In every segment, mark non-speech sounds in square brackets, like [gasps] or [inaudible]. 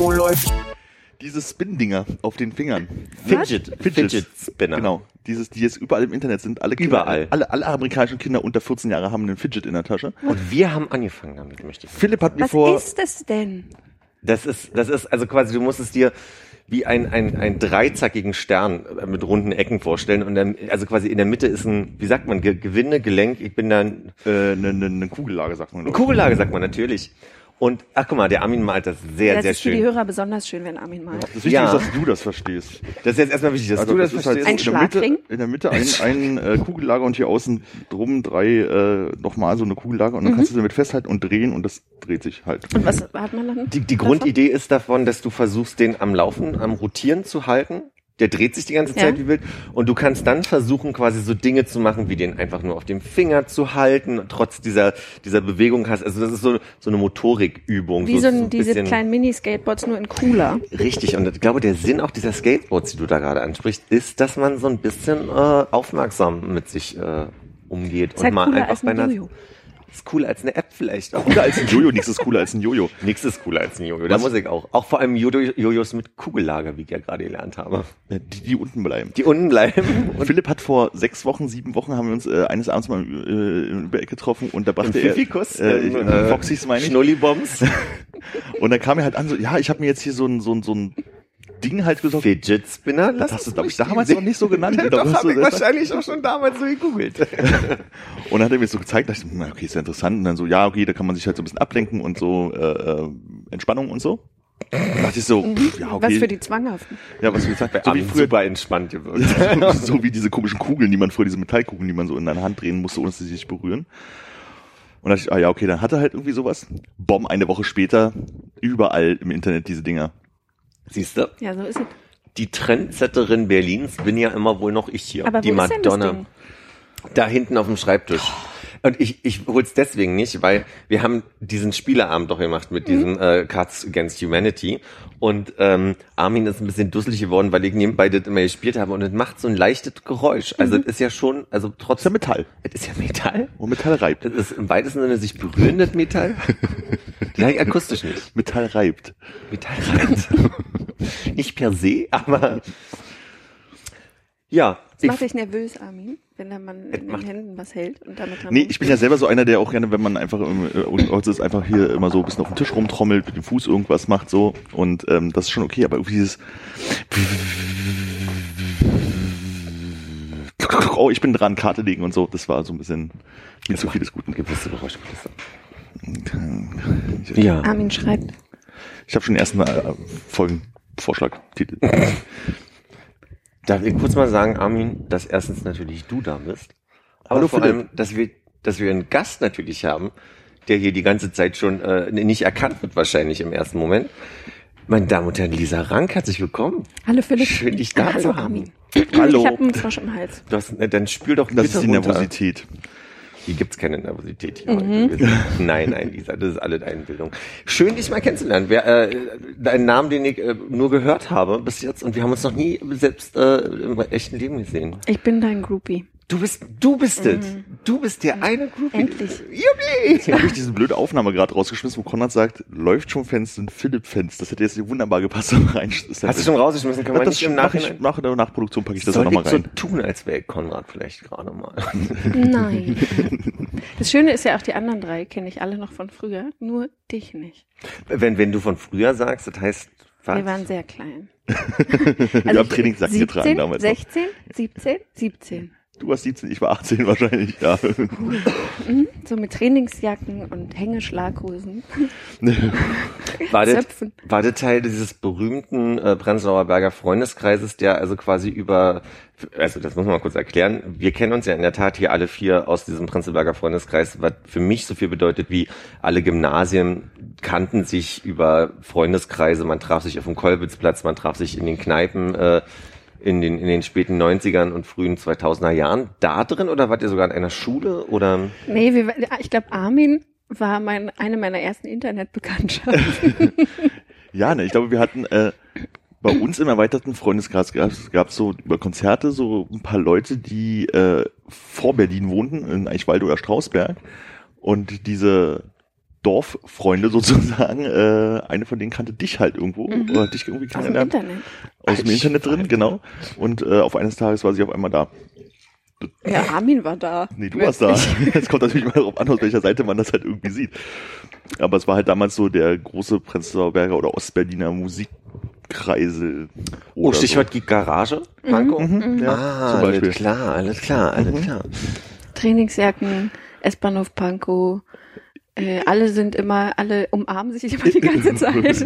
Oh, läuft. Diese Spin-Dinger auf den Fingern. Fidget, Fidget Spinner. Genau. Dieses, die jetzt überall im Internet sind. Alle Kinder, Überall. Alle, alle amerikanischen Kinder unter 14 Jahre haben einen Fidget in der Tasche. Und wir haben angefangen damit, möchte ich. Philipp hat mir Was vor, ist das denn? Das ist, das ist, also quasi, du musst es dir wie ein, ein, ein dreizackigen Stern äh, mit runden Ecken vorstellen und dann, also quasi in der Mitte ist ein, wie sagt man, Ge Gewinde, Gelenk, ich bin dann, äh, eine, eine, eine Kugellage, sagt man. ich. Kugellage sagt man natürlich. Und, ach guck mal, der Armin malt das sehr, das sehr ist für die schön. Hörer besonders schön, wenn Armin malt. Das Wichtige Ja. ist, dass du das verstehst. Das ist jetzt erstmal wichtig, dass Also du das, das ist halt verstehst. so Ein in der Mitte, in der Mitte ein, ein äh, Kugellager und hier außen drum drei äh, nochmal so eine Kugellage und dann kannst du damit festhalten und drehen und das dreht sich halt. Und was hat man dann? Die, die davon? Grundidee ist davon, dass du versuchst, den am Laufen, am Rotieren zu halten. Der dreht sich die ganze Ja. Zeit wie wild. Und du kannst dann versuchen, quasi so Dinge zu machen, wie den einfach nur auf dem Finger zu halten, und trotz dieser, dieser Bewegung hast. Also das ist so, so eine Motorikübung. Wie so, ein, ein diese kleinen Mini-Skateboards, nur in cooler. Richtig. Und ich glaube, der Sinn auch dieser Skateboards, die du da gerade ansprichst, ist, dass man so ein bisschen äh, aufmerksam mit sich äh, umgeht. Halt cooler als ein einer- Jojo. Ist cooler als eine App vielleicht auch. Cooler als ein Jojo, nichts ist cooler als ein Jojo. Nix ist cooler als ein Jojo. Da muss ich auch. Auch vor allem Jojo, Jojos mit Kugellager, wie ich ja gerade gelernt habe. Äh, Die, die unten bleiben. Die unten bleiben. Und Philipp hat vor sechs Wochen, sieben Wochen haben wir uns äh, eines Abends mal äh, im Übereck getroffen und da brachte er Fifikus, äh, im, ich, äh, Foxys meine ich. Schnullibombs. [laughs] Und dann kam er halt an so, ja, ich habe mir jetzt hier so ein so ein so ein Ding halt besorgt. Fidget Spinner. Das hast du, glaube ich, damals noch nicht so genannt. [laughs] Doch, Doch, hast hab du ich wahrscheinlich auch schon damals so gegoogelt. [laughs] Und dann hat er mir so gezeigt, dachte ich, na, okay, ist ja interessant. Und dann so, ja, okay, da kann man sich halt so ein bisschen ablenken und so äh, äh, Entspannung und so. Da dachte ich so, pff, ja, okay. Was für die Zwanghaften. ja, was für die Zeit. So wie früher, super entspannt gewirkt. [laughs] so wie diese komischen Kugeln, die man früher, diese Metallkugeln, die man so in deiner Hand drehen musste, ohne dass sie sich berühren. Und da dachte ich, ah ja, okay, dann hat er halt irgendwie sowas. Bomb, eine Woche später, überall im Internet diese Dinger. Siehst du? Ja, so ist es. Die Trendsetterin Berlins bin ja immer wohl noch ich hier. Aber die wo ist denn das Madonna. Ding? Da hinten auf dem Schreibtisch. Und ich, ich hol's deswegen nicht, weil wir haben diesen Spieleabend doch gemacht mit diesem äh, Cards Against Humanity. Und ähm, Armin ist ein bisschen dusselig geworden, weil ich nebenbei das immer gespielt habe und es macht so ein leichtes Geräusch. Also das ist ja schon, also Das ist ja Metall. es ist ja Metall. Und Metall reibt. Das ist im weitesten Sinne sich berührendes Metall. [laughs] Ja, akustisch nicht. Metall reibt. Metall reibt. [laughs] nicht per se, aber ja. Das macht dich nervös, Armin, wenn der Mann in den Händen was hält und damit Nee, ich bin ja selber so einer, der auch gerne, wenn man einfach ähm, äh, ist einfach hier immer so ein bisschen auf dem Tisch rumtrommelt, mit dem Fuß irgendwas macht so und ähm, das ist schon okay, aber irgendwie dieses Oh, ich bin dran, Karte legen und so, das war so ein bisschen mir zu viel des Guten. gewisse Geräuschkulisse. Ich, Ja. Armin schreibt. ich habe schon den ersten äh, Folgenvorschlag-Titel. Darf ich kurz mal sagen, Armin, dass erstens natürlich du da bist, aber Hallo, vor Philipp. allem, dass wir, dass wir einen Gast natürlich haben, der hier die ganze Zeit schon äh, nicht erkannt wird wahrscheinlich im ersten Moment. Meine Damen und Herren, Lisa Rank, herzlich willkommen. Hallo Philipp. Schön, dich da Hallo zu haben. Armin. Hallo. Ich habe einen Frosch im Hals. Du hast, äh, dann spül doch Das bitte ist die runter. Nervosität. Hier gibt's keine Nervosität hier. heute. [laughs] Nein, nein, Lisa, das ist alle Einbildung. Schön, dich mal kennenzulernen. Wer, äh, deinen Namen, den ich äh, nur gehört habe bis jetzt und wir haben uns noch nie selbst äh, im echten Leben gesehen. Ich bin dein Groupie. Du bist, du bist es. Du bist der eine Groupie. Endlich. Juppie! Jetzt habe ich diese blöde Aufnahme gerade rausgeschmissen, wo Konrad sagt, läuft schon Fans sind Philipp-Fans. Das hätte jetzt wunderbar gepasst. aber rein. Hast du schon rausgeschmissen? Kann man das nicht im ich, Nachhinein? mache in der Nachproduktion packe ich das Soll auch nochmal ich so rein. tun, als wäre ich Konrad vielleicht gerade mal. [laughs] Nein. [laughs] Das Schöne ist ja auch, die anderen drei kenne ich alle noch von früher, nur dich nicht. wenn, wenn du von früher sagst, das heißt, was? Wir waren sehr klein. [laughs] Wir haben Trainingssack getragen damals. noch. 16, 17, 17. Du warst 17, ich war 18 wahrscheinlich, ja. Mhm, So mit Trainingsjacken und Hängeschlaghosen. [laughs] War das, Zöpfen. war das Teil dieses berühmten äh, Prenzlauer Berger Freundeskreises, der also quasi über, also das muss man mal kurz erklären, wir kennen uns ja in der Tat hier alle vier aus diesem Prenzlberger Freundeskreis, was für mich so viel bedeutet wie alle Gymnasien kannten sich über Freundeskreise, man traf sich auf dem Kolbitzplatz, man traf sich in den Kneipen, äh, in den, in den späten 90ern und frühen 2000er Jahren da drin oder wart ihr sogar in einer Schule oder? Nee, wir, ich glaube, Armin war mein, eine meiner ersten Internetbekanntschaften. [laughs] Ja, ne, ich glaube, wir hatten äh, bei uns im erweiterten Freundeskreis gab es so über Konzerte so ein paar Leute, die äh, vor Berlin wohnten, in Eichwalde oder Strausberg. Und diese Dorffreunde sozusagen, äh, eine von denen kannte dich halt irgendwo, oder hat dich irgendwie Aus dem kennengelernt. Internet. Aus dem Internet drin, genau. Und äh, auf eines Tages war sie auf einmal da. Ja, Armin war da. Nee, du warst da. Jetzt [laughs] kommt natürlich mal darauf an, aus welcher Seite man das halt irgendwie sieht. Aber es war halt damals so der große Prenzlauer Berger oder Ostberliner Musikkreisel. Oh, oder Stichwort Garage, Marco? So. Mhm, ja, Ah, zum Beispiel. alles klar, alles klar, alles klar. Trainingsjacken, S-Bahnhof Pankow. Äh, alle sind immer, alle umarmen sich immer die ganze [laughs] Zeit.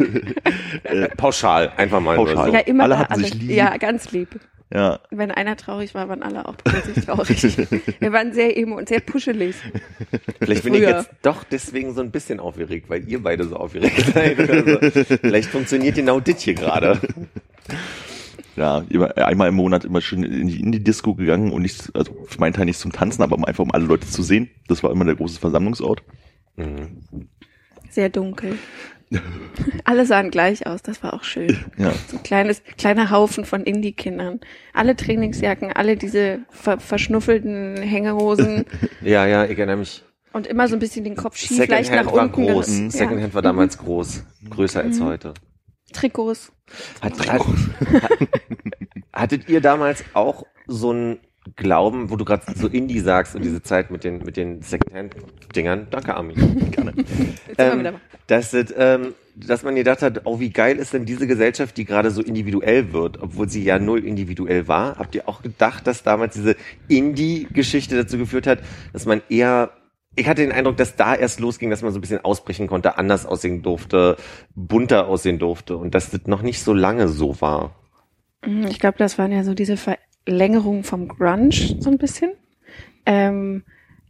Pauschal, einfach mal Pauschal. so. ja, immer Alle hatten sich lieb. Ja, ganz lieb. Ja, Wenn einer traurig war, waren alle auch plötzlich traurig. [laughs] Wir waren sehr emo und sehr puschelig. Vielleicht bin ich jetzt doch deswegen so ein bisschen aufgeregt, weil ihr beide so aufgeregt [laughs] seid. Oder so. Vielleicht funktioniert genau das hier gerade. ja, immer, einmal im Monat immer schön in die Indie-Disco gegangen und nicht, also für meinen Teil nicht zum Tanzen, aber um einfach um alle Leute zu sehen. Das war immer der große Versammlungsort. Sehr dunkel. [laughs] Alle sahen gleich aus, das war auch schön. Ja. So ein kleines, kleiner Haufen von Indie-Kindern. Alle Trainingsjacken, alle diese ver verschnuffelten Hängehosen [laughs] Ja, ja, ich erinnere mich. und immer so ein bisschen den Kopf schief, leicht Secondhand nach war unten. groß. gerissen. Secondhand war damals groß. Größer als heute. Trikots. Hat, hat, hattet ihr damals auch so einen Glauben, wo du gerade so Indie sagst und diese Zeit mit den, mit den Secondhand-Dingern? Danke, Armin. [laughs] Gerne. Ähm, dass, es, ähm, dass man gedacht hat, oh, wie geil ist denn diese Gesellschaft, die gerade so individuell wird, obwohl sie ja null individuell war. Habt ihr auch gedacht, dass damals diese Indie-Geschichte dazu geführt hat, dass man eher ich hatte den Eindruck, dass da erst losging, dass man so ein bisschen ausbrechen konnte, anders aussehen durfte, bunter aussehen durfte und dass das noch nicht so lange so war. Mhm, Ich glaube, das waren ja so diese Verlängerungen vom Grunge so ein bisschen. Ähm,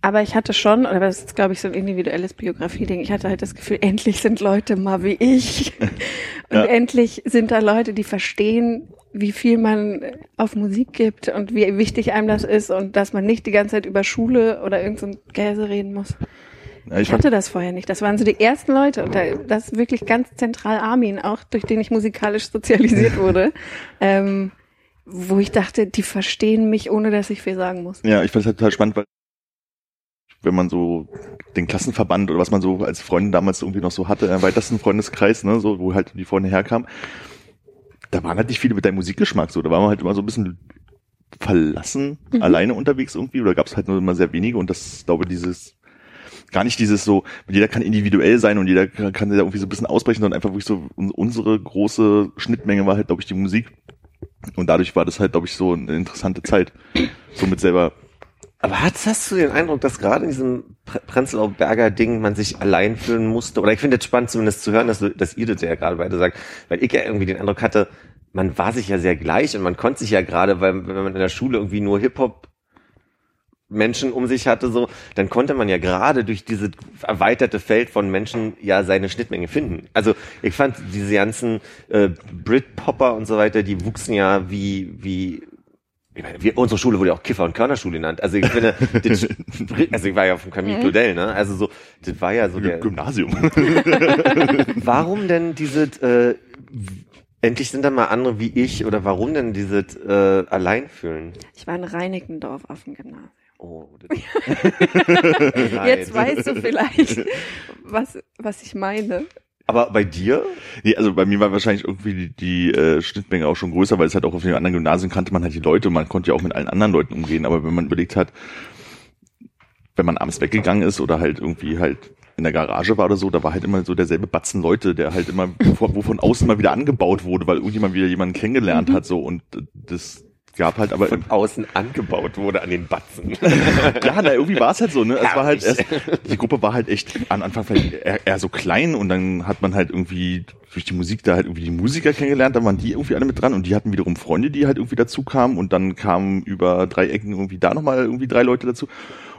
aber ich hatte schon, oder das ist, glaube ich, so ein individuelles Biografie-Ding, ich hatte halt das Gefühl, [laughs] endlich sind Leute mal wie ich. [laughs] Und Ja. endlich sind da Leute, die verstehen, wie viel man auf Musik gibt und wie wichtig einem das ist und dass man nicht die ganze Zeit über Schule oder irgend so Käse reden muss. Ja, ich Ich hatte das vorher nicht. Das waren so die ersten Leute und da, das ist wirklich ganz zentral Armin, auch durch den ich musikalisch [laughs] sozialisiert wurde, ähm, wo ich dachte, die verstehen mich, ohne dass ich viel sagen muss. ja, ich fand es halt total spannend, weil wenn man so den Klassenverband oder was man so als Freunde damals irgendwie noch so hatte, im weitesten Freundeskreis, ne, so, wo halt die Freunde herkamen, da waren halt nicht viele mit deinem Musikgeschmack so. Da war man halt immer so ein bisschen verlassen, alleine unterwegs irgendwie, oder gab es halt nur immer sehr wenige und das, glaube dieses gar nicht dieses so, jeder kann individuell sein und jeder kann kann da irgendwie so ein bisschen ausbrechen, sondern einfach wirklich so un- unsere große Schnittmenge war halt, glaube ich, die Musik. Und dadurch war das halt, glaube ich, so eine interessante Zeit. So mit selber, Aber hast, hast du den Eindruck, dass gerade in diesem Pre- Prenzlauer Berger Ding man sich allein fühlen musste? Oder ich finde es spannend zumindest zu hören, dass, du, dass ihr das ja gerade beide sagt, weil ich ja irgendwie den Eindruck hatte, man war sich ja sehr gleich und man konnte sich ja gerade, weil wenn man in der Schule irgendwie nur Hip-Hop Menschen um sich hatte, so, dann konnte man ja gerade durch dieses erweiterte Feld von Menschen ja seine Schnittmenge finden. Also ich fand diese ganzen äh, Brit-Popper und so weiter, die wuchsen ja wie, wie ich meine, wir, unsere Schule wurde ja auch Kiffer- und Körnerschule genannt. Also ich finde, [laughs] das, also ich war ja auf dem Camille Claudel, ne? Also so, das war ja so der. Gymnasium. [laughs] [laughs] Warum denn diese, äh, endlich sind da mal andere wie ich oder warum denn dieses äh, Alleinfühlen? Ich war in Reinickendorf auf dem Gymnasium. Oh, [laughs] Jetzt weißt du vielleicht, was, was ich meine. Aber bei dir? Nee, also bei mir war wahrscheinlich irgendwie die, die äh, Schnittmenge auch schon größer, weil es halt auch auf den anderen Gymnasien kannte man halt die Leute und man konnte ja auch mit allen anderen Leuten umgehen. Aber wenn man überlegt hat, wenn man abends weggegangen ist oder halt irgendwie halt in der Garage war oder so, da war halt immer so derselbe Batzen Leute, der halt immer, wo, wo von außen mal wieder angebaut wurde, weil irgendjemand wieder jemanden kennengelernt hat so und das gab halt aber Von außen angebaut wurde an den Batzen. [laughs] ja, na, irgendwie war es halt so, ne? Es war halt erst, die Gruppe war halt echt am Anfang vielleicht eher, eher so klein und dann hat man halt irgendwie durch die Musik da halt irgendwie die Musiker kennengelernt, dann waren die irgendwie alle mit dran und die hatten wiederum Freunde, die halt irgendwie dazu kamen und dann kamen über drei Ecken irgendwie da nochmal irgendwie drei Leute dazu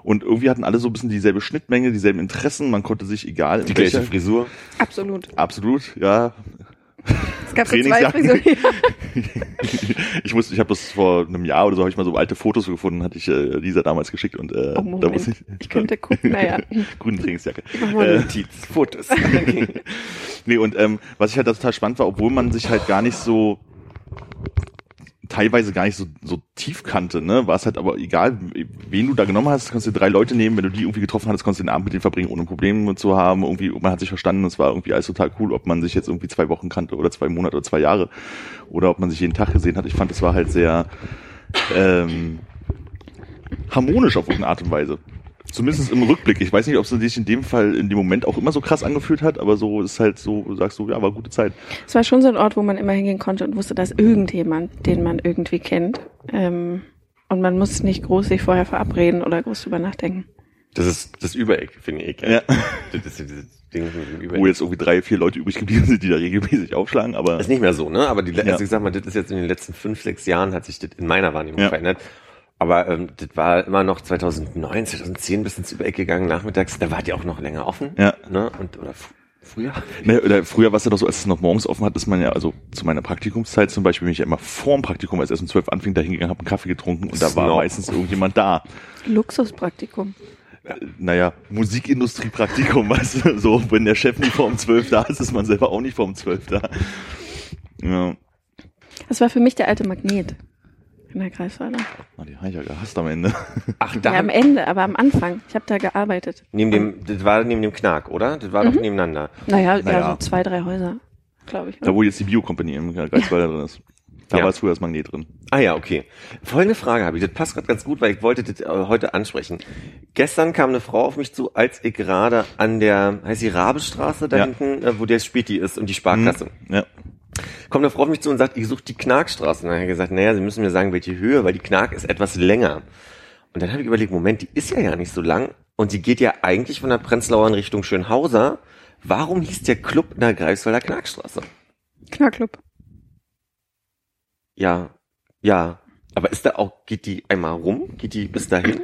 und irgendwie hatten alle so ein bisschen dieselbe Schnittmenge, dieselben Interessen, man konnte sich egal in Die gleiche welcher, Frisur. Absolut. absolut, ja, Es gab so zwei. Frisuren. [laughs] ich wusste, ich habe das vor einem Jahr oder so, habe ich mal so alte Fotos gefunden, hatte ich äh, Lisa damals geschickt und äh, Oh, da muss ich, Ich könnte gucken, naja. grüne [laughs] Trainingsjacke. Äh, Notiz, Fotos. [laughs] Nee, und ähm, was ich halt da total spannend war, obwohl man sich halt gar nicht so teilweise gar nicht so, so tief kannte, ne, war es halt aber egal, wen du da genommen hast, kannst du drei Leute nehmen, wenn du die irgendwie getroffen hattest, konntest du den Abend mit denen verbringen, ohne Probleme zu haben, irgendwie, man hat sich verstanden, es war irgendwie alles total cool, ob man sich jetzt irgendwie zwei Wochen kannte oder zwei Monate oder zwei Jahre oder ob man sich jeden Tag gesehen hat. Ich fand, es war halt sehr ähm, harmonisch auf irgendeine Art und Weise. Zumindest im Rückblick. Ich weiß nicht, ob es sich in dem Fall in dem Moment auch immer so krass angefühlt hat, aber so ist halt so, sagst du, ja, war gute Zeit. Es war schon so ein Ort, wo man immer hingehen konnte und wusste, dass irgendjemand, den man irgendwie kennt. Ähm, und man muss nicht groß sich vorher verabreden oder groß drüber nachdenken. Das ist das Übereck, finde ich. Ja. Das ist dieses Ding mit dem Übereck. Wo jetzt irgendwie drei, vier Leute übrig geblieben sind, die da regelmäßig aufschlagen, aber ist nicht mehr so, ne? Aber die, Ja. also ich sag mal, das ist jetzt in den letzten fünf, sechs Jahren hat sich das in meiner Wahrnehmung Ja. verändert. Aber ähm, das war immer noch 2009, 2010 bis ins Übereck gegangen, nachmittags. Da war die auch noch länger offen. Ja. Ne? Und, oder früher. [laughs] Ne, oder früher war es ja doch so, als es noch morgens offen hat, ist man ja, also zu meiner Praktikumszeit zum Beispiel, bin ich ja immer vorm Praktikum, als es erst um zwölf anfing, da hingegangen, habe einen Kaffee getrunken und da war meistens irgendjemand da. Luxuspraktikum. Äh, Naja, Musikindustriepraktikum, [laughs] weißt du, so, wenn der Chef nicht vor um zwölf da ist, ist man selber auch nicht vor um zwölf da. Ja, Das war für mich der alte Magnet in der Greifswalder. Na, die habe ich ja gehasst am Ende. Ach, Ja, da am Ende, aber am Anfang. Ich habe da gearbeitet. neben dem, das war neben dem Knack, oder? Das war doch nebeneinander. Naja, Naja. ja, so zwei, drei Häuser, glaube ich. Da, wo jetzt die Bio-Company im Geiswalder drin ist. Da Ja. war es früher das Magnet drin. Ah ja, okay. Folgende Frage habe ich. Das passt gerade ganz gut, weil ich wollte das äh, heute ansprechen. Gestern kam eine Frau auf mich zu, als ich gerade an der, heißt die Rabestraße da Ja. hinten, äh, wo der Späti ist und die Sparkasse. Ja. Kommt eine Frau auf mich zu und sagt, ich suche die Knarkstraße. Und dann habe ich gesagt, naja, Sie müssen mir sagen, welche Höhe, weil die Knark ist etwas länger. Und dann habe ich überlegt, Moment, die ist ja ja nicht so lang und sie geht ja eigentlich von der Prenzlauer in Richtung Schönhauser. Warum hieß der Club in der Greifswalder Knarkstraße? Knacklub. Ja, ja. Aber ist da auch, geht die einmal rum? Geht die bis dahin?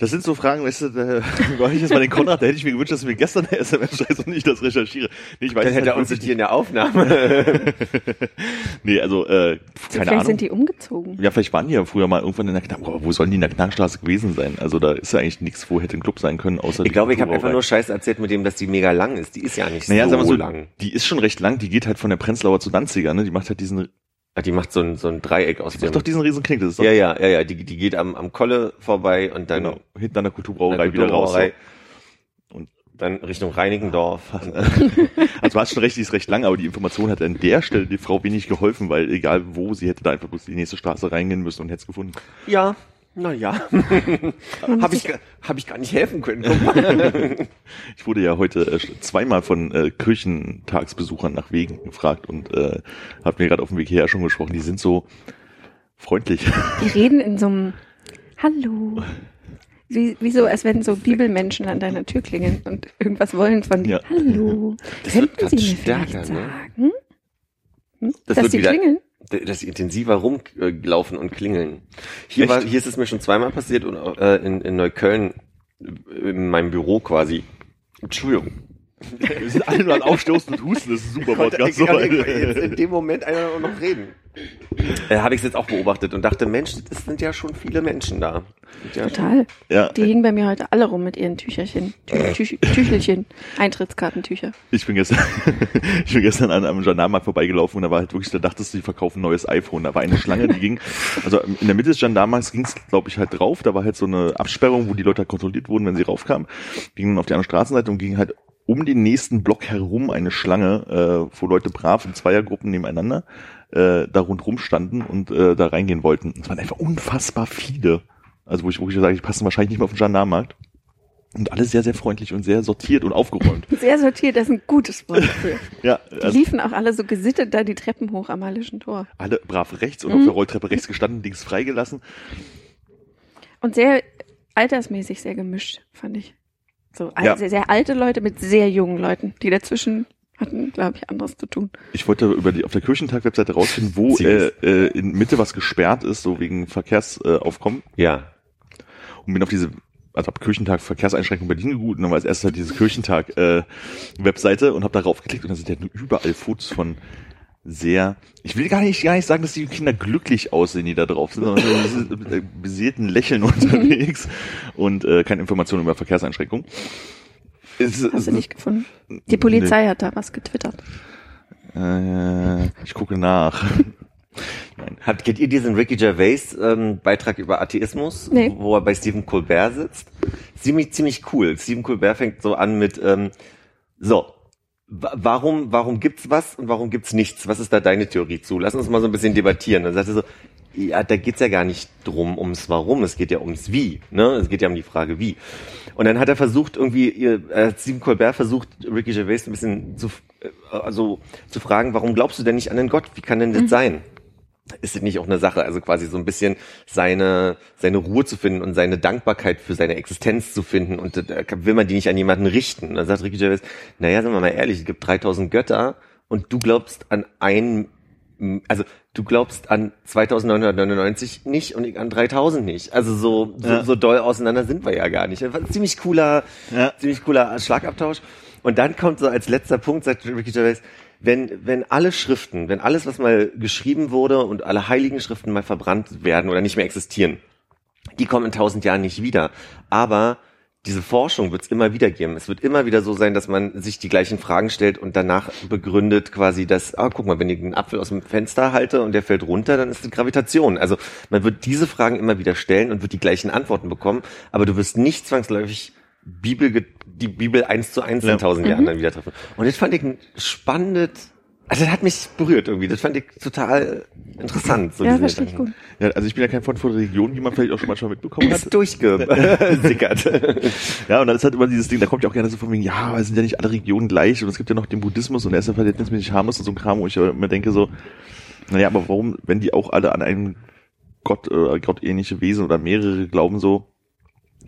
Das sind so Fragen, weißt du, da [laughs] war ich jetzt mal den Konrad, da hätte ich mir gewünscht, dass du mir gestern eine SMS schreibst und ich das recherchiere. Nee, ich weiß Dann hätte er uns wirklich hier in der Aufnahme. nicht. [laughs] Nee, also, äh, keine Vielleicht Ahnung. sind die umgezogen. ja, vielleicht waren die ja früher mal irgendwann in der Knack, aber wo sollen die in der Knackstraße gewesen sein? Also da ist ja eigentlich nichts, wo hätte ein Club sein können, außer Ich glaube, ich habe einfach nur Scheiße erzählt mit dem, dass die mega lang ist. Die ist ja nicht Naja, so sagen wir so, lang. die ist schon recht lang, die geht halt von der Prenzlauer zu Danziger, ne? Die macht halt diesen, Ah, Die macht so ein, so ein Dreieck aus die dem. macht doch diesen riesen Knick, das ist doch ja, ja, ja, ja. Die, die geht am, am Kolle vorbei und dann genau, hinten an der an Kulturbrauerei der wieder raus. So. Und dann Richtung Reinickendorf. [laughs] Also du hast schon recht, die ist recht lang, aber die Information hat an der Stelle die Frau wenig geholfen, weil egal wo, sie hätte da einfach bloß die nächste Straße reingehen müssen und hätte es gefunden. ja, na ja. Habe ich, hab ich gar nicht helfen können. Guck mal. [laughs] Ich wurde ja heute äh, zweimal von äh, Kirchentagsbesuchern nach Wegen gefragt und äh, habe mir gerade auf dem Weg hierher schon gesprochen. Die sind so freundlich. Die reden in so einem [laughs] Hallo. Wie, wie so, als wenn so Bibelmenschen an deiner Tür klingeln und irgendwas wollen von dir. Ja. Hallo. Das wird Könnten Sie mir stärker, vielleicht ne? sagen, hm? Das dass wird die wieder- klingeln? Dass sie intensiver rumlaufen und klingeln. Hier, Echt? war, hier ist es mir schon zweimal passiert und äh, in, in Neukölln äh, in meinem Büro quasi. Entschuldigung. [laughs] Wir sind alle nur an Aufstoßen und Husten, das ist ein super Podcast. in dem Moment einer noch reden. Äh, Habe ich es jetzt auch beobachtet und dachte, Mensch, es sind ja schon viele Menschen da. Ja, Total. Ja, Die hingen bei mir heute alle rum mit ihren Tücherchen, Tü Tüch Tüchelchen, Eintrittskartentücher. ich bin gestern, [laughs] ich bin gestern an einem Gendarmarkt vorbeigelaufen und da war halt wirklich, da dachtest du, die verkaufen ein neues iPhone. Da war eine Schlange, die ging, also in der Mitte des Gendarmarkts ging es, glaube ich, halt drauf. Da war halt so eine Absperrung, wo die Leute halt kontrolliert wurden, wenn sie raufkamen. Gingen dann auf die andere Straßenseite und ging halt um den nächsten Block herum eine Schlange, äh, wo Leute brav in Zweiergruppen nebeneinander äh, da rundrum standen und äh, da reingehen wollten. Es waren einfach unfassbar viele. Also wo ich wirklich sage, die passen wahrscheinlich nicht mehr auf den Gendarmarkt. Und alle sehr, sehr freundlich und sehr sortiert und aufgeräumt. [laughs] Sehr sortiert, das ist ein gutes Wort dafür. [laughs] ja, Die also liefen auch alle so gesittet da die Treppen hoch am Hallischen Tor. alle brav rechts Mhm. und auf der Rolltreppe rechts gestanden, links freigelassen. Und sehr altersmäßig sehr gemischt, fand ich. So Ja. sehr, sehr alte Leute mit sehr jungen Leuten, die dazwischen hatten, glaube ich, anderes zu tun. Ich wollte über die auf der Kirchentag-Webseite rausfinden, wo äh, äh, in Mitte was gesperrt ist, so wegen Verkehrsaufkommen. Äh. Ja. und bin auf diese, also ab Kirchentag Verkehrseinschränkungen Berlin gegoogelt und dann war als erstes halt diese Kirchentag äh, Webseite und habe darauf geklickt und da sind ja nur überall Fotos von sehr, ich will gar nicht, gar nicht sagen, dass die Kinder glücklich aussehen, die da drauf sind, sondern so mit beseelten Lächeln [laughs] unterwegs und äh, keine Informationen über Verkehrseinschränkungen. Es, Hast du nicht gefunden? Die Polizei hat da was getwittert. Äh, ich gucke nach. [laughs] Habt, kennt ihr diesen Ricky Gervais ähm, Beitrag über Atheismus, Nee. wo er bei Stephen Colbert sitzt? Ziemlich, ziemlich cool. Stephen Colbert fängt so an mit, ähm, so, warum, warum gibt's was und warum gibt's nichts? Was ist da deine Theorie zu? Lass uns mal so ein bisschen debattieren. Dann sagt er so, ja, da geht's ja gar nicht drum ums Warum, es geht ja ums Wie. Ne? Es geht ja um die Frage Wie. Und dann hat er versucht, irgendwie, ihr- äh, Stephen Colbert versucht, Ricky Gervais ein bisschen zu, äh, also, zu fragen, warum glaubst du denn nicht an den Gott? Wie kann denn das sein? Ist es nicht auch eine Sache, also quasi so ein bisschen seine, seine Ruhe zu finden und seine Dankbarkeit für seine Existenz zu finden und da will man die nicht an jemanden richten. Und dann sagt Ricky Gervais, naja, sagen wir mal ehrlich, es gibt 3000 Götter und du glaubst an ein, also du glaubst an 2999 nicht und an 3000 nicht. Also so, so, Ja. so doll auseinander sind wir ja gar nicht. Ziemlich cooler, Ja. ziemlich cooler Schlagabtausch. Und dann kommt so als letzter Punkt, sagt Ricky Gervais, wenn, wenn alle Schriften, wenn alles, was mal geschrieben wurde und alle heiligen Schriften mal verbrannt werden oder nicht mehr existieren, die kommen in tausend Jahren nicht wieder. Aber diese Forschung wird es immer wieder geben. Es wird immer wieder so sein, dass man sich die gleichen Fragen stellt und danach begründet quasi, dass, ah, guck mal, wenn ich einen Apfel aus dem Fenster halte und der fällt runter, dann ist es Gravitation. Also man wird diese Fragen immer wieder stellen und wird die gleichen Antworten bekommen, aber du wirst nicht zwangsläufig Bibel, die Bibel eins zu eins Ja. in tausend Jahren dann wieder treffen. Und das fand ich ein spannendes, also das hat mich berührt irgendwie. Das fand ich total interessant. So Ja, verstehe ich gut. Ja, also ich bin ja kein Freund von Religion, wie man vielleicht auch schon manchmal mitbekommen hat. Ist durchgesickert. [laughs] Ja, und dann ist halt immer dieses Ding, da kommt ja auch gerne so von wegen, ja, aber es sind ja nicht alle Religionen gleich und es gibt ja noch den Buddhismus und der ist ja verhältnismäßig harmlos und so ein Kram, wo ich immer denke so, naja, aber warum, wenn die auch alle an einen Gott, äh, gottähnliche Wesen oder mehrere glauben so,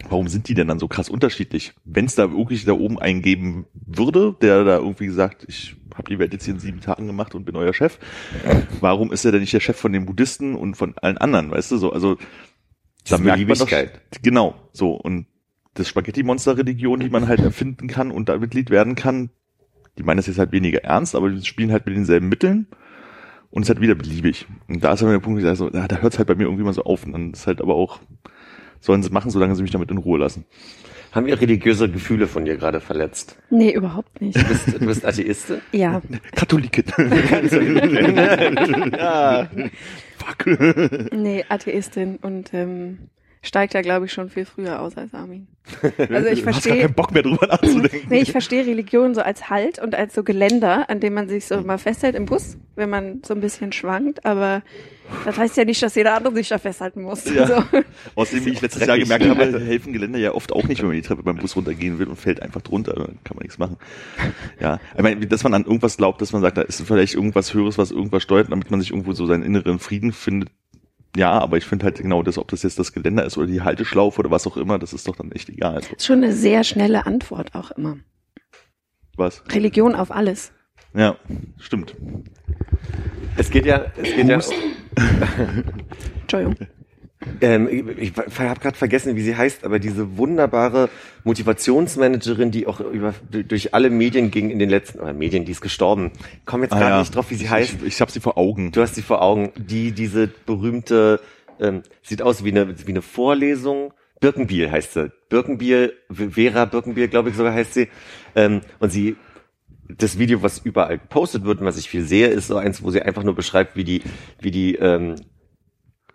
warum sind die denn dann so krass unterschiedlich? Wenn es da wirklich da oben einen geben würde, der da irgendwie sagt, ich habe die Welt jetzt hier in sieben Tagen gemacht und bin euer Chef, warum ist er denn nicht der Chef von den Buddhisten und von allen anderen, weißt du, so, also da merkt man doch, genau, so, und das Spaghetti-Monster-Religion, die man halt erfinden kann und da Mitglied werden kann, die meinen das jetzt halt weniger ernst, aber die spielen halt mit denselben Mitteln und es ist halt wieder beliebig. Und da ist halt der Punkt, wo ich sage, so, ja, da hört es halt bei mir irgendwie mal so auf und dann ist halt aber auch, sollen sie machen, solange sie mich damit in Ruhe lassen. Haben wir religiöse Gefühle von dir gerade verletzt? Nee, überhaupt nicht. Du bist, du bist Atheistin? [laughs] Ja, Katholikin. [laughs] [laughs] ja. Fuck. nee, Atheistin und ähm, steigt da, glaube ich, schon viel früher aus als Armin. [laughs] Also ich Du hast gar verstehe, keinen Bock mehr drüber nachzudenken. nee, ich verstehe Religion so als Halt und als so Geländer, an dem man sich so mal festhält im Bus, wenn man so ein bisschen schwankt, aber das heißt ja nicht, dass jeder andere sich da festhalten muss. Ja. So. Außerdem, wie ich letztes Jahr gemerkt habe, helfen Geländer ja oft auch nicht, wenn man die Treppe beim Bus runtergehen will und fällt einfach drunter. Dann kann man nichts machen. Ja, ich meine, dass man an irgendwas glaubt, dass man sagt, da ist vielleicht irgendwas Höheres, was irgendwas steuert, damit man sich irgendwo so seinen inneren Frieden findet. Ja, aber ich finde halt genau das, ob das jetzt das Geländer ist oder die Halteschlaufe oder was auch immer, das ist doch dann echt egal. Also, Ist schon eine sehr schnelle Antwort auch immer. was? Religion auf alles. Ja, stimmt. Es geht ja, es geht ja, [laughs] Entschuldigung. Ähm, ich, ich habe gerade vergessen, wie sie heißt, aber diese wunderbare Motivationsmanagerin, die auch über, durch alle Medien ging in den letzten, oder Medien, die ist gestorben. Komm jetzt Ah, gerade ja. nicht drauf, wie sie heißt. Ich, ich habe sie vor Augen. Du hast sie vor Augen, die diese berühmte, ähm, sieht aus wie eine, wie eine Vorlesung. Birkenbiel heißt sie. Birkenbiel, Vera Birkenbiel, glaube ich sogar heißt sie. Ähm, und sie, das Video, was überall gepostet wird und was ich viel sehe, ist so eins, wo sie einfach nur beschreibt, wie die, wie die ähm,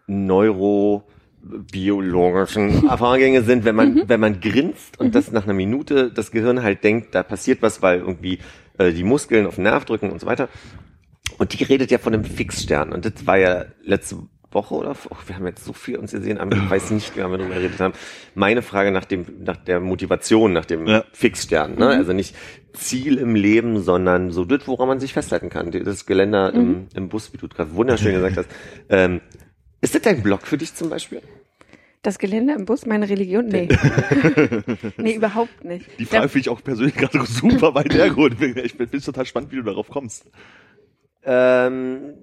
neurobiologischen [laughs] Vorgänge sind, wenn man, wenn man grinst und das nach einer Minute das Gehirn halt denkt, da passiert was, weil irgendwie äh, die Muskeln auf den Nerv drücken und so weiter. Und die redet ja von einem Fixstern. Und das war ja letzte Woche oder oh, wir haben jetzt so viel uns gesehen, aber ich weiß nicht, mehr, wann wir darüber geredet haben. Meine Frage nach dem, nach der Motivation, nach dem Ja. Fixstern, ne? Also nicht Ziel im Leben, sondern so das, woran man sich festhalten kann. Das Geländer im, im Bus, wie du gerade wunderschön gesagt hast. Ähm, ist das dein Blog für dich zum Beispiel? Das Gelände im Bus, meine Religion? Nee. nee, [laughs] überhaupt nicht. Die Frage finde ich auch persönlich gerade [laughs] super weit hergeholt. Ich bin bin total spannend, wie du darauf kommst. Ähm,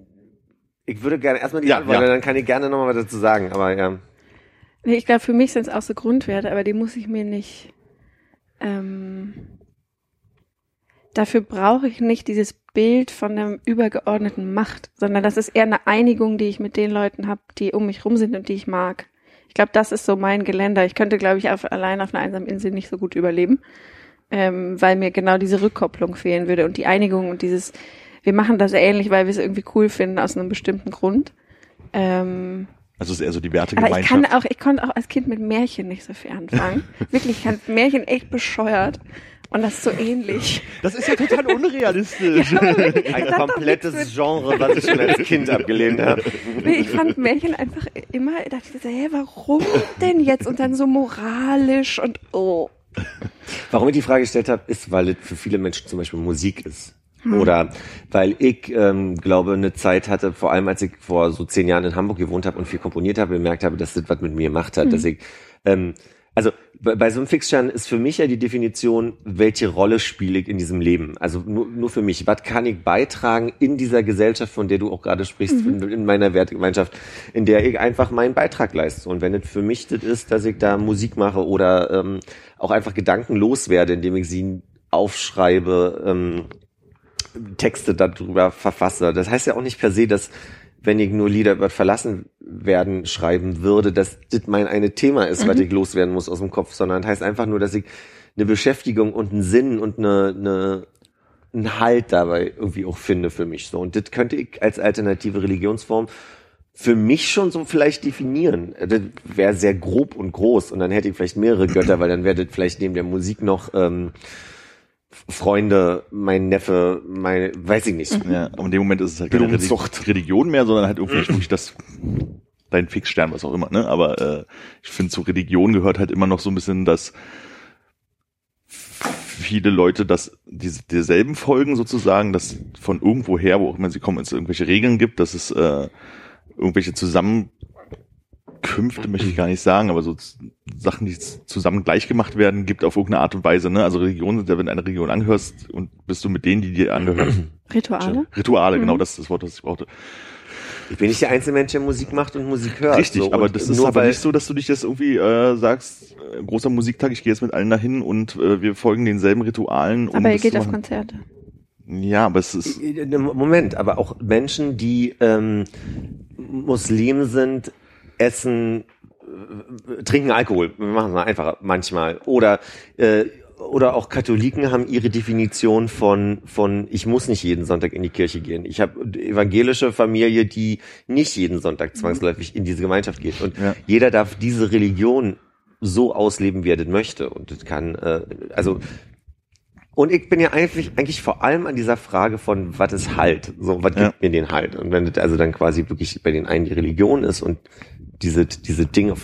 ich würde gerne erstmal die Ja, Antwort, ja. dann kann ich gerne nochmal was dazu sagen, aber ja. Nee, ich glaube, für mich sind es auch so Grundwerte, aber die muss ich mir nicht. Ähm, dafür brauche ich nicht dieses Bild von einer übergeordneten Macht, sondern das ist eher eine Einigung, die ich mit den Leuten habe, die um mich rum sind und die ich mag. Ich glaube, das ist so mein Geländer. Ich könnte, glaube ich, auf, allein auf einer einsamen Insel nicht so gut überleben, ähm, weil mir genau diese Rückkopplung fehlen würde und die Einigung und dieses, wir machen das ähnlich, weil wir es irgendwie cool finden aus einem bestimmten Grund. Ähm, Also es ist eher so die aber Wertegemeinschaft. ich kann auch, ich konnte auch als Kind mit Märchen nicht so viel anfangen. [laughs] Wirklich, ich fand Märchen echt bescheuert. Und das ist so ähnlich. das ist ja total unrealistisch. [laughs] Ein hat doch komplettes Genre, was ich schon als Kind abgelehnt habe. Nee, ich fand Märchen einfach immer, dachte ich so, hä, warum denn jetzt? Und dann so moralisch und oh. Warum ich die Frage gestellt habe, ist, weil es für viele Menschen zum Beispiel Musik ist. Oder weil ich ähm, glaube, eine Zeit hatte, vor allem als ich vor so zehn Jahren in Hamburg gewohnt habe und viel komponiert habe, gemerkt habe, dass das was mit mir gemacht hat. Dass ich, ähm, also bei, bei so einem Fixstern ist für mich ja die Definition, welche Rolle spiele ich in diesem Leben? Also nur, nur für mich. Was kann ich beitragen in dieser Gesellschaft, von der du auch gerade sprichst, in, in meiner Wertegemeinschaft, in der ich einfach meinen Beitrag leiste? Und wenn es für mich das ist, dass ich da Musik mache oder ähm, auch einfach Gedanken loswerde, indem ich sie aufschreibe, ähm, Texte darüber verfasse. Das heißt ja auch nicht per se, dass wenn ich nur Lieder über verlassen werden schreiben würde, dass das mein eine Thema ist, was ich loswerden muss aus dem Kopf, sondern das heißt einfach nur, dass ich eine Beschäftigung und einen Sinn und eine, eine einen Halt dabei irgendwie auch finde für mich so. Und das könnte ich als alternative Religionsform für mich schon so vielleicht definieren. Das wäre sehr grob und groß und dann hätte ich vielleicht mehrere Götter, weil dann wäre das vielleicht neben der Musik noch ähm, Freunde, mein Neffe, meine, weiß ich nicht. Ja, aber in dem Moment ist es halt keine. Religi- Religion mehr, sondern halt irgendwie wirklich das dein Fixstern, was auch immer, ne? Aber äh, ich finde, zu Religion gehört halt immer noch so ein bisschen, dass viele Leute das diese derselben folgen sozusagen, dass von irgendwoher, wo auch immer sie kommen, es irgendwelche Regeln gibt, dass es äh, irgendwelche Zusammenkünfte, möchte ich gar nicht sagen, aber so Sachen, die zusammen gleich gemacht werden, gibt auf irgendeine Art und Weise. Ne? Also Religion sind ja, wenn du einer Religion angehörst und bist du mit denen, die dir angehören. Rituale? Rituale, genau, das ist das Wort, das ich brauchte. Ich bin nicht der einzige Mensch, der Musik macht und Musik hört. Richtig, so. aber das ist aber nicht so, dass du dich jetzt irgendwie äh, sagst, äh, großer Musiktag, ich gehe jetzt mit allen dahin und äh, wir folgen denselben Ritualen. um Aber ihr geht auf. Konzerte. Ja, aber es ist, Moment, aber auch Menschen, die ähm, Muslim sind, essen, trinken Alkohol. Wir machen es mal einfacher manchmal. Oder äh, oder auch Katholiken haben ihre Definition von von ich muss nicht jeden Sonntag in die Kirche gehen. Ich habe evangelische Familie, die nicht jeden Sonntag zwangsläufig in diese Gemeinschaft geht. Und Ja. jeder darf diese Religion so ausleben, wie er das möchte. Und das kann äh, also und ich bin ja eigentlich, eigentlich vor allem an dieser Frage von, was ist Halt? So, was Ja. gibt mir den Halt? Und wenn das also dann quasi wirklich bei den einen die Religion ist und diese, diese Dinge,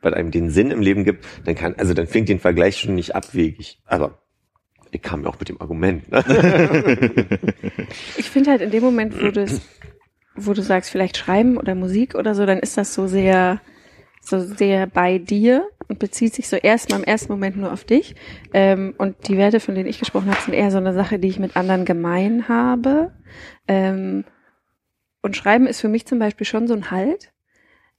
was einem den Sinn im Leben gibt, dann kann, also dann fängt den Vergleich schon nicht abwegig. Aber ich kam ja auch mit dem Argument. Ne? [laughs] Ich finde halt in dem Moment, wo du wo du sagst, vielleicht schreiben oder Musik oder so, dann ist das so sehr, so sehr bei dir und bezieht sich so erstmal im ersten Moment nur auf dich. Ähm, und die Werte, von denen ich gesprochen habe, sind eher so eine Sache, die ich mit anderen gemein habe. Ähm, und Schreiben ist für mich zum Beispiel schon so ein Halt.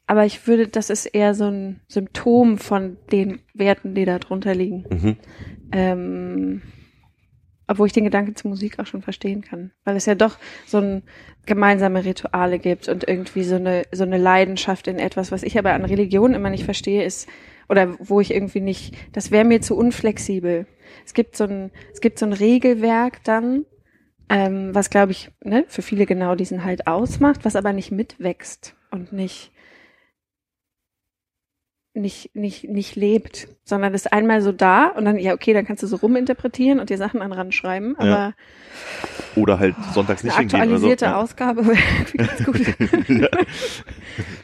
Aber ich würde, das ist eher so ein Symptom von den Werten, die da drunter liegen. Mhm. Ähm, obwohl ich den Gedanken zur Musik auch schon verstehen kann. Weil es ja doch so ein gemeinsame Rituale gibt und irgendwie so eine, so eine Leidenschaft in etwas, was ich aber an Religion immer nicht verstehe, ist, oder wo ich irgendwie nicht, das wäre mir zu unflexibel. Es gibt so ein, es gibt so ein Regelwerk dann, ähm, was glaube ich, ne, für viele genau diesen halt ausmacht, was aber nicht mitwächst und nicht, nicht, nicht, nicht lebt, sondern ist einmal so da und dann, ja, okay, dann kannst du so ruminterpretieren und dir Sachen an ran schreiben, aber Ja. Oder halt sonntags nicht Eine hingehen oder so. aktualisierte Ja. Ausgabe wäre ganz gut. [laughs]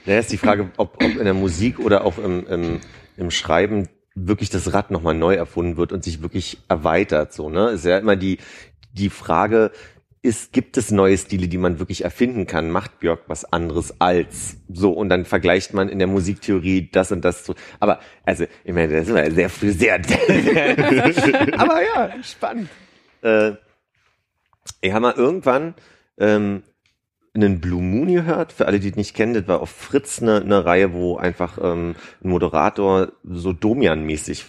Naja, ist die Frage, ob, ob in der Musik oder auch im, im, im Schreiben wirklich das Rad nochmal neu erfunden wird und sich wirklich erweitert, so, ne? Ist ja immer die, die Frage, ist, gibt es neue Stile, die man wirklich erfinden kann? Macht Björk was anderes als so? Und dann vergleicht man in der Musiktheorie das und das zu. Aber, also, ich meine, das ist immer sehr früh, sehr, [laughs] aber ja, spannend. Äh, ich habe mal irgendwann ähm, einen Blue Moon gehört. Für alle, die es nicht kennen, das war auf Fritz eine, eine Reihe, wo einfach ähm, ein Moderator so Domian-mäßig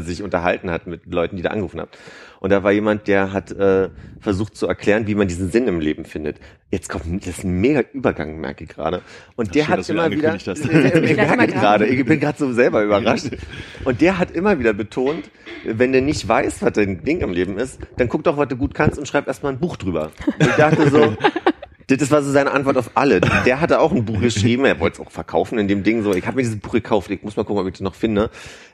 [laughs] sich unterhalten hat mit Leuten, die da angerufen haben. Und da war jemand, der hat äh, versucht zu erklären, wie man diesen Sinn im Leben findet. Jetzt kommt das ist ein mega Übergang, merke ich gerade. Und der schön, hat immer wieder hast. [laughs] ich merke gerade. gerade, ich bin gerade so selber überrascht. Und der hat immer wieder betont, wenn du nicht weißt, was dein Ding im Leben ist, dann guck doch, was du gut kannst und schreib erstmal ein Buch drüber. Und ich dachte so, [laughs] das war so seine Antwort auf alle. Der hatte auch ein Buch geschrieben, er wollte es auch verkaufen in dem Ding so. Ich habe mir dieses Buch gekauft, ich muss mal gucken, ob ich das noch finde.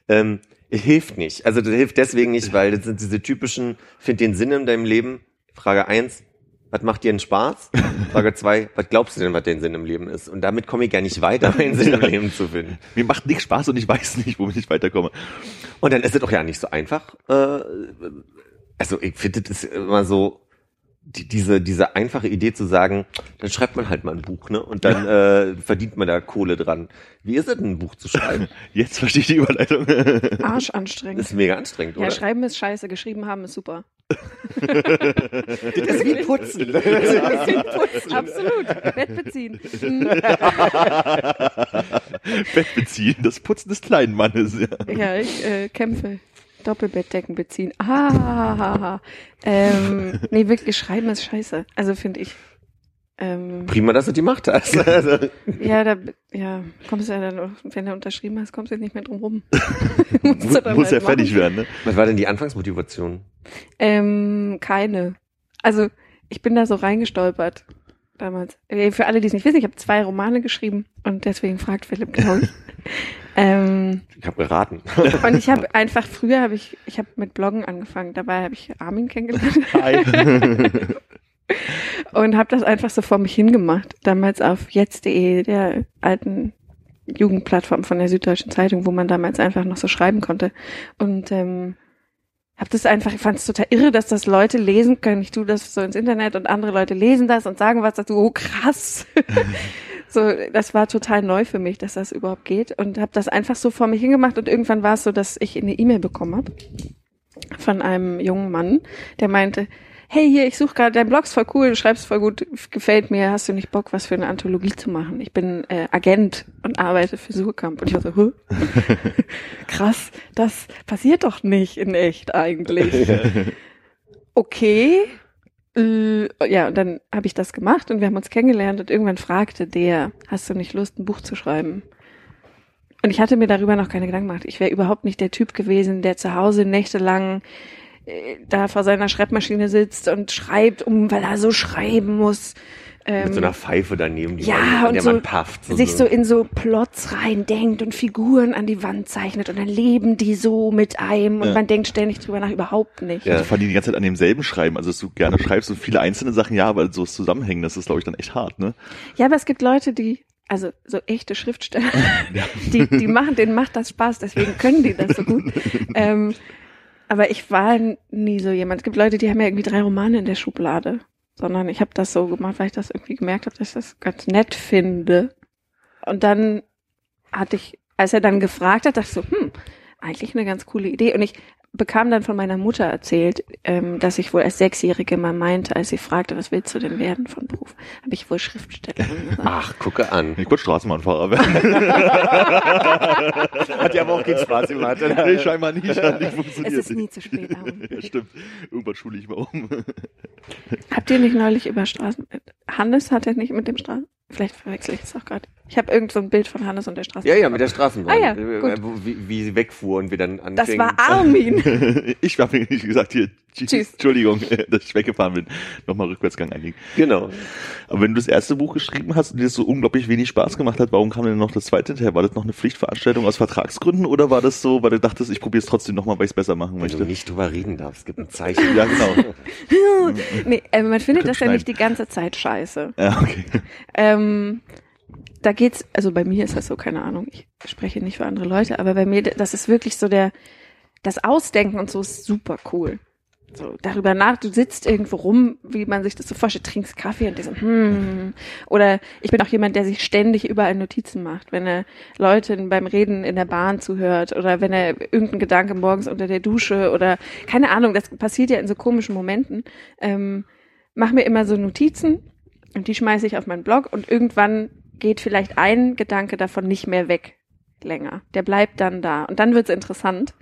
Ähm, hilft nicht. Also das hilft deswegen nicht, weil das sind diese typischen, find den Sinn in deinem Leben. Frage eins, was macht dir einen Spaß? Frage zwei, was glaubst du denn, was dein Sinn im Leben ist? Und damit komme ich gar nicht weiter, meinen Sinn im Leben zu finden. Mir macht nichts Spaß und ich weiß nicht, womit ich weiterkomme. Und dann ist es doch ja nicht so einfach. Äh, also ich finde, das ist immer so, die, diese, diese einfache Idee zu sagen, dann schreibt man halt mal ein Buch, ne? Und dann äh, verdient man da Kohle dran. Wie ist es denn, ein Buch zu schreiben? [laughs] Jetzt verstehe ich die Überleitung. [laughs] Arsch Das anstrengend. ist mega anstrengend, Ja, oder? schreiben ist scheiße, geschrieben haben ist super. [laughs] das ist wie Putzen. Absolut. Bett beziehen. Bett beziehen, das Putzen des kleinen Mannes. Ja. Ja, ich äh, kämpfe. Doppelbettdecken beziehen. Ah, ähm, nee, wirklich, schreiben ist scheiße. Also finde ich. Ähm, Prima, dass du die Macht hast. Also, ja, da ja, kommst du ja dann, wenn du unterschrieben hast, kommst du nicht mehr drum rum. [laughs] Muss halt ja fertig machen. werden, ne? was war denn die Anfangsmotivation? Ähm, keine. Also ich bin da so reingestolpert damals. Äh, Für alle, die es nicht wissen, ich habe zwei Romane geschrieben und deswegen fragt Philipp, glaube [laughs] ich. Ähm, Ich habe geraten. [laughs] und ich habe einfach früher habe ich ich habe mit Bloggen angefangen. Dabei habe ich Armin kennengelernt Hi. [laughs] und habe das einfach so vor mich hingemacht. Damals auf jetzt.de, der alten Jugendplattform von der Süddeutschen Zeitung, wo man damals einfach noch so schreiben konnte. Und ähm, habe das einfach, ich fand es total irre, dass das Leute lesen können. Ich tue das so ins Internet und andere Leute lesen das und sagen was dazu. Oh krass. [laughs] so, das war total neu für mich, dass das überhaupt geht. Und habe das einfach so vor mich hingemacht und irgendwann war es so, dass ich eine E-Mail bekommen habe von einem jungen Mann, der meinte, hey hier, ich suche gerade, dein Blog ist voll cool, du schreibst voll gut, gefällt mir, hast du nicht Bock, was für eine Anthologie zu machen? Ich bin äh, Agent und arbeite für Suchkamp. Und ich war so, Hä? [laughs] krass, das passiert doch nicht in echt eigentlich. okay. Äh, ja, und dann habe ich das gemacht und wir haben uns kennengelernt und irgendwann fragte der, hast du nicht Lust, ein Buch zu schreiben? Und ich hatte mir darüber noch keine Gedanken gemacht. Ich wäre überhaupt nicht der Typ gewesen, der zu Hause nächtelang äh, da vor seiner Schreibmaschine sitzt und schreibt, um, weil er so schreiben muss. Ähm, Mit so einer Pfeife daneben, die ja, man, an und der so man pafft. sich so in so Plots reindenkt und Figuren an die Wand zeichnet und dann leben die so mit einem und Ja. man denkt ständig drüber nach, überhaupt nicht. Ja. Also vor allem die ganze Zeit an demselben schreiben. Also dass du gerne schreibst und viele einzelne Sachen, ja, aber so Zusammenhängen, das ist, glaube ich, dann echt hart, ne? Ja, aber es gibt Leute, die, also so echte Schriftsteller, [laughs] die, die machen, denen macht das Spaß, deswegen können die das so gut. ähm, aber ich war nie so jemand. Es gibt Leute, die haben ja irgendwie drei Romane in der Schublade, sondern ich habe das so gemacht, weil ich das irgendwie gemerkt habe, dass ich das ganz nett finde. Und dann hatte ich, als er dann gefragt hat, dachte ich so, hm, eigentlich eine ganz coole Idee. Und ich bekam dann von meiner Mutter erzählt, ähm, dass ich wohl als Sechsjährige mal meinte, als sie fragte, was willst du denn werden von Beruf, habe ich wohl Schriftstellerin gesagt. Ach, gucke an. Ich wollte Straßenbahnfahrer werden. [laughs] Hat ja aber auch keinen Spaß gemacht, nee, scheinbar nicht. Hat nicht Es funktioniert. ist nie zu spät. [laughs] Ja, stimmt. Irgendwann schule ich mal um. [laughs] Habt ihr nicht neulich über Straßen... Hannes hat er nicht mit dem Straßen... Vielleicht verwechsel ich es auch gerade. Ich habe irgend so ein Bild von Hannes und der Straße. Ja, ja, mit der Straßenbahn. Ah ja, Äh, gut. wo- Wie, wie sie wegfuhr und wir dann anfingen. Das war Armin. [laughs] ich habe nicht gesagt, hier, tschüss. Tschüss. Entschuldigung, [laughs] dass ich weggefahren bin. Nochmal Rückwärtsgang einlegen. Genau. Aber wenn du das erste Buch geschrieben hast und dir das so unglaublich wenig Spaß gemacht hat, warum kam denn noch das zweite hinterher? War das noch eine Pflichtveranstaltung aus Vertragsgründen oder war das so, weil du dachtest, ich probiere es trotzdem nochmal, weil ich es besser machen Wenn möchte? du nicht drüber reden darfst, gibt ein Zeichen. Ja, genau. [laughs] nee, äh, man findet das ja nicht die ganze Zeit scheiße. Ja, okay. Ähm, da geht's, also bei mir ist das so, keine Ahnung, ich spreche nicht für andere Leute, aber bei mir, das ist wirklich so der, das Ausdenken und so ist super cool. So, darüber nach, du sitzt irgendwo rum, wie man sich das so vorstellt, trinkst Kaffee und so, hm. Oder ich bin auch jemand, der sich ständig überall Notizen macht, wenn er Leuten beim Reden in der Bahn zuhört oder wenn er irgendeinen Gedanke morgens unter der Dusche oder keine Ahnung, das passiert ja in so komischen Momenten. Ähm, mach mir immer so Notizen und die schmeiße ich auf meinen Blog und irgendwann geht vielleicht ein Gedanke davon nicht mehr weg länger. Der bleibt dann da und dann wird's interessant.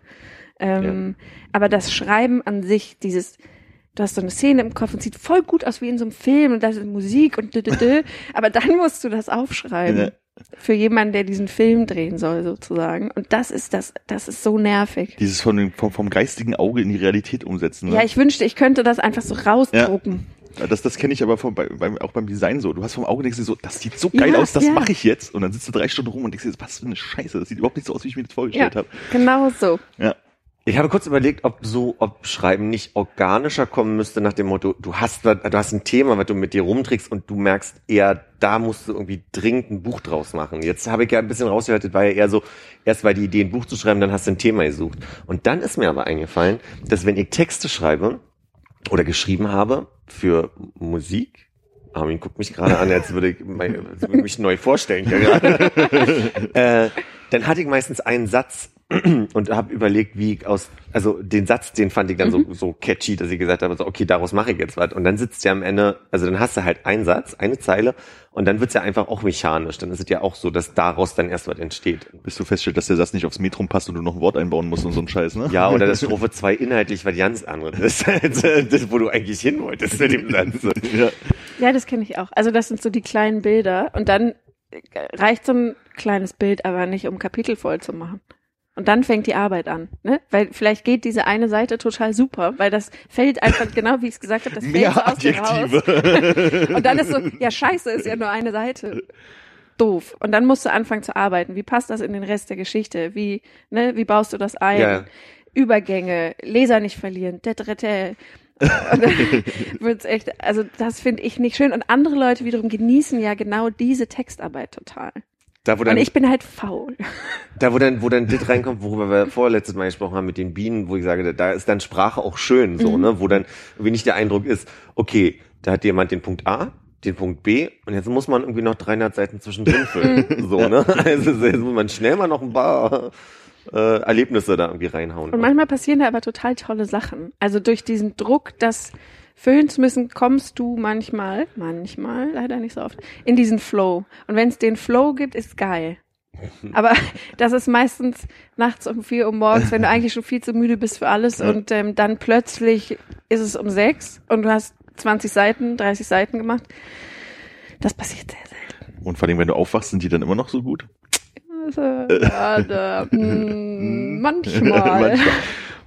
Ähm, Aber das Schreiben an sich, dieses, du hast so eine Szene im Kopf und sieht voll gut aus wie in so einem Film und da ist Musik und dü, dü, dü, [laughs] aber dann musst du das aufschreiben. Ja. Für jemanden, der diesen Film drehen soll, sozusagen. Und das ist das, das ist so nervig. Dieses von vom, vom geistigen Auge in die Realität umsetzen. Ne? Ja, ich wünschte, ich könnte das einfach so rausdrucken. Ja, Das, das kenne ich aber vom, bei, beim, auch beim Design so. Du hast vom Auge denkst du so, das sieht so geil Ja, aus, das ja. mache ich jetzt. Und dann sitzt du drei Stunden rum und denkst dir, was für eine Scheiße, das sieht überhaupt nicht so aus, wie ich mir das vorgestellt Ja, habe. genau so. Ja. Ich habe kurz überlegt, ob so, ob Schreiben nicht organischer kommen müsste nach dem Motto, du hast, was- du hast ein Thema, was du mit dir rumträgst und du merkst eher, da musst du irgendwie dringend ein Buch draus machen. Jetzt habe ich ja ein bisschen rausgehört, das war ja eher so, erst war die Idee, ein Buch zu schreiben, dann hast du ein Thema gesucht. Und dann ist mir aber eingefallen, dass wenn ich Texte schreibe oder geschrieben habe für Musik, Armin guckt mich gerade an, als würde ich, mein, als würde ich mich neu vorstellen. hier gerade. [laughs] äh, dann hatte ich meistens einen Satz [clears throat] und habe überlegt, wie ich aus, also den Satz, den fand ich dann so, so catchy, dass ich gesagt habe, so, okay, daraus mache ich jetzt was. Und dann sitzt ja am Ende, also dann hast du halt einen Satz, eine Zeile und dann wird's ja einfach auch mechanisch. Dann ist es ja auch so, dass daraus dann erst was entsteht. Bis du feststellst, dass der Satz nicht aufs Metrum passt und du noch ein Wort einbauen musst und so ein Scheiß, ne? Ja, oder das [laughs] Strophe 2 inhaltlich was ganz anderes ist, [laughs] als äh, das, wo du eigentlich hin wolltest mit dem Satz. ja. Ja, das kenne ich auch. Also das sind so die kleinen Bilder und dann reicht so ein kleines Bild aber nicht, um Kapitel voll zu machen. Und dann fängt die Arbeit an, ne? Weil vielleicht geht diese eine Seite total super, weil das fällt einfach genau, wie ich es gesagt habe, das fällt Mehr so aus dir raus. [laughs] Und dann ist so, ja scheiße, ist ja nur eine Seite. Doof. Und dann musst du anfangen zu arbeiten. Wie passt das in den Rest der Geschichte? Wie, ne, wie baust du das ein? Ja. Übergänge, Leser nicht verlieren, dritte. Und [laughs] wird's echt, also das finde ich nicht schön. Und andere Leute wiederum genießen ja genau diese Textarbeit total. Da, wo Und dann, ich bin halt faul. da, wo dann, wo dann das reinkommt, worüber wir vorletztes Mal gesprochen haben mit den Bienen, wo ich sage, da ist dann Sprache auch schön, so, ne, wo dann irgendwie nicht der Eindruck ist, okay, da hat jemand den Punkt A, den Punkt B und jetzt muss man irgendwie noch 300 Seiten zwischendrin füllen, so, ne, also jetzt muss man schnell mal noch ein paar äh, Erlebnisse da irgendwie reinhauen. Und manchmal passieren da aber total tolle Sachen. Also durch diesen Druck, das füllen zu müssen, kommst du manchmal, manchmal, leider nicht so oft, in diesen Flow. Und wenn es den Flow gibt, ist geil. [laughs] Aber das ist meistens nachts um vier Uhr morgens, wenn du eigentlich schon viel zu müde bist für alles und ähm, dann plötzlich ist es um sechs und du hast 20 Seiten, 30 Seiten gemacht. Das passiert sehr selten. Und vor allem, wenn du aufwachst, sind die dann immer noch so gut? Ja, da, mm, manchmal. [laughs]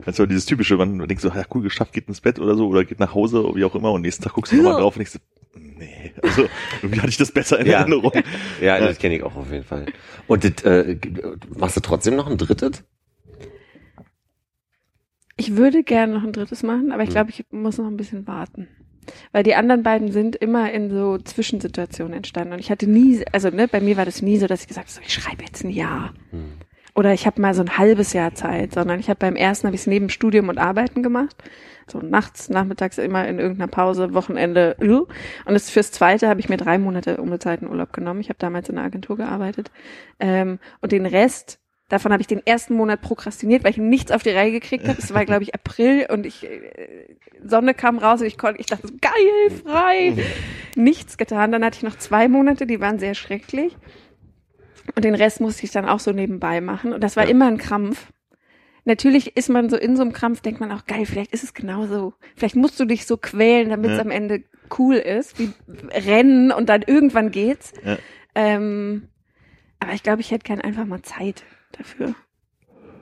Also dieses typische, man denkt so, ja cool, geschafft, geht ins Bett oder so, oder geht nach Hause, wie auch immer, und nächsten Tag guckst du nochmal drauf und denkst, so, nee, also irgendwie hatte ich das besser in Ja. Erinnerung. [laughs] Ja, das kenne ich auch auf jeden Fall. Und das, äh, machst du trotzdem noch ein drittes? Ich würde gerne noch ein drittes machen, aber ich glaube, ich muss noch ein bisschen warten. Weil die anderen beiden sind immer in so Zwischensituationen entstanden. Und ich hatte nie, also ne, bei mir war das nie so, dass ich gesagt habe, so, ich schreibe jetzt ein Jahr. Oder ich habe mal so ein halbes Jahr Zeit, sondern ich habe beim ersten habe ich es neben Studium und Arbeiten gemacht. So nachts, nachmittags immer in irgendeiner Pause, Wochenende. äh. Und das fürs zweite habe ich mir drei Monate unbezahlten Urlaub genommen. Ich habe damals in einer Agentur gearbeitet. Ähm, und den Rest Davon habe ich den ersten Monat prokrastiniert, weil ich nichts auf die Reihe gekriegt habe. Es war, glaube ich, April und ich äh, Sonne kam raus und ich konnte, ich dachte, so, geil, frei. Nichts getan. Dann hatte ich noch zwei Monate, die waren sehr schrecklich. Und den Rest musste ich dann auch so nebenbei machen. Und das war Ja. immer ein Krampf. Natürlich ist man so in so einem Krampf, denkt man auch, geil, vielleicht ist es genauso. Vielleicht musst du dich so quälen, damit es Ja. am Ende cool ist, wie Rennen und dann irgendwann geht's. Ja. Ähm, Aber ich glaube, ich hätte gern einfach mal Zeit dafür.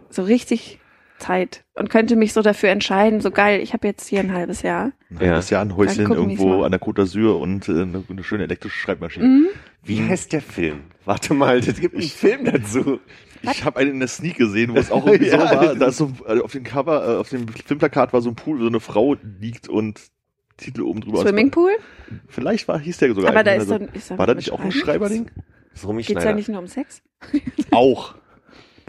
So richtig Zeit. Und könnte mich so dafür entscheiden, so geil, ich habe jetzt hier ein halbes Jahr. Ein halbes Jahr ein Häuschen irgendwo an der Côte d'Azur und äh, eine, eine schöne elektrische Schreibmaschine. Mhm. Wie heißt der Film? Warte mal, es gibt einen Film dazu. Ich habe einen in der Sneak gesehen, wo es auch [laughs] irgendwie Ja, so war. Da ist so äh, auf dem Cover, äh, auf dem Filmplakat war so ein Pool, wo so eine Frau liegt und Titel oben drüber. Swimmingpool? Vielleicht war hieß der sogar. Aber da ist also, so, ist da war da nicht auch ein? Schreiberding? Das ist Romy Geht's ja nicht nur um Sex? Auch,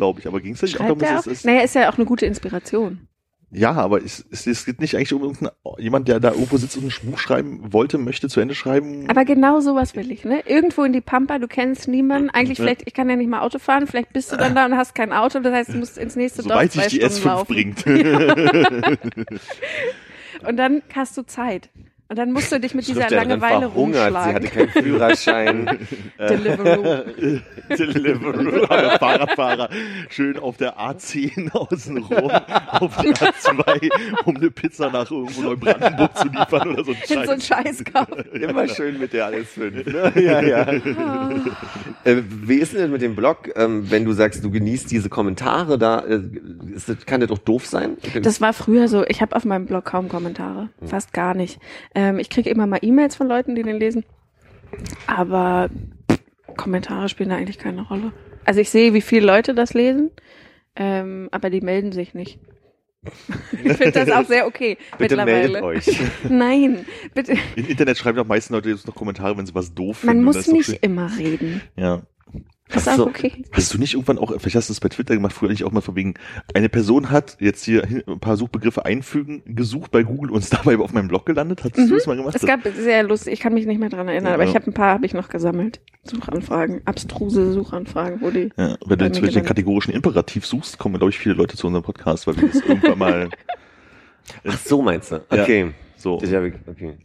glaube ich. Aber ging es nicht auch darum, dass es? Naja, ist ja auch eine gute Inspiration. Ja, aber es, es, es geht nicht eigentlich um jemand, der da irgendwo sitzt und ein Buch schreiben wollte, möchte zu Ende schreiben. Aber genau sowas will ich, ne? Irgendwo in die Pampa, du kennst niemanden. Eigentlich Ja. vielleicht, ich kann ja nicht mal Auto fahren, vielleicht bist du dann da und hast kein Auto, das heißt, du musst ins nächste Dorf Sobald zwei sich die Stunden S5 laufen. bringt. [laughs] Und dann hast du Zeit. Und dann musst du dich mit dieser Langeweile verhungert, sie hatte rumschlagen. keinen Führerschein. [laughs] Deliveroo. [laughs] Deliveroo, aber Fahrradfahrer schön auf der A10 außen rum, auf die A2, um eine Pizza nach irgendwo Neubrandenburg zu liefern oder so ein In so einen Scheiß. Scheiß kaufen. Immer schön mit der alles fünf. Ne? [laughs] Ja, ja. äh, wie ist denn das mit dem Blog, ähm, wenn du sagst, du genießt diese Kommentare da? Äh, ist das, kann das doch doof sein? Das war früher so. Ich habe auf meinem Blog kaum Kommentare. Fast gar nicht. Ähm, ich kriege immer mal E-Mails von Leuten, die den lesen. Aber Kommentare spielen da eigentlich keine Rolle. Also ich sehe, wie viele Leute das lesen, ähm, aber die melden sich nicht. [laughs] ich finde das auch sehr okay [laughs] Bitte mittlerweile. meldet euch. [laughs] Nein, bitte. Im Internet schreiben doch meisten Leute jetzt noch Kommentare, wenn sie was doof Man finden. muss ist doch nicht immer reden. Ja. Das ist auch so. okay. Hast du nicht irgendwann auch, vielleicht hast du es bei Twitter gemacht, früher nicht auch mal von wegen, eine Person hat jetzt hier ein paar Suchbegriffe einfügen, gesucht bei Google und ist [laughs] dabei auf meinem Blog gelandet? Hattest du das mal gemacht? Es gab sehr lustig, ich kann mich nicht mehr dran erinnern, aber Ja. ich habe ein paar habe ich noch gesammelt. Suchanfragen, abstruse Suchanfragen, wo die ja, wenn du Beispiel den kategorischen Imperativ suchst, kommen, glaube ich, viele Leute zu unserem Podcast, weil wir das irgendwann mal [laughs] Ach so meinst du? Ja. Okay. so. Ja wirklich- okay.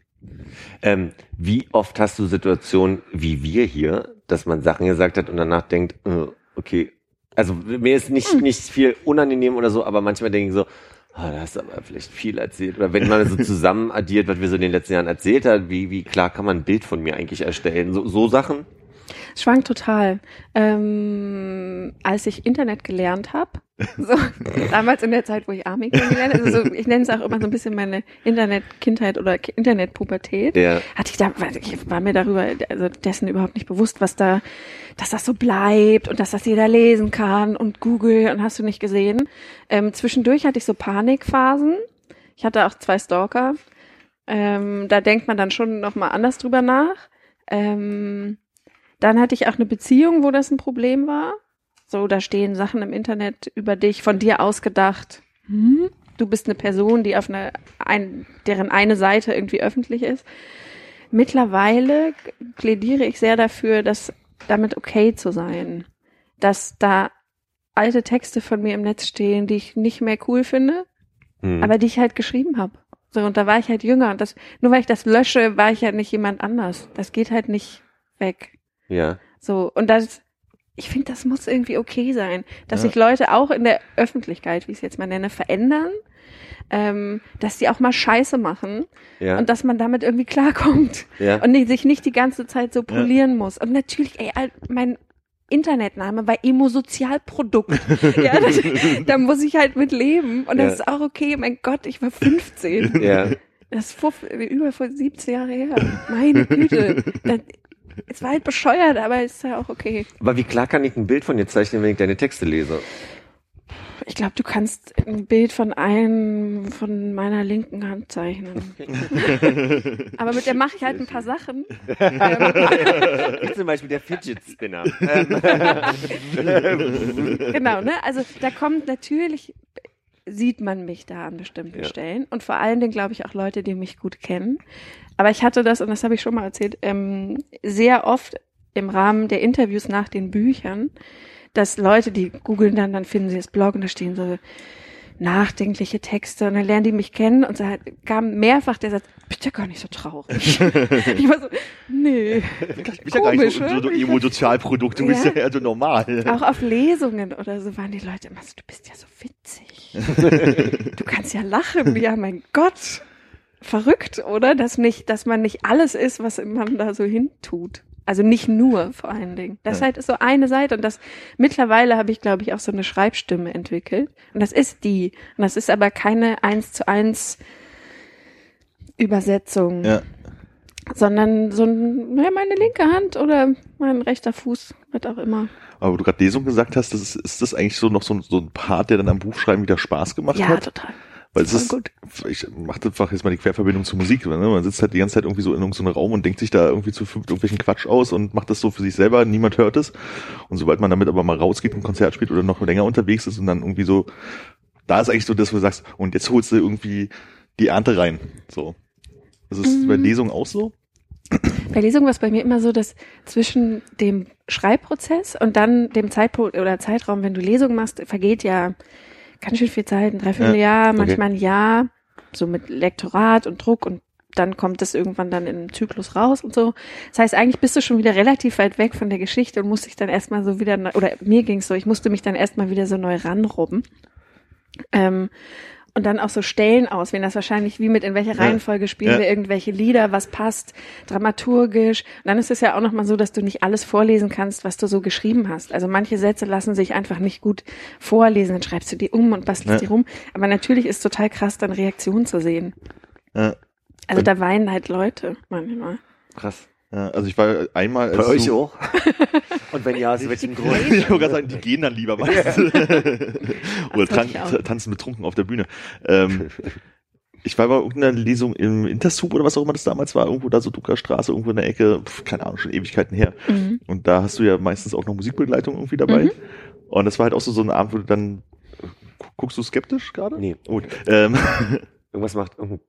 Ähm, wie oft hast du Situationen wie wir hier, dass man Sachen gesagt hat und danach denkt, äh, okay, also mir ist nicht, nicht viel unangenehm oder so, aber manchmal denke ich so, ah, da hast du aber vielleicht viel erzählt. Oder wenn man so [laughs] zusammen addiert, was wir so in den letzten Jahren erzählt haben, wie, wie klar kann man ein Bild von mir eigentlich erstellen? So, so Sachen? Schwankt total. Ähm, als ich Internet gelernt habe, so, [laughs] damals in der Zeit, wo ich Army kennengelernt habe, also so, ich nenne es auch immer so ein bisschen meine Internet-Kindheit oder Internet-Pubertät, Ja. hatte ich da, ich war mir darüber, also dessen überhaupt nicht bewusst, was da, dass das so bleibt und dass das jeder lesen kann und Google und hast du nicht gesehen. Ähm, zwischendurch hatte ich so Panikphasen. Ich hatte auch zwei Stalker. Ähm, da denkt man dann schon noch mal anders drüber nach. Ähm, dann hatte ich auch eine Beziehung, wo das ein Problem war. So, da stehen Sachen im Internet über dich, von dir ausgedacht. Hm? Du bist eine Person, die auf eine, ein, deren eine Seite irgendwie öffentlich ist. Mittlerweile plädiere ich sehr dafür, dass damit okay zu sein. Dass da alte Texte von mir im Netz stehen, die ich nicht mehr cool finde, Hm. aber die ich halt geschrieben habe. So, und da war ich halt jünger. Und das, nur weil ich das lösche, war ich halt nicht jemand anders. Das geht halt nicht weg. Ja. So, und das, ich finde, das muss irgendwie okay sein, dass Ja. sich Leute auch in der Öffentlichkeit, wie ich es jetzt mal nenne, verändern, ähm, dass die auch mal Scheiße machen Ja. und dass man damit irgendwie klarkommt ja. und nicht, sich nicht die ganze Zeit so polieren muss. Und natürlich, ey, mein Internetname war Emo-Sozialprodukt. [laughs] ja, das, da muss ich halt mit leben. Und das ist auch okay. Mein Gott, ich war 15. ja. Das ist über vor 17 Jahre her. Meine Güte. [laughs] Das, es war halt bescheuert, aber ist ja auch okay. Aber wie klar kann ich ein Bild von dir zeichnen, wenn ich deine Texte lese? Ich glaube, du kannst ein Bild von einem von meiner linken Hand zeichnen. [laughs] aber mit der mache ich halt ein paar Sachen. [laughs] Wie zum Beispiel der Fidget Spinner. Ähm, [laughs] Genau, ne? Also da kommt natürlich, sieht man mich da an bestimmten Ja. Stellen. Und vor allen Dingen, glaube ich, auch Leute, die mich gut kennen. Aber ich hatte das, und das habe ich schon mal erzählt, ähm, sehr oft im Rahmen der Interviews nach den Büchern, dass Leute, die googeln dann, dann finden sie das Blog und da stehen so nachdenkliche Texte und dann lernen die mich kennen und da kam mehrfach der Satz, bitte gar nicht so traurig. [laughs] ich war so, nee, Ich bin ja gar nicht so, so, so ne? Emo-Sozialprodukt, du bist ja Ja. eher so normal. Auch auf Lesungen oder so waren die Leute immer so, du bist ja so witzig. [laughs] du kannst ja lachen. Ja, mein Gott. Verrückt, oder? Dass nicht, dass man nicht alles ist, was man da so hintut. Also nicht nur vor allen Dingen. Das Ja. halt ist so eine Seite und das mittlerweile habe ich, glaube ich, auch so eine Schreibstimme entwickelt. Und das ist die. Und das ist aber keine eins zu eins Übersetzung, Ja. sondern so ein, naja, meine linke Hand oder mein rechter Fuß, was auch immer. Aber wo du gerade Lesung gesagt hast, das ist, ist das eigentlich so noch so, ein- so ein Part, der dann am Buchschreiben wieder Spaß gemacht Ja, hat? total. Weil es ist, ich mach einfach jetzt mal die Querverbindung zur Musik. Ne? Man sitzt halt die ganze Zeit irgendwie so in irgendeinem Raum und denkt sich da irgendwie zu fünf irgendwelchen Quatsch aus und macht das so für sich selber, niemand hört es. Und sobald man damit aber mal rausgeht, ein Konzert spielt oder noch länger unterwegs ist und dann irgendwie so, da ist eigentlich so das, wo du sagst, und jetzt holst du irgendwie die Ernte rein. So. Das ist Mhm. bei Lesungen auch so? Bei Lesung war es bei mir immer so, dass zwischen dem Schreibprozess und dann dem Zeitpunkt oder Zeitraum, wenn du Lesung machst, vergeht ja ganz schön viel Zeit, ein Dreivierteljahr, okay. manchmal ein Jahr, so mit Lektorat und Druck und dann kommt es irgendwann dann in einem Zyklus raus und so. Das heißt, eigentlich bist du schon wieder relativ weit weg von der Geschichte und musst dich dann erstmal so wieder, oder mir ging's so, ich musste mich dann erstmal wieder so neu ranrobben. Ähm, und dann auch so Stellen auswählen, das wahrscheinlich wie mit in welcher. Reihenfolge spielen Ja. wir irgendwelche Lieder, was passt dramaturgisch. Und dann ist es ja auch nochmal so, dass du nicht alles vorlesen kannst, was du so geschrieben hast. Also manche Sätze lassen sich einfach nicht gut vorlesen, dann schreibst du die um und bastelst Ja. die rum. Aber natürlich ist total krass, dann Reaktionen zu sehen. Ja. Also da weinen halt Leute manchmal. Krass. Also ich war einmal. Bei euch auch? [laughs] Und wenn ja, aus welchem Grund? ich wollte gerade sagen, die gehen dann lieber meistens. [laughs] Oder auch. tanzen betrunken auf der Bühne. Ähm, ich war bei irgendeiner Lesung im Intersub oder was auch immer das damals war, irgendwo da so Druckerstraße, irgendwo in der Ecke, pf, keine Ahnung, schon Ewigkeiten her. Mhm. Und da hast du ja meistens auch noch Musikbegleitung irgendwie dabei. Mhm. Und das war halt auch so, so ein Abend, wo du dann, gu- guckst du skeptisch gerade? Nee, Gut. Ähm, irgendwas macht irgendein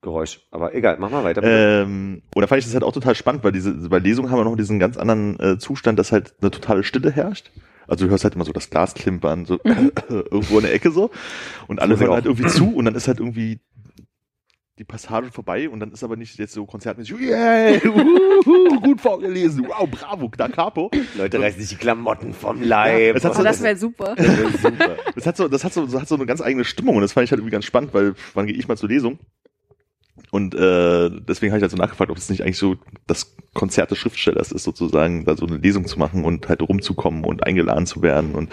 Geräusch. Aber egal, mach mal weiter. ähm, und da fand ich das halt auch total spannend, weil diese, bei Lesungen haben wir noch diesen ganz anderen äh, Zustand, dass halt eine totale Stille herrscht. Also du hörst halt immer so das Glas klimpern, so [laughs] irgendwo in der Ecke so. Und alle hören halt irgendwie zu und dann ist halt irgendwie die Passage vorbei und dann ist aber nicht jetzt so konzertmäßig, yeah, [laughs] uhuhu, gut vorgelesen, wow, bravo, da capo. Leute reißen sich die Klamotten vom Leib. es hat Oh, so- das wäre super. Das wär [laughs] super. Das hat so, das hat so, das hat so eine ganz eigene Stimmung und das fand ich halt irgendwie ganz spannend, weil wann gehe ich mal zur Lesung? Und äh, deswegen habe ich halt so nachgefragt, ob es nicht eigentlich so das Konzert des Schriftstellers ist, sozusagen, da so eine Lesung zu machen und halt rumzukommen und eingeladen zu werden. Und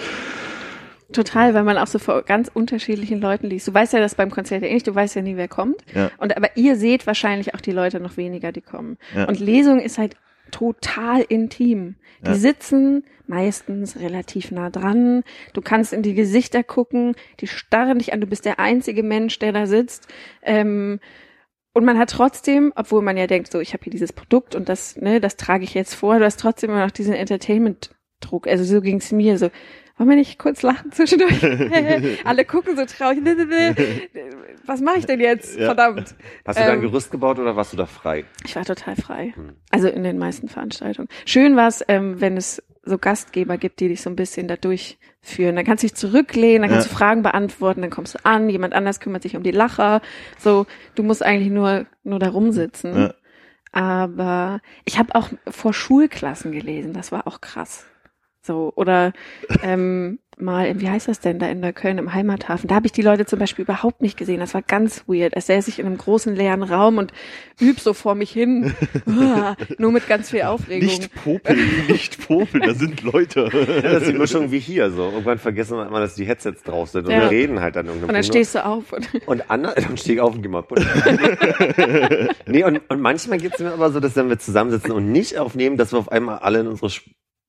Total, weil man auch so vor ganz unterschiedlichen Leuten liest. Du weißt ja das beim Konzert ja eh nicht, du weißt ja nie, wer kommt. Ja. Und aber ihr seht wahrscheinlich auch die Leute noch weniger, die kommen. Ja. Und Lesung ist halt total intim. Die Ja. sitzen meistens relativ nah dran. Du kannst in die Gesichter gucken, die starren dich an. Du bist der einzige Mensch, der da sitzt. Ähm, und man hat trotzdem, obwohl man ja denkt, so ich habe hier dieses Produkt und das, ne, das trage ich jetzt vor, du hast trotzdem immer noch diesen Entertainment-Druck. Also so ging's mir so. Wollen wir nicht kurz lachen zwischendurch? [laughs] Alle gucken so traurig. Was mache ich denn jetzt? Ja. Verdammt. Hast du da ein Ähm, Gerüst gebaut oder warst du da frei? Ich war total frei. Hm. Also in den meisten Veranstaltungen. Schön war es, ähm, wenn es so Gastgeber gibt, die dich so ein bisschen da durchführen. Dann kannst du dich zurücklehnen, dann kannst Ja. du Fragen beantworten, dann kommst du an, jemand anders kümmert sich um die Lacher. So, du musst eigentlich nur, nur da rumsitzen. Ja. Aber ich habe auch vor Schulklassen gelesen, das war auch krass. So, oder ähm, mal, wie heißt das denn, da in Neukölln im Heimathafen, da habe ich die Leute zum Beispiel überhaupt nicht gesehen. Das war ganz weird. Als säße ich in einem großen leeren Raum und üb so vor mich hin. Uah, [laughs] nur mit ganz viel Aufregung. nicht popeln, nicht popeln, da sind Leute. Ja, das ist die Mischung wie hier. So irgendwann vergessen wir immer, dass die Headsets drauf sind und Ja. wir reden halt dann irgendwann. und dann stehst du auf und [laughs] Und Anna, [laughs] dann stehe ich auf und geh mal putzen. nee, und, und manchmal geht's mir aber so, dass wenn wir zusammensitzen und nicht aufnehmen, dass wir auf einmal alle in unsere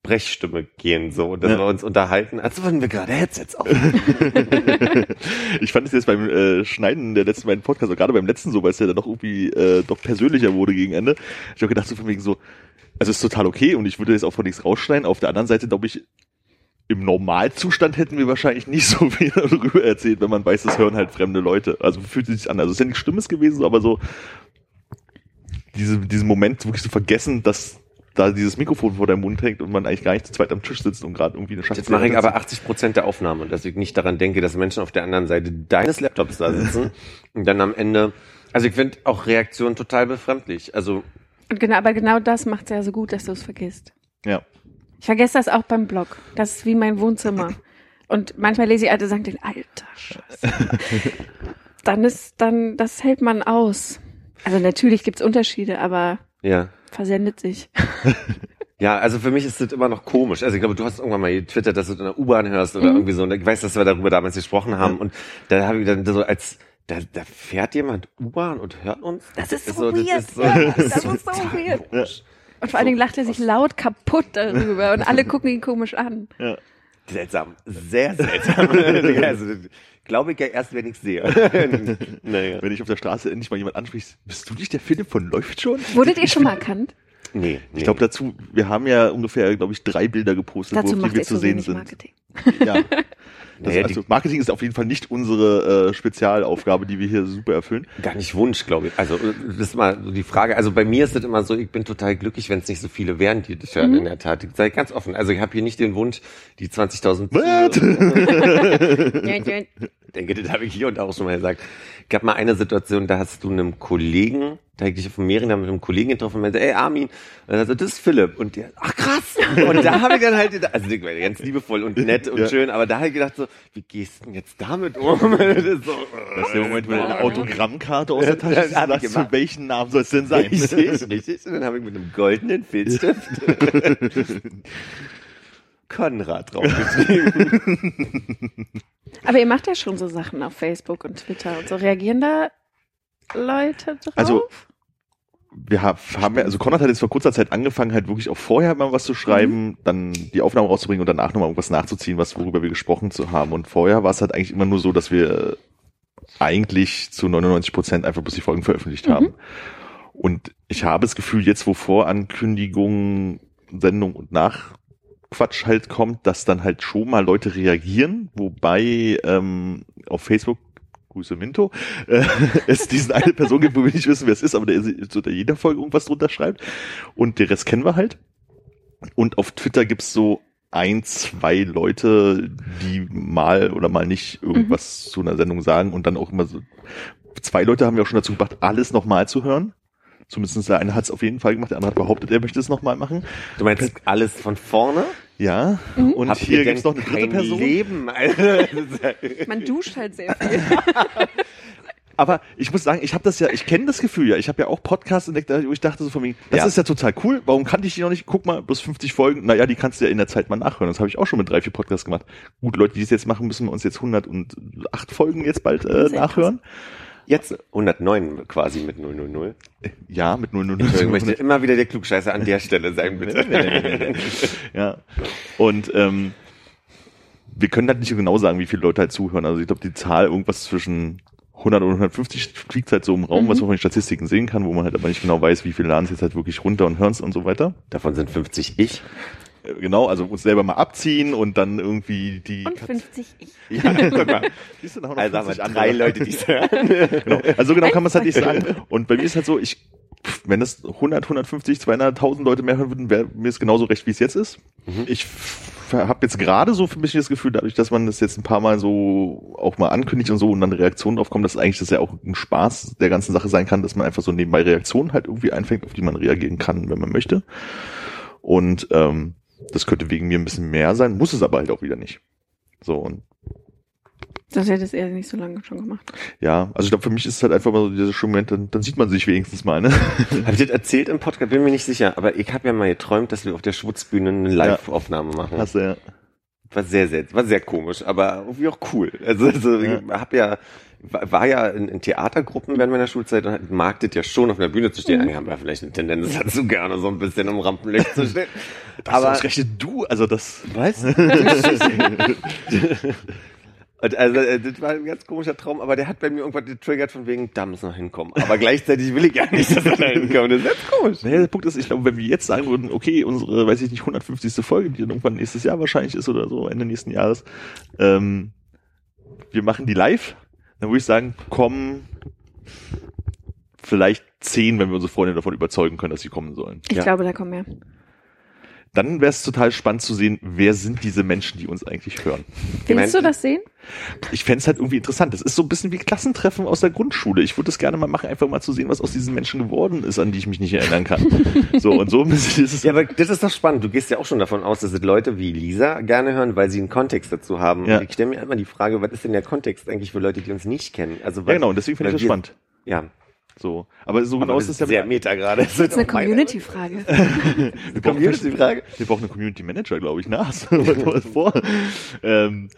Sprechstimme gehen, so, und dass Ja. wir uns unterhalten, als würden wir gerade Headsets auf. [laughs] ich fand es jetzt beim äh, Schneiden der letzten beiden Podcasts, oder gerade beim letzten so, weil es ja dann doch irgendwie äh, doch persönlicher wurde gegen Ende. Ich habe gedacht, so von wegen so, also ist total okay und ich würde jetzt auch von nichts rausschneiden. Auf der anderen Seite, glaube ich, im Normalzustand hätten wir wahrscheinlich nicht so [laughs] viel darüber erzählt, wenn man weiß, das hören halt fremde Leute. Also fühlt sich an. Also es ist ja nichts Schlimmes gewesen, aber so diese, diesen Moment wirklich zu vergessen, dass da dieses Mikrofon vor deinem Mund hängt und man eigentlich gar nicht zu zweit am Tisch sitzt und gerade irgendwie eine Schachtel Jetzt mache ich aber 80 Prozent der Aufnahme und dass ich nicht daran denke, dass Menschen auf der anderen Seite deines Laptops da sitzen [laughs] und dann am Ende, also ich finde auch Reaktionen total befremdlich. Also Und genau, aber genau das macht es ja so gut, dass du es vergisst. Ja. Ich vergesse das auch beim Blog. Das ist wie mein Wohnzimmer. Und manchmal lese ich alte Sachen, denke, alter [laughs] Scheiße. dann ist, dann, das hält man aus. Also natürlich gibt's Unterschiede, aber ja. Versendet sich. [laughs] Ja, also für mich ist das immer noch komisch. Also ich glaube, du hast irgendwann mal getwittert, dass du in der U-Bahn hörst oder Mhm. irgendwie so. Und ich weiß, dass wir darüber damals gesprochen haben. Und da habe ich dann so als, da, da fährt jemand U-Bahn und hört uns. Das ist so, das weird. ist so- ja, das ist so weird. Und vor allen Dingen lacht er sich laut kaputt darüber und alle gucken ihn komisch an. Seltsam. Sehr seltsam. [laughs] also, glaube ich ja erst, wenn ich sehe. [laughs] naja. Wenn ich auf der Straße endlich mal jemand anspricht, bist du nicht der Philipp von Läuft schon? Wurdet ihr schon mal erkannt? Nee, nee. Ich glaube dazu, wir haben ja ungefähr, glaube ich, drei Bilder gepostet, Dazu wo die wir zu sehen sind. Marketing. Ja. [laughs] Das, Naja, also Marketing ist auf jeden Fall nicht unsere äh, Spezialaufgabe, die wir hier super erfüllen. Gar nicht Wunsch, glaube ich. Also äh, das ist mal so die Frage. Also bei mir ist es immer so, ich bin total glücklich, wenn es nicht so viele wären, die das hören in der Tat. Ich sage ganz offen. Also ich habe hier nicht den Wunsch, die 20.000 What? [laughs] [laughs] Ich denke, das habe ich hier und da auch schon mal gesagt. Ich habe mal eine Situation, da hast du einem Kollegen, da habe ich auf dem Meeren mit einem Kollegen getroffen und meinte, ey Armin, und so, das ist Philipp. Und der, ach krass. Und da habe ich dann halt, gedacht- also ganz liebevoll und nett und Ja. schön, aber da habe ich gedacht so, wie gehst du denn jetzt damit um? [laughs] Das ist so, Das ist der Moment, wo du eine Autogrammkarte aus der Tasche sagst, für welchen Namen soll es denn sein? Richtig, [laughs] richtig. Und dann habe ich mit einem goldenen Filzstift [laughs] Konrad draufgeschrieben. [laughs] Aber ihr macht ja schon so Sachen auf Facebook und Twitter und so. Reagieren da Leute drauf? Also, wir hab- haben ja, also Konrad hat jetzt vor kurzer Zeit angefangen, halt wirklich auch vorher mal was zu schreiben, dann die Aufnahme rauszubringen und danach nochmal irgendwas nachzuziehen, was worüber wir gesprochen zu haben. Und vorher war es halt eigentlich immer nur so, dass wir eigentlich zu 99 Prozent einfach bloß die Folgen veröffentlicht haben. Und ich habe das Gefühl, jetzt wo Vorankündigungen, Sendung und Nachquatsch halt kommt, dass dann halt schon mal Leute reagieren, wobei ähm, auf Facebook Grüße Minto, äh, [laughs] es diesen eine Person gibt, wo wir nicht wissen, wer es ist, aber der so unter jeder Folge irgendwas drunter schreibt. Und den Rest kennen wir halt. Und auf Twitter gibt's so ein, zwei Leute, die mal oder mal nicht irgendwas zu einer Sendung sagen und dann auch immer so. Zwei Leute haben wir auch schon dazu gebracht, alles nochmal zu hören. Zumindest der eine hat es auf jeden Fall gemacht, der andere hat behauptet, er möchte es nochmal machen. Du meinst alles von vorne? Ja. Und Habt hier gibt's denn noch eine dritte kein Person. Leben. [laughs] Alter? Man duscht halt sehr viel. [laughs] Aber ich muss sagen, ich habe das ja, ich kenne das Gefühl ja. Ich habe ja auch Podcasts entdeckt, wo ich dachte so von mir, das Ja. ist ja total cool. Warum kannte ich die noch nicht? Guck mal, bloß 50 Folgen. Naja, die kannst du ja in der Zeit mal nachhören. Das habe ich auch schon mit drei, vier Podcasts gemacht. Gut, Leute, die es jetzt machen, müssen wir uns jetzt 108 Folgen jetzt bald äh, nachhören. Jetzt 109 quasi mit 000. Ja, mit 000. Ich möchte immer wieder der Klugscheißer an der Stelle sein, bitte. ja. Und ähm, wir können halt nicht genau sagen, wie viele Leute halt zuhören. Also ich glaube, die Zahl irgendwas zwischen 100 und 150 fliegt halt so im Raum, was man von den Statistiken sehen kann, wo man halt aber nicht genau weiß, wie viele laden es jetzt halt wirklich runter und hören es und so weiter. Davon sind 50 ich. Genau, also uns selber mal abziehen und dann irgendwie die. Und Katze- 50 ich. [laughs] Ja, guck mal. Siehst du, haben noch Also haben wir 50 drei andere. Leute, die es hören. [laughs] Genau. Also genau kann man es halt nicht sagen. Und bei mir ist halt so, ich, wenn das 100, 150, 200.000 Leute mehr hören würden, wäre mir es genauso recht, wie es jetzt ist. Ich habe jetzt gerade so für mich das Gefühl, dadurch, dass man das jetzt ein paar Mal so auch mal ankündigt und so und dann Reaktionen drauf kommen, dass eigentlich das ja auch ein Spaß der ganzen Sache sein kann, dass man einfach so nebenbei Reaktionen halt irgendwie einfängt, auf die man reagieren kann, wenn man möchte. Und ähm, das könnte wegen mir ein bisschen mehr sein, muss es aber halt auch wieder nicht. So, und Das hätte es eher nicht so lange schon gemacht. ja, also ich glaube, für mich ist es halt einfach mal so dieser schöne Moment, dann, dann sieht man sich wenigstens mal, ne? [laughs] Hab ich das erzählt im Podcast? Bin mir nicht sicher, aber ich habe ja mal geträumt, dass wir auf der Schwutzbühne eine Live-Aufnahme machen. Hast du ja. War sehr, sehr, war sehr komisch, aber irgendwie auch cool. Also, also Ja. ich hab ja, war war ja in, in Theatergruppen während meiner Schulzeit und mag das ja schon auf der Bühne zu stehen. Eigentlich haben wir vielleicht eine Tendenz dazu, gerne so ein bisschen im Rampenlicht zu stehen. [laughs] Aber aber, ausgerechnet du, also das. was? [laughs] Und also, äh, das war ein ganz komischer Traum, aber der hat bei mir irgendwann getriggert von wegen, da müssen wir hinkommen. Aber [laughs] gleichzeitig will ich ja nicht, dass wir da hinkommen. Das ist ganz komisch. Naja, der Punkt ist, ich glaube, wenn wir jetzt sagen würden, okay, unsere, weiß ich nicht, 150. Folge, die dann irgendwann nächstes Jahr wahrscheinlich ist oder so, Ende nächsten Jahres, ähm, wir machen die live, dann würde ich sagen, kommen vielleicht zehn, wenn wir unsere Freunde davon überzeugen können, dass sie kommen sollen. Ich Ja. glaube, da kommen mehr. Dann wäre es total spannend zu sehen, wer sind diese Menschen, die uns eigentlich hören. Willst du das sehen? Ich fände es halt irgendwie interessant. Das ist so ein bisschen wie Klassentreffen aus der Grundschule. Ich würde das gerne mal machen, einfach mal zu sehen, was aus diesen Menschen geworden ist, an die ich mich nicht erinnern kann. [laughs] so, und so ist es. Ja, aber das ist doch spannend. Du gehst ja auch schon davon aus, dass es Leute wie Lisa gerne hören, weil sie einen Kontext dazu haben. Ja. Und Ich stelle mir immer die Frage, was ist denn der Kontext eigentlich für Leute, die uns nicht kennen? Also ja, was- genau, und deswegen finde ich weil das spannend. Ja. So. Aber so genau das ist es ja sehr meta gerade. Das Das ist [laughs] eine Community-Frage. [laughs] Wir brauchen- Community-Frage. Wir brauchen einen Community Manager, glaube ich. Na, hast du was vor? Ähm,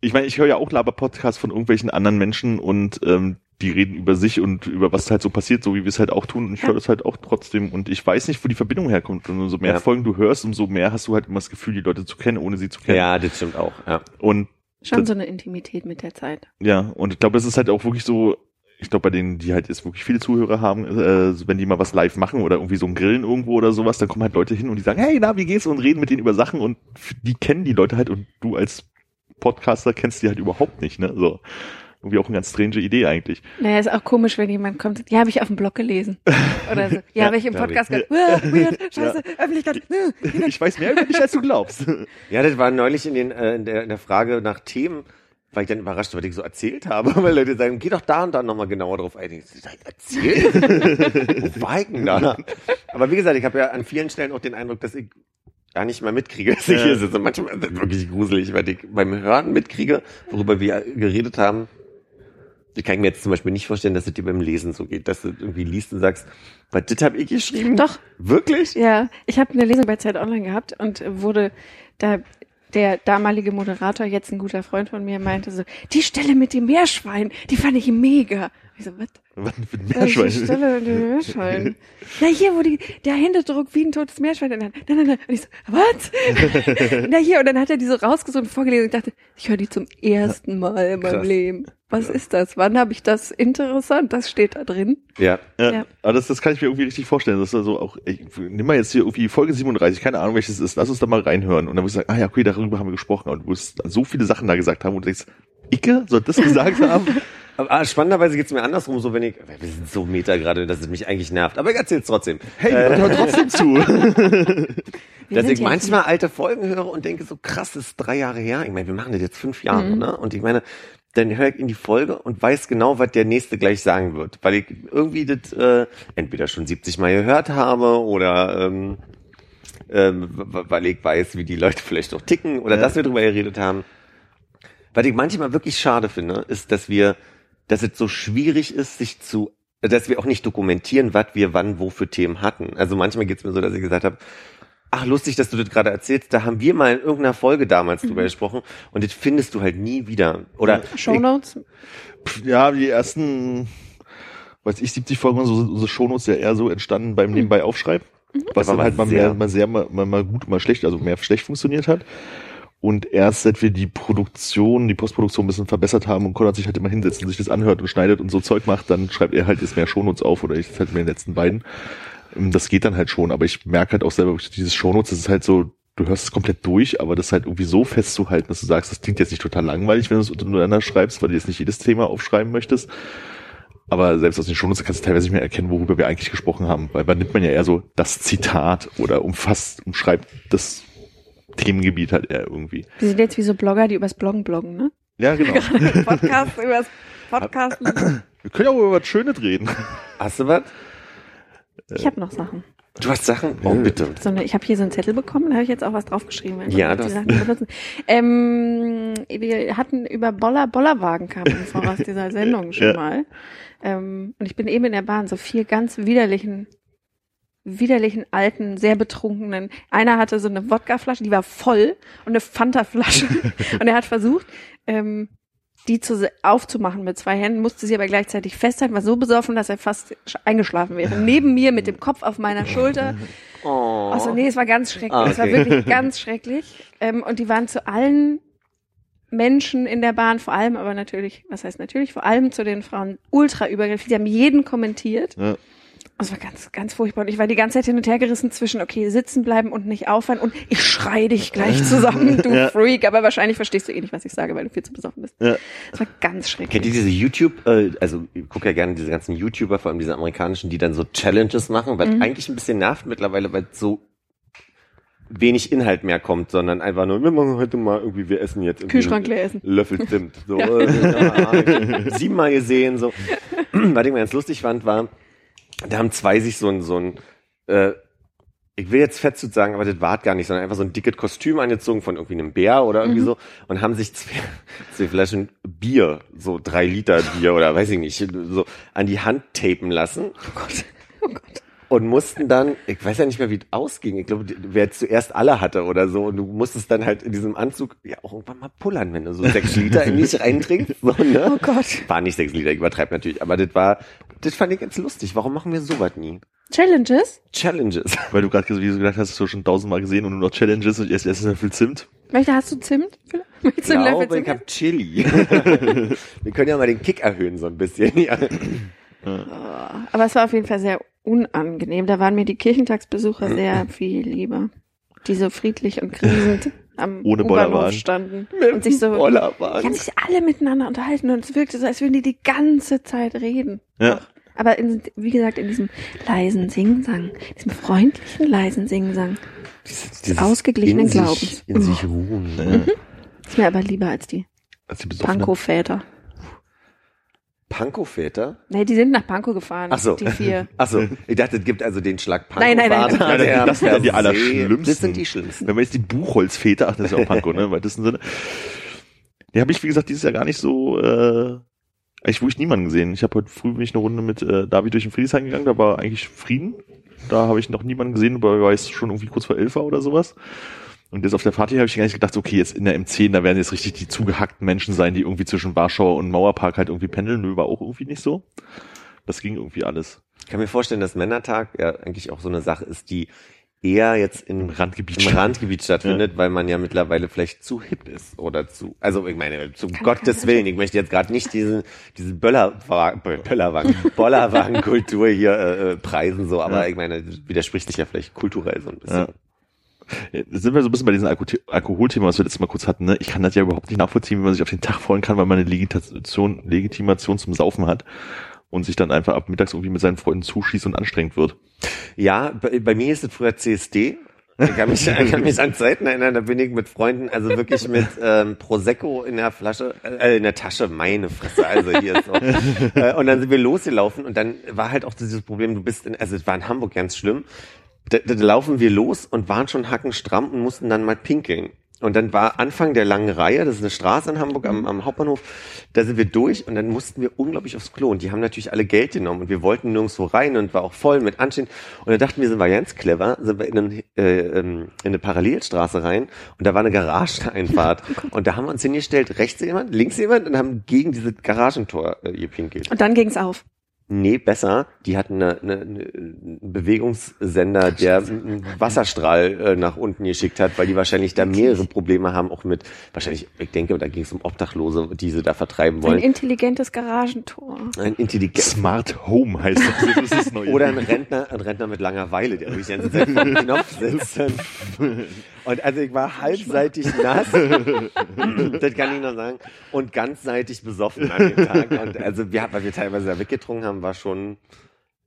ich meine, ich höre ja auch Laber-Podcasts von irgendwelchen anderen Menschen und ähm, die reden über sich und über was halt so passiert, so wie wir es halt auch tun. Und ich höre das halt auch trotzdem. Und ich weiß nicht, wo die Verbindung herkommt. Und umso mehr Ja. Folgen du hörst, umso mehr hast du halt immer das Gefühl, die Leute zu kennen, ohne sie zu kennen. Ja, das stimmt auch. Ja. Und Schon so eine Intimität mit der Zeit. ja, und ich glaube, es ist halt auch wirklich so, ich glaube, bei denen, die halt jetzt wirklich viele Zuhörer haben, äh, wenn die mal was live machen oder irgendwie so ein Grillen irgendwo oder sowas, dann kommen halt Leute hin und die sagen, hey, na, wie geht's? Und reden mit denen über Sachen und die kennen die Leute halt und du als Podcaster kennst die halt überhaupt nicht, ne? So. Irgendwie auch eine ganz strange Idee eigentlich. Naja, ist auch komisch, wenn jemand kommt, ja, habe ich auf dem Blog gelesen. Oder so. [laughs] Ja, Ja, habe ich im Podcast gehört. Äh, Weird, [laughs] scheiße, Öffentlichkeit. äh, Ich weiß mehr über dich, als du glaubst. Ja, das war neulich in, den, äh, in, der, in der Frage nach Themen, weil ich dann überrascht war, was ich so erzählt habe, [laughs] weil Leute sagen, geh doch da und da nochmal genauer drauf ein. Ich sag, erzählt? [laughs] Wo war ich denn da? Aber wie gesagt, ich habe ja an vielen Stellen auch den Eindruck, dass ich gar nicht mal mitkriege, dass ich Ja. hier sitze. Manchmal ist das wirklich gruselig, weil ich beim Hören mitkriege, worüber wir geredet haben. Ich kann mir jetzt zum Beispiel nicht vorstellen, dass es dir beim Lesen so geht, dass du irgendwie liest und sagst, was, das habe ich geschrieben? Doch. Wirklich? Ja, ich habe eine Lesung bei Zeit Online gehabt und wurde da der damalige Moderator, jetzt ein guter Freund von mir, meinte so, die Stelle mit dem Meerschwein, die fand ich mega. Ich so, was? Was für ein Meerschwein? Stelle mit dem Meerschwein? [laughs] Na hier, wo die, der Händedruck wie ein totes Meerschwein in der Hand. Nein, nein, nein. Und ich so, was? [laughs] Na hier, und dann hat er die so rausgesucht und vorgelesen und ich dachte, ich höre die zum ersten Mal in meinem Krass. Leben. Was ist das? Wann habe ich das interessant? Das steht da drin. Ja. Ja, Ja. aber das, das kann ich mir irgendwie richtig vorstellen. Das ist also auch, ich, nimm mal jetzt hier irgendwie Folge 37, keine Ahnung welches es ist, lass uns da mal reinhören. Und dann wirst du sagen, ah ja, okay, darüber haben wir gesprochen. Und du wirst so viele Sachen da gesagt haben und du denkst, Icke, soll das gesagt haben? [laughs] Aber ah, spannenderweise geht's mir andersrum, so wenn ich, wir sind so meta gerade, dass es mich eigentlich nervt, aber ich erzähl's trotzdem. Hey, Äh, hör trotzdem zu. [laughs] Dass ich manchmal alte Folgen höre und denke, so krass, das ist drei Jahre her. Ich meine, wir machen das jetzt fünf Jahre, Mhm. ne? Und ich meine, dann höre ich in die Folge und weiß genau, was der nächste gleich sagen wird, weil ich irgendwie das äh, entweder schon 70 Mal gehört habe oder ähm, ähm, weil ich weiß, wie die Leute [laughs] vielleicht noch ticken oder Ja. dass wir drüber geredet haben. Was ich manchmal wirklich schade finde, ist, dass wir, dass es so schwierig ist, sich zu, dass wir auch nicht dokumentieren, was wir wann wo für Themen hatten. Also manchmal geht's mir so, dass ich gesagt habe, ach lustig, dass du das gerade erzählst, da haben wir mal in irgendeiner Folge damals drüber gesprochen und das findest du halt nie wieder. Oder Shownotes. Pff, ja, die ersten, weiß ich, 70 Folgen, so sind unsere Shownotes ja eher so entstanden beim Nebenbei Aufschreiben. Was Aber dann halt mal, sehr- mehr, mal sehr, mal, mal, mal gut, mal schlecht, also mehr schlecht funktioniert hat. Und erst seit wir die Produktion, die Postproduktion ein bisschen verbessert haben und Konrad sich halt immer hinsetzt und sich das anhört und schneidet und so Zeug macht, dann schreibt er halt jetzt mehr Shownotes auf oder ich halt in den letzten beiden. Ähm, Das geht dann halt schon, aber ich merke halt auch selber, dieses Shownotes, das ist halt so, du hörst es komplett durch, aber das halt irgendwie so festzuhalten, dass du sagst, das klingt jetzt nicht total langweilig, wenn du es untereinander schreibst, weil du jetzt nicht jedes Thema aufschreiben möchtest. Aber selbst aus den Shownotes kannst du teilweise nicht mehr erkennen, worüber wir eigentlich gesprochen haben, weil man nimmt man ja eher so das Zitat oder umfasst, umschreibt das Themengebiet halt eher irgendwie. Wir sind jetzt wie so Blogger, die übers Bloggen bloggen, ne? Ja, genau. [laughs] Podcast übers Podcast. [clears throat] wir können ja auch über was Schönes reden. hast du was? Ich habe noch Sachen. Du hast Sachen? Oh, bitte. So eine, ich habe hier so einen Zettel bekommen, da habe ich jetzt auch was draufgeschrieben. weil ich Ja, das- die Sachen benutzen. Ähm, wir hatten über Boller, Bollerwagen kam im Voraus dieser [laughs] Sendung schon Ja. mal. Ähm, und ich bin eben in der Bahn, so vier ganz widerlichen, widerlichen, alten, sehr betrunkenen. Einer hatte so eine Wodkaflasche, die war voll und eine Fanta-Flasche. [laughs] und er hat versucht, ähm, die zu, aufzumachen mit zwei Händen, musste sie aber gleichzeitig festhalten, war so besoffen, dass er fast sch- eingeschlafen wäre. [laughs] Neben mir mit dem Kopf auf meiner Schulter. Oh. Achso, nee, es war ganz schrecklich. Ah, Es war okay. wirklich [laughs] ganz schrecklich. Ähm, und die waren zu allen Menschen in der Bahn, vor allem aber natürlich, was heißt natürlich, vor allem zu den Frauen ultra übergriffig. Die haben jeden kommentiert. Ja. Das war ganz, ganz furchtbar. Und ich war die ganze Zeit hin und her gerissen zwischen, okay, sitzen bleiben und nicht aufhören und ich schrei dich gleich [laughs] zusammen, du Ja. Freak. Aber wahrscheinlich verstehst du eh nicht, was ich sage, weil du viel zu besoffen bist. Ja. Das war ganz schrecklich. Kennt ihr diese YouTube, äh, also ich gucke ja gerne diese ganzen YouTuber, vor allem diese amerikanischen, die dann so Challenges machen, was Mhm. eigentlich ein bisschen nervt mittlerweile, weil so wenig Inhalt mehr kommt, sondern einfach nur, wir machen heute mal irgendwie, wir essen jetzt irgendwie Kühlschrank leer essen. Löffel Zimt. [laughs] So, Ja. äh, siebenmal gesehen, so. [laughs] Was ich mir ganz lustig fand, war, da haben zwei sich so ein, so ein, äh, ich will jetzt Fettsuit sagen, aber das war gar nicht, sondern einfach so ein dickes Kostüm angezogen von irgendwie einem Bär oder irgendwie so und haben sich zwei, [laughs] zwei Flaschen Bier, so drei Liter Bier oder weiß ich nicht, so an die Hand tapen lassen. Oh Gott. Oh Gott. Und mussten dann, ich weiß ja nicht mehr, wie es ausging. Ich glaube, wer zuerst alle hatte oder so. Und du musstest dann halt in diesem Anzug ja auch irgendwann mal pullern, wenn du so sechs Liter in dich [laughs] reintrinkst. So, ne? Oh Gott. War nicht sechs Liter, ich übertreibe natürlich. Aber das war, das fand ich ganz lustig. Warum machen wir sowas nie? Challenges? Challenges. [laughs] Weil du gerade wie du gesagt hast, hast du schon tausendmal gesehen und nur noch Challenges und erst erst ein Löffel Zimt. Welche hast du Zimt? Möchtest Ich du einen Löffel glaube, ich habe Chili. [laughs] wir können ja mal den Kick erhöhen so ein bisschen. Ja. Aber es war auf jeden Fall sehr unangenehm. Da waren mir die Kirchentagsbesucher [clears throat] sehr viel lieber. Die so friedlich und grinsend am Ohne Bollerwagen. und sich so, die Bollerwagen. haben sich alle miteinander unterhalten und es wirkte so, als würden die die ganze Zeit reden. Ja. Aber in, wie gesagt, in diesem leisen Singsang, diesem freundlichen leisen Singsang, Dieses ausgeglichenen in sich- Glaubens. In sich ruhen. Ja. ist mir aber lieber als die Als die besoffene. Pankow-Väter? Nee, die sind nach Pankow gefahren. Ach so. Die vier. [laughs] Achso, ich dachte, es gibt also den Schlag Pankow. Nein, nein, nein, nein. Nein, das sind dann die allerschlimmsten. Das sind die schlimmsten. Wenn man jetzt die Buchholzväter, ach, das ist ja auch Pankow, ne, im weitesten Sinne. Die habe ich, wie gesagt, dieses Jahr gar nicht so, äh, eigentlich wirklich niemanden gesehen. Ich habe heute früh bin ich eine Runde mit äh, David durch den Friedrichshain gegangen, da war eigentlich Frieden. Da habe ich noch niemanden gesehen, aber war es schon irgendwie kurz vor elf war oder sowas. Und jetzt auf der Party habe ich gar nicht gedacht, okay, jetzt in der M10, da werden jetzt richtig die zugehackten Menschen sein, die irgendwie zwischen Warschau und Mauerpark halt irgendwie pendeln. Nö, war auch irgendwie nicht so. Das ging irgendwie alles. Ich kann mir vorstellen, dass Männertag ja eigentlich auch so eine Sache ist, die eher jetzt in, Im Randgebiet im Randgebiet stattfindet, weil man ja mittlerweile vielleicht zu hip ist oder zu, also ich meine, zu Gottes kann Willen, ich möchte jetzt gerade nicht diesen, diese Böllerwagen, Böllerwagen, [laughs] Bollerwagen-Kultur hier äh, äh, preisen, so, aber Ja. ich meine, das widerspricht sich ja vielleicht kulturell so ein bisschen. Ja. Sind wir so ein bisschen bei diesem Alko Alkoholthema, was wir letztes Mal kurz hatten. Ne? Ich kann das ja überhaupt nicht nachvollziehen, wie man sich auf den Tag freuen kann, weil man eine Legitimation, Legitimation zum Saufen hat und sich dann einfach ab mittags irgendwie mit seinen Freunden zuschießt und anstrengend wird. Ja, bei, bei mir ist es früher CSD. Ich [laughs] kann mich, ich kann mich an Zeiten erinnern, da bin ich mit Freunden, also wirklich mit ähm, Prosecco in der Flasche, äh, in der Tasche, meine Fresse, also hier ist so. [laughs] äh, und dann sind wir losgelaufen und dann war halt auch dieses Problem, du bist in, also es war in Hamburg ganz schlimm, da, da laufen wir los und waren schon hackenstramm und mussten dann mal pinkeln. Und dann war Anfang der langen Reihe, das ist eine Straße in Hamburg am, am Hauptbahnhof, da sind wir durch und dann mussten wir unglaublich aufs Klo. Und die haben natürlich alle Geld genommen und wir wollten nirgendwo rein und war auch voll mit Anstehen. Und dann dachten wir, sind wir ganz clever, sind wir in, einen, äh, ähm, in eine Parallelstraße rein und da war eine Garageneinfahrt. [laughs] und da haben wir uns hingestellt, rechts jemand, links jemand und haben gegen dieses Garagentor äh, gepinkelt. Und dann ging's auf. Nee, besser. Die hatten eine, eine, einen Bewegungssender, der einen Wasserstrahl äh, nach unten geschickt hat, weil die wahrscheinlich da mehrere Probleme haben, auch mit, wahrscheinlich, ich denke, da ging es um Obdachlose, die sie da vertreiben Ein wollen. intelligentes Garagentor. Ein intelligent Smart Home heißt das. Das ist das neue. oder ein Rentner, ein Rentner mit Langeweile, der vor dem Knopf sitzt. [laughs] Und also ich war halbseitig nass, [laughs] das kann ich noch sagen, und ganzseitig besoffen an dem Tag. Und also wir, weil wir teilweise da weggetrunken haben, war schon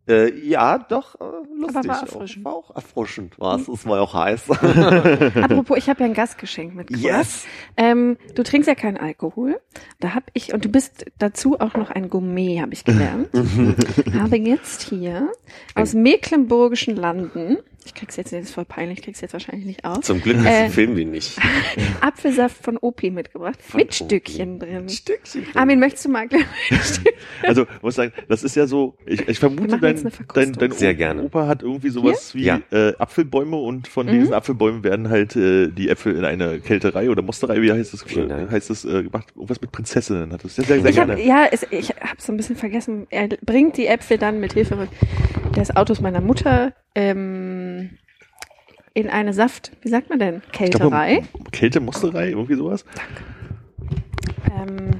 äh, ja doch äh, lustig. Aber war auch. erfrischend. War auch erfrischend. War es, es war auch heiß. [laughs] Apropos, ich habe ja ein Gastgeschenk mitgebracht. Yes. Ähm, du trinkst ja keinen Alkohol. Da habe ich, und du bist dazu auch noch ein Gourmet, habe ich gelernt. [laughs] habe jetzt hier aus mecklenburgischen Landen, ich krieg's jetzt, das ist voll peinlich, ich krieg's jetzt wahrscheinlich nicht aus, Zum Glück Äh, filmen wir nicht. [laughs] Apfelsaft von Opi mitgebracht. Von mit. Stückchen drin. Stückchen. Armin, möchtest du mal gleich [laughs] Also, muss sagen, das ist ja so, ich, ich vermute, dein, dein, dein Sehr gerne. Opa hat irgendwie sowas wie Ja. äh, Apfelbäume und von Mhm. diesen Apfelbäumen werden halt äh, die Äpfel in eine Kälterei oder Mosterei, wie heißt das, Dank. heißt das äh, gemacht, irgendwas mit Prinzessinnen hat das sehr, sehr, sehr Ich habe gerne. ja, es, ich habe so ein bisschen vergessen. Er bringt die Äpfel dann mit Hilfe des Autos meiner Mutter ähm, in eine Saft, wie sagt man denn, glaube, Kälterei. Kälte, Mosterei, irgendwie sowas. Ähm,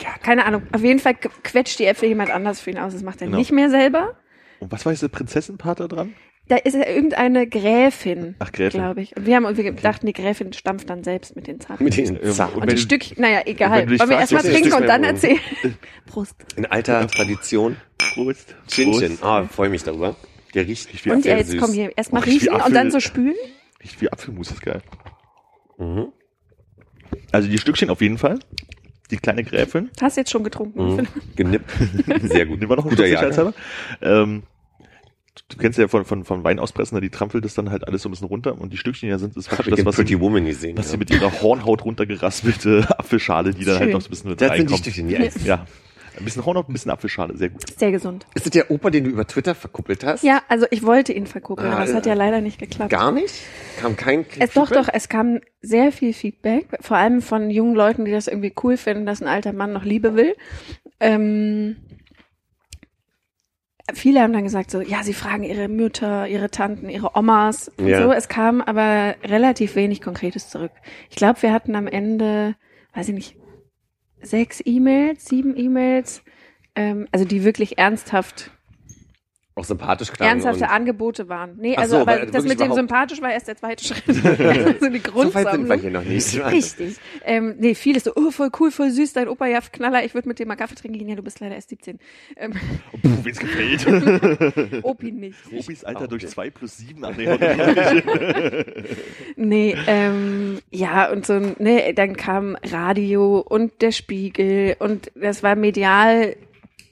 ja, keine Ahnung. Auf jeden Fall qu- quetscht die Äpfel jemand anders für ihn aus. Das macht er Genau. nicht mehr selber. Und was war jetzt der Prinzessenpart da dran? Da ist ja irgendeine Gräfin, Ach, Gräfin. glaube ich. Und wir haben irgendwie gedacht, die Gräfin stampft dann selbst mit den Zahn. Mit den Zahn. und die du- Stück, naja, egal. Wollen wir erstmal trinken und dann erzählen? Prost. In alter Tradition. Prost. Chin. Chin. Ah, freue mich darüber. Der riecht Riecht wie Und Apfel. jetzt süß. komm hier, erstmal Oh, riechen und dann so spülen. Riecht wie Apfelmus, ist geil. Mhm. Also die Stückchen auf jeden Fall. Die kleine Gräfin. Hast du jetzt schon getrunken? Mhm. Genippt. [laughs] Sehr gut. Die war noch ein Guter Schuss Jahrgang. sicherheitshalber. Ähm, du kennst ja von, von, von Weinauspressen, ne, die trampelt das dann halt alles so ein bisschen runter und die Stückchen ja sind ist praktisch ich das, was Pretty sie, Woman gesehen. was ja. sie mit ihrer Hornhaut runtergeraspelte Apfelschale, die dann halt noch so ein bisschen mit das sind die reinkommt. Stückchen, die essen. Ja. Ein bisschen Hornhaut, ein bisschen Apfelschale, sehr gut. Sehr gesund. Ist das der Opa, den du über Twitter verkuppelt hast? Ja, also ich wollte ihn verkuppeln, Ah, aber es hat ja leider nicht geklappt. Gar nicht? Kam kein Es doch, doch, es kam sehr viel Feedback, vor allem von jungen Leuten, die das irgendwie cool finden, dass ein alter Mann noch Liebe will. Ähm, viele haben dann gesagt so, ja, sie fragen ihre Mütter, ihre Tanten, ihre Omas und Ja. so. Es kam aber relativ wenig Konkretes zurück. Ich glaube, wir hatten am Ende, weiß ich nicht, sechs E-Mails, sieben E-Mails, ähm, also die wirklich ernsthaft Auch sympathisch klang. ernsthafte und- Angebote waren. Nee, Ach also so, aber weil das mit dem sympathisch war erst der zweite [laughs] Schritt. also die [laughs] So weit sind wir hier noch nicht. Richtig. Ähm, nee, vieles so, oh, voll cool, voll süß, dein Opa, ja, Knaller, ich würde mit dir mal Kaffee trinken gehen. Ja, du bist leider erst 17. Ähm, Puh, wenn's gefällt. [laughs] Opi nicht. Opis Alter Ah, durch okay. zwei plus sieben. Ach, nee, Nee, ähm, ja, und so, ne, dann kam Radio und der Spiegel und das war medial,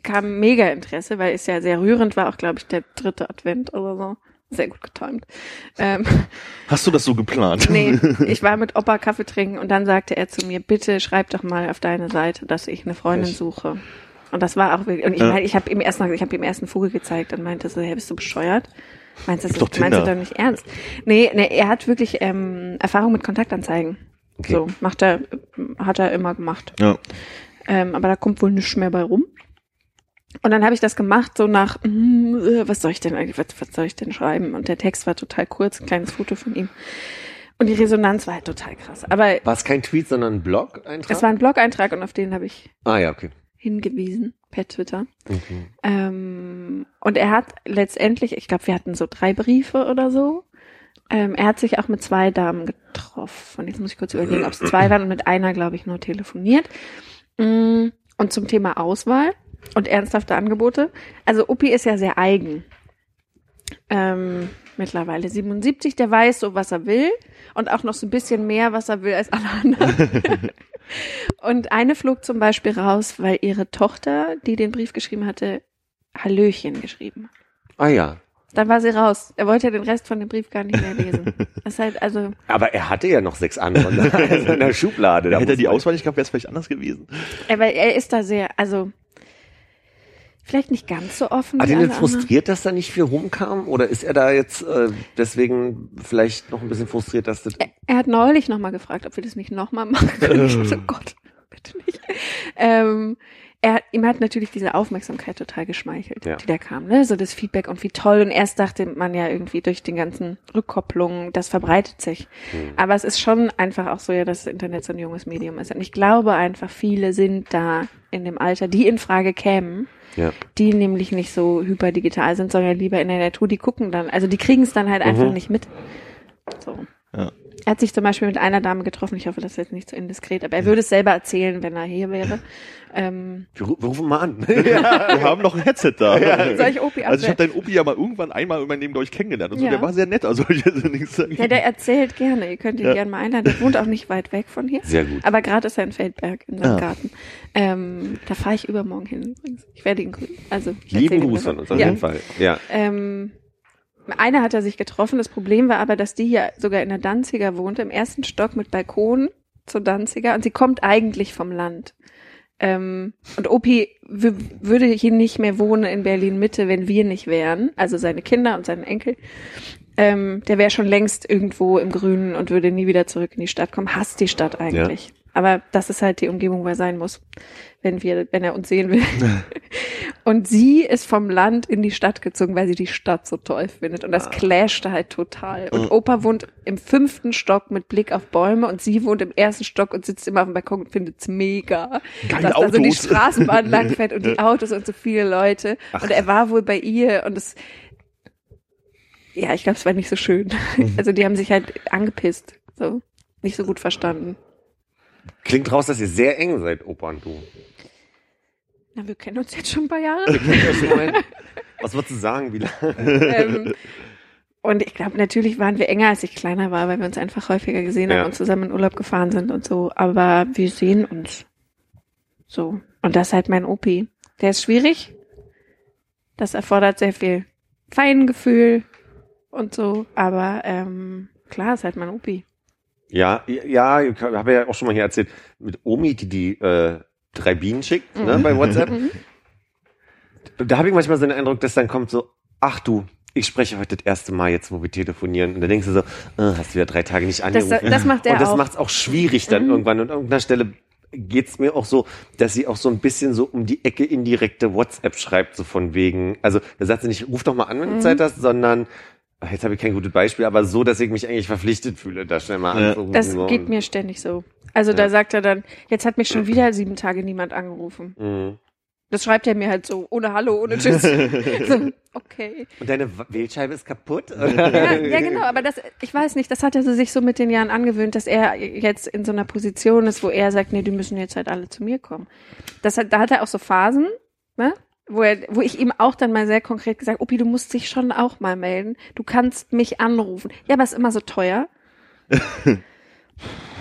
kam mega Interesse, weil es ja sehr rührend war, auch glaube ich der dritte Advent oder so. Sehr gut getimt. Ähm, Hast du das so geplant? Nee, [laughs] ich war mit Opa Kaffee trinken und dann sagte er zu mir, bitte schreib doch mal auf deine Seite, dass ich eine Freundin Echt? suche. Und das war auch wirklich, und ich Ja. meine, ich habe ihm erst mal, ich habe ihm erst einen Vogel gezeigt und meinte so, hey, bist du bescheuert? Meinst du das meinst du doch nicht ernst? Nee, nee, er hat wirklich ähm, Erfahrung mit Kontaktanzeigen. Okay. So, macht er, hat er immer gemacht. Ja. Ähm, aber da kommt wohl nichts mehr bei rum. Und dann habe ich das gemacht, so nach, hm, äh, was soll ich denn eigentlich, was, was soll ich denn schreiben? Und der Text war total kurz, ein kleines Foto von ihm. Und die Resonanz war halt total krass. Aber War es kein Tweet, sondern ein Blog-Eintrag? es war ein Blog-Eintrag und auf den habe ich Ah ja, okay. hingewiesen per Twitter. Mhm. Ähm, und er hat letztendlich, ich glaube, wir hatten so drei Briefe oder so. Ähm, er hat sich auch mit zwei Damen getroffen. Und jetzt muss ich kurz überlegen, ob es zwei waren und mit einer, glaube ich, nur telefoniert. Mm, Und zum Thema Auswahl und ernsthafte Angebote. Also Uppi ist ja sehr eigen. Ähm, mittlerweile 77, der weiß so, was er will und auch noch so ein bisschen mehr, was er will als alle anderen. [laughs] und eine flog zum Beispiel raus, weil ihre Tochter, die den Brief geschrieben hatte, Hallöchen geschrieben hat. Ah ja. Dann war sie raus. Er wollte ja den Rest von dem Brief gar nicht mehr lesen. [laughs] Das halt, also, Aber er hatte ja noch sechs andere also in der [laughs] Schublade. Da Hätte er die Auswahl nicht gehabt, wäre es vielleicht anders gewesen. er, weil er ist da sehr, also, vielleicht nicht ganz so offen. Hat ihn denn frustriert, dass da nicht viel rumkam? Oder ist er da jetzt äh, deswegen vielleicht noch ein bisschen frustriert, dass das... Er, er hat neulich nochmal gefragt, ob wir das nicht nochmal machen können. [laughs] Ich so, Gott, bitte nicht. Ähm, er, ihm hat natürlich diese Aufmerksamkeit total geschmeichelt, Ja. die da kam, ne? So das Feedback und wie toll. Und erst dachte man ja irgendwie durch den ganzen Rückkopplungen, das verbreitet sich. Hm. Aber es ist schon einfach auch so, ja, dass das Internet so ein junges Medium ist. Und ich glaube einfach, viele sind da in dem Alter, die in Frage kämen, Ja. die nämlich nicht so hyperdigital sind, sondern lieber in der Natur, die gucken dann, also die kriegen es dann halt einfach Mhm. nicht mit. So. Ja. Er hat sich zum Beispiel mit einer Dame getroffen, ich hoffe, das ist jetzt nicht zu indiskret, aber er würde es selber erzählen, wenn er hier wäre. Ähm, Wir, ru- wir rufen mal an. [laughs] Wir haben noch ein Headset da. soll ich Opi Also ich habe deinen Opi ja mal irgendwann einmal in meinem Leben, glaube ich, kennengelernt. Und so, Ja. der war sehr nett, also ich hätte nichts sagen. Ja, der erzählt gerne, ihr könnt ihn Ja. gerne mal einladen. Der wohnt auch nicht weit weg von hier. Sehr gut. Aber gerade ist er in Feldberg in seinem Ah. Garten. Ähm, da fahre ich übermorgen hin übrigens. Ich werde ihn grüßen. Also Lieben Gruß von uns auf ja. jeden Fall. Ja. Ähm, einer hat er sich getroffen. Das Problem war aber, dass die hier sogar in der Danziger wohnte, im ersten Stock mit Balkon zur Danziger. Und sie kommt eigentlich vom Land. Ähm, und Opi würde hier nicht mehr wohnen in Berlin Mitte, wenn wir nicht wären. Also seine Kinder und seine Enkel. Ähm, der wäre schon längst irgendwo im Grünen und würde nie wieder zurück in die Stadt kommen. Hasst die Stadt eigentlich. Aber das ist halt die Umgebung, wo er sein muss, wenn wir, wenn er uns sehen will. [laughs] Und sie ist vom Land in die Stadt gezogen, weil sie die Stadt so toll findet. Und das clashte halt total. Und Opa wohnt im fünften Stock mit Blick auf Bäume und sie wohnt im ersten Stock und sitzt immer auf dem Balkon und findet's mega. Geile dass da so die Autos. Straßenbahn [laughs] langfährt und die Autos und so viele Leute. Und er war wohl bei ihr und es, ja, ich glaube, es war nicht so schön. [laughs] Also die haben sich halt angepisst. So. Nicht so gut verstanden. Klingt raus, dass ihr sehr eng seid, Opa und du. Na, wir kennen uns jetzt schon ein paar Jahre. [laughs] Was würdest du sagen, wie lange? ähm, und ich glaube, natürlich waren wir enger, als ich kleiner war, weil wir uns einfach häufiger gesehen Ja. haben und zusammen in Urlaub gefahren sind und so. Aber wir sehen uns. So. Und das ist halt mein Opi. Der ist schwierig. Das erfordert sehr viel Feingefühl und so. Aber ähm, klar, ist halt mein Opi. Ja, ja, ich habe ja auch schon mal hier erzählt, mit Omi, die die äh, drei Bienen schickt, ne, bei WhatsApp. Mhm. Da habe ich manchmal so den Eindruck, dass dann kommt so, ach du, ich spreche heute das erste Mal jetzt, wo wir telefonieren. Und dann denkst du so, äh, hast du ja drei Tage nicht Das, angerufen. das macht er und das macht es auch schwierig dann Mhm. irgendwann. Und an irgendeiner Stelle geht's mir auch so, dass sie auch so ein bisschen so um die Ecke indirekte WhatsApp schreibt, so von wegen, also da sagt sie nicht, ruf doch mal an, wenn du Mhm. Zeit hast, sondern jetzt habe ich kein gutes Beispiel, aber so, dass ich mich eigentlich verpflichtet fühle, da schnell mal Ja. anzurufen. Das so. geht mir ständig so. Also da Ja. sagt er dann, jetzt hat mich schon wieder sieben Tage niemand angerufen. Mhm. Das schreibt er mir halt so, ohne Hallo, ohne Tschüss. [laughs] so, okay. Und deine Wählscheibe ist kaputt? Ja, ja, genau, aber das, ich weiß nicht, das hat er sich so mit den Jahren angewöhnt, dass er jetzt in so einer Position ist, wo er sagt, nee, die müssen jetzt halt alle zu mir kommen. Das hat, da hat er auch so Phasen, ne? Wo, er, wo ich ihm auch dann mal sehr konkret gesagt, Opi, du musst dich schon auch mal melden. Du kannst mich anrufen. Ja, aber ist immer so teuer. [laughs]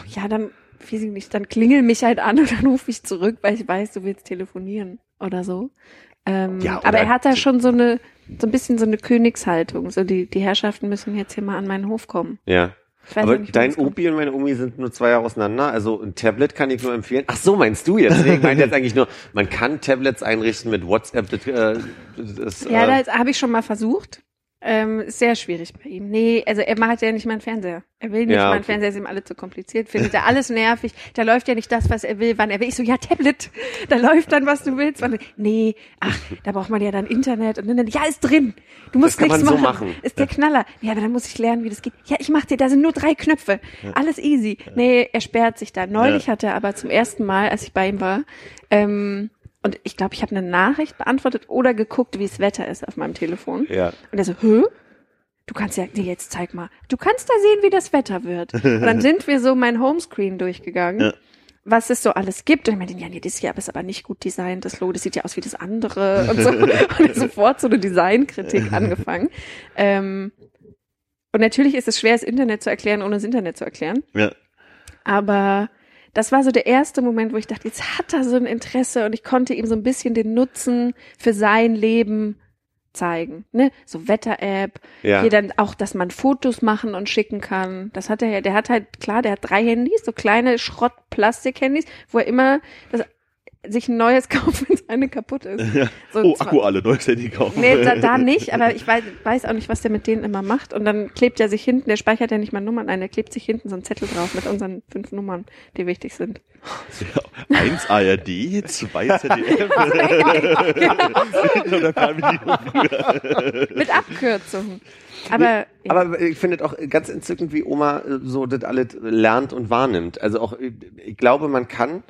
ja, dann, weiß ich nicht, dann klingel mich halt an und dann rufe ich zurück, weil ich weiß, du willst telefonieren oder so. Ähm, Ja, oder- aber er hat da schon so eine, so ein bisschen so eine Königshaltung. So die, die Herrschaften müssen jetzt hier mal an meinen Hof kommen. Ja. Aber dein. Opi und meine Omi sind nur zwei Jahre auseinander. Also ein Tablet kann ich nur empfehlen. Ach so, meinst du jetzt? Ich meine jetzt [laughs] eigentlich nur, man kann Tablets einrichten mit WhatsApp. Das, äh, das, Ja, äh, das habe ich schon mal versucht. Ähm, ist sehr schwierig bei ihm. Nee, also er macht ja nicht mal einen Fernseher. Er will nicht Ja, mal einen okay. Fernseher, ist ihm alles zu kompliziert. Findet er alles nervig. Da läuft ja nicht das, was er will, wann er will. Ich so, ja, Tablet. Da läuft dann, was du willst. Wann, nee, ach, da braucht man ja dann Internet. Und dann, ja, ist drin. Du musst nichts so machen. machen. Ist der Knaller. Ja, aber dann muss ich lernen, wie das geht. Ja, ich mach dir, da sind nur drei Knöpfe. Alles easy. Nee, er sperrt sich da. Neulich Ja. hat er aber zum ersten Mal, als ich bei ihm war, ähm, und ich glaube, ich habe eine Nachricht beantwortet oder geguckt, wie es Wetter ist auf meinem Telefon. ja. Und er so, hä? Du kannst ja, nee, jetzt zeig mal. Du kannst da sehen, wie das Wetter wird. Und dann sind wir so mein Homescreen durchgegangen, Ja. was es so alles gibt. Und ich meinte, ja, nee, das hier ist aber nicht gut designt, das Logo, das sieht ja aus wie das andere [laughs] und so. und sofort so eine Designkritik angefangen. Ähm, und natürlich ist es schwer, das Internet zu erklären, ohne das Internet zu erklären. Ja. Aber das war so der erste Moment, wo ich dachte, jetzt hat er so ein Interesse und ich konnte ihm so ein bisschen den Nutzen für sein Leben zeigen. Ne? So Wetter-App, Ja. hier dann auch, dass man Fotos machen und schicken kann. Das hat er ja, der hat halt, klar, der hat drei Handys, so kleine Schrott-Plastik-Handys, wo er immer das, sich ein neues [laughs] kauft, wenn eine kaputt ist. So Oh, Akku alle, neues Handy kaufen. Nee, da, da [laughs] nicht, aber ich weiß, weiß auch nicht, was der mit denen immer macht. Und dann klebt er sich hinten, der speichert ja nicht mal Nummern ein, der klebt sich hinten so einen Zettel drauf mit unseren fünf Nummern, die wichtig sind. Ja, eins ARD, zwei ZDF. Minuten früher. Mit Abkürzungen. Aber, ja. Aber ich finde es auch ganz entzückend, wie Oma äh, so das alles lernt und wahrnimmt. Also auch, ich glaube, man kann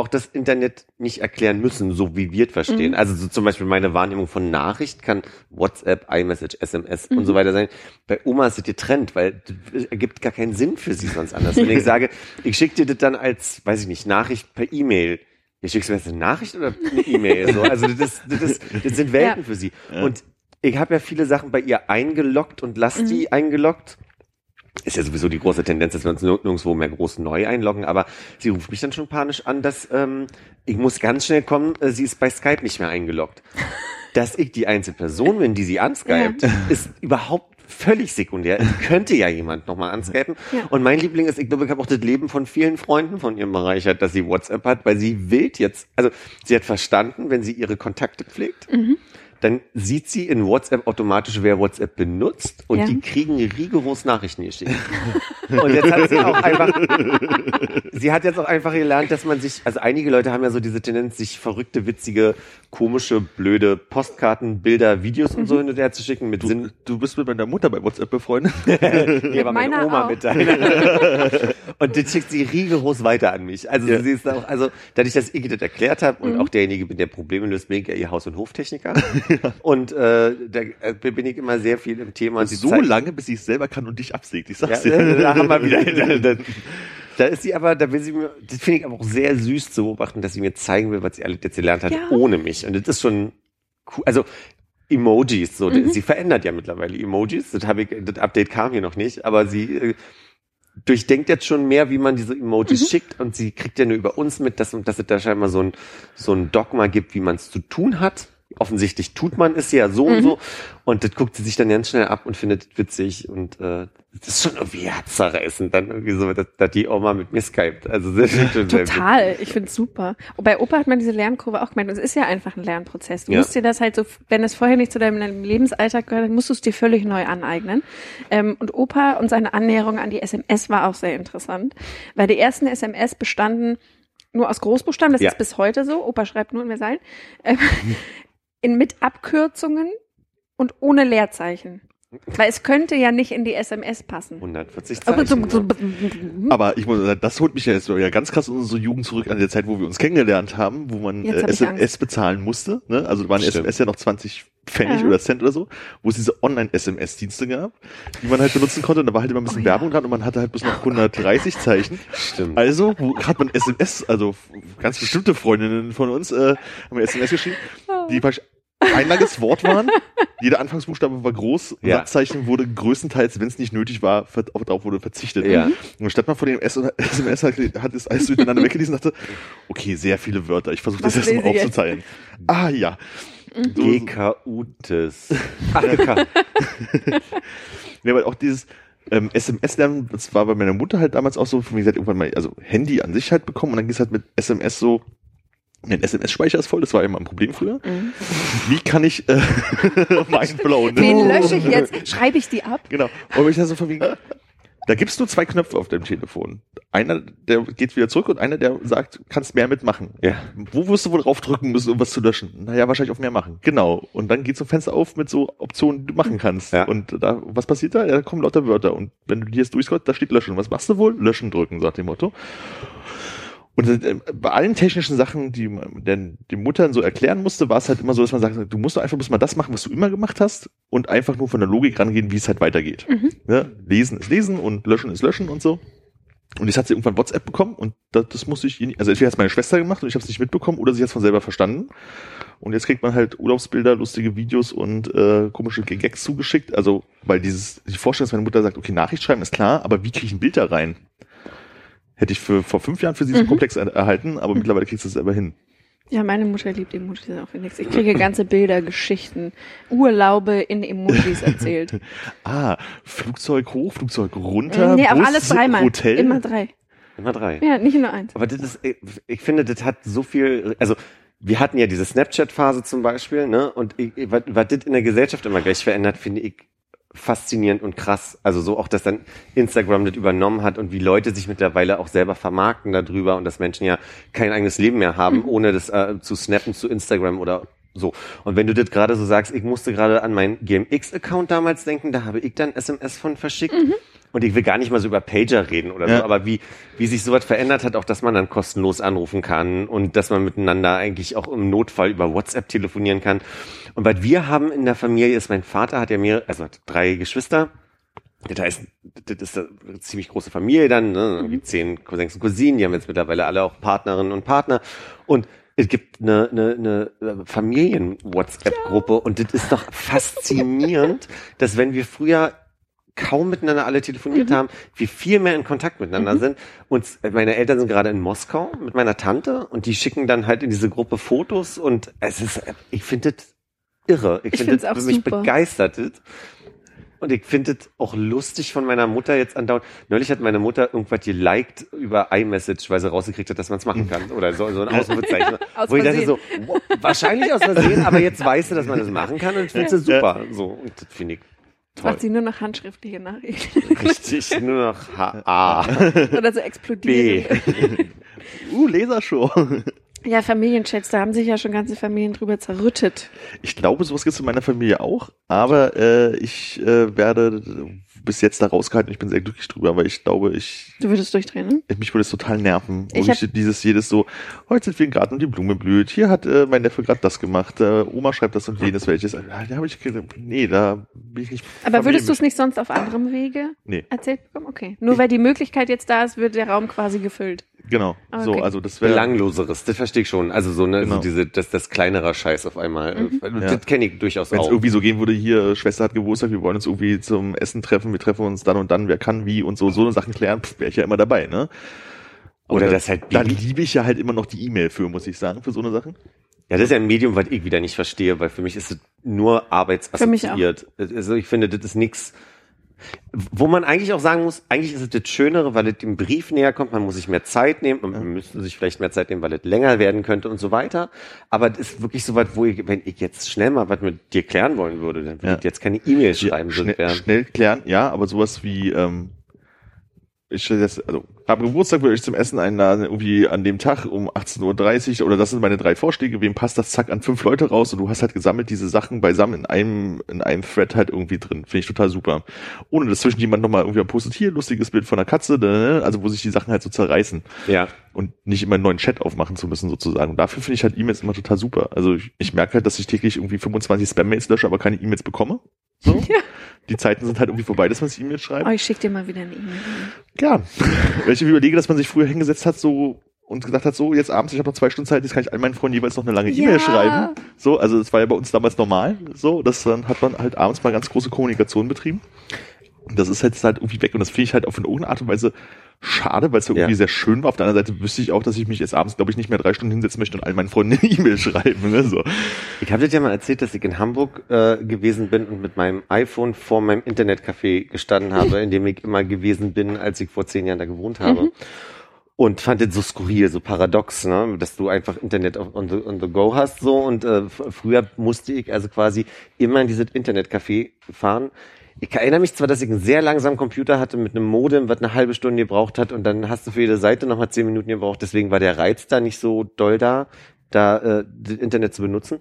auch das Internet nicht erklären müssen, so wie wir es verstehen. Mhm. Also so zum Beispiel meine Wahrnehmung von Nachricht kann WhatsApp, iMessage, SMS und Mhm. so weiter sein. Bei Oma ist es getrennt, weil das ergibt gar keinen Sinn für sie sonst anders. Wenn ich [laughs] sage, ich schicke dir das dann als, weiß ich nicht, Nachricht per E-Mail. Ja, schickst du mir jetzt eine Nachricht oder eine E-Mail? So, also das, das, das, das sind Welten Ja. für sie. Ja. Und ich habe ja viele Sachen bei ihr eingeloggt und lass die Mhm. eingeloggt. Ist ja sowieso die große Tendenz, dass wir uns nirg- nirgendwo mehr groß neu einloggen, aber sie ruft mich dann schon panisch an, dass ähm, ich muss ganz schnell kommen, äh, sie ist bei Skype nicht mehr eingeloggt. [laughs] Dass ich die einzige Person bin, die sie anskypt, ist überhaupt völlig sekundär. Es könnte ja jemand nochmal anskypen. Ja. Und mein Liebling ist, ich glaube, ich habe auch das Leben von vielen Freunden von ihr bereichert, dass sie WhatsApp hat, weil sie wild jetzt, also sie hat verstanden, wenn sie ihre Kontakte pflegt, Mhm. Dann sieht sie in WhatsApp automatisch, wer WhatsApp benutzt und Ja. die kriegen rigoros Nachrichten geschickt. [laughs] und jetzt hat sie auch einfach, sie hat jetzt auch einfach gelernt, dass man sich, also einige Leute haben ja so diese Tendenz, sich verrückte, witzige, komische, blöde Postkarten, Bilder, Videos und so hin und her zu schicken mit Sinn. Du, du bist mit meiner Mutter bei WhatsApp befreundet. [laughs] Hier war meine meiner Oma auch. mit deiner. [laughs] und das schickt sie rigoros weiter an mich. Also Ja. sie ist auch, also dadurch, dass ich das erklärt habe Mhm. und auch derjenige bin, der Probleme löst, bin ich ja ihr Haus- und Hoftechniker. [laughs] Und äh, da äh, bin ich immer sehr viel im Thema. Sie so zeigt- lange, bis sie es selber kann und dich absägt. Ich sag's ja, dir. da haben wir wieder. [laughs] Da, da, da ist sie aber, da will sie mir, das finde ich aber auch sehr süß zu beobachten, dass sie mir zeigen will, was sie alles jetzt gelernt hat, Ja. ohne mich. Und das ist schon cool. Also Emojis, so, Mhm. sie verändert ja mittlerweile Emojis. Das habe ich, das Update kam hier noch nicht, aber sie äh, durchdenkt jetzt schon mehr, wie man diese Emojis Mhm. schickt und sie kriegt ja nur über uns mit, dass, dass es da scheinbar so ein, so ein Dogma gibt, wie man es zu tun hat. Offensichtlich tut man es ja so und so. Und das guckt sie sich dann ganz schnell ab und findet es witzig und äh, das ist schon irgendwie herzerreißend, dann irgendwie so, dass, dass die Oma mit mir skypt. Also das ist schon Total, ich find's super. Und bei Opa hat man diese Lernkurve auch gemeint. Es ist ja einfach ein Lernprozess. Du Ja. musst dir das halt so, wenn es vorher nicht zu deinem Lebensalltag gehört, dann musst du es dir völlig neu aneignen. Ähm, und Opa und seine Annäherung an die SMS war auch sehr interessant, weil die ersten SMS bestanden nur aus Großbuchstaben. Das Ja. ist bis heute so. Opa schreibt nur in Versallen. Ähm, [laughs] in, mit Abkürzungen und ohne Leerzeichen. Weil es könnte ja nicht in die SMS passen. 140 Aber so, Zeichen. so, ja. Aber ich muss sagen, das holt mich ja jetzt ja ganz krass in unsere Jugend zurück an der Zeit, wo wir uns kennengelernt haben, wo man äh, SMS bezahlen musste. Ne? Also da waren Stimmt. SMS ja noch 20 Pfennig Ja. oder Cent oder so, wo es diese Online-SMS-Dienste gab, die man halt benutzen konnte. Und da war halt immer ein bisschen Oh ja. Werbung dran und man hatte halt bis noch 130 Zeichen. Stimmt. Also wo hat man SMS, also ganz bestimmte Freundinnen von uns äh, haben mir SMS geschrieben, die praktisch ein langes Wort waren. [laughs] Jeder Anfangsbuchstabe war groß. Ja. Satzzeichen wurde größtenteils, wenn es nicht nötig war, darauf wurde verzichtet. Ja. Und statt man von dem S SMS hat, hat es alles durcheinander weggelesen und dachte, okay, sehr viele Wörter. Ich versuche das Was jetzt mal lese ich jetzt? aufzuteilen. Ah ja. So, so. GKUTes. [laughs] Ach, GK. Ja, aber [laughs] auch dieses ähm, SMS-Lernen, das war bei meiner Mutter halt damals auch so, wie gesagt, irgendwann mal, also Handy an sich halt bekommen und dann ging es halt mit SMS so, mein SMS-Speicher ist voll, das war immer ein Problem früher. Wie kann ich äh, mindblown? ne? Wen lösche ich jetzt? [laughs] Schreibe ich die ab? Genau. Und ich da so von wegen, da gibt's nur zwei Knöpfe auf deinem Telefon. Einer, der geht wieder zurück und einer, der sagt, kannst mehr mitmachen. Ja. Wo wirst du wohl drauf drücken müssen, um was zu löschen? Naja, wahrscheinlich auf mehr machen. Genau. Und dann geht so ein Fenster auf mit so Optionen, die du machen kannst. Ja. Und da, was passiert da? Ja, da kommen lauter Wörter. Und wenn du die jetzt durchscrollst, da steht löschen. Was machst du wohl? Löschen drücken, sagt dem Motto. Und äh, bei allen technischen Sachen, die man den, den Muttern so erklären musste, war es halt immer so, dass man sagt, du musst einfach bloß mal das machen, was du immer gemacht hast und einfach nur von der Logik rangehen, wie es halt weitergeht. Ne? Lesen ist lesen und löschen ist löschen und so. Und jetzt hat sie irgendwann WhatsApp bekommen und das, das musste ich, nicht- also entweder hat es meine Schwester gemacht und ich habe es nicht mitbekommen oder sie hat es von selber verstanden. Und jetzt kriegt man halt Urlaubsbilder, lustige Videos und äh, komische Gags zugeschickt. Also, weil dieses, ich vorstelle, dass meine Mutter sagt, okay, Nachricht schreiben ist klar, aber wie kriege ich ein Bild da rein? Hätte ich für vor fünf Jahren für sie so Mhm. komplex er erhalten, aber mittlerweile kriegst du es selber hin. Ja, meine Mutter liebt Emojis auch nix. Ich kriege ganze Bilder, Geschichten, Urlaube in Emojis erzählt. [laughs] Ah, Flugzeug hoch, Flugzeug runter, nee, aber Bus, alles dreimal. Hotel. Immer drei. Immer drei. Ja, nicht nur eins. Aber das ist, ich- finde, das hat so viel, also wir hatten ja diese Snapchat-Phase zum Beispiel, ne? Und ich- was, was das in der Gesellschaft immer gleich verändert, finde ich faszinierend und krass. Also so auch, dass dann Instagram das übernommen hat und wie Leute sich mittlerweile auch selber vermarkten darüber und dass Menschen ja kein eigenes Leben mehr haben, ohne das äh, zu snappen zu Instagram oder so. Und wenn du das gerade so sagst, ich musste gerade an meinen GMX-Account damals denken, da habe ich dann SMS von verschickt. Und ich will gar nicht mal so über Pager reden oder Ja. so, aber wie, wie sich sowas verändert hat, auch dass man dann kostenlos anrufen kann und dass man miteinander eigentlich auch im Notfall über WhatsApp telefonieren kann. Und was wir haben in der Familie ist, mein Vater hat ja mehr, also hat drei Geschwister. Das heißt, das ist eine ziemlich große Familie dann, ne? irgendwie zehn Cousins und Cousinen, die haben jetzt mittlerweile alle auch Partnerinnen und Partner. Und es gibt eine, eine, eine Familien-WhatsApp-Gruppe und das ist doch faszinierend, dass wenn wir früher kaum miteinander alle telefoniert haben, wir viel mehr in Kontakt miteinander sind. Und meine Eltern sind gerade in Moskau mit meiner Tante und die schicken dann halt in diese Gruppe Fotos und es ist, ich finde das irre. Ich, Ich finde das mich super. begeistert. Und ich finde es auch lustig von meiner Mutter jetzt andauernd. Neulich hat meine Mutter irgendwas geliked über iMessage, weil sie rausgekriegt hat, dass man es machen kann. Oder so, so ein Ausrufezeichen. [laughs] Aus Wo ich dachte so, wahrscheinlich aus Versehen, aber jetzt weißt du, dass man das machen kann und ich finde es super. So, und das finde ich toll. Macht sie nur noch handschriftliche Nachrichten. Richtig, nur noch H A [laughs] Oder so B. explodieren. [laughs] Uh, Lasershow. Ja, Familienchats, da haben sich ja schon ganze Familien drüber zerrüttet. Ich glaube, sowas gibt es in meiner Familie auch, aber äh, ich äh, werde bis jetzt da rausgehalten. Ich bin sehr glücklich drüber, weil ich glaube, ich Du würdest durchdrehen, ne? mich würde es total nerven. Ich Ich dieses jedes so, heute sind wir gerade und die Blume blüht. Hier hat äh, mein Neffe gerade das gemacht. Äh, Oma schreibt das und jenes welches. Ah, Da habe ich nee, da bin ich nicht. Aber würdest du es nicht sonst auf anderem Wege Nee, erzählt bekommen? Okay. Nur weil die Möglichkeit jetzt da ist, wird der Raum quasi gefüllt. Genau. Ah, So, okay. also das wäre Belangloseres, das verstehe ich schon. Also so, ne, Genau. so diese, das, das kleinerer Scheiß auf einmal. Mhm. Äh, Ja. Das kenne ich durchaus Wenn es auch. irgendwie so gehen würde, hier, Schwester hat Geburtstag, wir wollen uns irgendwie zum Essen treffen, wir treffen uns dann und dann, wer kann wie und so, so eine Sachen klären, wäre ich ja immer dabei, ne? Oder da- das halt Da Baby- liebe ich ja halt immer noch die E-Mail für, muss ich sagen, für so eine Sachen. Ja, das ist ja ein Medium, was ich wieder nicht verstehe, weil für mich ist es nur Für mich arbeitsassoziiert. Also ich finde, das ist nix, wo man eigentlich auch sagen muss, eigentlich ist es das Schönere, weil es dem Brief näher kommt, man muss sich mehr Zeit nehmen, man müsste sich vielleicht mehr Zeit nehmen, weil es länger werden könnte und so weiter. Aber das ist wirklich so was, wo ich, wenn ich jetzt schnell mal was mit dir klären wollen würde, dann würde Ja. ich jetzt keine E-Mail schreiben. so schnell, schnell klären, ja, aber sowas wie, ähm, ich jetzt, also, habe Geburtstag, würde ich zum Essen einladen, irgendwie an dem Tag um 18.30 Uhr, oder das sind meine drei Vorschläge, wem passt das, zack, an fünf Leute raus, und du hast halt gesammelt diese Sachen beisammen in einem, in einem Thread halt irgendwie drin. Finde ich total super. Ohne dass zwischen jemand nochmal irgendwie postet, hier, lustiges Bild von der Katze, da, also wo sich die Sachen halt so zerreißen. Ja. Und nicht immer einen neuen Chat aufmachen zu müssen, sozusagen. Und dafür finde ich halt E-Mails immer total super. Also ich, ich merke halt, dass ich täglich irgendwie 25 Spam-Mails lösche, aber keine E-Mails bekomme. So. [laughs] Die Zeiten sind halt irgendwie vorbei, dass man sich E-Mails schreibt. Oh, ich schicke dir mal wieder eine E-Mail. Ja. [laughs] Wenn ich überlege, dass man sich früher hingesetzt hat, so und gesagt hat, so jetzt abends, ich habe noch zwei Stunden Zeit, jetzt kann ich all meinen Freunden jeweils noch eine lange Ja. E-Mail schreiben. So, also das war ja bei uns damals normal. So, das dann hat man halt abends mal ganz große Kommunikation betrieben. Das ist jetzt halt irgendwie weg und das finde ich halt auf eine irgendeine Art und Weise schade, weil es ja irgendwie Ja. sehr schön war. Auf der anderen Seite wüsste ich auch, dass ich mich jetzt abends, glaube ich, nicht mehr drei Stunden hinsetzen möchte und all meinen Freunden eine [laughs] E-Mail schreiben. Ne? So. Ich habe dir ja mal erzählt, dass ich in Hamburg äh, gewesen bin und mit meinem iPhone vor meinem Internetcafé gestanden habe, in dem ich immer gewesen bin, als ich vor zehn Jahren da gewohnt habe. Und fand das so skurril, so paradox, ne? dass du einfach Internet on, the, on the go hast so. Und äh, früher musste ich also quasi immer in dieses Internetcafé fahren. Ich erinnere mich zwar, dass ich einen sehr langsamen Computer hatte mit einem Modem, was eine halbe Stunde gebraucht hat und dann hast du für jede Seite nochmal zehn Minuten gebraucht. Deswegen war der Reiz da nicht so doll da, da äh, das Internet zu benutzen.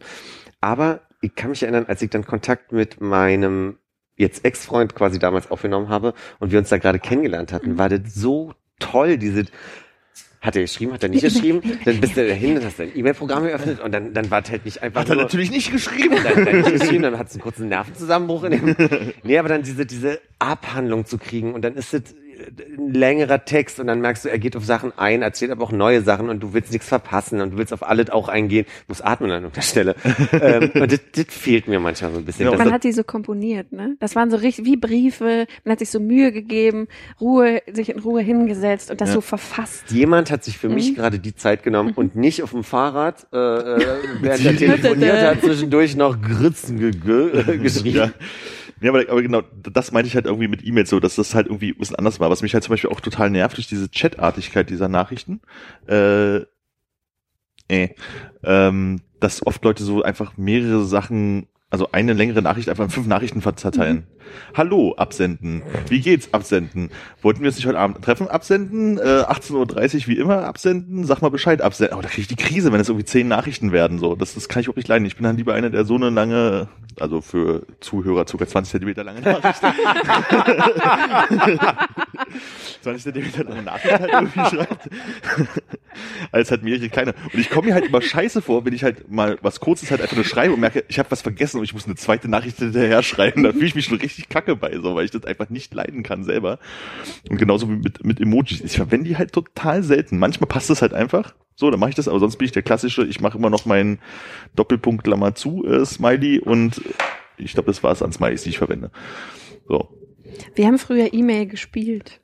Aber ich kann mich erinnern, als ich dann Kontakt mit meinem jetzt Ex-Freund quasi damals aufgenommen habe und wir uns da gerade kennengelernt hatten, war das so toll, diese hat er geschrieben, hat er nicht geschrieben? [laughs] Dann bist du dahin, dann hast du ein E-Mail-Programm geöffnet und dann, dann war es halt nicht einfach Hat er nur, natürlich nicht geschrieben. dann, dann nicht geschrieben, dann hat es einen kurzen Nervenzusammenbruch in dem. [laughs] Nee, aber dann diese, diese Abhandlung zu kriegen und dann ist es ein längerer Text und dann merkst du, er geht auf Sachen ein, erzählt aber auch neue Sachen und du willst nichts verpassen und du willst auf alles auch eingehen, muss atmen an der Stelle. [laughs] ähm, und das, das fehlt mir manchmal so ein bisschen. Ja, Man hat die so komponiert, ne? Das waren so richtig wie Briefe. Man hat sich so Mühe gegeben, Ruhe, sich in Ruhe hingesetzt und das Ja. so verfasst. Jemand hat sich für Mhm. mich gerade die Zeit genommen und nicht auf dem Fahrrad, äh, äh, [laughs] während er telefoniert hat, zwischendurch noch Gritzen ge ge geschrieben. Ja. Ja, aber, aber genau, das meinte ich halt irgendwie mit E-Mails so, dass das halt irgendwie ein bisschen anders war. Was mich halt zum Beispiel auch total nervt, ist diese Chatartigkeit dieser Nachrichten. Äh, äh, ähm, dass oft Leute so einfach mehrere Sachen, also eine längere Nachricht einfach in fünf Nachrichten verteilen. Hallo, absenden. Wie geht's, absenden? Wollten wir uns nicht heute Abend treffen, absenden? Äh, 18.30 Uhr wie immer, absenden? Sag mal Bescheid, absenden. Oh, da kriege ich die Krise, wenn es irgendwie zehn Nachrichten werden. So, Das, das kann ich auch nicht leiden. Ich bin dann lieber einer, der so eine lange, also für Zuhörer circa 20 Zentimeter lange Nachricht 20 [laughs] Zentimeter lange Nachricht halt irgendwie schreibt. Als halt mehrere kleine. Und ich komme mir halt immer scheiße vor, wenn ich halt mal was Kurzes halt einfach nur schreibe und merke, ich habe was vergessen und ich muss eine zweite Nachricht hinterher schreiben. Da fühle ich mich schon richtig kacke bei, so, weil ich das einfach nicht leiden kann selber. Und genauso wie mit, mit Emojis. Ich verwende die halt total selten. Manchmal passt es halt einfach. So, dann mache ich das, aber sonst bin ich der klassische, ich mache immer noch meinen Doppelpunkt Klammer zu äh, Smiley und ich glaube, das war es an Smileys, die ich verwende. So. Wir haben früher E-Mail gespielt.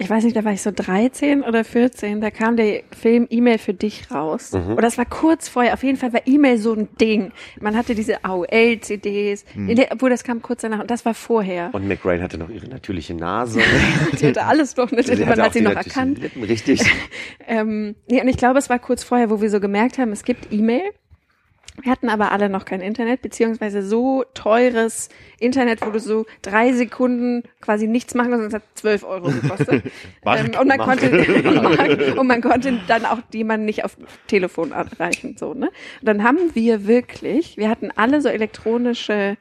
Ich weiß nicht, da war ich so 13 oder 14, da kam der Film E-Mail für dich raus. Mhm. Und das war kurz vorher. Auf jeden Fall war E-Mail so ein Ding. Man hatte diese AOL-CDs, Mhm. obwohl das kam kurz danach. Und das war vorher. Und McRae hatte noch ihre natürliche Nase. [laughs] Die hatte alles doch nicht. Sie Man hat sie noch erkannt. Lippen, richtig. [laughs] Ähm, nee, und ich glaube, es war kurz vorher, wo wir so gemerkt haben, es gibt E-Mail. Wir hatten aber alle noch kein Internet, beziehungsweise so teures Internet, wo du so drei Sekunden quasi nichts machen kannst, und es hat zwölf Euro gekostet. [laughs] Ähm, und man konnte [laughs] [laughs] und man konnte dann auch jemanden nicht auf Telefon erreichen, so ne. Und dann haben wir wirklich, wir hatten alle so elektronische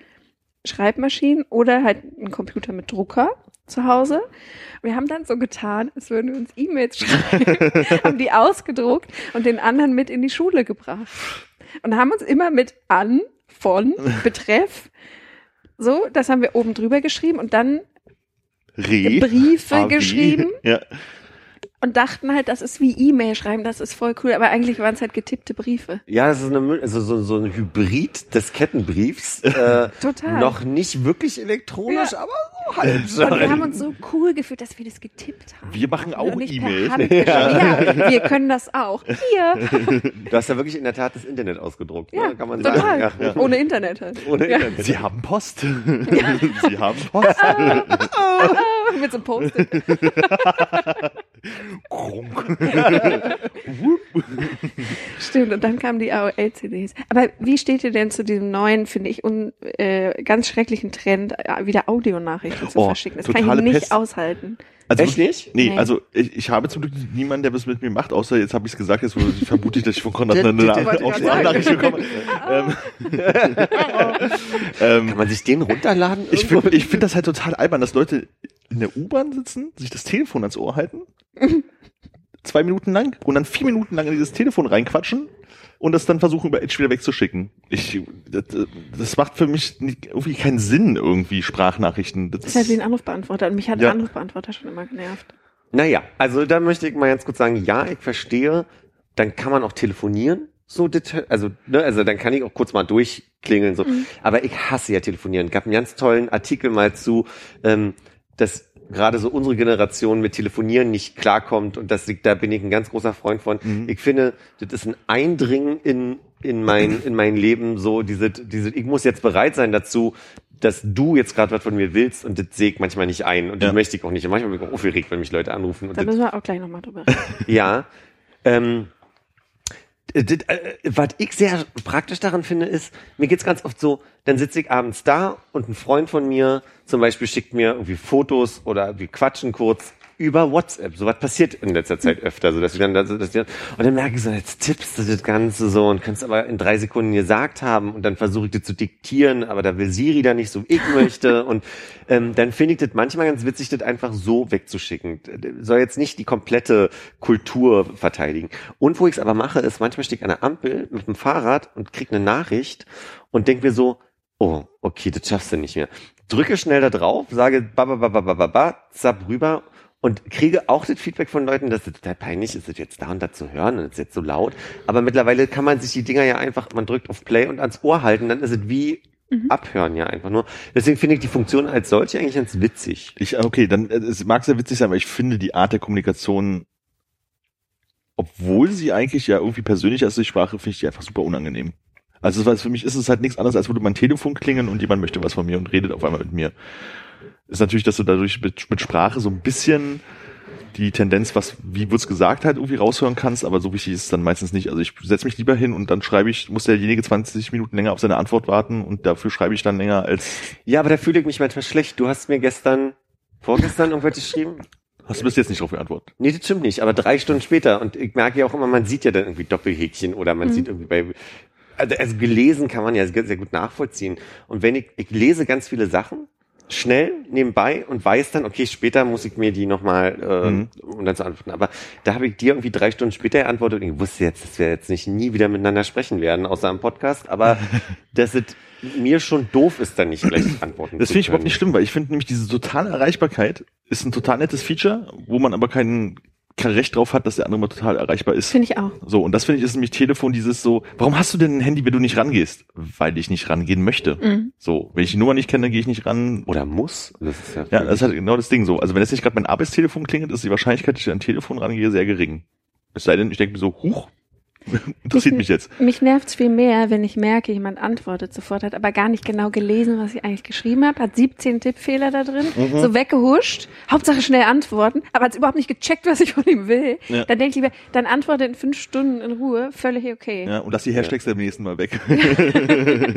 Schreibmaschinen oder halt einen Computer mit Drucker zu Hause. Wir haben dann so getan, als würden wir uns E-Mails schreiben, haben die ausgedruckt und den anderen mit in die Schule gebracht. Und haben uns immer mit an, von, [laughs] betreff, so, das haben wir oben drüber geschrieben und dann Re. Briefe AW. geschrieben Ja. Und dachten halt, das ist wie E-Mail schreiben, das ist voll cool, aber eigentlich waren es halt getippte Briefe. Ja, es ist eine, also so, so ein Hybrid des Kettenbriefs. Äh, [laughs] Total. Noch nicht wirklich elektronisch, Ja. aber Und wir haben uns so [laughs] cool gefühlt, dass wir das getippt haben. Wir machen auch E-Mails. Hand [laughs] geschrieben. Ja, wir können das auch. Hier. Du hast ja wirklich in der Tat das Internet ausgedruckt, Ja, ne? kann man total. sagen. Ja. Ohne Internet halt. Ohne Ja. Internet. Sie haben Post. Sie haben Post. Mit so einem Post-it. Stimmt, und dann kamen die AOL-CDs. Aber wie steht ihr denn zu diesem neuen, finde ich, un, äh, ganz schrecklichen Trend, äh, wieder Audionachrichten zu Oh, verschicken? Das kann ich nicht Pest. aushalten. Also, Echt nicht? Nee, Nee. also ich, ich habe zum Glück niemanden, der das mit mir macht, außer jetzt habe ich es gesagt, jetzt vermute ich, dass ich von Konrad [laughs] eine, Nachricht bekomme. [laughs] ähm, [laughs] ähm, Kann man sich den runterladen? ich finde ich find das halt total albern, dass Leute in der U-Bahn sitzen, sich das Telefon ans Ohr halten, [laughs] zwei Minuten lang und dann vier Minuten lang in dieses Telefon reinquatschen und das dann versuchen über Edge wieder wegzuschicken. Ich, das, das macht für mich nicht, irgendwie keinen Sinn, irgendwie Sprachnachrichten. Das Das ist halt wie ein Anrufbeantworter. Und mich hat Ja. der Anrufbeantworter schon immer genervt. Naja, also da möchte ich mal ganz kurz sagen, ja, ich verstehe, dann kann man auch telefonieren. So, also, ne, also dann kann ich auch kurz mal durchklingeln, so. Aber ich hasse ja telefonieren. Gab einen ganz tollen Artikel mal zu, ähm, dass gerade so unsere Generation mit Telefonieren nicht klarkommt und das, da bin ich ein ganz großer Freund von. Ich finde, das ist ein Eindringen in, in mein, in mein Leben, so diese, diese, ich muss jetzt bereit sein dazu, dass du jetzt gerade was von mir willst und das sehe ich manchmal nicht ein und das Ja. möchte ich auch nicht. Und manchmal bin ich auch aufgeregt, wenn mich Leute anrufen. Und Da das, müssen wir auch gleich nochmal drüber reden. ja. Ähm, äh, das, äh, was ich sehr praktisch daran finde, ist, mir geht's ganz oft so, dann sitze ich abends da und ein Freund von mir zum Beispiel schickt mir irgendwie Fotos oder wir quatschen kurz über WhatsApp. So was passiert in letzter Zeit öfter, so dass ich dann, dass dann und dann merke ich so, jetzt tippst du das Ganze so und kannst aber in drei Sekunden gesagt haben und dann versuche ich das zu diktieren, aber da will Siri da nicht so, wie ich [laughs] möchte und ähm, dann finde ich das manchmal ganz witzig, das einfach so wegzuschicken. Soll jetzt nicht die komplette Kultur verteidigen. Und wo ich es aber mache, ist, manchmal stehe ich an der Ampel mit dem Fahrrad und krieg eine Nachricht und denk mir so, oh, okay, das schaffst du nicht mehr. Drücke schnell da drauf, sage ba ba ba ba ba, ba zapp rüber und kriege auch das Feedback von Leuten, dass es total peinlich ist, das jetzt da und da zu hören und es ist jetzt so laut. Aber mittlerweile kann man sich die Dinger ja einfach, man drückt auf Play und ans Ohr halten, dann ist es wie abhören ja einfach nur. Deswegen finde ich die Funktion als solche eigentlich ganz witzig. Ich, okay, dann, äh, es mag sehr witzig sein, aber ich finde die Art der Kommunikation, obwohl sie eigentlich ja irgendwie persönlicher ist, die Sprache, finde ich die einfach super unangenehm. Also, für mich ist es halt nichts anderes, als würde mein Telefon klingeln und jemand möchte was von mir und redet auf einmal mit mir. Ist natürlich, dass du dadurch mit, mit Sprache so ein bisschen die Tendenz, was, wie wird's gesagt, halt irgendwie raushören kannst, aber so wichtig ist es dann meistens nicht. Also ich setze mich lieber hin und dann schreibe ich, muss derjenige 20 Minuten länger auf seine Antwort warten und dafür schreibe ich dann länger als, Ja, aber da fühle ich mich manchmal schlecht. Du hast mir gestern, vorgestern irgendwas geschrieben? hast du bis jetzt nicht drauf geantwortet? Nee, das stimmt nicht, aber drei Stunden später. Und ich merke ja auch immer, man sieht ja dann irgendwie Doppelhäkchen oder man sieht irgendwie bei, also, also gelesen kann man ja sehr, sehr gut nachvollziehen. Und wenn ich, ich lese ganz viele Sachen, schnell nebenbei und weiß dann, okay, später muss ich mir die nochmal, äh, Mhm. um dann zu antworten. Aber da habe ich dir irgendwie drei Stunden später geantwortet und ich wusste jetzt, dass wir jetzt nicht nie wieder miteinander sprechen werden, außer im Podcast, aber [laughs] dass es mir schon doof ist, dann nicht gleich [clears throat] antworten Das finde ich überhaupt nicht schlimm, weil ich finde nämlich diese totale Erreichbarkeit ist ein total nettes Feature, wo man aber kein, kein Recht drauf hat, dass der andere mal total erreichbar ist. Finde ich auch. So, und das finde ich ist nämlich Telefon dieses so, warum hast du denn ein Handy, wenn du nicht rangehst? Weil ich nicht rangehen möchte. Mhm. So, wenn ich die Nummer nicht kenne, gehe ich nicht ran. Oder muss. Das ist ja, Ja, das ist halt genau das Ding so. Also wenn jetzt nicht gerade mein Arbeitstelefon klingelt, ist die Wahrscheinlichkeit, dass ich an ein Telefon rangehe, sehr gering. Es sei denn, ich denke mir so, huch, interessiert mich jetzt. Mich nervt's viel mehr, wenn ich merke, jemand antwortet sofort, hat aber gar nicht genau gelesen, was ich eigentlich geschrieben habe, hat 17 Tippfehler da drin, Mhm. so weggehuscht, Hauptsache schnell antworten, aber hat überhaupt nicht gecheckt, was ich von ihm will. Ja. Dann denke ich lieber, dann antworte in fünf Stunden in Ruhe, völlig okay. Ja, und lass die Hashtags beim nächsten Mal weg. [laughs]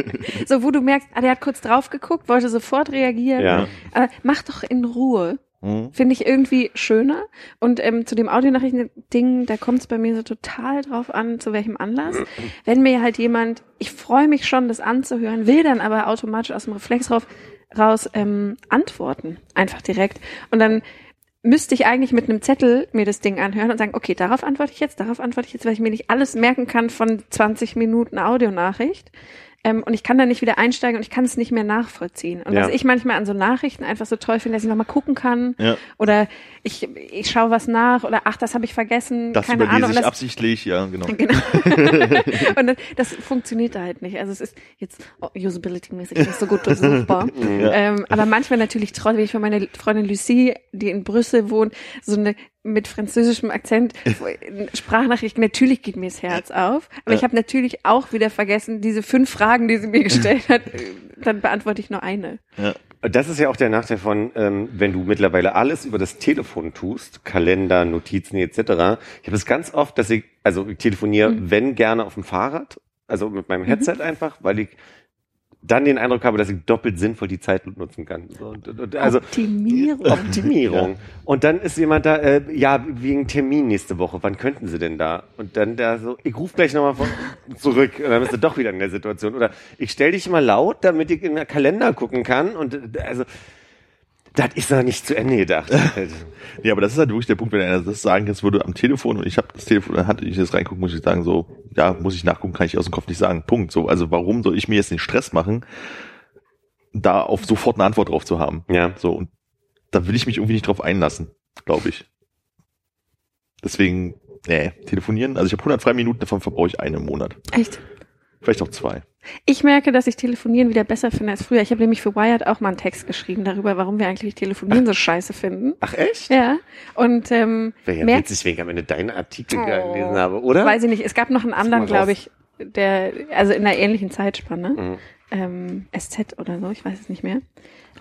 So, wo du merkst, ah, der hat kurz drauf geguckt, wollte sofort reagieren. Ja. Aber mach doch in Ruhe. Hm. Finde ich irgendwie schöner. Und ähm, zu dem Audionachrichten-Ding, da kommt es bei mir so total drauf an, zu welchem Anlass. [clears throat] Wenn mir halt jemand, ich freue mich schon, das anzuhören, will dann aber automatisch aus dem Reflex rauf, raus ähm, antworten. Einfach direkt. Und dann müsste ich eigentlich mit einem Zettel mir das Ding anhören und sagen, okay, darauf antworte ich jetzt, darauf antworte ich jetzt, weil ich mir nicht alles merken kann von 20 Minuten Audionachricht. Ähm, und ich kann da nicht wieder einsteigen und ich kann es nicht mehr nachvollziehen. Und Ja. was ich manchmal an so Nachrichten einfach so toll finde, dass ich nochmal gucken kann Ja. oder ich, ich schaue was nach oder ach, das habe ich vergessen, Das keine Ahnung. Und ich das, absichtlich, ja, genau. [laughs] Genau. [laughs] und das, das funktioniert da halt nicht. Also es ist jetzt oh, usability-mäßig nicht so gut durchsuchbar. [laughs] ähm, aber manchmal natürlich trotzdem, wie ich von meiner Freundin Lucie, die in Brüssel wohnt, so eine mit französischem Akzent Sprachnachricht, natürlich geht mir das Herz auf. Aber ich habe natürlich auch wieder vergessen, diese fünf Fragen, die sie mir gestellt hat, äh, dann beantworte ich nur eine. Das ist ja auch der Nachteil von, ähm, wenn du mittlerweile alles über das Telefon tust, Kalender, Notizen etc. Ich habe es ganz oft, dass ich, also ich telefoniere, wenn gerne auf dem Fahrrad, also mit meinem Headset einfach, weil ich dann den Eindruck habe, dass ich doppelt sinnvoll die Zeit nutzen kann. So, und, und, also Optimierung. [laughs] Optimierung. Und dann ist jemand da, äh, ja, wegen Termin nächste Woche, wann könnten Sie denn da? Und dann da so, ich rufe gleich nochmal [laughs] zurück. Und dann bist du doch wieder in der Situation. Oder ich stell dich mal laut, damit ich in den Kalender gucken kann. Und äh, also, das ist noch nicht zu Ende gedacht. [laughs] Ja, aber das ist halt wirklich der Punkt, wenn einer das sagen jetzt würde am Telefon und ich habe das Telefon, dann hatte ich das reingucken, muss ich sagen, so, ja, muss ich nachgucken, kann ich aus dem Kopf nicht sagen. Punkt. So, also warum soll ich mir jetzt den Stress machen, da auf sofort eine Antwort drauf zu haben? ja. So, und da will ich mich irgendwie nicht drauf einlassen, glaube ich. Deswegen, nee, telefonieren, also ich habe 100 freie Minuten, davon verbrauche ich eine im Monat. Echt? Vielleicht auch zwei. Ich merke, dass ich Telefonieren wieder besser finde als früher. Ich habe nämlich für Wired auch mal einen Text geschrieben darüber, warum wir eigentlich Telefonieren so scheiße finden. Ach echt? Ja. Und ähm, Wäre ja merk- witzig, wenn ich am Ende deine Artikel Oh. gelesen habe, oder? weiß ich nicht, es gab noch einen anderen, glaube ich, der, also in einer ähnlichen Zeitspanne. Mhm. Ähm, SZ oder so, ich weiß es nicht mehr.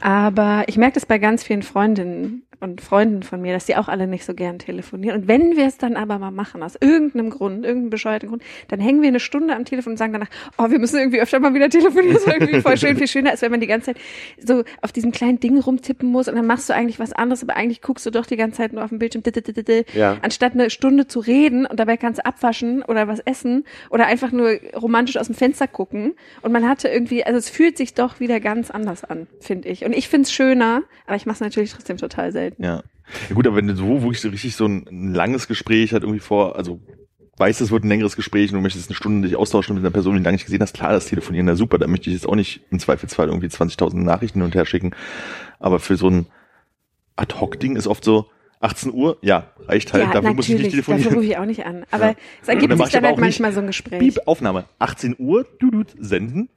Aber ich merke das bei ganz vielen Freundinnen und Freunden von mir, dass die auch alle nicht so gern telefonieren. Und wenn wir es dann aber mal machen, aus irgendeinem Grund, irgendeinem bescheuerten Grund, dann hängen wir eine Stunde am Telefon und sagen danach, oh, wir müssen irgendwie öfter mal wieder telefonieren. Das ist irgendwie voll schön, viel schöner, als wenn man die ganze Zeit so auf diesem kleinen Ding rumtippen muss und dann machst du eigentlich was anderes, aber eigentlich guckst du doch die ganze Zeit nur auf dem Bildschirm, Ja. anstatt eine Stunde zu reden und dabei kannst du abwaschen oder was essen oder einfach nur romantisch aus dem Fenster gucken. Und man hatte irgendwie, also es fühlt sich doch wieder ganz anders an, finde ich. Und ich finde es schöner, aber ich mache es natürlich trotzdem total selten. Ja. ja gut, aber wenn du so wirklich so richtig so ein, ein langes Gespräch halt irgendwie vor, also weißt, es wird ein längeres Gespräch und du möchtest eine Stunde dich austauschen mit einer Person, die du lange nicht gesehen hast, klar, das Telefonieren, na super, da möchte ich jetzt auch nicht im Zweifelsfall irgendwie 20.000 Nachrichten hin und her schicken. Aber für so ein Ad-Hoc-Ding ist oft so, 18 Uhr, ja, reicht halt, dafür muss ich nicht dafür telefonieren. rufe ich auch nicht an. Aber Ja. es ergibt dann sich ich dann halt manchmal so ein Gespräch. Piep, Aufnahme, 18 Uhr, du, du, senden.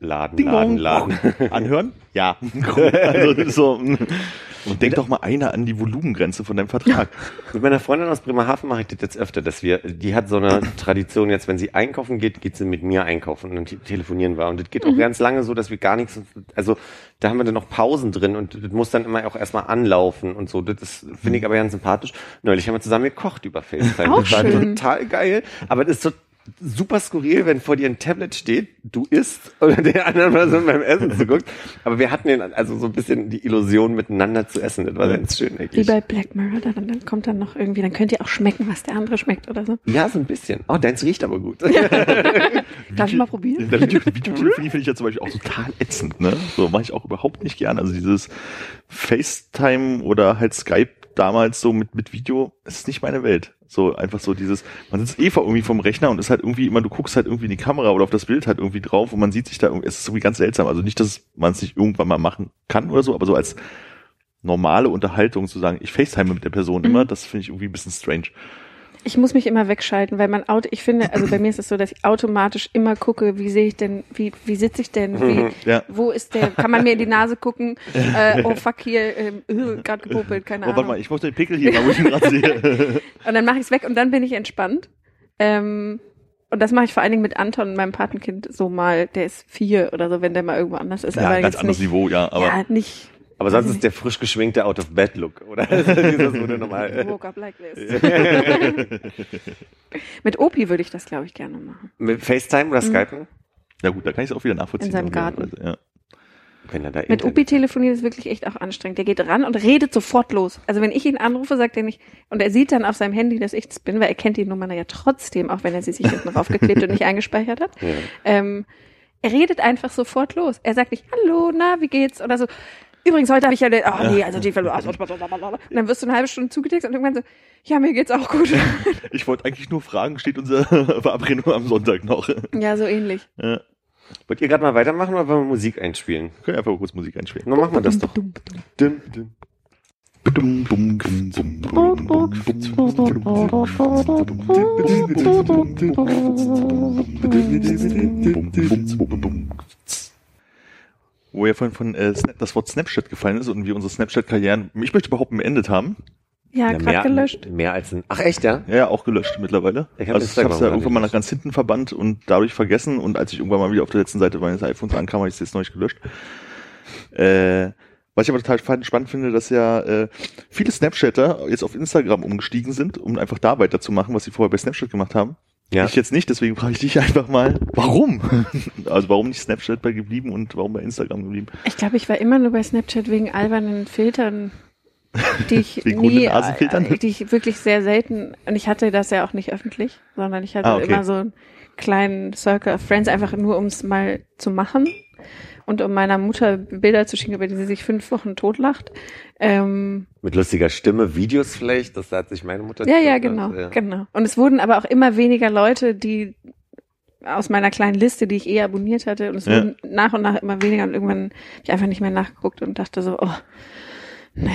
Laden, Ding laden, dong. laden. [laughs] Anhören? Ja. [laughs] also, so, und denk doch mal einer an die Volumengrenze von deinem Vertrag. Mit meiner Freundin aus Bremerhaven mache ich das jetzt öfter, dass wir, die hat so eine Tradition jetzt, wenn sie einkaufen geht, geht sie mit mir einkaufen und dann te- telefonieren wir. Und das geht auch ganz lange so, dass wir gar nichts, also da haben wir dann noch Pausen drin und das muss dann immer auch erstmal anlaufen und so. Das finde ich aber ganz sympathisch. Neulich haben wir zusammen gekocht über FaceTime. Auch das war schön. total geil, aber das ist so super skurril, wenn vor dir ein Tablet steht, du isst [laughs] oder der andere Person beim Essen [laughs] zuguckt. Aber wir hatten den, also so ein bisschen die Illusion, miteinander zu essen. Das war ganz schön, Wie eigentlich. bei Black Mirror, dann, dann kommt dann noch irgendwie, dann könnt ihr auch schmecken, was der andere schmeckt oder so. Ja, so ein bisschen. Oh, deins riecht aber gut. [laughs] Darf ich mal probieren? Video, Videotelefonie finde ich ja zum Beispiel auch total ätzend, ne? So mache ich auch überhaupt nicht gern. Also dieses FaceTime oder halt Skype damals so mit, mit Video, es ist nicht meine Welt. So einfach so dieses, man sitzt eh vor irgendwie vom Rechner und ist halt irgendwie immer, du guckst halt irgendwie in die Kamera oder auf das Bild halt irgendwie drauf und man sieht sich da, irgendwie- es ist irgendwie ganz seltsam. Also nicht, dass man es nicht irgendwann mal machen kann oder so, aber so als normale Unterhaltung zu sagen, ich FaceTime mit der Person immer, das finde ich irgendwie ein bisschen strange. Ich muss mich immer wegschalten, weil man Auto, ich finde, also bei mir ist es so, dass ich automatisch immer gucke, wie sehe ich denn, wie, wie sitze ich denn, wie, [laughs] Ja. wo ist der, kann man mir in die Nase gucken, [laughs] äh, oh fuck hier, ähm, äh, gerade gepopelt, keine Oh, Ahnung. warte mal, ich muss den Pickel hier mal, wo ich ihn gerade sehe. [laughs] Und dann mache ich es weg und dann bin ich entspannt. Ähm, und das mache ich vor allen Dingen mit Anton, meinem Patenkind, so mal, der ist vier oder so, wenn der mal irgendwo anders ist. ja, aber ganz anderes nicht, Niveau, ja, aber ja, nicht Aber sonst ist der frisch geschminkte Out-of-Bed-Look, oder? [laughs] Dieses wurde normal. [laughs] woke up like this. [laughs] mit Opi würde ich das, glaube ich, gerne machen. Mit FaceTime oder Skypen? ja gut, da kann ich es auch wieder nachvollziehen. In seinem Garten. Ja. Wenn er da Mit Opi telefonieren ist wirklich echt auch anstrengend. Der geht ran und redet sofort los. Also wenn ich ihn anrufe, sagt er nicht, und er sieht dann auf seinem Handy, dass ich es bin, weil er kennt die Nummer ja trotzdem, auch wenn er sie sich hinten raufgeklebt und nicht eingespeichert hat. Ja. Ähm, er redet einfach sofort los. Er sagt nicht, hallo, na, wie geht's? Oder so. Übrigens, heute habe ich ja, den, oh nee, also die verloren. Und dann wirst du eine halbe Stunde zugetextet und irgendwann so, ja, mir geht's auch gut. Ich wollte eigentlich nur fragen, steht unsere Verabredung am Sonntag noch? ja, so ähnlich. Ja. Wollt ihr gerade mal weitermachen oder wollen wir Musik einspielen? Können wir einfach mal kurz Musik einspielen. Na, machen wir das doch. Dim, dim. Wo ja vorhin von äh, Snap, das Wort Snapchat gefallen ist und wir unsere Snapchat-Karrieren, ich möchte behaupten, beendet haben. Ja, Ja, gerade mehr, gelöscht. mehr als ein. Ach echt, ja? Ja, auch gelöscht mittlerweile. Ich hab also ich Instagram habe es ja irgendwann mal nach ganz hinten verbannt und dadurch vergessen und als ich irgendwann mal wieder auf der letzten Seite meines iPhones ankam, habe ich es jetzt noch nicht gelöscht. Äh, was ich aber total spannend finde, dass ja äh, viele Snapchatter jetzt auf Instagram umgestiegen sind, um einfach da weiterzumachen, was sie vorher bei Snapchat gemacht haben. Ja. Ich jetzt nicht, deswegen frage ich dich einfach mal, warum? [laughs] also warum nicht Snapchat bei geblieben und warum bei Instagram geblieben? Ich glaube, ich war immer nur bei Snapchat wegen albernen Filtern, die ich [laughs] Wegen nie, äh, die ich wirklich sehr selten, und ich hatte das ja auch nicht öffentlich, sondern ich hatte Ah, okay. immer so einen kleinen Circle of Friends, einfach nur um es mal zu machen und um meiner Mutter Bilder zu schicken, über die sie sich fünf Wochen totlacht. Ähm, Mit lustiger Stimme, Videos vielleicht, das hat sich meine Mutter. ja, ja, genau, ja. genau. Und es wurden aber auch immer weniger Leute, die aus meiner kleinen Liste, die ich eh abonniert hatte, und es Ja. wurden nach und nach immer weniger und irgendwann habe ich einfach nicht mehr nachgeguckt und dachte so, oh, nee.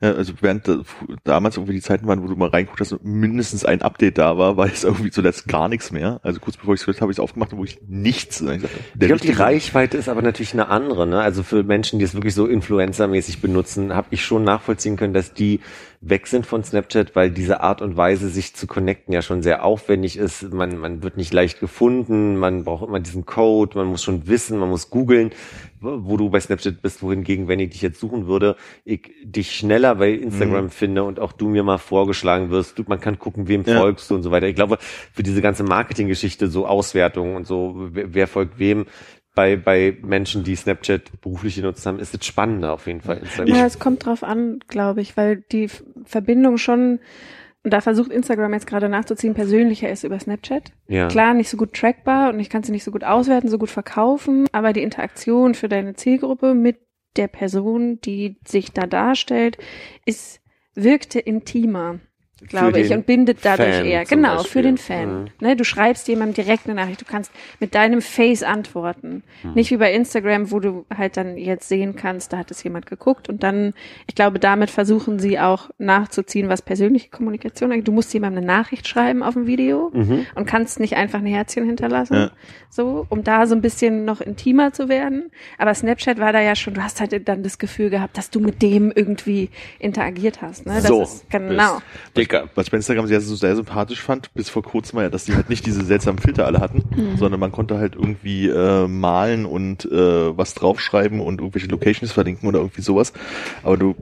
Ja, also während da- damals irgendwie die Zeiten waren, wo du mal reinguckt hast und mindestens ein Update da war, war jetzt irgendwie zuletzt gar nichts mehr. Also kurz bevor ich es habe, ich es aufgemacht, wo ich nichts. Und ich dachte, Ich glaube, die Reichweite ist aber natürlich eine andere. Ne? Also für Menschen, die es wirklich so influencermäßig benutzen, habe ich schon nachvollziehen können, dass die weg sind von Snapchat, weil diese Art und Weise, sich zu connecten, ja schon sehr aufwendig ist. Man, man wird nicht leicht gefunden, man braucht immer diesen Code, man muss schon wissen, man muss googeln, wo wo du bei Snapchat bist, wohingegen, wenn ich dich jetzt suchen würde, ich dich schneller bei Instagram Mhm. finde und auch du mir mal vorgeschlagen wirst, du, man kann gucken, wem Ja. folgst du und so weiter. Ich glaube, für diese ganze Marketinggeschichte, so Auswertungen und so, wer, wer folgt wem, bei, bei Menschen, die Snapchat beruflich genutzt haben, ist es spannender auf jeden Fall. Instagram. Ja, es kommt drauf an, glaube ich, weil die Verbindung schon, und da versucht Instagram jetzt gerade nachzuziehen, persönlicher ist über Snapchat. Ja. Klar, nicht so gut trackbar und ich kann sie nicht so gut auswerten, so gut verkaufen, aber die Interaktion für deine Zielgruppe mit der Person, die sich da darstellt, ist, wirkte intimer. Glaube ich, und bindet dadurch Fan eher. Genau, Beispiel. für den Fan. Mhm. Ne, du schreibst jemandem direkt eine Nachricht. Du kannst mit deinem Face antworten. Mhm. Nicht wie bei Instagram, wo du halt dann jetzt sehen kannst, da hat es jemand geguckt. Und dann, ich glaube, damit versuchen sie auch nachzuziehen, was persönliche Kommunikation angeht. Du musst jemandem eine Nachricht schreiben auf dem Video Mhm. und kannst nicht einfach ein Herzchen hinterlassen. Ja. So, um da so ein bisschen noch intimer zu werden. Aber Snapchat war da ja schon, du hast halt dann das Gefühl gehabt, dass du mit dem irgendwie interagiert hast. Ne? Das So ist, genau. Dicker. Was ich bei Instagram sehr, sehr sympathisch fand, bis vor kurzem war ja, dass die halt nicht diese seltsamen Filter alle hatten, Mhm. sondern man konnte halt irgendwie äh, malen und äh, was draufschreiben und irgendwelche Locations verlinken oder irgendwie sowas. Aber du,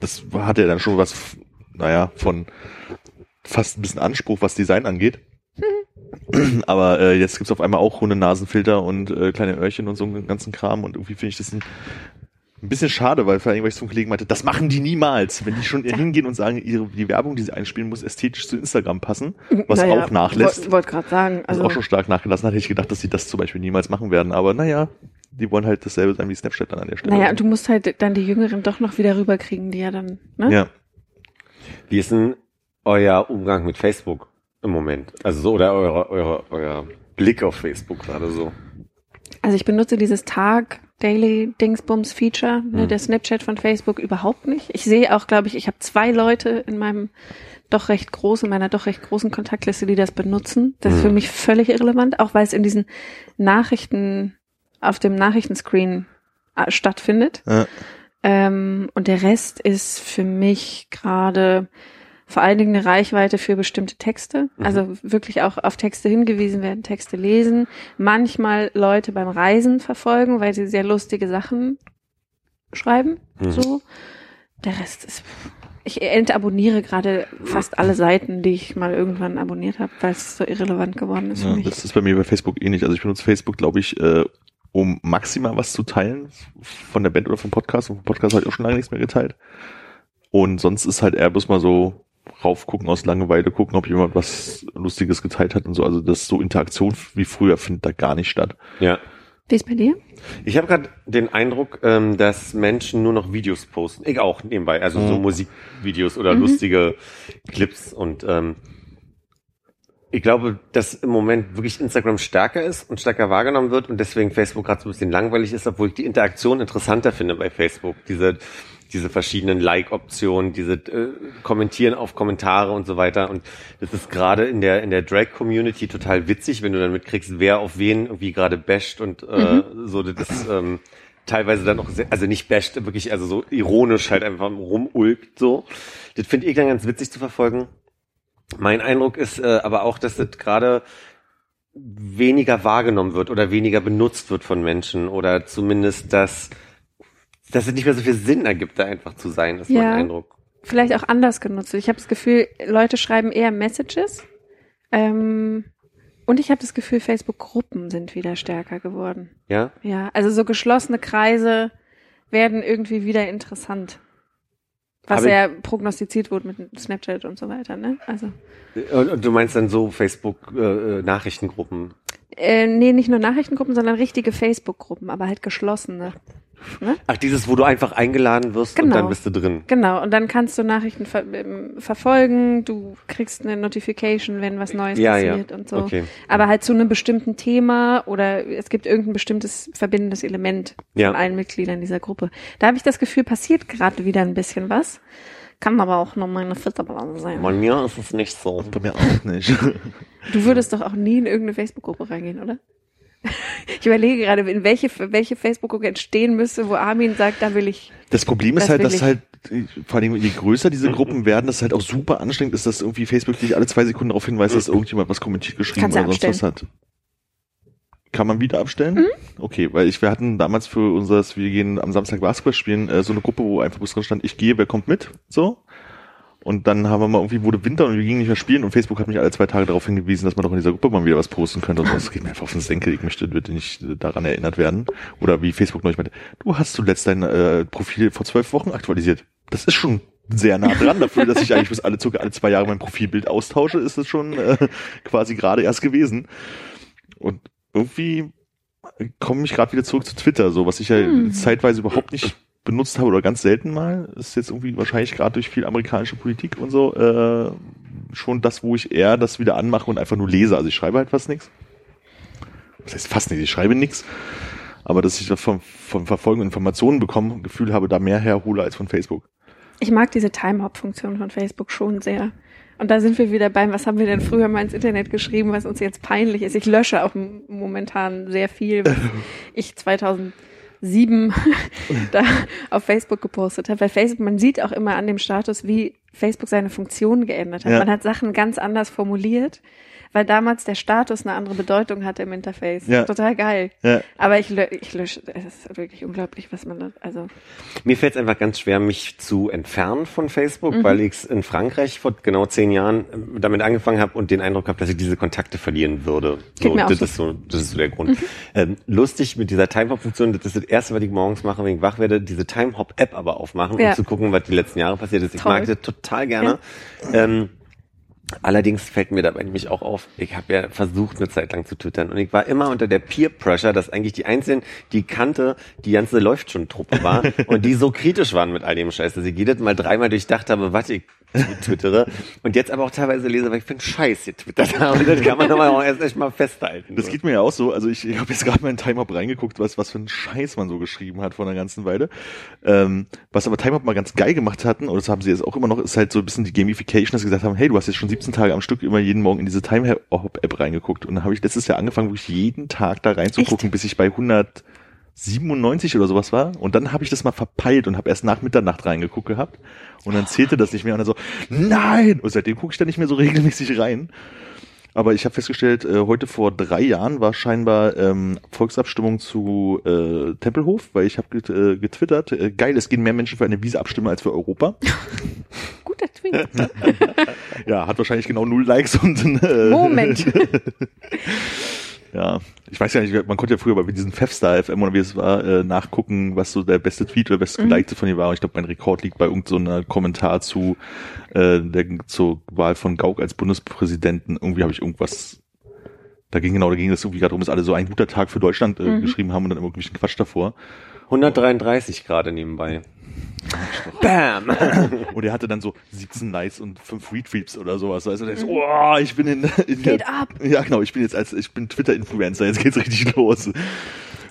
das hatte ja dann schon was, naja, von fast ein bisschen Anspruch, was Design angeht. [clears throat] Aber äh, jetzt gibt's auf einmal auch Hunde-Nasenfilter und äh, kleine Öhrchen und so einen ganzen Kram und irgendwie finde ich das ein, ein bisschen schade, weil vor allem, weil ich zum Kollegen meinte, das machen die niemals. Wenn die schon hingehen und sagen, ihre, die Werbung, die sie einspielen, muss ästhetisch zu Instagram passen, was Naja, auch nachlässt, Wollte wollt gerade sagen. was Also, auch schon stark nachgelassen hat, hätte ich gedacht, dass sie das zum Beispiel niemals machen werden. Aber naja, die wollen halt dasselbe sein wie Snapchat dann an der Stelle. naja, und du musst halt dann die Jüngeren doch noch wieder rüberkriegen, die ja dann, ne? ja. Wie ist denn euer Umgang mit Facebook im Moment? Also so, oder eure, eure, euer Blick auf Facebook gerade so? Also ich benutze dieses Tag Daily Dingsbums Feature, ne, Mhm. der Snapchat von Facebook überhaupt nicht. Ich sehe auch, glaube ich, ich habe zwei Leute in meinem doch recht großen, meiner doch recht großen Kontaktliste, die das benutzen. Das ist Mhm. für mich völlig irrelevant, auch weil es in diesen Nachrichten auf dem Nachrichtenscreen äh, stattfindet. Ja. Ähm, und der Rest ist für mich gerade vor allen Dingen eine Reichweite für bestimmte Texte. Mhm. Also wirklich auch auf Texte hingewiesen werden, Texte lesen. Manchmal Leute beim Reisen verfolgen, weil sie sehr lustige Sachen schreiben. Mhm. So. Der Rest ist. Ich entabonniere gerade fast alle Seiten, die ich mal irgendwann abonniert habe, weil es so irrelevant geworden ist für Ja, mich. das ist bei mir bei Facebook ähnlich. Also ich benutze Facebook, glaube ich, äh, um maximal was zu teilen von der Band oder vom Podcast. Und vom Podcast habe ich auch schon lange nichts mehr geteilt. Und sonst ist halt eher bloß mal so raufgucken aus Langeweile, gucken, ob jemand was Lustiges geteilt hat und so. Also das so Interaktion wie früher findet da gar nicht statt. Ja. Wie ist bei dir? Ich habe gerade den Eindruck, ähm, dass Menschen nur noch Videos posten. Ich auch nebenbei, also so Mhm. Musikvideos oder Mhm. lustige Clips und ähm, ich glaube, dass im Moment wirklich Instagram stärker ist und stärker wahrgenommen wird und deswegen Facebook gerade so ein bisschen langweilig ist, obwohl ich die Interaktion interessanter finde bei Facebook. Diese, diese verschiedenen Like-Optionen, diese äh, Kommentieren auf Kommentare und so weiter. Und das ist gerade in der, in der Drag-Community total witzig, wenn du dann mitkriegst, wer auf wen irgendwie gerade basht und äh, so das ähm, teilweise dann auch sehr, also nicht basht, wirklich, also so ironisch halt einfach rumulgt so. Das finde ich dann ganz witzig zu verfolgen. Mein Eindruck ist äh, aber auch, dass das gerade weniger wahrgenommen wird oder weniger benutzt wird von Menschen oder zumindest, dass, dass es nicht mehr so viel Sinn ergibt, da einfach zu sein, ist Ja. mein Eindruck. Vielleicht auch anders genutzt. Ich habe das Gefühl, Leute schreiben eher Messages. Ähm, und ich habe das Gefühl, Facebook-Gruppen sind wieder stärker geworden. Ja? Ja, also so geschlossene Kreise werden irgendwie wieder interessant. Was Aber- ja prognostiziert wurde mit Snapchat und so weiter, ne? Also Und, und du meinst dann so Facebook-Nachrichtengruppen? äh, nee, nicht nur Nachrichtengruppen, sondern richtige Facebook-Gruppen, aber halt geschlossene. Ne? Ach, dieses, wo du einfach eingeladen wirst und Genau. dann bist du drin. Genau, und dann kannst du Nachrichten ver ähm, verfolgen, du kriegst eine Notification, wenn was Neues Ja, ja. passiert und so. Okay. Aber halt zu einem bestimmten Thema oder es gibt irgendein bestimmtes verbindendes Element Ja. von allen Mitgliedern dieser Gruppe. Da habe ich das Gefühl, passiert gerade wieder ein bisschen was. Kann aber auch nur meine Filterblase sein. Bei mir ist es nicht so. Bei mir auch nicht. Du würdest doch auch nie in irgendeine Facebook-Gruppe reingehen, oder? Ich überlege gerade, in welche, welche Facebook-Gruppe entstehen müsste, wo Armin sagt, da will ich. Das Problem ist Das halt, dass ich. halt, vor allem je größer diese Gruppen werden, dass es halt auch super anstrengend ist, dass irgendwie Facebook dich alle zwei Sekunden darauf hinweist, dass irgendjemand was kommentiert geschrieben oder sonst was hat. Kann man wieder abstellen? Okay, weil ich, wir hatten damals für unseres, wir gehen am Samstag Basketball spielen, äh, so eine Gruppe, wo einfach bloß drin stand, ich gehe, wer kommt mit? So. Und dann haben wir mal irgendwie, wurde Winter und wir gingen nicht mehr spielen und Facebook hat mich alle zwei Tage darauf hingewiesen, dass man doch in dieser Gruppe mal wieder was posten könnte und so. Das geht mir einfach auf den Senkel, ich möchte bitte nicht äh, daran erinnert werden. Oder wie Facebook neulich meinte, du hast zuletzt dein äh, Profil vor zwölf Wochen aktualisiert. Das ist schon sehr nah dran dafür, dass ich eigentlich bis alle, circa alle zwei Jahre mein Profilbild austausche, ist es schon äh, quasi gerade erst gewesen. Und irgendwie komme ich gerade wieder zurück zu Twitter, so was ich ja Hm. zeitweise überhaupt nicht benutzt habe oder ganz selten mal. Ist jetzt irgendwie wahrscheinlich gerade durch viel amerikanische Politik und so äh, schon das, wo ich eher das wieder anmache und einfach nur lese. Also ich schreibe halt fast nichts. Das heißt fast nichts, ich schreibe nichts. Aber dass ich da vom, vom Verfolgen und Informationen bekomme, ein Gefühl habe, da mehr herhole als von Facebook. Ich mag diese Time-Hop-Funktion von Facebook schon sehr. Und da sind wir wieder beim, was haben wir denn früher mal ins Internet geschrieben, was uns jetzt peinlich ist. Ich lösche auch momentan sehr viel, was [laughs] ich 2007 [laughs] da auf Facebook gepostet habe. Weil Facebook, man sieht auch immer an dem Status, wie Facebook seine Funktion geändert hat. Ja. Man hat Sachen ganz anders formuliert, weil damals der Status eine andere Bedeutung hatte im Interface. Ja. Total geil. Ja. Aber ich, lö ich lösche, es ist wirklich unglaublich, was man da, also. Mir fällt es einfach ganz schwer, mich zu entfernen von Facebook, Mhm. weil ich in Frankreich vor genau zehn Jahren ähm, damit angefangen habe und den Eindruck habe, dass ich diese Kontakte verlieren würde. Auch das, so. ist so das ist so der Grund. Ähm, lustig mit dieser Time-Hop-Funktion, das ist das Erste, was ich morgens mache, wenn ich wach werde, diese Time-Hop-App aber aufmachen, Ja. um zu gucken, was die letzten Jahre passiert ist. Ich Toll. mag das total gerne. Ähm, Allerdings fällt mir dabei nämlich auch auf, ich habe ja versucht, eine Zeit lang zu twittern und ich war immer unter der Peer Pressure, dass eigentlich die Einzelnen, die kannte, die ganze läuft schon Truppe war [laughs] und die so kritisch waren mit all dem Scheiß, dass ich jedes Mal dreimal durchdacht habe, was ich [laughs] twittere und jetzt aber auch teilweise lese, weil ich finde Scheiß getwittert habe das kann man aber auch erst echt mal festhalten. Das so. geht mir ja auch so. Also ich, ich habe jetzt gerade mal in Time Up reingeguckt, was, was für ein Scheiß man so geschrieben hat vor einer ganzen Weile. Ähm, was aber Time Up mal ganz geil gemacht hatten, und das haben sie jetzt auch immer noch, ist halt so ein bisschen die Gamification, dass sie gesagt haben, hey, du hast jetzt schon 17 Tage am Stück immer jeden Morgen in diese Time Hop App reingeguckt. Und dann habe ich letztes Jahr angefangen, wirklich jeden Tag da reinzugucken, bis ich bei 197 oder sowas war. Und dann habe ich das mal verpeilt und habe erst nach Mitternacht reingeguckt gehabt. Und dann zählte das nicht mehr. Und dann so, nein! Und seitdem gucke ich da nicht mehr so [laughs] regelmäßig rein. Aber ich habe festgestellt, äh, heute vor drei Jahren war scheinbar ähm, Volksabstimmung zu äh, Tempelhof, weil ich habe get, äh, getwittert, äh, geil, es gehen mehr Menschen für eine Wiese abstimmen als für Europa. [laughs] Guter Tweet. [laughs] ja, hat wahrscheinlich genau null Likes und äh, Moment. Ja, ich weiß ja nicht, man konnte ja früher bei diesen Fefstar FM oder wie es war, äh, nachgucken, was so der beste Tweet oder beste Mhm. gelikte von ihr war. Und ich glaube, mein Rekord liegt bei irgendeinem so Kommentar zu äh, der zur Wahl von Gauck als Bundespräsidenten. Irgendwie habe ich irgendwas da ging genau, da ging es irgendwie gerade um, dass alle so ein guter Tag für Deutschland äh, Mhm. geschrieben haben und dann immer irgendwelchen Quatsch davor. 133 gerade nebenbei. Bam! Und er hatte dann so 17 Likes und 5 Retweets oder sowas. Also der ist, oh, ich bin in, in Geht ab. Ja, genau, ich bin jetzt als, ich bin Twitter-Influencer, jetzt geht's richtig los.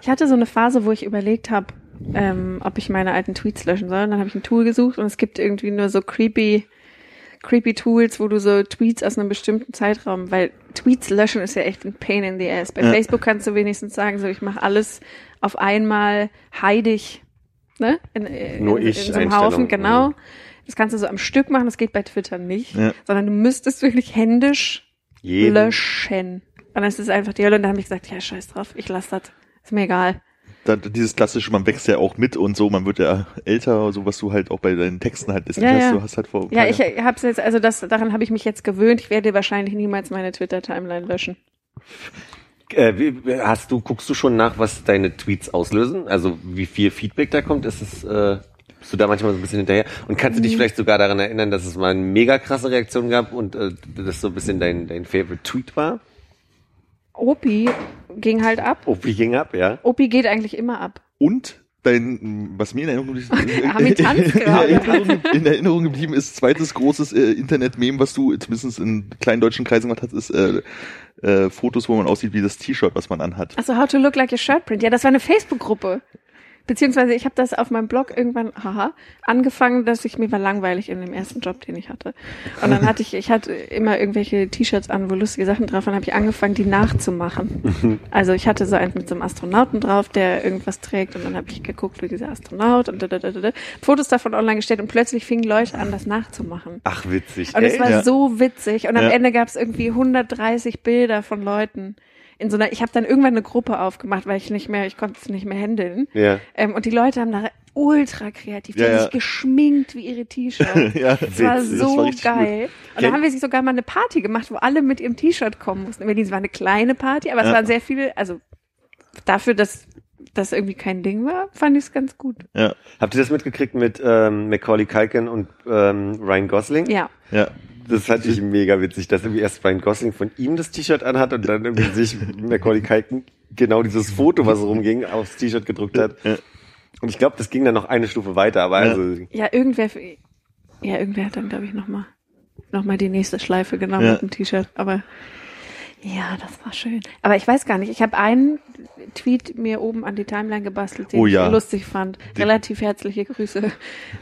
Ich hatte so eine Phase, wo ich überlegt habe, ähm, ob ich meine alten Tweets löschen soll. Und dann habe ich ein Tool gesucht und es gibt irgendwie nur so creepy, creepy Tools, wo du so Tweets aus einem bestimmten Zeitraum, weil Tweets löschen ist ja echt ein Pain in the ass. Bei Ja. Facebook kannst du wenigstens sagen, so ich mache alles auf einmal heidig, ne? In, in, Nur in, ich in so einem. Haufen, genau. Das kannst du so am Stück machen, das geht bei Twitter nicht, Ja. sondern du müsstest wirklich händisch Jeden. löschen. Und dann ist es einfach die Hölle und dann habe ich gesagt, ja, scheiß drauf, ich lasse das. Ist mir egal. Da, dieses klassische, man wächst ja auch mit und so, man wird ja älter, so was du halt auch bei deinen Texten halt ist. Ja, hast, ja. Du hast halt vor. Ja, ich habe jetzt, also das, daran habe ich mich jetzt gewöhnt. Ich werde wahrscheinlich niemals meine Twitter-Timeline löschen. Äh, hast du, guckst du schon nach, was deine Tweets auslösen? Also wie viel Feedback da kommt? Ist es, äh, bist du da manchmal so ein bisschen hinterher? Und kannst du dich vielleicht sogar daran erinnern, dass es mal eine mega krasse Reaktion gab und äh, das so ein bisschen dein, dein Favorite Tweet war? Opi ging halt ab. Wie ging ab, ja? Opi geht eigentlich immer ab. Und dein, was mir in Erinnerung, [laughs] in, in Erinnerung geblieben ist, zweites großes äh, Internet-Meme, was du zumindest in kleinen deutschen Kreisen gemacht hast, ist äh, äh, Fotos, wo man aussieht wie das T-Shirt, was man anhat. Also How to Look Like a Shirt Print. Ja, das war eine Facebook-Gruppe. Beziehungsweise ich habe das auf meinem Blog irgendwann, haha, angefangen, dass ich mir war langweilig in dem ersten Job, den ich hatte. Und dann hatte ich, ich hatte immer irgendwelche T-Shirts an, wo lustige Sachen drauf waren, habe ich angefangen, die nachzumachen. Also ich hatte so eins mit so einem Astronauten drauf, der irgendwas trägt und dann habe ich geguckt, wie dieser Astronaut und da, da, da, da, da, Fotos davon online gestellt und plötzlich fingen Leute an, das nachzumachen. Ach, witzig. Und es war Ja. so witzig. Und am Ja. Ende gab es irgendwie 130 Bilder von Leuten. In so einer, ich habe dann irgendwann eine Gruppe aufgemacht, weil ich nicht mehr, ich konnte es nicht mehr handeln. Ja. Ähm, und die Leute haben da ultra kreativ, die Ja, haben ja. sich geschminkt wie ihre T-Shirts. [laughs] ja, Das war witzig, so richtig geil. Und Kennt- dann haben wir sich sogar mal eine Party gemacht, wo alle mit ihrem T-Shirt kommen mussten. In Berlin, es war eine kleine Party, aber es Ja. waren sehr viele, also dafür, dass das irgendwie kein Ding war, fand ich es ganz gut. Gut. Ja, Habt ihr das mitgekriegt mit ähm, Macaulay Culkin und ähm, Ryan Gosling? Ja. ja. Das fand ich mega witzig, dass irgendwie erst Ryan Gosling von ihm das T-Shirt anhat und dann irgendwie sich Macaulay Culkin genau dieses Foto, was rumging, aufs T-Shirt gedruckt hat. Und ich glaube, das ging dann noch eine Stufe weiter, aber Ja. also Ja, irgendwer, ja, irgendwer hat dann, glaube ich, nochmal noch mal die nächste Schleife genommen Ja. mit dem T-Shirt. Aber ja, das war schön. Aber ich weiß gar nicht, ich habe einen Tweet mir oben an die Timeline gebastelt, den Oh ja. ich lustig fand. Relativ herzliche Grüße.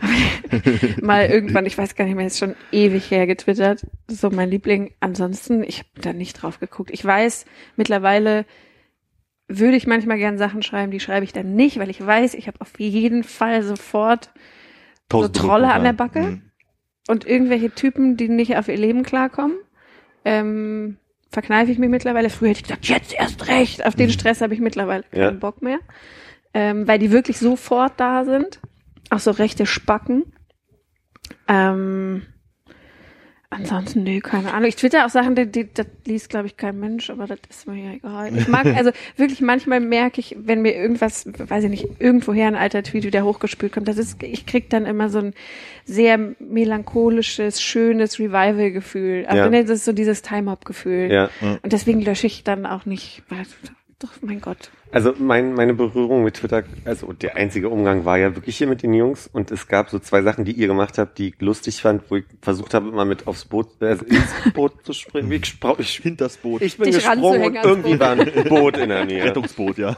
[laughs] Mal irgendwann, ich weiß gar nicht mehr, ist schon ewig her getwittert. So mein Liebling. Ansonsten, ich habe da nicht drauf geguckt. Ich weiß, mittlerweile würde ich manchmal gern Sachen schreiben, die schreibe ich dann nicht, weil ich weiß, ich habe auf jeden Fall sofort so Tausend Trolle an der Backe Mhm. und irgendwelche Typen, die nicht auf ihr Leben klarkommen. Ähm, verkneife ich mich mittlerweile. Früher hätte ich gesagt, jetzt erst recht. Auf den Stress habe ich mittlerweile keinen Ja. Bock mehr. Ähm, weil die wirklich sofort da sind. Auch so rechte Spacken. Ähm, ansonsten, nee, keine Ahnung. Ich twitter auch Sachen, die, die, das liest, glaube ich, kein Mensch, aber das ist mir ja egal. Ich mag, [laughs] also wirklich manchmal merke ich, wenn mir irgendwas, weiß ich nicht, irgendwoher ein alter Tweet wieder hochgespült kommt, das ist, ich krieg dann immer so ein sehr melancholisches, schönes Revival-Gefühl. Ja. Aber nee, das ist so dieses Time-Hop-Gefühl. ja. Und deswegen lösche ich dann auch nicht, weil, doch, mein Gott. Also mein, meine Berührung mit Twitter, also der einzige Umgang war ja wirklich hier mit den Jungs und es gab so zwei Sachen, die ihr gemacht habt, die ich lustig fand, wo ich versucht habe, immer mit aufs Boot, äh, ins Boot zu springen. Ich, sprach, ich, Hinters Boot. ich bin Dich gesprungen und irgendwie Boot. war ein Boot in der Nähe. Rettungsboot, ja.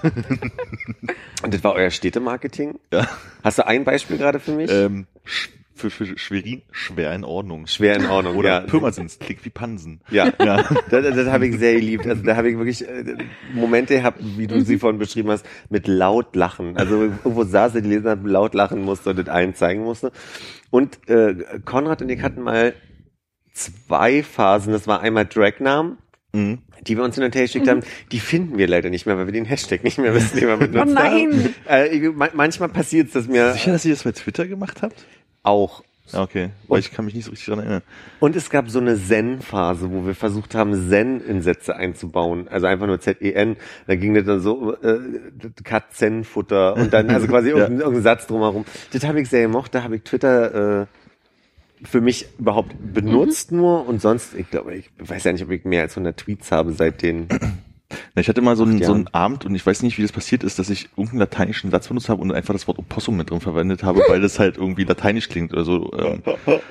Und das war euer Städtemarketing? ja. Hast du ein Beispiel gerade für mich? Ähm, für, für Schwerin schwer in Ordnung. Schwer in Ordnung, Oder ja. Pirmasens, klingt wie Pansen. Ja, [laughs] Ja. das, das habe ich sehr geliebt. Also da habe ich wirklich äh, Momente gehabt, wie du sie vorhin beschrieben hast, mit laut lachen. Also irgendwo saß er, die Leser hat laut lachen musste und das allen zeigen musste. Und äh, Konrad und ich hatten mal zwei Phasen. Das war einmal Dragnamen, Mhm. die wir uns hin und her geschickt haben. Die finden wir leider nicht mehr, weil wir den Hashtag nicht mehr wissen, den wir benutzt Oh nein. haben. Äh, manchmal passiert es, dass mir Sicher, dass ihr das bei Twitter gemacht habt? Auch Ja, okay. Weil ich kann mich nicht so richtig dran erinnern. Und es gab so eine Zen-Phase, wo wir versucht haben, Zen in Sätze einzubauen. Also einfach nur Z-E-N. Da ging das dann so, äh, Kat-Zen-Futter und dann also quasi [laughs] Ja. irgendein, irgendein Satz drumherum. Das habe ich sehr gemocht. Da habe ich Twitter äh, für mich überhaupt benutzt nur und sonst, ich glaube, ich weiß ja nicht, ob ich mehr als 100 Tweets habe seit den [clears throat] Na, ich hatte mal so einen, so einen. Abend und ich weiß nicht, wie das passiert ist, dass ich irgendeinen lateinischen Satz benutzt habe und einfach das Wort Opossum mit drin verwendet habe, weil das halt irgendwie lateinisch klingt oder so. Ähm, [laughs]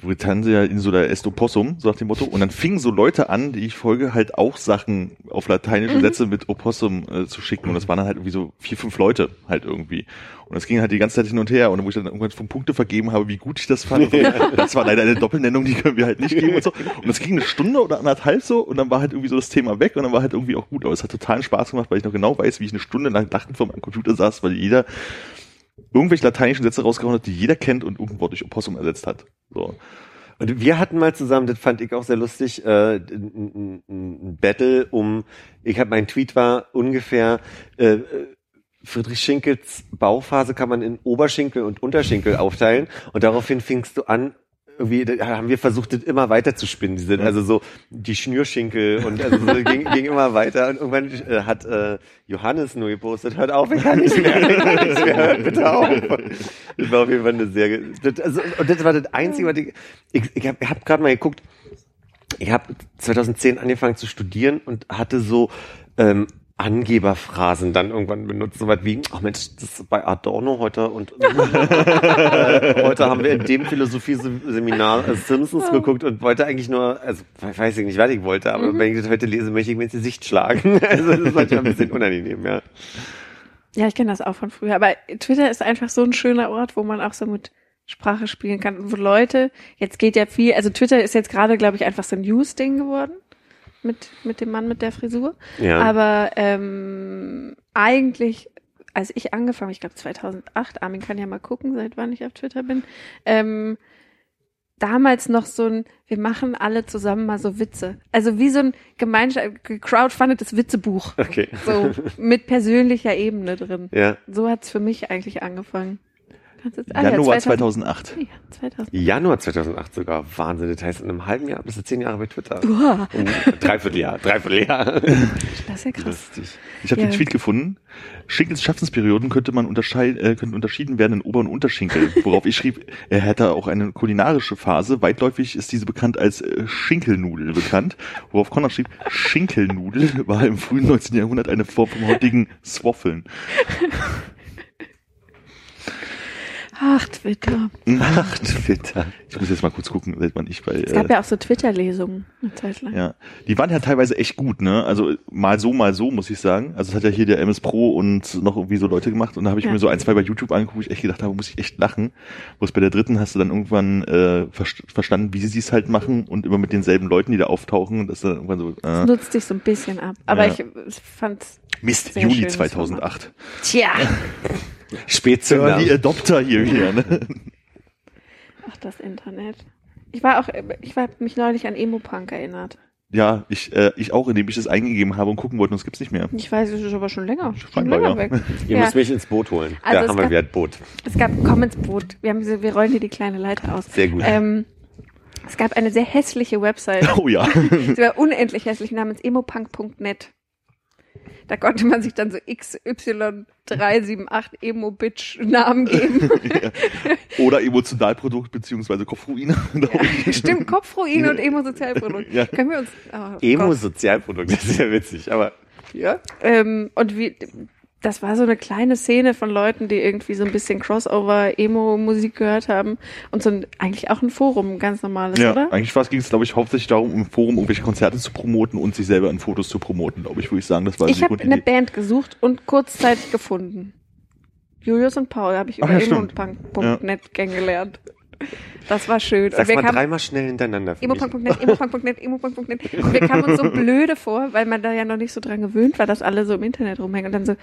Britannia in so der est Opossum, so nach dem Motto. Und dann fingen so Leute an, die ich folge, halt auch Sachen auf lateinische Sätze mit Opossum äh, zu schicken. Und das waren dann halt irgendwie so vier, fünf Leute halt irgendwie. Und das ging halt die ganze Zeit hin und her. Und wo ich dann irgendwann von Punkte vergeben habe, wie gut ich das fand. So, [laughs] das war leider eine Doppelnennung, die können wir halt nicht geben und so. Und das ging eine Stunde oder anderthalb so und dann war halt irgendwie so das Thema weg und dann war halt irgendwie auch gut. Aber es hat totalen Spaß gemacht, weil ich noch genau weiß, wie ich eine Stunde lang lachend vor meinem Computer saß, weil jeder irgendwelche lateinischen Sätze rausgehauen hat, die jeder kennt und irgendein Wort durch Opossum ersetzt hat. So. Und wir hatten mal zusammen, das fand ich auch sehr lustig, äh, ein, ein, Battle um, ich habe mein Tweet war ungefähr, äh, Friedrich Schinkels Bauphase kann man in Oberschenkel und Unterschenkel aufteilen und daraufhin fingst du an, irgendwie da haben wir versucht, das immer weiter zu spinnen. Die sind also so die Schnürschenkel und also so ging, [laughs] ging immer weiter und irgendwann äh, hat äh, Johannes nur gepostet, hört auf, ich kann nicht mehr, ich kann nicht mehr, hört bitte auf. Das war auf jeden Fall eine sehr, das, also, und das war das Einzige, was ich, ich, ich habe hab gerade mal geguckt, ich habe 2010 angefangen zu studieren und hatte so ähm, Angeberphrasen dann irgendwann benutzt, so was wie, ach Mensch, das ist bei Adorno heute und äh, [laughs] heute haben wir in dem Philosophie-Seminar äh, Simpsons geguckt und wollte eigentlich nur, also weiß ich nicht, was ich wollte, aber wenn ich das heute lese, möchte ich mir ins Gesicht schlagen. [laughs] Also das ist manchmal ein bisschen unangenehm, ja. Ja, ich kenne das auch von früher. Aber Twitter ist einfach so ein schöner Ort, wo man auch so mit Sprache spielen kann. Und wo Leute, jetzt geht ja viel, also Twitter ist jetzt gerade, glaube ich, einfach so ein News-Ding geworden. Mit, mit dem Mann mit der Frisur. Ja. Aber ähm, eigentlich, als ich angefangen, ich glaube 2008, Armin kann ja mal gucken, seit wann ich auf Twitter bin, ähm, damals noch so ein, wir machen alle zusammen mal so Witze. Also wie so ein Gemeinschaft, crowdfundetes Witzebuch. Okay. So mit persönlicher Ebene drin. Ja. So hat's für mich eigentlich angefann. Kannst jetzt- ah ja, Januar 2000 2008. Ja, 2000. Januar 2008 sogar. Wahnsinn. Das heißt, in einem halben Jahr bist du zehn Jahre bei Twitter. Uah, Um, Dreivierteljahr, Dreivierteljahr. [laughs] das ist ja krass. Lustig. Ich habe Ja. den Tweet gefunden. Schinkels Schaffensperioden könnte man unterscheiden, äh, könnten unterschieden werden in Ober- und Unterschenkel. [laughs] Worauf ich schrieb, er hätte auch eine kulinarische Phase. Weitläufig ist diese bekannt als äh, Schinkelnudel bekannt. Worauf Konrad schrieb, Schinkelnudel war im frühen 19. Jahrhundert eine Form vom heutigen Swaffeln. [laughs] Ach, Twitter. Ach, Twitter. Ich muss jetzt mal kurz gucken, seit wann ich bei. Es gab Äh, ja auch so Twitter-Lesungen eine Zeit lang. ja, die waren ja teilweise echt gut, ne? Also mal so, mal so, muss ich sagen. Also es hat ja hier der MS Pro und noch irgendwie so Leute gemacht und da habe ich Ja. mir so ein, zwei bei YouTube angeguckt, wo ich echt gedacht habe, muss ich echt lachen. Wo es bei der dritten hast du dann irgendwann äh, ver- verstanden, wie sie es halt machen und immer mit denselben Leuten, die da auftauchen und das dann irgendwann so, Das äh, nutzt sich so ein bisschen ab. Aber Ja. ich fand's, Mist, Sehr Juni schönes 2008. tja. [laughs] Spätzünder. Early Adopter hier wieder, ne? [laughs] Ach, das Internet. Ich war auch, ich war mich neulich an Emo-Punk erinnert. Ja, ich, äh, ich auch, indem ich das eingegeben habe und gucken wollte, und es gibt's nicht mehr. Ich weiß, es ist aber schon länger. Schon länger ja. weg. [laughs] Ihr Ja. müsst mich ins Boot holen. Also da es haben wir wieder ein Boot. Es gab, komm ins Boot. Wir, haben, wir rollen hier die kleine Leiter aus. Sehr gut. Ähm, es gab eine sehr hässliche Website. Oh ja. [laughs] Sie war unendlich hässlich namens emopunk.net. Da konnte man sich dann so XY378 Emo-Bitch-Namen geben. [laughs] Oder Emotionalprodukt beziehungsweise Kopfruine. [laughs] ich. Stimmt, Kopfruine und Emo-Sozialprodukt. Ja. Können wir uns. Oh, Emo-Sozialprodukt, das ist ja witzig, aber ja. Ähm, und wie, das war so eine kleine Szene von Leuten, die irgendwie so ein bisschen Crossover Emo-Musik gehört haben und so ein, eigentlich auch ein Forum, ein ganz normales, Ja, oder? eigentlich ging es, glaube ich, hauptsächlich darum, im Forum irgendwelche Konzerte zu promoten und sich selber in Fotos zu promoten, glaube ich, würde ich sagen. Das war Ich habe eine. Band gesucht und kurzzeitig gefunden. Julius und Paul habe ich über ja, emopunk.net kennengelernt. Das war schön. Sag's und wir mal kamen dreimal schnell hintereinander. Emopunk.net, Emopunk.net, Emopunk.net. Und wir kamen uns so [laughs] blöde vor, weil man da ja noch nicht so dran gewöhnt war, dass alle so im Internet rumhängen. Und dann so,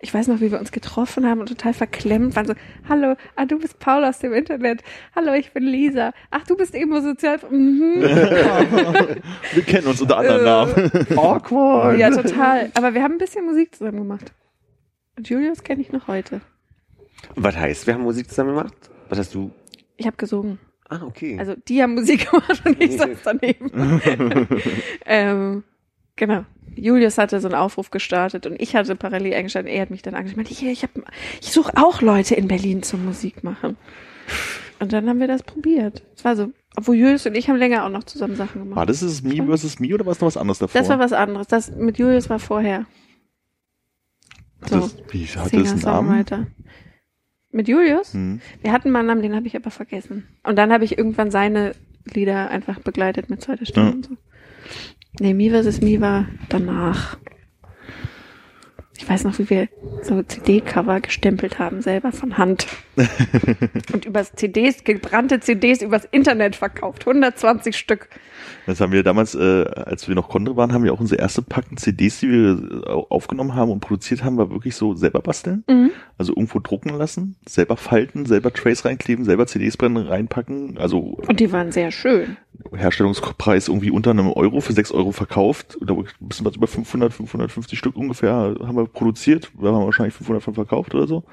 ich weiß noch, wie wir uns getroffen haben und total verklemmt waren so, hallo, ah, du bist Paul aus dem Internet. Hallo, ich bin Lisa. Ach, du bist Emo-Sozial. Mhm. [laughs] Wir kennen uns unter anderen Äh. Namen. Awkward. Ja, total. Aber wir haben ein bisschen Musik zusammen gemacht. Und Julius kenne ich noch heute. Was heißt, wir haben Musik zusammen gemacht? Was hast du? Ich habe gesungen. Ah, okay. Also die haben Musik [laughs] gemacht und ich saß daneben. [laughs] ähm, genau. Julius hatte so einen Aufruf gestartet und ich hatte parallel eingeschaltet. Er hat mich dann angeschrieben. Ich, ich, hab, ich suche auch Leute in Berlin zum Musik machen. Und dann haben wir das probiert. Es war so, obwohl Julius und ich haben länger auch noch zusammen Sachen gemacht. War das das Me versus Me oder war es noch was anderes davor? Das war was anderes. Das mit Julius war vorher. So, das, wie hatte das einen Namen? Mit Julius? Hm. Wir hatten mal einen Namen, den habe ich aber vergessen. Und dann habe ich irgendwann seine Lieder einfach begleitet mit zweiter Stimme Ja. und so. Nee, Me vs. Me war danach. Ich weiß noch, wie wir so CD-Cover gestempelt haben, selber von Hand. [laughs] und übers CDs, gebrannte CDs übers Internet verkauft. 120 Stück. Das haben wir damals, äh, als wir noch Kondre waren, haben wir auch unsere erste Packen CDs, die wir äh, aufgenommen haben und produziert haben, war wirklich so selber basteln. Mhm. Also irgendwo drucken lassen, selber falten, selber Trays reinkleben, selber CDs brennen, reinpacken. Also Und die waren sehr schön. Herstellungspreis irgendwie unter einem Euro für sechs Euro verkauft. Oder ein bisschen was über 500, 550 Stück ungefähr haben wir produziert. Da haben wir wahrscheinlich 500 von verkauft oder so.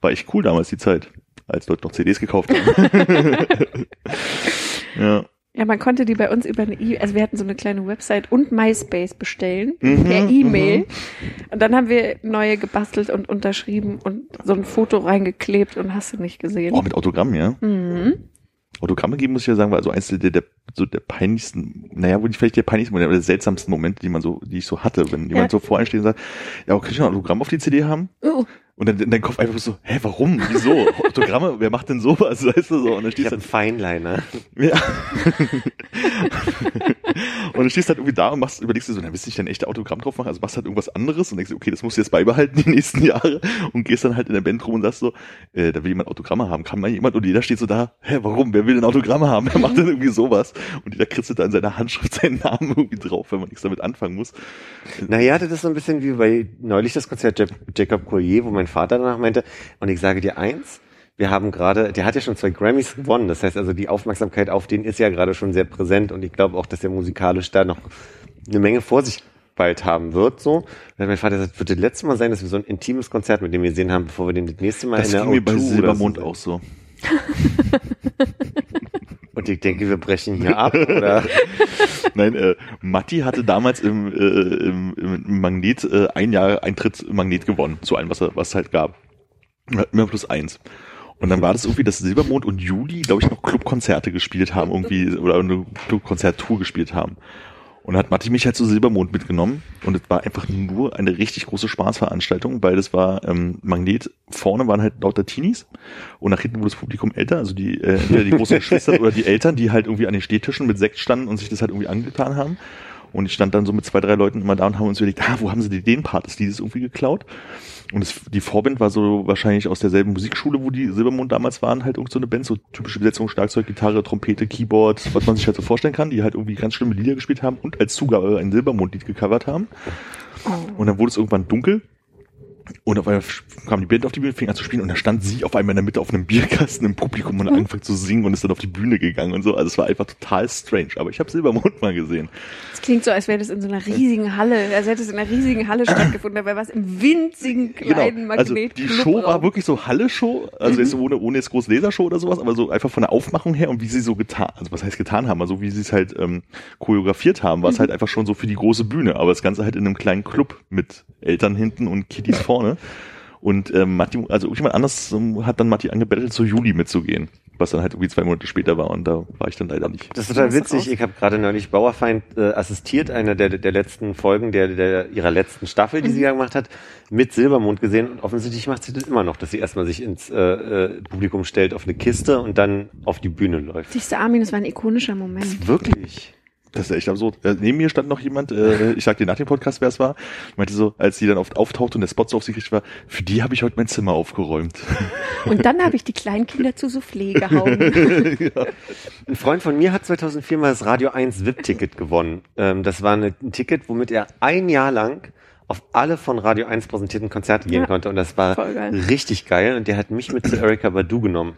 War echt cool damals die Zeit, als Leute noch CDs gekauft haben. [laughs] [laughs] ja. Ja, man konnte die bei uns über eine E, also wir hatten so eine kleine Website und MySpace bestellen Mhm, per E-Mail. Und dann haben wir neue gebastelt und unterschrieben und so ein Foto reingeklebt und hast du nicht gesehen. Oh, mit Autogramm, ja. Mhm. Autogramme geben, muss ich ja sagen, war also eins der, der, so der peinlichsten, naja, wohl nicht vielleicht der peinlichsten Momente, aber der seltsamsten Momente, die man so, die ich so hatte, wenn jemand so vor einem steht und sagt, ja, aber kann ich noch ein Autogramm auf die CD haben? Oh, Und dann in dein Kopf einfach so, hä, warum? Wieso? Autogramme? Wer macht denn sowas? [laughs] Weißt du so? Und dann stehst du einen Feinliner. [laughs] ja. [laughs] und dann stehst halt irgendwie da und machst, überlegst du so, na, willst du nicht dein echter Autogramm drauf machen? Also machst halt irgendwas anderes und denkst, okay, das musst du jetzt beibehalten die nächsten Jahre und gehst dann halt in der Band rum und sagst so, äh, da will jemand Autogramme haben. Kann mal jemand? Und jeder steht so da, hä, warum? Wer will denn Autogramme haben? Wer macht denn irgendwie sowas? Und jeder kritzelt da in seiner Handschrift seinen Namen irgendwie drauf, wenn man nichts damit anfangen muss. Naja, das ist so ein bisschen wie bei neulich das Konzert Jac- Jacob Collier, wo mein Vater danach meinte, und ich sage dir eins, wir haben gerade, der hat ja schon zwei Grammys gewonnen, das heißt also die Aufmerksamkeit auf den ist ja gerade schon sehr präsent und ich glaube auch, dass er musikalisch da noch eine Menge vor sich bald haben wird, so. Dann hat mein Vater gesagt, wird das letzte Mal sein, dass wir so ein intimes Konzert mit dem gesehen haben, bevor wir den das nächste Mal Das in der ging mir bei O2 oder Silbermond so auch so. [laughs] [laughs] Ich denke, wir brechen hier ab, oder? [laughs] Nein, äh, Matti hatte damals im, äh, im, im Magnet äh, ein Jahr Eintritt im Magnet gewonnen, zu allem, was, was es halt gab. Immer plus eins. Und dann war das irgendwie, dass Silbermond und Juli, glaube ich, noch Clubkonzerte gespielt haben, irgendwie, oder eine Clubkonzerttour gespielt haben. Und hat Matti mich halt zu Silbermond mitgenommen. Und es war einfach nur eine richtig große Spaßveranstaltung, weil das war ähm, Magnet, vorne waren halt lauter Teenies. Und nach hinten wurde das Publikum älter, also die äh, entweder die großen [laughs] Geschwister oder die Eltern, die halt irgendwie an den Stehtischen mit Sekt standen und sich das halt irgendwie angetan haben. Und ich stand dann so mit zwei, drei Leuten immer da und haben uns überlegt, ah, wo haben sie den Part des Liedes irgendwie geklaut? Und es, die Vorband war so wahrscheinlich aus derselben Musikschule, wo die Silbermond damals waren, halt irgend so eine Band, so typische Besetzung, Schlagzeug, Gitarre, Trompete, Keyboard, was man sich halt so vorstellen kann, die halt irgendwie ganz schlimme Lieder gespielt haben und als Zugabe ein Silbermond-Lied gecovert haben. Und dann wurde es irgendwann dunkel. Und auf einmal kam die Band auf die Bühne, fing an zu spielen und da stand sie auf einmal in der Mitte auf einem Bierkasten im Publikum und hat angefangen zu singen und ist dann auf die Bühne gegangen und so. Also es war einfach total strange. Aber ich habe Silbermond mal gesehen. Das klingt so, als wäre das in so einer riesigen Halle, als hätte es in einer riesigen Halle stattgefunden, dabei war es im winzigen kleinen Also die. Show war wirklich so Halle-Show, also jetzt ohne, ohne jetzt groß Lasershow oder sowas, aber so einfach von der Aufmachung her und wie sie so getan, also was heißt getan haben, also wie sie es halt ähm, choreografiert haben, war es halt einfach schon so für die große Bühne, aber das Ganze halt in einem kleinen Club mit Eltern hinten und Kiddies vorne. [laughs] Und ähm, Matti, also irgendjemand anders ähm, hat dann Matti angebettelt, zu Juli mitzugehen, was dann halt irgendwie zwei Monate später war und da war ich dann leider nicht. Das ist total witzig. Ich habe gerade neulich Bauerfeind äh, assistiert, einer der, der letzten Folgen der, der ihrer letzten Staffel, die sie ja gemacht hat, mit Silbermond gesehen. Und offensichtlich macht sie das immer noch, dass sie erstmal sich ins äh, äh, Publikum stellt auf eine Kiste und dann auf die Bühne läuft. Siehst du, Armin, das war ein ikonischer Moment. Wirklich? Das ist echt absurd. Äh, neben mir stand noch jemand, äh, ich sag dir nach dem Podcast, wer es war, meinte so, als sie dann oft auftauchte und der Spot so auf sie gerichtet war, für die habe ich heute mein Zimmer aufgeräumt. Und dann habe ich die Kleinkinder zu Soufflé gehauen. [laughs] Ein Freund von mir hat 2004 mal das Radio 1 VIP-Ticket gewonnen. Ähm, das war eine, ein Ticket, womit er ein Jahr lang auf alle von Radio 1 präsentierten Konzerte gehen Ja, konnte. Und das war geil. richtig geil. Und der hat mich mit zu Erika Badu genommen.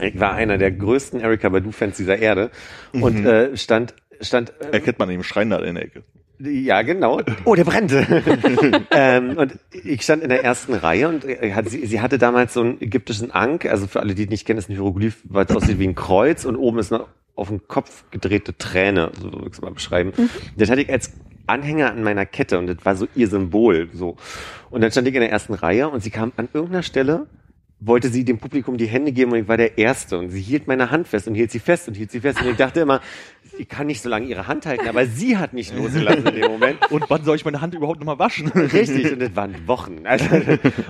Ich war einer der größten Erika Badu-Fans dieser Erde und äh, stand stand äh, Erkennt man eben Schrein da in der Ecke. Ja, genau. Oh, der brannte. [laughs] ähm, und ich stand in der ersten Reihe und hat, sie, sie hatte damals so einen ägyptischen Ank. Also für alle, die nicht kennen, ist ein Hieroglyph, weil es aussieht wie ein Kreuz und oben ist eine auf den Kopf gedrehte Träne, so würde ich es mal beschreiben. Das hatte ich als Anhänger an meiner Kette und das war so ihr Symbol. so. Und dann stand ich in der ersten Reihe und sie kam an irgendeiner Stelle wollte sie dem Publikum die Hände geben und ich war der Erste und sie hielt meine Hand fest und hielt sie fest und hielt sie fest und ich dachte immer, ich kann nicht so lange ihre Hand halten, aber sie hat nicht losgelassen in dem Moment. Und wann soll ich meine Hand überhaupt nochmal waschen? Richtig, und das waren Wochen. Also,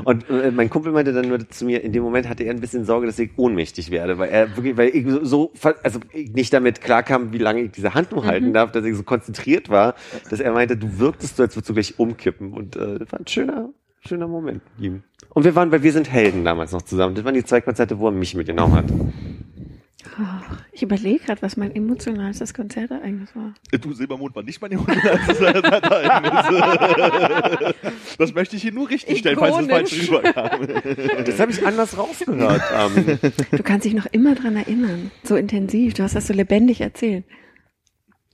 und äh, mein Kumpel meinte dann nur zu mir, in dem Moment hatte er ein bisschen Sorge, dass ich ohnmächtig werde, weil er wirklich, weil ich so- so, also ich nicht damit klarkam, wie lange ich diese Hand noch halten darf, dass ich so konzentriert war, dass er meinte, du wirktest so, als würdest du gleich umkippen. Und äh, das war ein schöner, schöner Moment mit ihm. Und wir waren bei Wir sind Helden damals noch zusammen. Das waren die zwei Konzerte, wo er mich mitgenommen hat. Ich überlege gerade, was mein emotionalstes Konzert eigentlich war. Du, Silbermond war nicht meine emotionalstes Ereignis. [laughs] Das möchte ich hier nur richtig stellen, falls es falsch rüberkam. Das habe ich anders rausgehört. ähm, Du kannst dich noch immer dran erinnern. So intensiv. Du hast das so lebendig erzählt.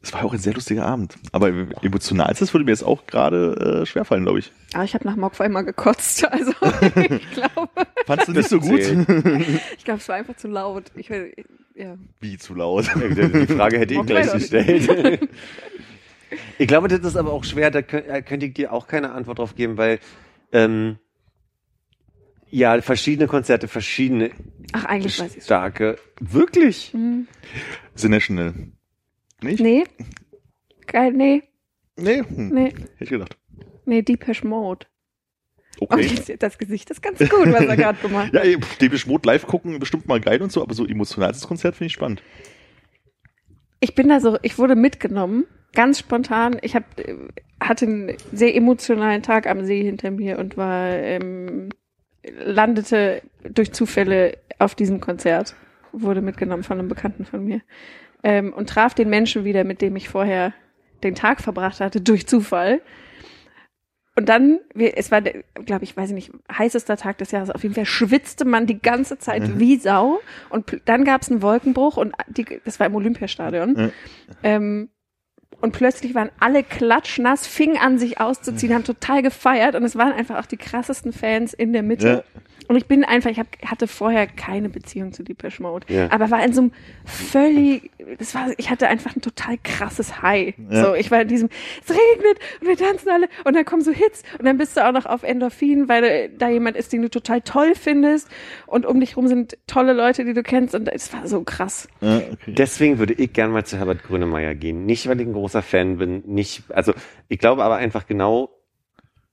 Es war auch ein sehr lustiger Abend. Aber emotionalstes würde mir jetzt auch gerade äh, schwerfallen, glaube ich. Aber ich habe nach Mock immer gekotzt. [laughs] Also ich glaube, Fandst du nicht so gut? [laughs] ich glaube, es war einfach zu laut. Ich will, ja. Wie zu laut. Die Frage hätte ich gleich gestellt. Ich glaube, das ist aber auch schwer, da äh, könnte ich dir auch keine Antwort drauf geben, weil ähm, ja, verschiedene Konzerte, verschiedene Ach, eigentlich weiß ich starke. Wirklich? The National. Nicht? Nee. Geil, nee, Nee. Hm. nee, Hätte ich gedacht. nee, Deepesh Mode. Und Okay. jetzt, das Gesicht ist ganz gut, was er gerade gemacht [laughs] hat. Ja, Depeche Mode live gucken, bestimmt mal geil und so, aber so emotionalstes Konzert finde ich spannend. Ich bin da so, ich wurde mitgenommen, ganz spontan. Ich hab, hatte einen sehr emotionalen Tag am See hinter mir und war, ähm, landete durch Zufälle auf diesem Konzert, wurde mitgenommen von einem Bekannten von mir ähm, und traf den Menschen wieder, mit dem ich vorher den Tag verbracht hatte, [laughs] durch Zufall. Und dann, es war, glaube ich, weiß ich nicht, heißester Tag des Jahres. Auf jeden Fall schwitzte man die ganze Zeit wie Sau. Und dann gab es einen Wolkenbruch und die, das war im Olympiastadion. Ja. Ähm, und plötzlich waren alle klatschnass, fingen an, sich auszuziehen, haben total gefeiert und es waren einfach auch die krassesten Fans in der Mitte. Ja. Und ich bin einfach, ich hab, hatte vorher keine Beziehung zu Deepesh Mode, Ja. aber war in so einem völlig, das war, ich hatte einfach ein total krasses High. Ja. So, ich war in diesem, es regnet und wir tanzen alle und dann kommen so Hits und dann bist du auch noch auf Endorphin, weil da jemand ist, den du total toll findest und um dich rum sind tolle Leute, die du kennst und es war so krass. Ja, okay. Deswegen würde ich gern mal zu Herbert Grönemeyer gehen. Nicht, weil ich ein großer Fan bin, nicht, also ich glaube aber einfach genau,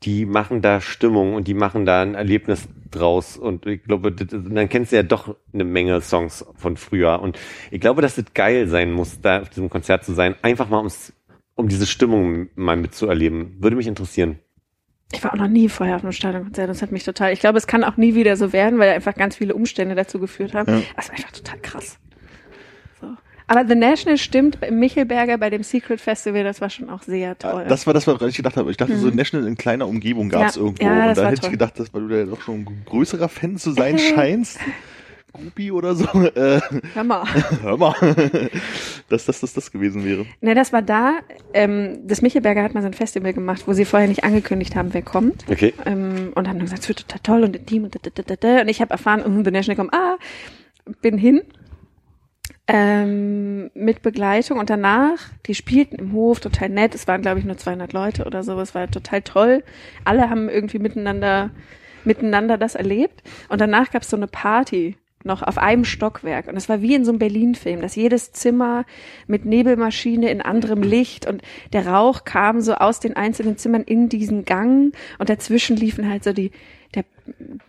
die machen da Stimmung und die machen da ein Erlebnis draus und ich glaube, das, dann kennst du ja doch eine Menge Songs von früher und ich glaube, dass es geil sein muss, da auf diesem Konzert zu sein, einfach mal ums, um diese Stimmung mal mitzuerleben. Würde mich interessieren. Ich war auch noch nie vorher auf einem Stadionkonzert. Das hat mich total. Ich glaube, es kann auch nie wieder so werden, weil einfach ganz viele Umstände dazu geführt haben. Ja. Das war einfach total krass. Aber The National stimmt, bei Michelberger bei dem Secret Festival, das war schon auch sehr toll. Das war das, was ich gedacht habe. Ich dachte, so National in kleiner Umgebung gab es Mhm. Ja. irgendwo. Ja, und da hätte toll. ich gedacht, dass weil du ja doch schon ein größerer Fan zu sein [laughs] scheinst. Groupie oder so. Äh, Hör mal. [laughs] hör mal. dass das, das das gewesen wäre. ne, das war da. Ähm, das Michelberger hat mal so ein Festival gemacht, wo sie vorher nicht angekündigt haben, wer kommt. Okay. Ähm, und haben gesagt, es wird total toll und intim und da, da, da, da, da. Und ich habe erfahren, uh, The National kommt, ah, bin hin ähm, mit Begleitung und danach, die spielten im Hof, total nett. Es waren, glaube ich, nur 200 Leute oder so. Es war total toll. Alle haben irgendwie miteinander, miteinander das erlebt. Und danach gab es so eine Party noch auf einem Stockwerk. Und es war wie in so einem Berlin-Film, dass jedes Zimmer mit Nebelmaschine in anderem Licht und der Rauch kam so aus den einzelnen Zimmern in diesen Gang und dazwischen liefen halt so die, der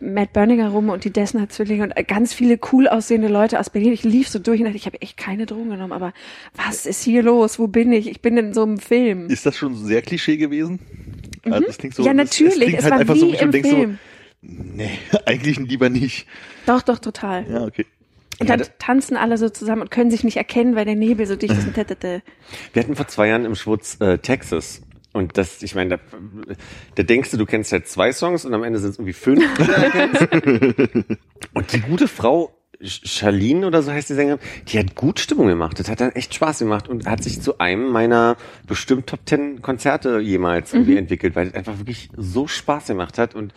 Matt Berninger rum und die Dessner Zwillinge und ganz viele cool aussehende Leute aus Berlin. Ich lief so durch und dachte, ich habe echt keine Drogen genommen, aber was ist hier los? Wo bin ich? Ich bin in so einem Film. Ist das schon sehr Klischee gewesen? Also das klingt so, ja, das- natürlich. klingt Es, halt war einfach wie so, im Film. so, nee, [laughs] eigentlich lieber nicht. Doch, doch, total. Ja, okay. Und dann da- tanzen alle so zusammen und können sich nicht erkennen, weil der Nebel so dicht ist. [laughs] Und tätete. Wir hatten vor zwei Jahren im Schwutz äh, Texas. Und das, ich meine, da, da denkst du, du kennst halt zwei Songs und am Ende sind es irgendwie fünf. [laughs] und die gute Frau, Charlene oder so heißt die Sängerin, die hat gut Stimmung gemacht. Das hat dann echt Spaß gemacht und hat sich zu einem meiner bestimmt Top Ten Konzerte jemals irgendwie entwickelt, weil es einfach wirklich so Spaß gemacht hat und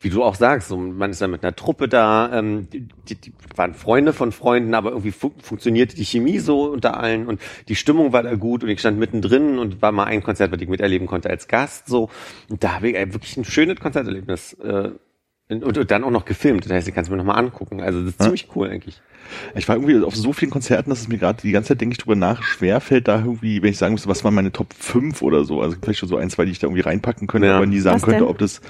wie du auch sagst, so, man ist dann mit einer Truppe da, ähm, die, die, waren Freunde von Freunden, aber irgendwie fu funktionierte die Chemie so unter allen und die Stimmung war da gut und ich stand mittendrin und war mal ein Konzert, was ich miterleben konnte als Gast so und da habe ich äh, wirklich ein schönes Konzerterlebnis äh, Und, und, dann auch noch gefilmt. Das heißt, du kannst mir nochmal angucken. Also das ist Ja. ziemlich cool eigentlich. Ich war irgendwie auf so vielen Konzerten, dass es mir gerade die ganze Zeit, denke ich, drüber nach, schwerfällt, da irgendwie, wenn ich sagen müsste, was waren meine Top 5 oder so. Also vielleicht schon so ein, zwei, die ich da irgendwie reinpacken könnte, Ja. aber nie sagen Was könnte, denn? ob das,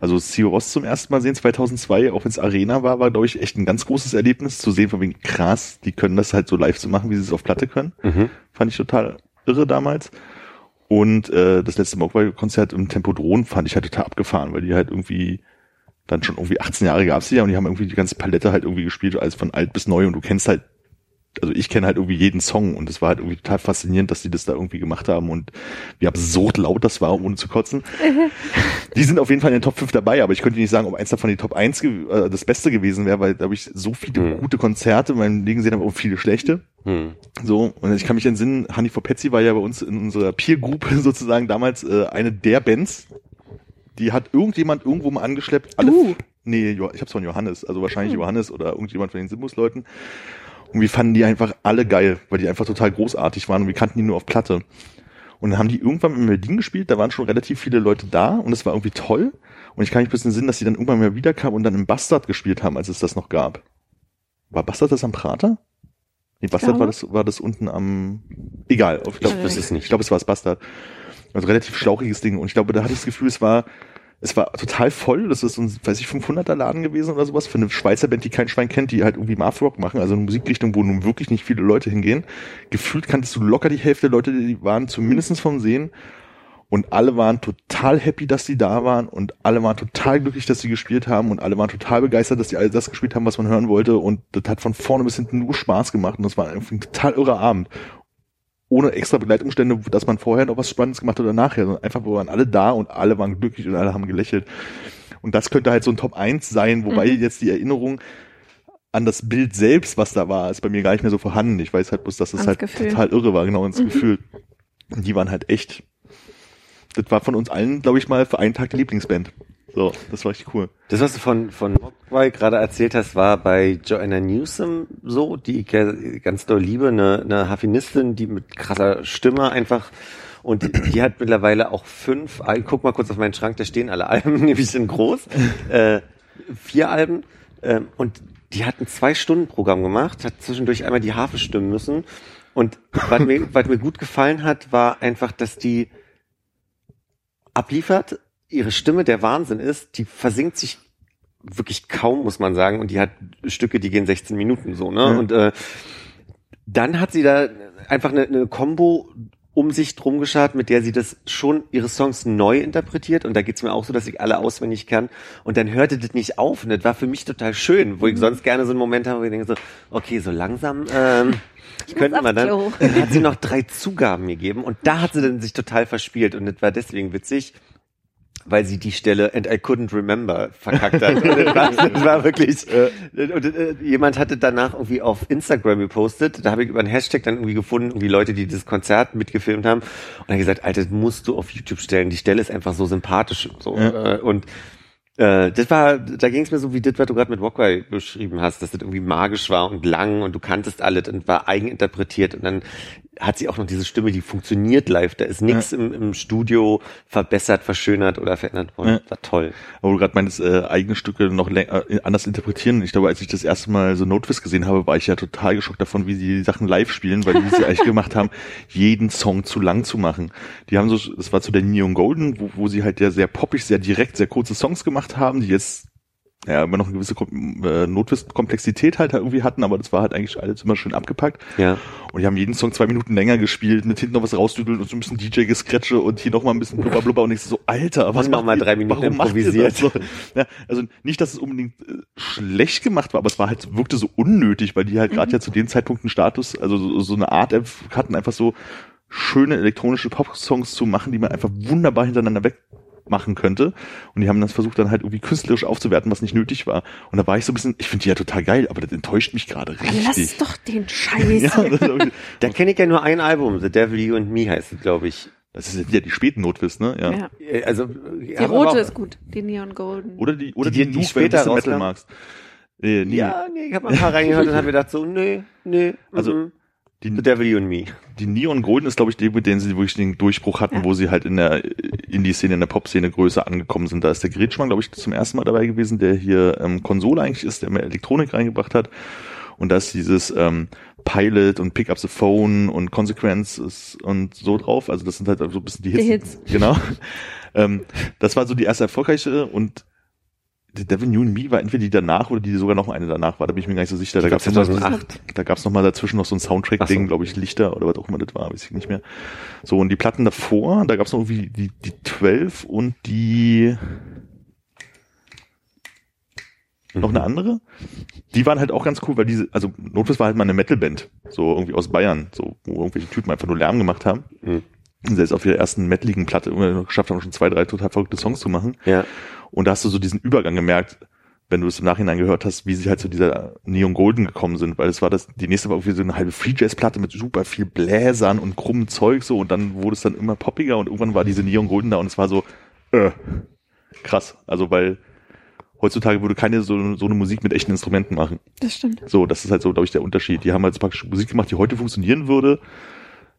also Sio Ross zum ersten Mal sehen, 2002, auch wenn es Arena war, war, glaube ich, echt ein ganz großes Erlebnis zu sehen, von wegen krass, die können das halt so live zu machen, wie sie es auf Platte können. Mhm. Fand ich total irre damals. Und äh, das letzte Mogwai-Konzert im Tempodron fand ich halt total abgefahren, weil die halt irgendwie dann schon irgendwie 18 Jahre gab's die ja und die haben irgendwie die ganze Palette halt irgendwie gespielt, alles von alt bis neu und du kennst halt, also ich kenne halt irgendwie jeden Song und es war halt irgendwie total faszinierend, dass die das da irgendwie gemacht haben und wie absurd laut das war, ohne zu kotzen. [laughs] die sind auf jeden Fall in den Top 5 dabei, aber ich könnte nicht sagen, ob eins davon die Top 1 ge- äh, das Beste gewesen wäre, weil da habe ich so viele Mhm. gute Konzerte in meinem Leben gesehen habe, auch viele schlechte. Hm. So, und ich kann mich entsinnen, Honey for Patsy war ja bei uns in unserer Peer Group [laughs] sozusagen damals äh, eine der Bands. Die hat irgendjemand irgendwo mal angeschleppt. Alle, Du? Nee, ich hab's von Johannes, also wahrscheinlich Hm. Johannes oder irgendjemand von den Simbus-Leuten. Und wir fanden die einfach alle geil, weil die einfach total großartig waren und wir kannten die nur auf Platte. Und dann haben die irgendwann in Berlin gespielt, da waren schon relativ viele Leute da und es war irgendwie toll. Und ich kann mich ein bisschen Sinn, dass die dann irgendwann mal wiederkamen und dann im Bastard gespielt haben, als es das noch gab. War Bastard das am Prater? Nee, Bastard war das, war das unten am, egal, ich glaube, wüsste es nicht. ich glaube, es war das Bastard. Also relativ schlauchiges Ding. Und ich glaube, da hatte ich das Gefühl, es war, es war total voll. Das ist so ein, weiß ich, 500er Laden gewesen oder sowas für eine Schweizer Band, die kein Schwein kennt, die halt irgendwie Math Rock machen, also eine Musikrichtung, wo nun wirklich nicht viele Leute hingehen. Gefühlt kanntest du locker die Hälfte der Leute, die waren zumindest vom Sehen. Und alle waren total happy, dass die da waren und alle waren total glücklich, dass sie gespielt haben und alle waren total begeistert, dass die alle das gespielt haben, was man hören wollte und das hat von vorne bis hinten nur Spaß gemacht und das war ein total irrer Abend. Ohne extra Begleitumstände, dass man vorher noch was Spannendes gemacht hat oder nachher, sondern einfach, waren alle da und alle waren glücklich und alle haben gelächelt. Und das könnte halt so ein Top 1 sein, wobei Mhm. jetzt die Erinnerung an das Bild selbst, was da war, ist bei mir gar nicht mehr so vorhanden. Ich weiß halt bloß, dass es Ans halt Gefühl. total irre war, genau ins Mhm. Gefühl. Und die waren halt echt, das war von uns allen, glaube ich mal, für einen Tag die Lieblingsband. So, das war richtig cool. Das, was du von, von Mogwai gerade erzählt hast, war bei Joanna Newsom so, die ich ganz doll liebe, eine, eine Haffinistin, die mit krasser Stimme einfach und die, die hat mittlerweile auch fünf, guck mal kurz auf meinen Schrank, da stehen alle Alben, [laughs] nämlich in groß, äh, vier Alben ähm, und die hat ein Zwei-Stunden-Programm gemacht, hat zwischendurch einmal die Harfe stimmen müssen und was mir, was mir gut gefallen hat, war einfach, dass die abliefert, ihre Stimme der Wahnsinn ist, die versinkt sich wirklich kaum, muss man sagen, und die hat Stücke, die gehen 16 Minuten so, ne? Ja. Und äh, dann hat sie da einfach eine, eine Combo um sich drum geschart, mit der sie das schon ihre Songs neu interpretiert. Und da geht's mir auch so, dass ich alle auswendig kann. Und dann hörte das nicht auf. Und das war für mich total schön, wo ich sonst gerne so einen Moment habe, wo ich denke so, okay, so langsam ähm, könnten wir aufs dann, Klo. dann hat sie noch drei Zugaben gegeben. Und da hat sie dann sich total verspielt. Und das war deswegen witzig, weil sie die Stelle and I couldn't remember verkackt hat. [laughs] Und das, war, das war wirklich. Und, äh, jemand hatte danach irgendwie auf Instagram gepostet. Da habe ich über einen Hashtag dann irgendwie gefunden, irgendwie Leute, die das Konzert mitgefilmt haben. Und dann gesagt, Alter, das musst du auf YouTube stellen. Die Stelle ist einfach so sympathisch. So. Ja. Äh, Und äh, das war, da ging es mir so wie das, was du gerade mit Walkway beschrieben hast, dass das irgendwie magisch war und lang und du kanntest alles und war eigeninterpretiert und dann hat sie auch noch diese Stimme, die funktioniert live. Da ist nichts im, im Studio verbessert, verschönert oder verändert worden. Ja. War toll. Aber du gerade meinst, äh, eigene Stücke noch äh, anders interpretieren. Ich glaube, als ich das erste Mal so Notwist gesehen habe, war ich ja total geschockt davon, wie sie die Sachen live spielen, weil die es ja eigentlich gemacht haben, jeden Song zu lang zu machen. Die haben so, das war zu der Neon Golden, wo, wo sie halt ja sehr poppig, sehr direkt, sehr kurze Songs gemacht haben, die jetzt ja, immer noch eine gewisse äh, Notwist-Komplexität halt irgendwie hatten, aber das war halt eigentlich alles immer schön abgepackt. Ja. Und die haben jeden Song zwei Minuten länger gespielt, mit hinten noch was rausdüdeln und so ein bisschen DJ-Gescratche und hier noch mal ein bisschen blubber blubber und ich so, Alter, was noch mal drei Minuten warum macht ihr improvisiert. das So? Ja, also nicht, dass es unbedingt äh, schlecht gemacht war, aber es war halt, wirkte so unnötig, weil die halt gerade ja zu dem Zeitpunkt einen Status, also so, so eine Art hatten, einfach so schöne elektronische Pop-Songs zu machen, die man einfach wunderbar hintereinander wegmachen könnte. Und die haben das versucht dann halt irgendwie künstlerisch aufzuwerten, was nicht nötig war. Und da war ich so ein bisschen, ich finde die ja total geil, aber das enttäuscht mich gerade Lass richtig. doch den [laughs] Scheiß. Ja, Da kenne ich ja nur ein Album, The Devil You and Me heißt es, glaube ich. das ist ja die späten Notwist, ne? Ja. Ja. Äh, Also Die hab aber rote auch- ist gut, die Neon Golden. Oder die, oder Die- die, die du später Metal magst. Äh, nee. Ja, nee, ich habe mal ein paar reingehört und habe gedacht so, nö, nö. Also, mhm. Die, The Devil You and Me. die Neon Golden ist, glaube ich, die, mit denen sie wirklich den Durchbruch hatten, Ja. wo sie halt in der Indie-Szene, in der Pop-Szene größer angekommen sind. Da ist der Gretschmann, glaube ich, zum ersten Mal dabei gewesen, der hier ähm, Konsole eigentlich ist, der mehr Elektronik reingebracht hat. Und da ist dieses ähm, Pilot und Pick Up the Phone und Consequences und so drauf. Also das sind halt so ein bisschen die Hits. Die Hits. Genau. ähm, das war so die erste erfolgreiche und Devil New and Me war entweder die danach oder die sogar noch eine danach war. Da bin ich mir gar nicht so sicher. Da gab es war noch mal, 2008. da gab's noch mal dazwischen noch so ein Soundtrack-Ding, so. glaube ich, Lichter oder was auch immer das war, weiß ich nicht mehr. So, und die Platten davor, da gab's noch irgendwie die, die 12 und die noch eine andere. Die waren halt auch ganz cool, weil diese, also Notfalls war halt mal eine Metalband, so irgendwie aus Bayern, so, wo irgendwelche Typen einfach nur Lärm gemacht haben. Mhm. Und selbst auf ihrer ersten metaligen Platte geschafft haben, schon zwei, drei total verrückte Songs zu machen. Ja. Und da hast du so diesen Übergang gemerkt, wenn du es im Nachhinein gehört hast, wie sie halt zu dieser Neon Golden gekommen sind, weil es war das, die nächste war irgendwie so eine halbe Free Jazz Platte mit super viel Bläsern und krummem Zeug so und dann wurde es dann immer poppiger und irgendwann war diese Neon Golden da und es war so, äh, krass. Also weil heutzutage würde keine so, so eine Musik mit echten Instrumenten machen. Das stimmt. So, das ist halt so, glaube ich, der Unterschied. Die haben halt praktisch Musik gemacht, die heute funktionieren würde,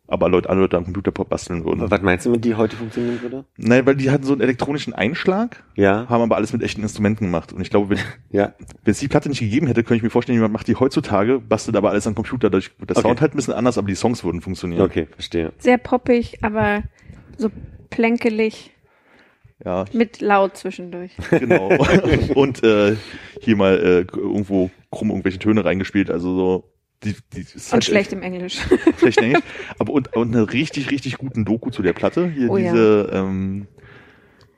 aber Leute, alle Leute am Computer basteln würden. Was meinst du mit die heute funktionieren würde? Nein, weil die hatten so einen elektronischen Einschlag, Ja. haben aber alles mit echten Instrumenten gemacht. Und ich glaube, wenn [laughs] Ja. wenn es die Platte nicht gegeben hätte, könnte ich mir vorstellen, jemand macht die heutzutage, bastelt aber alles am Computer. Dadurch wird der Okay. Sound halt ein bisschen anders, aber die Songs würden funktionieren. Okay, verstehe. Sehr poppig, aber so plänkelig Ja, mit laut zwischendurch. [laughs] genau. [laughs] Und äh, hier mal äh, irgendwo krumm irgendwelche Töne reingespielt. Also so die, die ist Und halt schlecht im Englisch. echt schlecht Englisch. Aber und, und eine richtig, richtig guten Doku zu der Platte. Hier Oh ja. diese, ähm,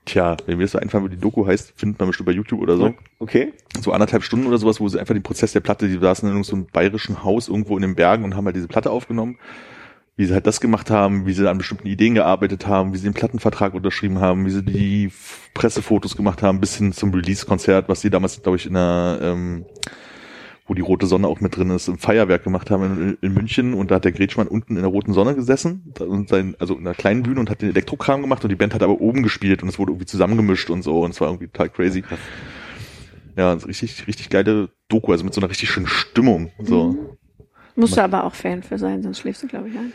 tja, wenn mir das so einfallen würde, die Doku heißt, findet man bestimmt bei YouTube oder so. Okay. so anderthalb Stunden oder sowas, wo sie einfach den Prozess der Platte, die saßen in so einem bayerischen Haus irgendwo in den Bergen und haben halt diese Platte aufgenommen, wie sie halt das gemacht haben, wie sie an bestimmten Ideen gearbeitet haben, wie sie den Plattenvertrag unterschrieben haben, wie sie die Pressefotos gemacht haben, bis hin zum Release-Konzert, was sie damals, glaube ich, in der, ähm, wo die Rote Sonne auch mit drin ist, im Feuerwerk gemacht haben in, in München und da hat der Gretschmann unten in der Roten Sonne gesessen und sein, also in einer kleinen Bühne und hat den Elektrokram gemacht und die Band hat aber oben gespielt und es wurde irgendwie zusammengemischt und so und es war irgendwie total crazy. Ja, so richtig, richtig geile Doku, also mit so einer richtig schönen Stimmung. So. Mhm. Musst du aber auch Fan für sein, sonst schläfst du, glaube ich, ein.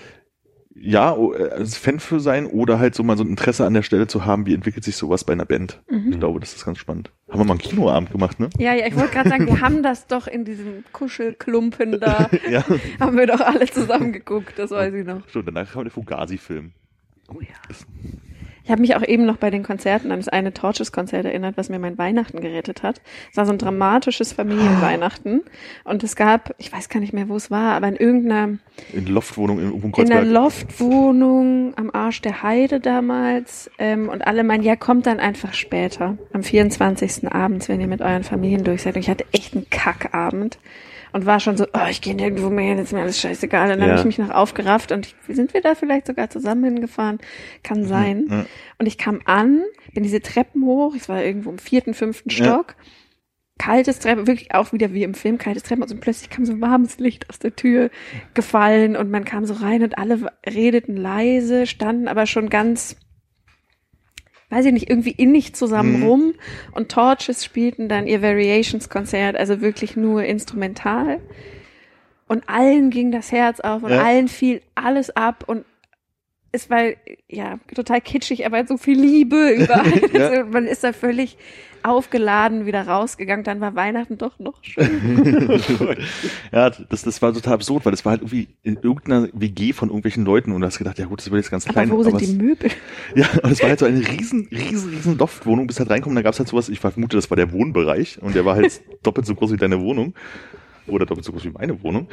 Ja, äh, als Fan für sein oder halt so mal so ein Interesse an der Stelle zu haben, wie entwickelt sich sowas bei einer Band. Mhm. Ich glaube, das ist ganz spannend. Haben wir mal einen Kinoabend gemacht, ne? Ja, ja, ich wollte gerade sagen, wir [laughs] haben das doch in diesem Kuschelklumpen da, [laughs] Ja. haben wir doch alle zusammen geguckt, das weiß ich noch. Stimmt, danach kam der Fugazi-Film. Oh ja. Ich habe mich auch eben noch bei den Konzerten an das eine Torches-Konzert erinnert, was mir mein Weihnachten gerettet hat. Es war so ein dramatisches Familienweihnachten. Und es gab, ich weiß gar nicht mehr, wo es war, aber in irgendeiner, In Loftwohnung in, in in einer. Loftwohnung am Arsch der Heide damals. Ähm, und alle meinen, ja, kommt dann einfach später. Am 24. abends, wenn ihr mit euren Familien durch seid. Und ich hatte echt einen Kackabend. Und war schon so, oh, ich gehe nirgendwo mehr hin, ist mir alles scheißegal. Und dann Ja. habe ich mich noch aufgerafft und ich, sind wir da vielleicht sogar zusammen hingefahren? Kann sein. Ja. Und ich kam an, bin diese Treppen hoch, ich war irgendwo im vierten, fünften Ja. Stock. Kaltes Treppen, wirklich auch wieder wie im Film, kaltes Treppen. Und plötzlich kam so warmes Licht aus der Tür gefallen und man kam so rein und alle redeten leise, standen aber schon ganz, weiß ich nicht, irgendwie innig zusammen Mhm. rum. Und Torches spielten dann ihr Variations-Konzert, also wirklich nur instrumental. Und allen ging das Herz auf und Ja. allen fiel alles ab und es war ja total kitschig, aber so viel Liebe überall. [laughs] Ja. also man ist da völlig aufgeladen wieder rausgegangen. Dann war Weihnachten doch noch schön. [laughs] ja, das, das war total absurd, weil das war halt irgendwie in irgendeiner WG von irgendwelchen Leuten und du hast gedacht, ja gut, das wird jetzt ganz klein. aber wo sind die es- Möbel? [laughs] Ja, aber es war halt so eine riesen, riesen, riesen Loftwohnung, bis halt reinkommen, da gab's halt sowas, ich vermute, das war der Wohnbereich und der war halt [laughs] doppelt so groß wie deine Wohnung oder doppelt so groß wie meine Wohnung.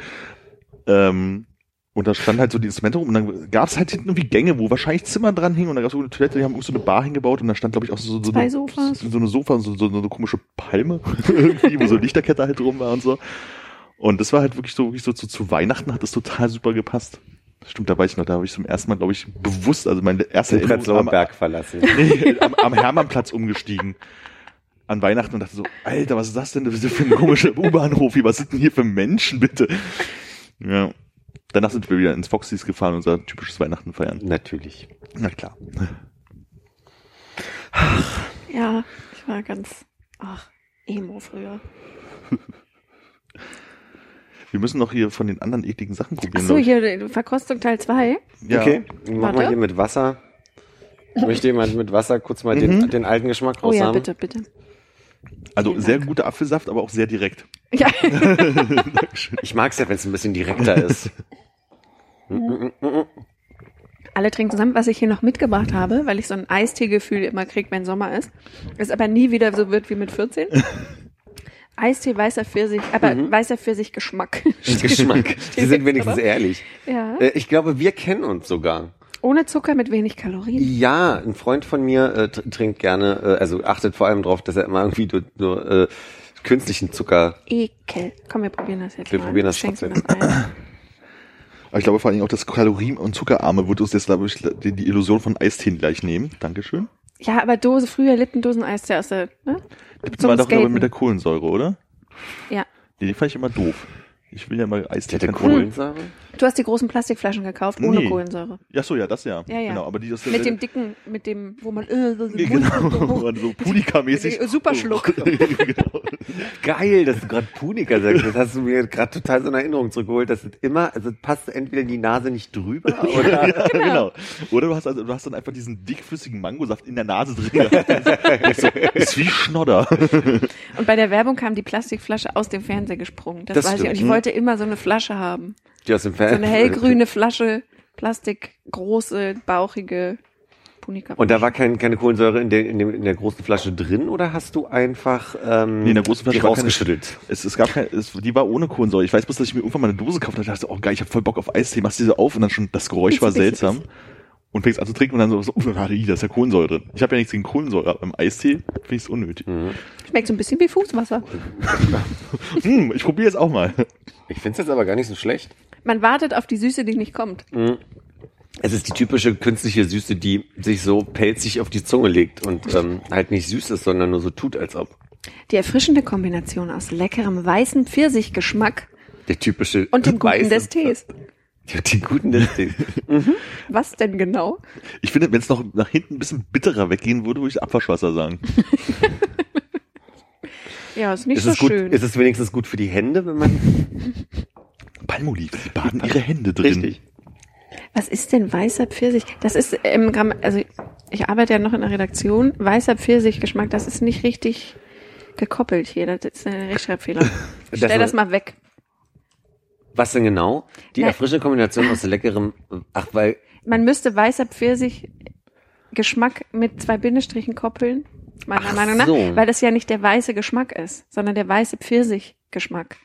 Ähm, und da stand halt so die Instrumente rum und dann gab's halt hinten irgendwie Gänge, wo wahrscheinlich Zimmer dran hingen und da gab's so eine Toilette, die haben irgendwie so eine Bar hingebaut und da stand, glaube ich, auch so, so, eine, Sofas. so eine Sofa, so, so, so eine komische Palme [laughs] irgendwie, wo so eine Lichterkette halt drum war und so. Und das war halt wirklich so, wirklich so zu, zu Weihnachten hat das total super gepasst. Stimmt, da weiß ich noch, da habe ich zum ersten Mal, glaube ich, bewusst, also meine erste Erinnerung am, Berg verlassen. [laughs] nee, am, am Hermannplatz umgestiegen. An Weihnachten und dachte so, Alter, was ist das denn für ein komischer U-Bahnhof hier? Was sind denn hier für Menschen, bitte? Ja. Danach sind wir wieder ins Foxys gefahren, unser typisches Weihnachten feiern. Natürlich. Na klar. Ja, ich war ganz, ach, Emo früher. Wir müssen noch hier von den anderen ekligen Sachen Ach probieren. so, glaub ich. hier Verkostung Teil 2. Ja. Okay, machen wir hier mit Wasser. Möchte jemand mit Wasser kurz mal den, Mhm. den alten Geschmack Oh ja, raushaben? bitte, bitte. Also Vielen sehr Dank. guter Apfelsaft, aber auch sehr direkt. Ja, [laughs] [laughs] Ich mag's ja, wenn es ein bisschen direkter ist. [laughs] alle trinken zusammen. Was ich hier noch mitgebracht habe, weil ich so ein Eistee-Gefühl immer kriege, wenn Sommer ist, es aber nie wieder so wird wie mit 14. [laughs] Eistee, weißer Pfirsich, aber weißer Pfirsich-Geschmack. Geschmack. [laughs] Sie sind wenigstens ehrlich. Ja. Äh, Ich glaube, wir kennen uns sogar. Ohne Zucker mit wenig Kalorien. Ja, ein Freund von mir äh, tr- trinkt gerne, äh, also achtet vor allem drauf, dass er immer irgendwie nur, nur äh, künstlichen Zucker. Ekel. Komm, wir probieren das jetzt Wir mal. probieren das trotzdem. Aber ich glaube vor allem auch das Kalorien- und Zuckerarme wird uns jetzt, glaube ich, die, die Illusion von Eisteen gleich nehmen. Dankeschön. Ja, aber Dose, früher Lippendosen-Eistee aus der, ne? Zum war doch aber Skaten. mit der Kohlensäure, oder? Ja. Die, die fand ich immer doof. Ich will ja mal Eistee. Der Kohlen- Kohlensäure? Du hast die großen Plastikflaschen gekauft, ohne Nee. Kohlensäure. Ja, so, ja, das ja. Ja, ja. Genau, aber die das Mit dem dicken, mit dem, wo man, äh, so [laughs] Ja, genau, so [laughs] Pulika-mäßig. Superschluck. [laughs] genau. Geil, dass du gerade Punika sagst. Das hast du mir gerade total so in Erinnerung zurückgeholt. Das ist immer, also passt entweder die Nase nicht drüber oder Ja, genau. Oder du hast also, du hast dann einfach diesen dickflüssigen Mangosaft in der Nase drin. Das ist, so, ist wie Schnodder. Und bei der Werbung kam die Plastikflasche aus dem Fernseher gesprungen. Das, Das weiß ich. Und stimmt. ich wollte immer so eine Flasche haben. Die aus dem So Fan. eine hellgrüne Flasche, Plastik, große, bauchige Punika. Und da war kein, keine Kohlensäure in der, in, dem, in der großen Flasche drin oder hast du einfach ähm, Nee, in der großen Flasche rausgeschüttelt? Es, es gab keine, es, die war ohne Kohlensäure. Ich weiß bloß, dass ich mir irgendwann mal eine Dose gekauft habe und dachte, oh geil, ich habe voll Bock auf Eistee, machst diese auf und dann schon, das Geräusch war seltsam. Und fängst an zu trinken und dann so, so oh, da ist ja Kohlensäure drin. Ich habe ja nichts gegen Kohlensäure, aber im Eistee finde ich es unnötig. Schmeckt so ein bisschen wie Fußwasser. [laughs] Hm, ich probiere jetzt auch mal. Ich finde es jetzt aber gar nicht so schlecht. Man wartet auf die Süße, die nicht kommt. Es ist die typische künstliche Süße, die sich so pelzig auf die Zunge legt und ähm, halt nicht süß ist, sondern nur so tut, als ob. Die erfrischende Kombination aus leckerem weißen Pfirsichgeschmack Der typische und dem Guten des Tees. Ja, die guten des Tees. [laughs] Was denn genau? Ich finde, wenn es noch nach hinten ein bisschen bitterer weggehen würde, würde ich Abwaschwasser sagen. [laughs] Ja, ist nicht Ist so es, gut, schön. ist es wenigstens gut für die Hände, wenn man. [laughs] Palmolive, die baden ihre Hände drin. Richtig. Was ist denn weißer Pfirsich? Das ist im Gramm, also ich arbeite ja noch in der Redaktion. Weißer Pfirsichgeschmack, das ist nicht richtig gekoppelt hier. Das ist ein Rechtschreibfehler. [laughs] Ich Das stell das mal weg. Was denn genau? Die Nein. erfrischende Kombination aus leckerem. Ach, weil. Man müsste weißer Pfirsich-Geschmack mit zwei Bindestrichen koppeln, meiner Ach Meinung nach, so. weil das ja nicht der weiße Geschmack ist, sondern der weiße Pfirsich-Geschmack.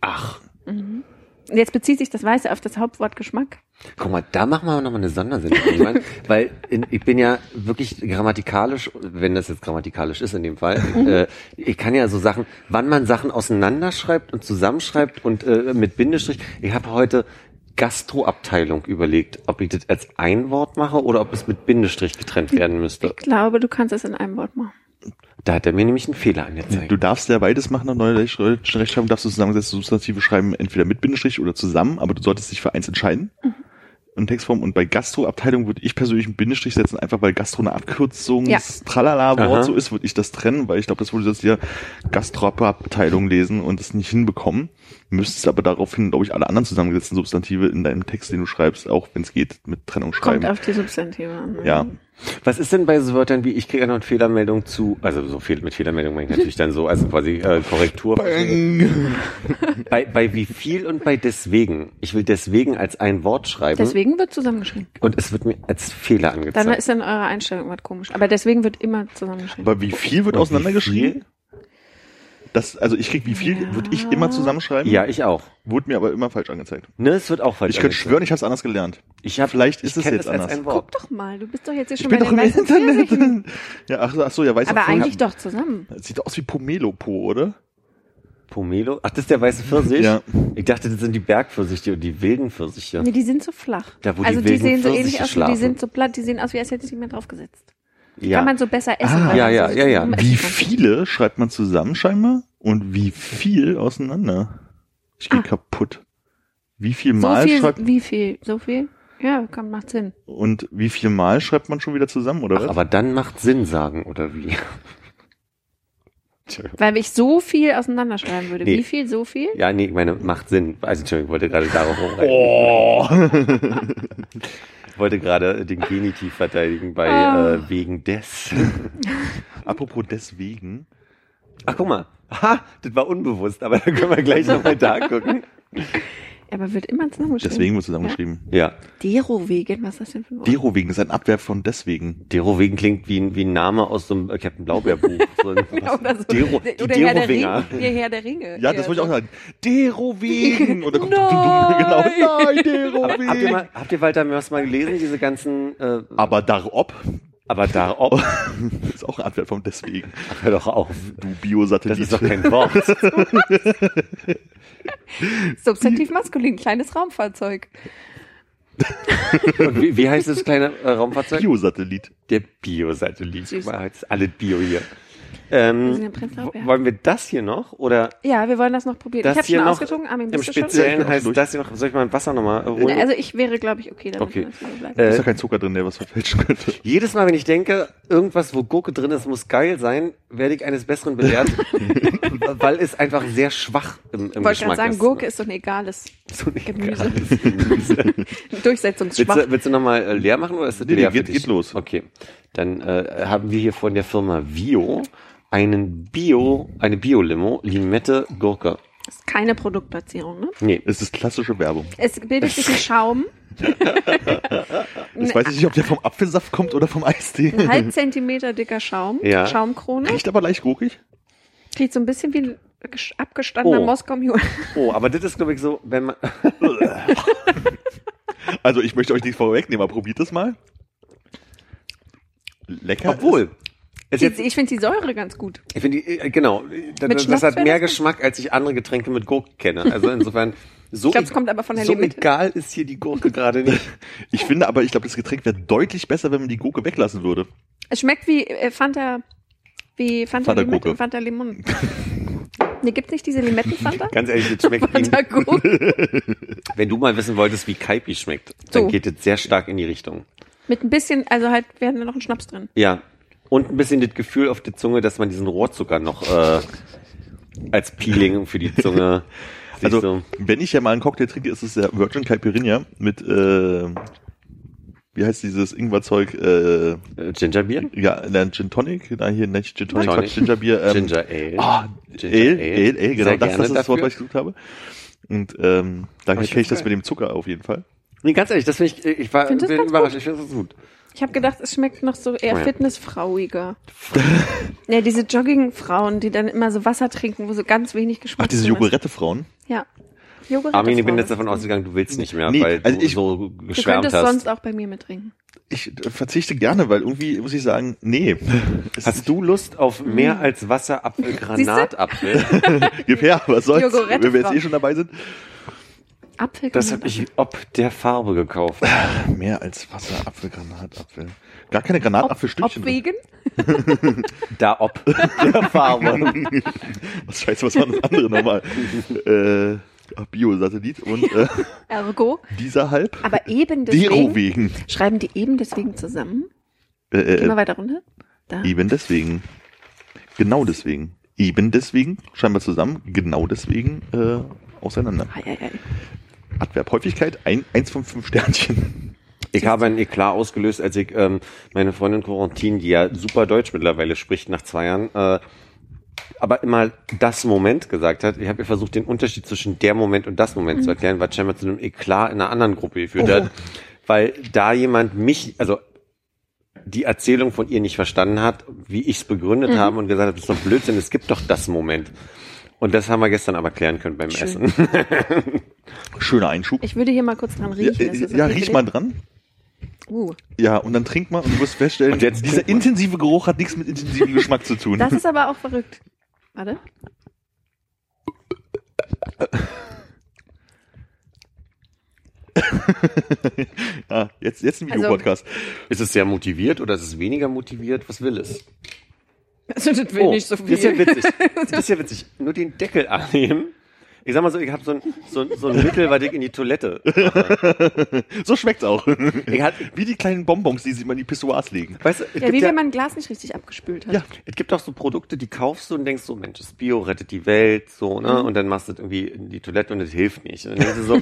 Ach, Und jetzt bezieht sich das Weiße auf das Hauptwort Geschmack. guck mal, da machen wir nochmal eine Sondersendung. [laughs] weil in, ich bin ja wirklich grammatikalisch, wenn das jetzt grammatikalisch ist in dem Fall, [laughs] äh, ich kann ja so Sachen, wann man Sachen auseinanderschreibt und zusammenschreibt und äh, mit Bindestrich. Ich habe heute Gastroabteilung überlegt, ob ich das als ein Wort mache oder ob es mit Bindestrich getrennt werden müsste. Ich glaube, du kannst es in einem Wort machen. Da hat er mir nämlich einen Fehler angezeigt. Du darfst ja beides machen, nach neuer Recht- Rechtschreibung darfst du zusammengesetzte Substantive schreiben, entweder mit Bindestrich oder zusammen, aber du solltest dich für eins entscheiden. In Textform. Und bei Gastroabteilung würde ich persönlich einen Bindestrich setzen, einfach weil Gastro eine Abkürzung, Ja. Tralala-Wort Aha. so ist, würde ich das trennen, weil ich glaube, das würde das hier Gastroabteilung lesen und das nicht hinbekommen. Müsstest aber daraufhin, glaube ich, alle anderen zusammengesetzten Substantive in deinem Text, den du schreibst, auch wenn es geht, mit Trennung schreiben. Kommt auf die Substantive an. Ja. Was ist denn bei so Wörtern wie, ich kriege eine Fehlermeldung zu, also so viel mit Fehlermeldung meine ich natürlich dann so, also quasi äh, Korrektur. Bei, bei wie viel und bei deswegen. Ich will deswegen als ein Wort schreiben Deswegen wird zusammengeschrieben. und es wird mir als Fehler Dann angezeigt. ist in eurer Einstellung was komisch. Aber deswegen wird immer zusammengeschrieben. Aber wie viel wird auseinandergeschrieben? Das, also ich krieg wie viel, Ja. würde ich immer zusammenschreiben. ja, ich auch. Wurde mir aber immer falsch angezeigt. Ne, es wird auch falsch Ich könnte schwören, ich habe es anders gelernt. Ich hab, Vielleicht ich ist es jetzt anders. Guck doch mal, du bist doch jetzt hier Ich schon bin bei doch den im Internet. Ja, ach, so- ach so, ja, weiß Aber auch- eigentlich doch zusammen. Das sieht doch aus wie Pomelo-Po, oder? Pomelo? Ach, das ist der weiße Pfirsich? Ja. Ich dachte, das sind die Bergpfirsiche und die wilden Pfirsiche. Nee, die sind so flach. Da, wo die also die wilden sehen so Pfirsiche ähnlich aus, schlafen. die sind so platt, die sehen aus, wie als hätte sich jemand draufgesetzt. Ja. Kann man so besser essen. Ah, ja, ja, so ja, ja. Wie viele schreibt man zusammen scheinbar und wie viel auseinander? Ich gehe Ah. kaputt. Wie viel So Mal viel, schreibt wie viel, so viel? Ja, kann, macht Sinn. und wie viel Mal schreibt man schon wieder zusammen, oder Ach, was? aber dann macht Sinn sagen, oder wie? Weil ich so viel auseinanderschreiben würde. Nee. Wie viel? So viel? Ja, nee, ich meine, macht Sinn. Also, Entschuldigung, ich wollte gerade darauf rumreiten. Oh. [laughs] Ich wollte gerade den Genitiv verteidigen bei Ah. äh, wegen des. [laughs] Apropos deswegen. Ach, guck mal. Ha, das war unbewusst, aber da können wir gleich nochmal da gucken. [laughs] Aber wird immer zusammengeschrieben. Deswegen wird zusammengeschrieben. Ja. Derowegen, was ist das denn für ein Wort? Derowegen ist ein Abwerb von deswegen. Derowegen klingt wie ein, wie ein Name aus so einem äh, Captain Blaubeer-Buch. [laughs] So Ja, oder so. Dero, die Oder Herr der. Ringe. Ja, Herr der Ringe. [laughs] Ja, das wollte ich auch sagen. Derowegen. [laughs] Und da kommt Nein. genau. Nein, Aber habt, ihr Derowegen. mal, habt ihr Walter Mörs mal gelesen, diese ganzen, äh, Aber darob aber da [laughs] ob, ist auch ein Abwerb von deswegen. hör doch auf. Du Biosatellit. Das ist doch kein Wort. [laughs] Substantiv maskulin, kleines Raumfahrzeug. Und wie, wie heißt das kleine äh, Raumfahrzeug? Biosatellit. Der Biosatellit. Guck mal, Jetzt ist alles Bio hier. Wir Ähm, Berg. wollen wir das hier noch oder Ja, wir wollen das noch probieren. das ich habe schon noch ausgetrunken. Armin, im? Speziellen heißt durch. das hier noch? Soll ich mal ein Wasser nochmal äh, holen? Also ich wäre, glaube ich, okay damit. Okay. Da ist Äh, ja kein Zucker drin, der was verfälschen könnte. [laughs] Jedes Mal, wenn ich denke, irgendwas, wo Gurke drin ist, muss geil sein, werde ich eines Besseren belehrt, [laughs] weil es einfach sehr schwach im, im Ich wollte Geschmack gerade sagen, ist. Gurke ist so ein egales so ein Gemüse. [laughs] Gemüse. willst Durchsetzungsschwach. du, willst du nochmal äh, leer machen oder ist das Nee, leer für geht- dich? geht los. Okay, dann äh, haben wir hier von der Firma Vio einen Bio, eine Bio-Limo, Limette, Gurke. Das ist keine Produktplatzierung, ne? Nee, Es ist klassische Werbung. Es bildet sich ein Schaum, Jetzt weiß ich nicht, ob der vom Apfelsaft kommt oder vom Eistee. ein halb Zentimeter dicker Schaum, Ja. Schaumkrone. Riecht aber leicht gurkig. Riecht so ein bisschen wie ein abgestandener Oh. Moskau Mule. oh, aber das ist glaube ich so, wenn man, [laughs] Also ich möchte euch nicht vorwegnehmen, aber probiert es mal. Lecker. obwohl, jetzt, ich finde die Säure ganz gut. Ich finde, die, äh, genau, das, Mit das hat mehr das gut. Geschmack, als ich andere Getränke mit Gurke kenne. Also insofern, [laughs] so, Ich glaube, es kommt aber von der so Limette. egal ist hier die Gurke gerade nicht. [laughs] Ich finde aber, ich glaube, das Getränk wäre deutlich besser, wenn man die Gurke weglassen würde. Es schmeckt wie äh, Fanta, wie Fanta, Fanta Limette Gurke. und Fanta Limon. [laughs] ne, gibt's nicht diese Limettenfanta? Ganz ehrlich, das schmeckt wie, Fanta Gurke. wenn du mal wissen wolltest, wie Kaipi schmeckt, dann So. geht es sehr stark in die Richtung. Mit ein bisschen, also halt, wir hatten noch einen Schnaps drin. Ja. Und ein bisschen das Gefühl auf der Zunge, dass man diesen Rohrzucker noch äh, als Peeling für die Zunge [laughs] Also, so. wenn ich ja mal einen Cocktail trinke, ist es der Virgin Caipirinha mit, äh, wie heißt dieses Ingwerzeug, äh, Äh, Gingerbier? ja, nein, Gin Tonic, nein, hier nicht Gin Tonic, Tonic. Quatsch, Gingerbier. Ähm, Ginger Ale. Ah, Ginger Ale, Ale. Ale, Ale, genau, das, das ist das Wort, was ich gesucht habe. Und ähm, da ich kenne ich das geil. mit dem Zucker auf jeden Fall. Nee, ganz ehrlich, das finde ich, ich war Find das bin überrascht. Ich finde das gut. Ich habe gedacht, es schmeckt noch so eher Oh ja. fitnessfrauiger. [laughs] ja, diese Jogging-Frauen, die dann immer so Wasser trinken, wo so ganz wenig Geschmack Ach, diese. Jogurette-Frauen. Ja. Joghurt. Armin, ich bin jetzt davon ausgegangen, du willst nicht mehr, Nee, weil also du ich- so Du geschwärmt könntest hast. sonst auch bei mir mittrinken. Ich äh, verzichte gerne, weil irgendwie muss ich sagen, nee. Hast du Lust auf mehr Mhm. als Wasser, Apfel, Granatapfel? [laughs] Gib her, was soll's, wenn wir jetzt eh schon dabei sind. Apfel. Das habe ich ob der Farbe gekauft. [laughs] Mehr als Wasser, Apfel, Granatapfel. Gar keine Granatapfelstückchen. drin. Obwegen. [laughs] Da ob [laughs] der Farbe. Was scheiße, was war das andere nochmal? äh, Bio-Satellit und äh, Ergo. dieser halb. Aber eben deswegen. Dero wegen. Schreiben die eben deswegen zusammen? Äh, Geh mal äh, weiter runter. Da. eben deswegen. Genau deswegen. Eben deswegen, scheinbar zusammen, genau deswegen äh, auseinander. Ei, ei, ei. Adverb Häufigkeit, ein, eins von fünf Sternchen. Ich habe ein Eklat ausgelöst, als ich ähm, meine Freundin Corentin, die ja super Deutsch mittlerweile spricht nach zwei Jahren, äh, aber immer das Moment gesagt hat. Ich habe ihr versucht, den Unterschied zwischen der Moment und das Moment zu erklären, was scheinbar zu einem Eklat in einer anderen Gruppe geführt Oh. hat. Weil da jemand mich, also die Erzählung von ihr nicht verstanden hat, wie ich es begründet habe und gesagt hat, das ist doch Blödsinn, es gibt doch das Moment. Und das haben wir gestern aber klären können beim Schön. Essen. [laughs] Schöner Einschub. Ich würde hier mal kurz dran Ja, riechen. ja okay riech mal dran. Uh, Ja, und dann trink mal und du wirst feststellen, dieser intensive Geruch hat nichts mit intensivem Geschmack zu tun. das ist aber auch verrückt. Warte. ja, [laughs] jetzt, jetzt ein Also- Videopodcast. Ist es sehr motiviert oder ist es weniger motiviert? Was will es? [laughs] Also, das will nicht so viel. Das ist ja witzig. [laughs] Das ist ja witzig. Nur den Deckel annehmen, Ich sag mal so, ich habe so ein, so, ein- so ein Mittel, was ich in die Toilette. So schmeckt's auch. Ich hat, Wie die kleinen Bonbons, die sie immer in die Pissoirs legen. weißt Ja, wie ja, wenn man ein Glas nicht richtig abgespült hat. Ja. es gibt auch so Produkte, die kaufst du und denkst so, Mensch, das Bio rettet die Welt, so, ne? Und dann machst du das irgendwie in die Toilette und es hilft nicht. Und dann denkst du so,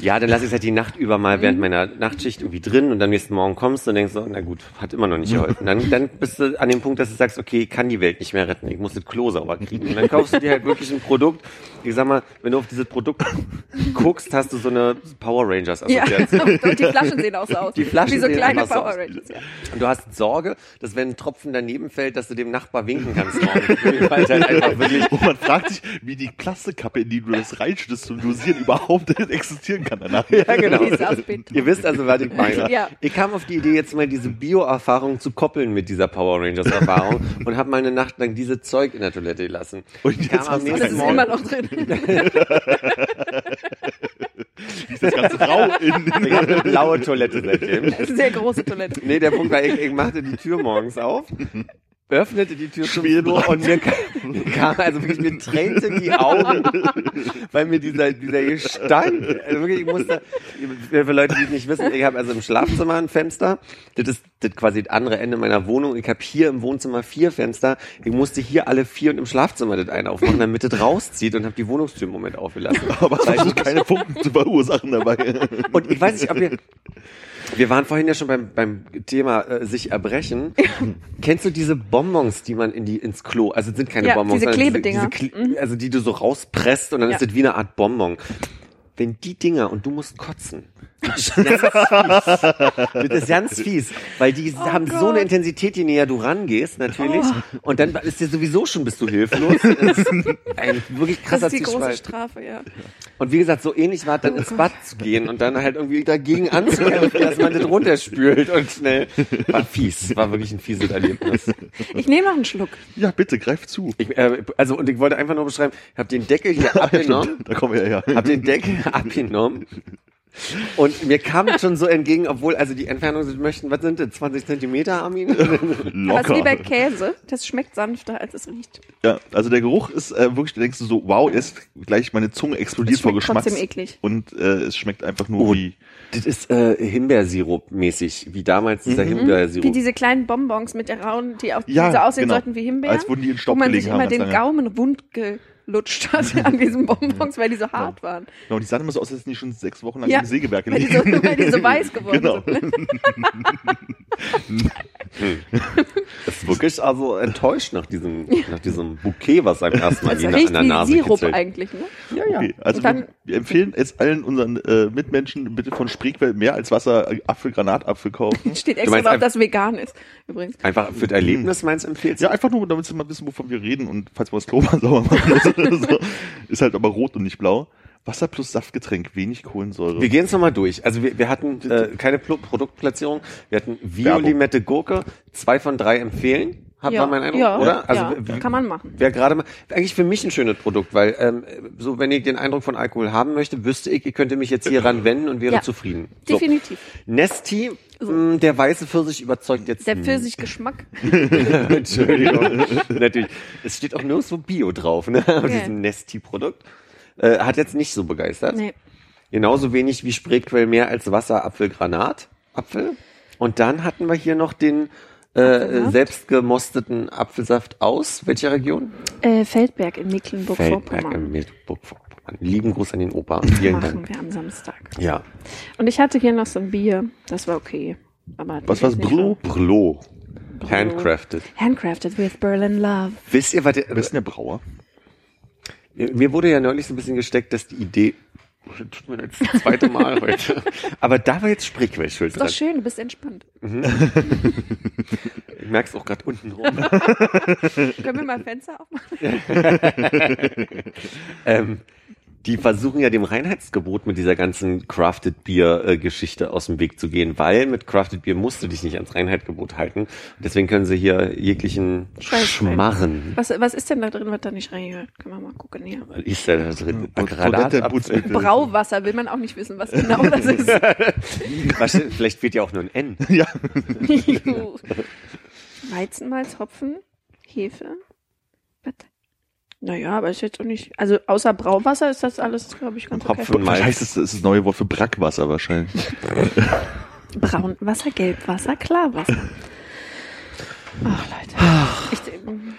ja, dann lass ich es halt die Nacht über mal während meiner Nachtschicht irgendwie drin und dann nächsten Morgen kommst du und denkst so, na gut, hat immer noch nicht geholfen. Dann, dann bist du an dem Punkt, dass du sagst, okay, ich kann die Welt nicht mehr retten, ich muss das Klo sauber kriegen. Und dann kaufst du dir halt wirklich ein Produkt. Ich sag mal, wenn du auf dieses Produkt [laughs] guckst, hast du so eine Power Rangers Ja, Assoziation. [laughs] und die Flaschen sehen auch so aus. Die Flaschen Wie so sehen kleine so Power. Rangers. Ja. Und du hast Sorge, dass wenn ein Tropfen daneben fällt, dass du dem Nachbar winken kannst. halt [laughs] einfach wirklich Und man fragt sich, wie die Plastikkappe, in die du das reinschüttest zum Dosieren, überhaupt existieren kann danach. Ja, genau. Ihr wisst also, was ich meine. Ja. Ich kam auf die Idee, jetzt mal diese Bio-Erfahrung zu koppeln mit dieser Power Rangers-Erfahrung und habe mal eine Nacht lang diese Zeug in der Toilette gelassen. Und Ich jetzt kam am nächsten Morgen. immer noch drin. Ist das ganze Grau Ich in. habe eine blaue Toilette seitdem. Das ist eine sehr große Toilette. Nee, der Punkt war, ich, ich machte die Tür morgens auf, öffnete die Tür zum Flur und mir kam, also wirklich, mir tränten die Augen, [laughs] weil mir dieser, dieser Gestank, also wirklich, ich musste, für Leute, die es nicht wissen, ich habe also im Schlafzimmer ein Fenster, das ist das quasi das andere Ende meiner Wohnung, ich habe hier im Wohnzimmer vier Fenster, ich musste hier alle vier und im Schlafzimmer das eine aufmachen, damit das rauszieht und habe die Wohnungstür im Moment aufgelassen. Aber es keine Funken zu verursachen dabei. Und ich weiß nicht, ob ihr. Wir waren vorhin ja schon beim, beim Thema äh, sich erbrechen. Kennst du diese Bonbons, die man in die ins Klo, also sind keine Ja, Bonbons, diese sondern Klebedinger. Diese, Kle Also die du so rauspresst und dann Ja. ist das wie eine Art Bonbon. Wenn die Dinger und du musst kotzen. Das ist ganz fies. Das ist ganz fies, weil die haben so Oh Gott. eine Intensität, je näher du rangehst, natürlich. Und dann ist dir sowieso schon bist du hilflos. Das ist ein wirklich Das krasser ist die große Zwiespalt. Strafe, ja. Und wie gesagt, so ähnlich war es dann ins Bad zu gehen und dann halt irgendwie dagegen anzukämpfen, dass man das runterspült und schnell. War fies. War wirklich ein fieses Erlebnis. Ich nehme noch einen Schluck. Ja, bitte, greif zu. Ich, äh, also, und ich wollte einfach nur beschreiben, ich habe den Deckel hier [laughs] abgenommen, Da kommen wir ja her. habe den Deckel abgenommen. Und mir kam schon so entgegen, obwohl, also die Entfernung, Sie möchten, was sind das, 20 Zentimeter, Armin? [laughs] Aber es ist Locker. wie bei Käse. Das schmeckt sanfter, als es riecht. Ja, also der Geruch ist äh, wirklich, da denkst du so, wow, jetzt gleich meine Zunge explodiert vor Geschmack. trotzdem eklig. Und äh, es schmeckt einfach nur Oh, wie. Das ist äh, Himbeersirup-mäßig, wie damals dieser Himbeersirup. Wie diese kleinen Bonbons mit der rauen, die, auch, Ja, die so aussehen genau. sollten wie Himbeeren. Als würden die in Stopp Wo man sich immer den lange. Gaumen wund gelutscht hat [laughs] an diesen Bonbons, weil die so hart waren. Genau, und die sahen immer so aus, als hätten die schon sechs Wochen lang im Sägewerk [laughs] Weil die, gelegen. so, weil die so weiß geworden Genau. sind. [laughs] Ne? Das ist wirklich also enttäuscht nach diesem, nach diesem Bouquet, was einem erstmal Das riecht an der wie Nase Sirup kitzelt. eigentlich, ne? Ja, ja. Okay, also wir, wir empfehlen jetzt allen unseren äh, Mitmenschen bitte von Spreequell mehr als Wasser äh, Apfel, Granatapfel kaufen. [laughs] Steht extra drauf, dass vegan ist, übrigens. Einfach für das Erlebnis meinst du empfehlst? Ja, einfach nur, damit sie mal wissen, wovon wir reden und falls wir das Klo mal sauber machen so. [laughs] Ist halt aber rot und nicht blau. Wasser plus Saftgetränk, wenig Kohlensäure. Wir gehen es nochmal durch. Also wir, wir hatten äh, keine Plo Produktplatzierung. Wir hatten Violimette Gurke, zwei von drei empfehlen. Hat Ja, war mein Eindruck, ja, oder? Also ja, kann man machen. Wäre gerade mal eigentlich für mich ein schönes Produkt, weil ähm, so wenn ich den Eindruck von Alkohol haben möchte, wüsste ich, ich könnte mich jetzt hier ran wenden und wäre Ja, zufrieden. So. Definitiv. Nesti, mh, der weiße Pfirsich überzeugt jetzt. Der. Pfirsichgeschmack. [laughs] Entschuldigung. Natürlich. Es steht auch nirgendwo Bio drauf, ne? Auf Okay. diesem Nesti-Produkt. Äh, hat jetzt nicht so begeistert. Nee. Genauso wenig wie Spreequell mehr als Wasser, Apfel, Granat, Apfel. Und dann hatten wir hier noch den äh, Apfelsaft? selbstgemosteten Apfelsaft aus welcher Region? Äh, Feldberg in Feldberg Mecklenburg-Vorpommern. im Mecklenburg-Vorpommern. Lieben Gruß an den Opa. Vielen Machen Dank. wir am Samstag. Ja. Und ich hatte hier noch so ein Bier. Das war okay. Aber Was jetzt nicht Brillo? Brlo. Handcrafted. Handcrafted with Berlin Love. Wisst ihr, was der, Wer ist denn der Brauer? Mir wurde ja neulich so ein bisschen gesteckt, dass die Idee, tut mir leid, das zweite Mal [laughs] heute, aber da war jetzt Spreequell schuld Ist doch dran. schön, du bist entspannt. [laughs] Ich merk's auch gerade unten rum. Können wir mal Fenster aufmachen? [laughs] ähm, die versuchen ja dem Reinheitsgebot mit dieser ganzen Crafted Beer äh, Geschichte aus dem Weg zu gehen, weil mit Crafted Beer musst du dich nicht ans Reinheitsgebot halten. Deswegen können sie hier jeglichen Scheiß. Schmarren. Was, was ist denn da drin, was da nicht reingehört? Können wir mal gucken hier. Was ist da drin? Granatapfel. Putzmittel. [laughs] Brauwasser will man auch nicht wissen, was genau das ist. [laughs] [laughs] Was, Vielleicht wird ja auch nur ein N. Ja. Weizenmalz, Hopfen, Hefe. Naja, aber ist jetzt auch nicht. Also außer Brauwasser ist das alles, glaube ich, ganz okay. Hopfen. Was heißt das? Ist das neue Wort für Brackwasser wahrscheinlich. [laughs] Braunwasser, Gelbwasser, Klarwasser. Ach, Leute. Ich,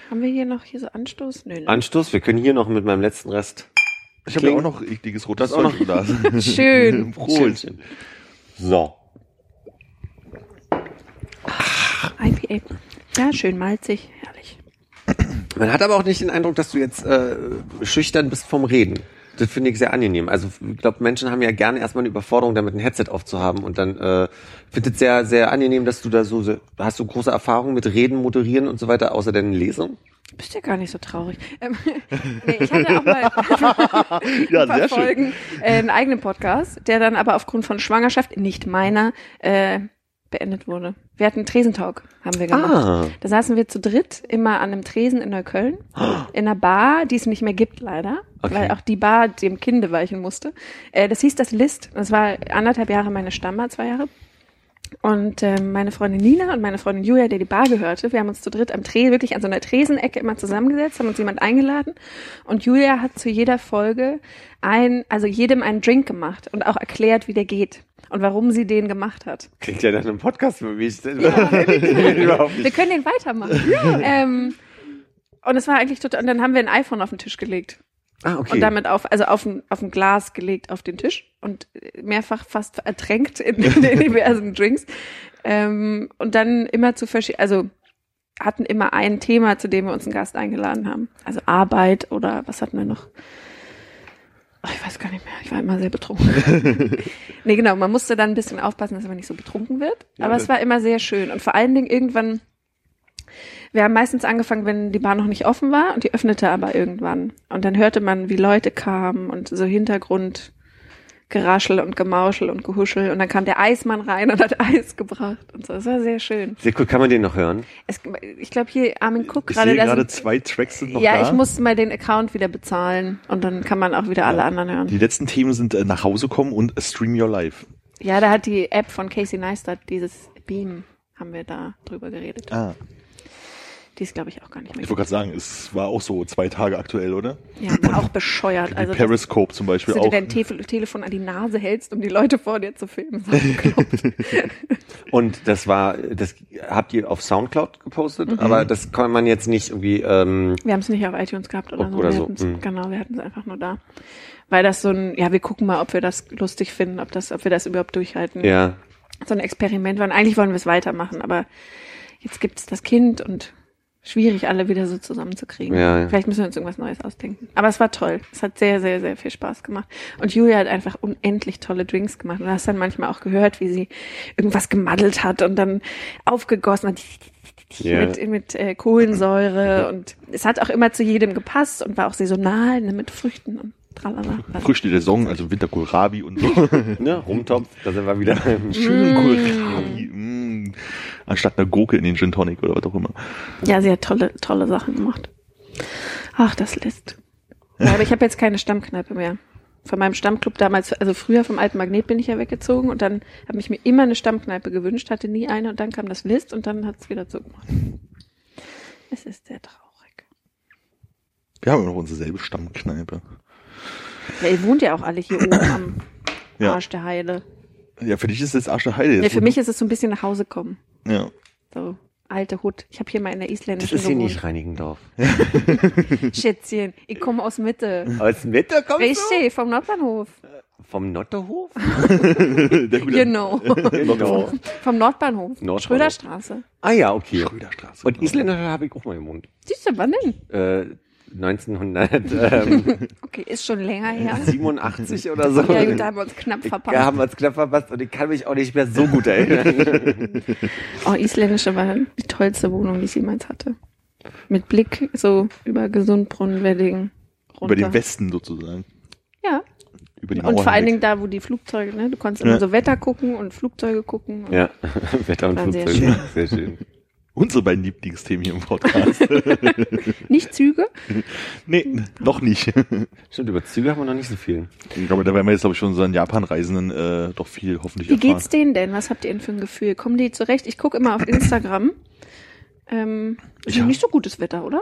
haben wir hier noch hier so Anstoß? Nö, ne? Anstoß, wir können hier noch mit meinem letzten Rest. Ich habe ja auch noch ekliges rotes Das auch noch- Zeug im Glas. [laughs] Schön. [laughs] Prost. Schön. So. IPA. Ja, schön malzig, herrlich. Man hat aber auch nicht den Eindruck, dass du jetzt äh, schüchtern bist vom Reden. Das finde ich sehr angenehm. Also ich glaube, Menschen haben ja gerne erstmal eine Überforderung, damit ein Headset aufzuhaben. Und dann äh, finde es sehr, sehr angenehm, dass du da so, so hast du große Erfahrung mit Reden, Moderieren und so weiter, außer deinen Lesungen. Du bist ja gar nicht so traurig. Ähm, [laughs] nee, ich hatte auch mal [laughs] [laughs] Ja, ein sehr schön. Folgen äh, einen eigenen Podcast, der dann aber aufgrund von Schwangerschaft, nicht meiner, äh, beendet wurde. Wir hatten einen Tresentalk, haben wir gemacht. Ah. Da saßen wir zu dritt immer an einem Tresen in Neukölln, [gasps] in einer Bar, die es nicht mehr gibt leider, Okay. weil auch die Bar dem Kinde weichen musste. Äh, das hieß das List. Das war anderthalb Jahre meine Stammbar, zwei Jahre. Und ähm, meine Freundin Nina und meine Freundin Julia, der die Bar gehörte, wir haben uns zu dritt am Dreh, wirklich an so einer Tresenecke immer zusammengesetzt, haben uns jemand eingeladen und Julia hat zu jeder Folge ein, also jedem einen Drink gemacht und auch erklärt, wie der geht und warum sie den gemacht hat. Klingt ja nach einem Podcast für mich. [laughs] Wir können den weitermachen. Ähm, und es war eigentlich total, und dann haben wir ein iPhone auf den Tisch gelegt Ah, okay. und damit auf, also auf ein, auf ein Glas gelegt auf den Tisch und mehrfach fast ertränkt in, in den diversen Drinks. Ähm, und dann immer zu verschiedenen, also hatten immer ein Thema, zu dem wir uns einen Gast eingeladen haben. Also Arbeit oder was hatten wir noch? Ach, ich weiß gar nicht mehr. Ich war immer sehr betrunken. [laughs] nee, genau. Man musste dann ein bisschen aufpassen, dass man nicht so betrunken wird. Aber es war immer sehr schön. Und vor allen Dingen irgendwann, wir haben meistens angefangen, wenn die Bar noch nicht offen war und die öffnete aber irgendwann. Und dann hörte man, wie Leute kamen und so Hintergrund Geraschel und Gemauschel und Gehuschel. Und dann kam der Eismann rein und hat [laughs] Eis gebracht und so. Das war sehr schön. Sehr cool. Kann man den noch hören? Es, ich glaube hier Armin Cook Ich gerade. sehe da gerade zwei Tracks sind noch ja, da. ich muss mal den Account wieder bezahlen und dann kann man auch wieder alle anderen hören. Die letzten Themen sind äh, nach Hause kommen und äh, Stream Your Life. Ja, da hat die App von Casey Neistat, dieses Beam, haben wir da drüber geredet. Ah. Die ist, glaube ich, auch gar nicht mehr. Ich wollte gerade sagen, es war auch so zwei Tage aktuell, oder? Ja, war auch bescheuert. Also, dass, Periscope zum Beispiel dass du auch. dir dein Te Telefon an die Nase hältst, um die Leute vor dir zu filmen. [laughs] Und das war, das habt ihr auf Soundcloud gepostet, Mhm. aber das kann man jetzt nicht irgendwie, ähm, wir haben es nicht auf iTunes gehabt oder so. Oder wir so, mhm. Genau, wir hatten es einfach nur da. Weil das so ein, ja, wir gucken mal, ob wir das lustig finden, ob das, ob wir das überhaupt durchhalten. ja, so ein Experiment war. Und eigentlich wollen wir es weitermachen, aber jetzt gibt's das Kind und schwierig, alle wieder so zusammenzukriegen. Ja, ja. Vielleicht müssen wir uns irgendwas Neues ausdenken. Aber es war toll. Es hat sehr, sehr, sehr viel Spaß gemacht. Und Julia hat einfach unendlich tolle Drinks gemacht. Und du hast dann manchmal auch gehört, wie sie irgendwas gemaddelt hat und dann aufgegossen hat. Ja. Mit, mit äh, Kohlensäure und es hat auch immer zu jedem gepasst und war auch saisonal ne, mit Früchten und tralala. Also, Früchte der Saison, also Winterkohlrabi und so. [laughs] ne, Rumtopf, da sind wir wieder. Schönen Kohlrabi. Mm. Anstatt einer Gurke in den Gin Tonic oder was auch immer. Ja, sie hat tolle, tolle Sachen gemacht. Ach, das List. Ja, aber ich habe jetzt keine Stammkneipe mehr. Von meinem Stammclub damals, also früher vom alten Magnet bin ich ja weggezogen und dann habe ich mir immer eine Stammkneipe gewünscht, hatte nie eine und dann kam das List und dann hat es wieder zugemacht. Es ist sehr traurig. Wir haben ja noch unsere selbe Stammkneipe. Ja, ihr wohnt ja auch alle hier oben am Ja. Arsch der Heide. Ja, für dich ist es Arsch der Heide. Ja, für mich du- ist es so ein bisschen nach Hause kommen. Ja. So, alte Hut. Ich habe hier mal in der Das isländischen ist hier gewohnt. nicht Reinigendorf. [laughs] [laughs] Schätzchen, ich komme aus Mitte. Aus Mitte kommst Richtig, vom Nordbahnhof. du? Vom Notterhof? [laughs] Genau. Genau. Vom Nordbahnhof. Nordbahnhof. Schröderstraße. Ah ja, okay. Schröderstraße. Und Isländer habe ich auch mal gewohnt. Siehst du, wann denn? Äh, 1987 [laughs] Okay, ist schon länger her. oder so. Ja, gut, da haben wir uns knapp verpasst. Ja, haben wir uns knapp verpasst und ich kann mich auch nicht mehr so gut erinnern. [laughs] Oh, isländische war die tollste Wohnung, die ich jemals hatte. Mit Blick so über Gesundbrunnen, Wedding, runter. Über den Westen sozusagen. Ja. Über die Und vor allen Dingen da, wo die Flugzeuge, ne? Du konntest immer Ja. so Wetter gucken und Flugzeuge gucken. Und ja, [laughs] Wetter und War sehr Flugzeuge. Sehr schön. Unsere beiden Lieblingsthemen hier im Podcast. [laughs] Nicht Züge. nee, noch nicht. Stimmt, über Züge haben wir noch nicht so viel. Ich glaube, da werden wir jetzt, glaube ich, schon unseren Japan-Reisenden äh, doch viel hoffentlich Wie erfahren. geht's denen denn? Was habt ihr denn für ein Gefühl? Kommen die zurecht? Ich gucke immer auf Instagram. Ähm, ist Ja. nicht so gutes Wetter, oder?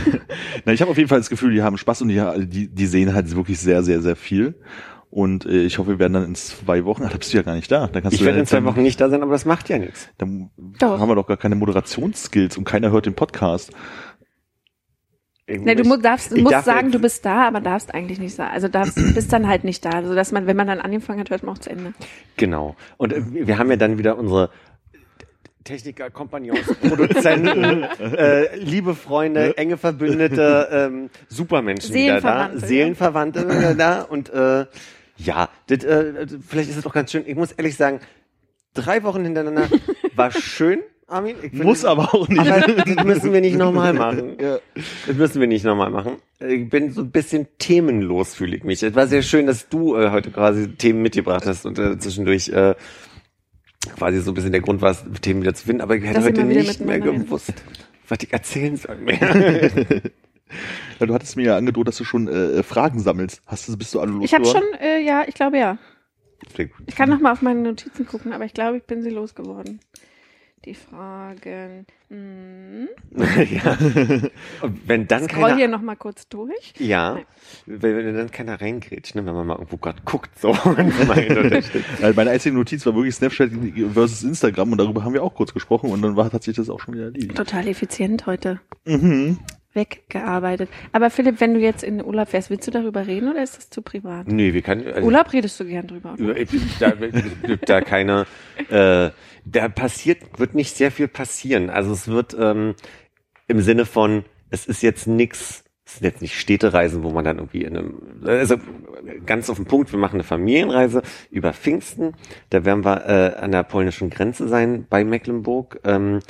[laughs] Na, ich habe auf jeden Fall das Gefühl, die haben Spaß und die, die, die sehen halt wirklich sehr, sehr, sehr viel. Und äh, ich hoffe, wir werden dann in zwei Wochen, ach, da bist du ja gar nicht da. Dann kannst Ich du werde in zwei Wochen nicht da sein, aber das macht ja nichts. Dann Doch. haben wir doch gar keine Moderationsskills und keiner hört den Podcast. Nee, du mu darfst, musst darf sagen, du bist da, aber darfst eigentlich nicht sagen. Also darfst, [clears throat] bist dann halt nicht da. Also dass man, wenn man dann angefangen hat, hört man auch zu Ende. Genau. Und äh, wir haben ja dann wieder unsere Techniker, Kompagnons, Produzenten, [laughs] äh, liebe Freunde, enge Verbündete, ähm, Supermenschen wieder da. Seelenverwandte wieder da und äh, ja, das, äh, vielleicht ist es auch ganz schön. Ich muss ehrlich sagen, drei Wochen hintereinander [laughs] war schön, Armin. Ich finde- Muss aber auch nicht. aber das müssen wir nicht nochmal [laughs] machen. Ja. Das müssen wir nicht nochmal machen. Ich bin so ein bisschen themenlos, fühle ich mich. Es war sehr schön, dass du äh, heute quasi Themen mitgebracht hast und äh, zwischendurch äh, quasi so ein bisschen der Grund war, Themen wieder zu finden. Aber ich hätte wir heute nicht mehr gewusst, was ich erzählen soll mehr. [laughs] Ja, du hattest mir ja angedroht, dass du schon äh, Fragen sammelst. Hast du, bist du alle Ich habe schon, äh, ja, ich glaube ja. Ich kann noch mal auf meine Notizen gucken, aber ich glaube, ich bin sie losgeworden. Die Fragen. Hm. [laughs] ja. Wenn dann Scroll hier keiner, noch mal kurz durch. ja, Nein. wenn, wenn dann keiner reingrätscht, ne, wenn man mal irgendwo gerade guckt, so [laughs] [laughs] meine einzige Notiz war wirklich Snapchat versus Instagram und darüber haben wir auch kurz gesprochen und dann war tatsächlich das auch schon wieder erledigt. Total effizient heute. Mhm. Weggearbeitet. Aber Philipp, wenn du jetzt in Urlaub fährst, willst du darüber reden oder ist das zu privat? Nee, wir können. also- Urlaub redest du gern drüber. Über- da gibt da keine, äh, da passiert, wird nicht sehr viel passieren. Also es wird ähm, im Sinne von, es ist jetzt nix, es sind jetzt nicht Städtereisen, wo man dann irgendwie in einem, also ganz auf den Punkt, wir machen eine Familienreise über Pfingsten, da werden wir äh, an der polnischen Grenze sein bei Mecklenburg. Ähm,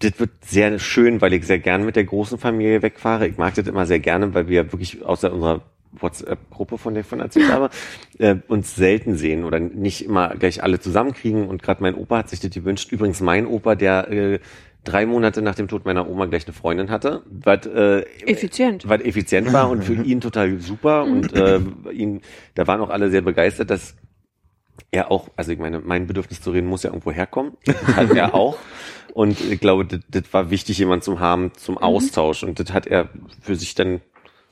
das wird sehr schön, weil ich sehr gerne mit der großen Familie wegfahre. Ich mag das immer sehr gerne, weil wir wirklich außer unserer WhatsApp-Gruppe, von der ich von erzählt habe, [laughs] äh, uns selten sehen oder nicht immer gleich alle zusammenkriegen. Und gerade mein Opa hat sich das gewünscht. Übrigens mein Opa, der äh, drei Monate nach dem Tod meiner Oma gleich eine Freundin hatte, was äh, Effizient. was effizient war und für [laughs] ihn total super. Und [laughs] äh, ihn, da waren auch alle sehr begeistert, dass er auch, also ich meine, mein Bedürfnis zu reden muss ja irgendwo herkommen. Hat er auch. Und ich glaube, das, das war wichtig, jemand zu haben zum Austausch. Und das hat er für sich dann.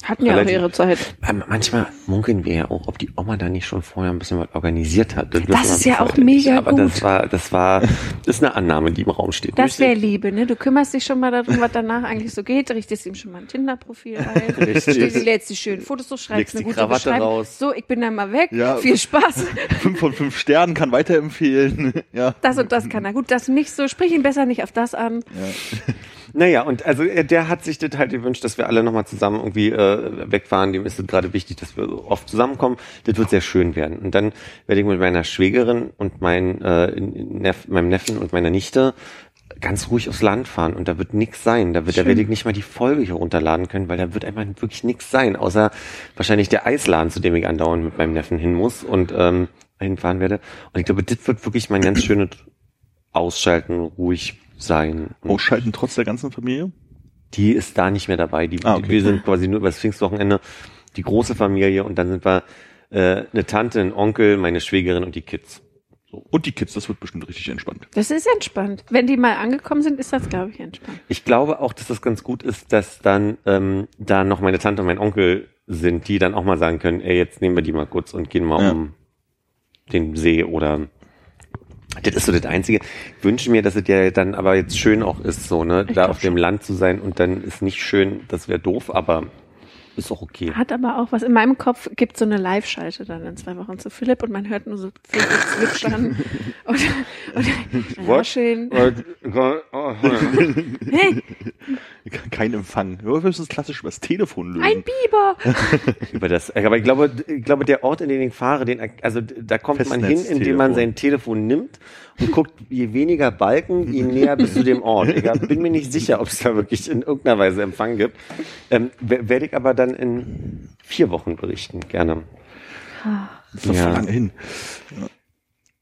Hatten ja auch ihre Zeit. Ähm, Manchmal munkeln wir ja auch, ob die Oma da nicht schon vorher ein bisschen was organisiert hat. Das wir ist ja auch heute nicht. mega Aber das gut. war, das war, das [laughs] ist eine Annahme, die im Raum steht. Das wäre Liebe, ne? Du kümmerst dich schon mal darum, was danach eigentlich so geht, richtest ihm schon mal ein Tinder-Profil ein, [laughs] lädst die schönen Fotos so, schreibst Legst eine gute Krawatte Beschreibung. raus. So, ich bin dann mal weg. Ja. Viel Spaß. [laughs] Fünf von fünf Sternen kann weiterempfehlen. ja. Das und das kann er gut, das nicht so. Sprich ihn besser nicht auf das an. Naja, und also äh, der hat sich das halt gewünscht, dass wir alle nochmal zusammen irgendwie äh, wegfahren. Dem ist es gerade wichtig, dass wir so oft zusammenkommen. Das wird sehr schön werden. Und dann werde ich mit meiner Schwägerin und mein, äh, Neff, meinem Neffen und meiner Nichte ganz ruhig aufs Land fahren und da wird nichts sein. Da, wird, da werde ich nicht mal die Folge hier runterladen können, weil da wird einfach wirklich nichts sein, außer wahrscheinlich der Eisladen, zu dem ich andauernd mit meinem Neffen hin muss und ähm, hinfahren werde. Und ich glaube, das wird wirklich mein ganz schönes Ausschalten, ruhig sein. Und Ausschalten trotz der ganzen Familie? die ist da nicht mehr dabei. Die, Ah, okay. Wir sind quasi nur über das Pfingstwochenende die große Familie und dann sind wir äh, eine Tante, ein Onkel, meine Schwägerin und die Kids. Und die Kids, das wird bestimmt richtig entspannt. Das ist entspannt. Wenn die mal angekommen sind, ist das, glaube ich, entspannt. Ich glaube auch, dass das ganz gut ist, dass dann ähm, da noch meine Tante und mein Onkel sind, die dann auch mal sagen können, ey, jetzt nehmen wir die mal kurz und gehen mal Ja. um den See oder das ist so das Einzige. Ich wünsche mir, dass es ja dann aber jetzt schön auch ist, so, ne, Ich da auf dem Land zu sein und dann ist nicht schön, das wäre doof, aber ist auch okay. Hat aber auch was. In meinem Kopf gibt so eine Live-Schalte dann in zwei Wochen zu Philipp und man hört nur so Vögel zwitschern [laughs] und, und rascheln. Hey, Kein Empfang. Wir müssen es klassisch übers Telefon lösen. ein Biber! [laughs] über das. Aber ich glaube, ich glaube, der Ort, in den ich fahre, den, also da kommt man hin, indem man sein Telefon nimmt und guckt, je weniger Balken, je näher bist du dem Ort. Ich bin mir nicht sicher, ob es da wirklich in irgendeiner Weise Empfang gibt. Ähm, wer- Werde ich aber dann in vier Wochen berichten, gerne. Das ist doch Ja. lange hin.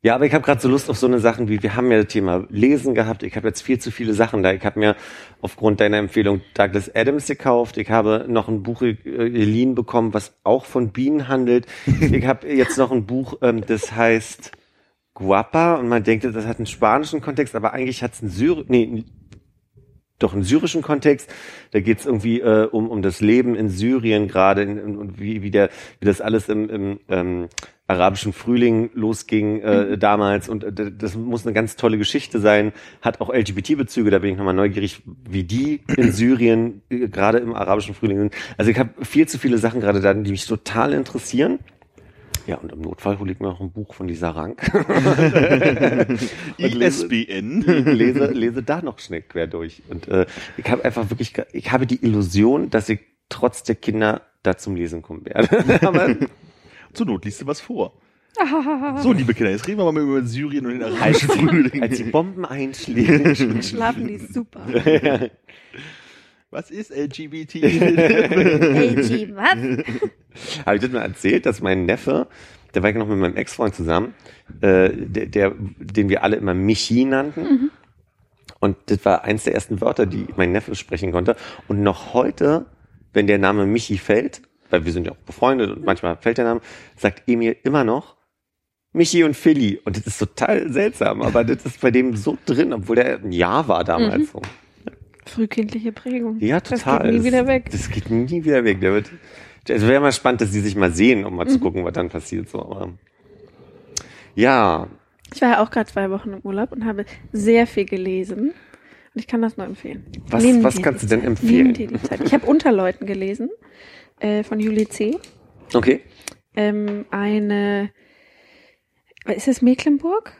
Ja, aber ich habe gerade so Lust auf so eine Sachen wie, wir haben ja das Thema Lesen gehabt, ich habe jetzt viel zu viele Sachen da. Ich habe mir aufgrund deiner Empfehlung Douglas Adams gekauft. Ich habe noch ein Buch geliehen bekommen, was auch von Bienen handelt. [laughs] ich habe jetzt noch ein Buch, ähm, das heißt Guapa und man denkt, das hat einen spanischen Kontext, aber eigentlich hat es einen Syr nee, doch einen syrischen Kontext. Da geht es irgendwie äh, um, um das Leben in Syrien gerade und wie, wie, der, wie das alles im, im ähm, arabischen Frühling losging äh, Mhm. damals. Und äh, das muss eine ganz tolle Geschichte sein. Hat auch LGBT-Bezüge, da bin ich nochmal neugierig, wie die in [clears throat] Syrien äh, gerade im arabischen Frühling sind. Also ich habe viel zu viele Sachen gerade da, die mich total interessieren. Ja, und im Notfall hole ich mir noch ein Buch von Lisa Rank. [laughs] Und lese- ISBN. lese, lese da noch schnell quer durch. Und äh, ich habe einfach wirklich, ich habe die Illusion, dass ich trotz der Kinder da zum Lesen kommen werde. [laughs] Aber Zur Not liest du was vor. [laughs] So, liebe Kinder, jetzt reden wir mal über Syrien und den arabischen Frühling. als die Bomben einschlägen. Schlafen die super. Was ist LGBT? G, [laughs] was? [laughs] Habe ich das mal erzählt, dass mein Neffe, der war ja noch mit meinem Ex-Freund zusammen, äh, der, der, den wir alle immer Michi nannten. Und das war eins der ersten Wörter, die mein Neffe sprechen konnte. Und noch heute, wenn der Name Michi fällt, weil wir sind ja auch befreundet und manchmal fällt der Name, sagt Emil immer noch Michi und Philly. Und das ist total seltsam, aber das ist bei dem so drin, obwohl der ein Jahr war damals. So. Frühkindliche Prägung. Ja, total. Das geht nie wieder weg. Das geht nie wieder weg. Der wird, also wäre mal spannend, dass die sich mal sehen, um mal zu gucken, was dann passiert. So, aber ja, Ich war ja auch gerade zwei Wochen im Urlaub und habe sehr viel gelesen. Und ich kann das nur empfehlen. Was- Nimm was kannst du denn Zeit. empfehlen? Dir die Zeit. Ich habe Unterleuten gelesen äh, von Julie C. okay. Ähm, eine, ist es Mecklenburg?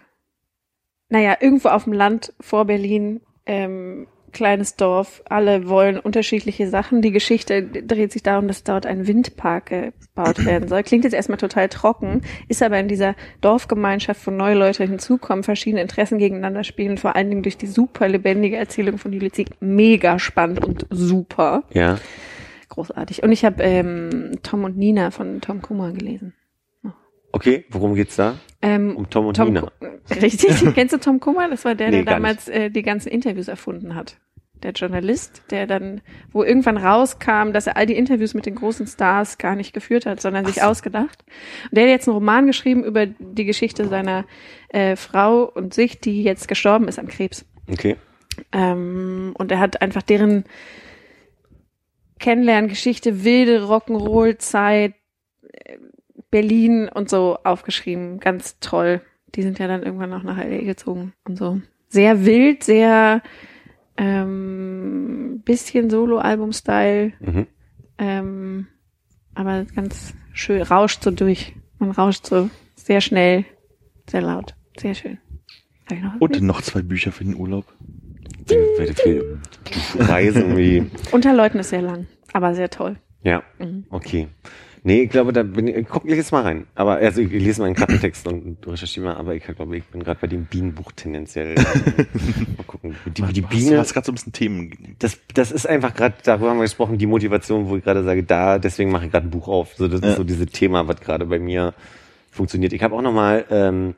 Naja, irgendwo auf dem Land vor Berlin, ähm, kleines Dorf, alle wollen unterschiedliche Sachen. Die Geschichte dreht sich darum, dass dort ein Windpark gebaut [clears throat] werden soll. Klingt jetzt erstmal total trocken, ist aber in dieser Dorfgemeinschaft, wo neue Leute hinzukommen, verschiedene Interessen gegeneinander spielen, vor allen Dingen durch die super lebendige Erzählung von Zieg, mega spannend und super. Ja. Großartig. Und ich habe ähm, Tom und Nina von Tom Kummer gelesen. Okay, worum geht's da? Ähm, Um Tom und Tom Nina. [laughs] Richtig. [laughs] Kennst du Tom Kummer? Das war der, Nee, der damals äh, die ganzen Interviews erfunden hat. Der Journalist, der dann, wo irgendwann rauskam, dass er all die Interviews mit den großen Stars gar nicht geführt hat, sondern sich ausgedacht. Und der hat jetzt einen Roman geschrieben über die Geschichte seiner äh, Frau und sich, die jetzt gestorben ist an Krebs. Okay. Ähm, und er hat einfach deren Kennenlerngeschichte, wilde Rock'n'Roll-Zeit, äh, Berlin und so aufgeschrieben. Ganz toll. Die sind ja dann irgendwann auch nach LA gezogen und so. Sehr wild, sehr ähm, bisschen Solo-Album-Style, Mhm. ähm, aber ganz schön, rauscht so durch. Man rauscht so sehr schnell, sehr laut. Sehr schön. Noch Und noch zwei Bücher für den Urlaub. Ich werde [laughs] viel reisen wie. Unterleuten ist sehr lang, aber sehr toll. Ja. Mhm. Okay. Nee, ich glaube, da bin ich, guck jetzt mal rein. Aber also ich lese mal einen Klappentext und recherchiere mal, aber ich glaube, ich bin gerade bei dem Bienenbuch tendenziell. [laughs] mal gucken. Die, die Du Biene. hast gerade so ein bisschen Themen. das, das ist einfach gerade, darüber haben wir gesprochen, die Motivation, wo ich gerade sage, da, deswegen mache ich gerade ein Buch auf. So, das Ja. ist so dieses Thema, was gerade bei mir funktioniert. Ich habe auch noch mal, ähm,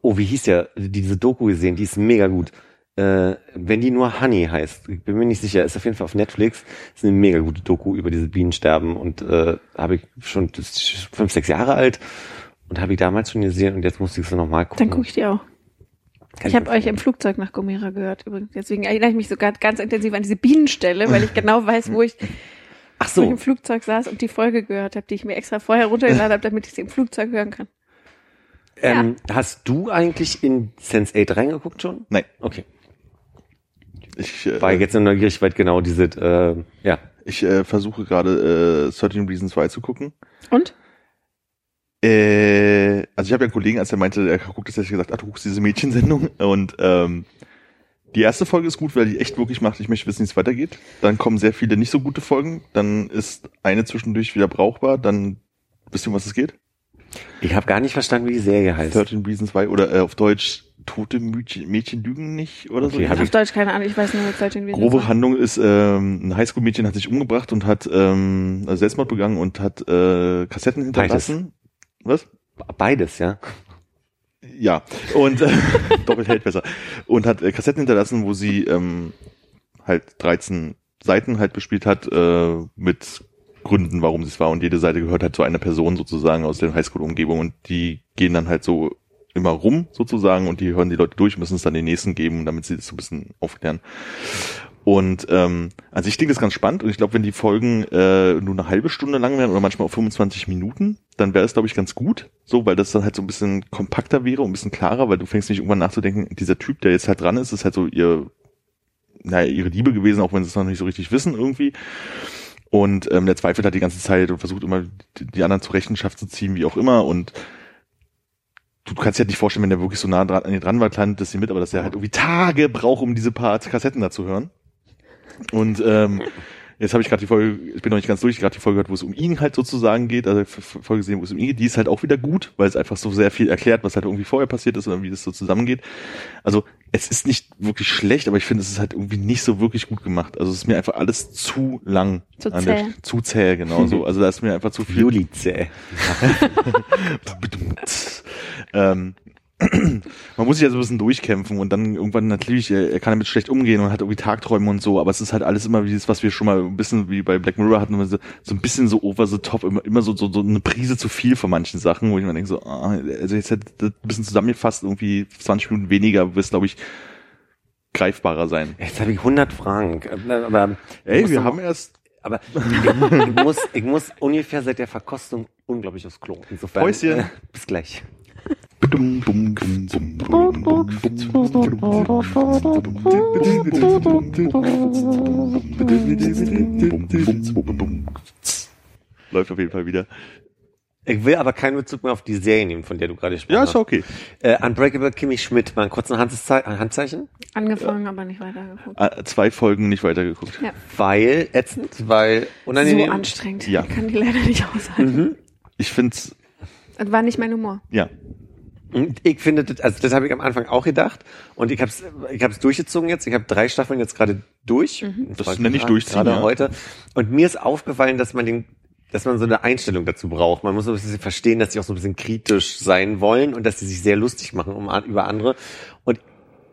oh, wie hieß der, diese Doku gesehen, die ist mega gut. Äh, wenn die nur Honey heißt, ich bin mir nicht sicher, ist auf jeden Fall auf Netflix, ist eine mega gute Doku über diese Bienensterben und äh, habe ich schon fünf, sechs Jahre alt und habe ich damals schon gesehen und jetzt musste ich es noch mal gucken. Dann gucke ich die auch. Kann Ich habe euch im Flugzeug nach Gomera gehört übrigens. Deswegen erinnere ich mich sogar ganz intensiv an diese Bienenstelle, weil ich genau weiß, wo ich, Ach wo ich so, im Flugzeug saß und die Folge gehört habe, die ich mir extra vorher runtergeladen habe, damit ich sie im Flugzeug hören kann. ähm, hast du eigentlich in Sense8 reingeguckt schon? Nein, Okay. Ich, äh, War jetzt nur neugierig, weil genau diese, äh, ja. ich äh, versuche gerade äh, 13 Reasons Why zu gucken. Und? Äh, also ich habe ja einen Kollegen, als er meinte, er guckt das, hätte ich gesagt, ah, du guckst diese Mädchensendung. [laughs] Und ähm, die erste Folge ist gut, weil die echt wirklich macht, ich möchte wissen, wie es weitergeht. Dann kommen sehr viele nicht so gute Folgen. Dann ist eine zwischendurch wieder brauchbar. Dann wisst ihr, um was es geht? Ich habe gar nicht verstanden, wie die Serie heißt. 13 Reasons Why oder äh, auf Deutsch Tote Mädchen, Mädchen lügen nicht oder Okay, so. hab Auf Deutsch keine Ahnung, ich weiß nur, was in Grobe Handlung ist, ähm, ein Highschool-Mädchen hat sich umgebracht und hat ähm, Selbstmord begangen und hat äh, Kassetten hinterlassen. Was? Beides, ja. Ja, und äh, [laughs] doppelt hält besser. Und hat äh, Kassetten hinterlassen, wo sie ähm, halt 13 Seiten halt bespielt hat, äh, mit Gründen, warum sie es war. Und jede Seite gehört halt zu einer Person sozusagen aus der Highschool-Umgebung und die gehen dann halt so immer rum sozusagen und die hören die Leute durch, müssen es dann den nächsten geben, damit sie das so ein bisschen aufklären. Und ähm, an sich klingt das ganz spannend und ich glaube, wenn die Folgen äh, nur eine halbe Stunde lang wären oder manchmal auch 25 Minuten, dann wäre es, glaube ich, ganz gut, so, weil das dann halt so ein bisschen kompakter wäre und ein bisschen klarer, weil du fängst nicht irgendwann nachzudenken, dieser Typ, der jetzt halt dran ist, ist halt so ihr, naja, ihre Liebe gewesen, auch wenn sie es noch nicht so richtig wissen irgendwie. Und ähm, der zweifelt halt die ganze Zeit und versucht immer, die anderen zur Rechenschaft zu ziehen, wie auch immer. Und du kannst dir halt nicht vorstellen, wenn der wirklich so nah dran, an ihr dran war, landet das sie mit, aber dass er halt irgendwie Tage braucht, um diese paar Kassetten da zu hören. Und ähm, jetzt habe ich gerade die Folge, ich bin noch nicht ganz durch, gerade die Folge gehört, wo es um ihn halt sozusagen geht, also Folge gesehen, wo es um ihn geht, die ist halt auch wieder gut, weil es einfach so sehr viel erklärt, was halt irgendwie vorher passiert ist oder wie das so zusammengeht. Also es ist nicht wirklich schlecht, aber ich finde, es ist halt irgendwie nicht so wirklich gut gemacht. Also es ist mir einfach alles zu lang. Zu zäh. Der, zu zäh, genau so. Also da ist mir einfach zu viel. Juli zäh. ähm, [laughs] [laughs] [clears throat] man muss sich ja so ein bisschen durchkämpfen und dann irgendwann natürlich, er, er kann damit schlecht umgehen und hat irgendwie Tagträume und so, aber es ist halt alles immer wie das, was wir schon mal ein bisschen wie bei Black Mirror hatten, so, so ein bisschen so over the top, immer, immer so, so, so eine Prise zu viel von manchen Sachen, wo ich mir denke so, ah, also jetzt hätte das ein bisschen zusammengefasst, irgendwie 20 Minuten weniger, wird glaube ich, greifbarer sein. Jetzt habe ich 100 Fragen. Aber Ey, wir haben erst Aber ich, ich, muss, ich muss ungefähr seit der Verkostung unglaublich aufs Klo. Insofern. Päuschen. Äh, bis gleich. Läuft auf jeden Fall wieder. Ich will aber keinen Bezug mehr auf die Serie nehmen, von der du gerade gesprochen Ja, ist okay. Äh, Unbreakable Kimmy Schmidt, mal ein kurzes Handzei Handzeichen. Angefangen, aber nicht weitergeguckt. Äh, Zwei Folgen nicht weitergeguckt. Ja. Weil, ätzend, weil unangenehm. So anstrengend. Ja. Ich kann die leider nicht aushalten. Ich find's, Das war nicht mein Humor. ja. Ich finde, das, also das habe ich am Anfang auch gedacht und ich habe es ich hab's durchgezogen jetzt. Ich habe drei Staffeln jetzt gerade durch. Das war nenne ich durchziehen, Gerade ja. heute. Und mir ist aufgefallen, dass man den, dass man so eine Einstellung dazu braucht. Man muss so ein bisschen verstehen, dass sie auch so ein bisschen kritisch sein wollen und dass sie sich sehr lustig machen um, über andere. Und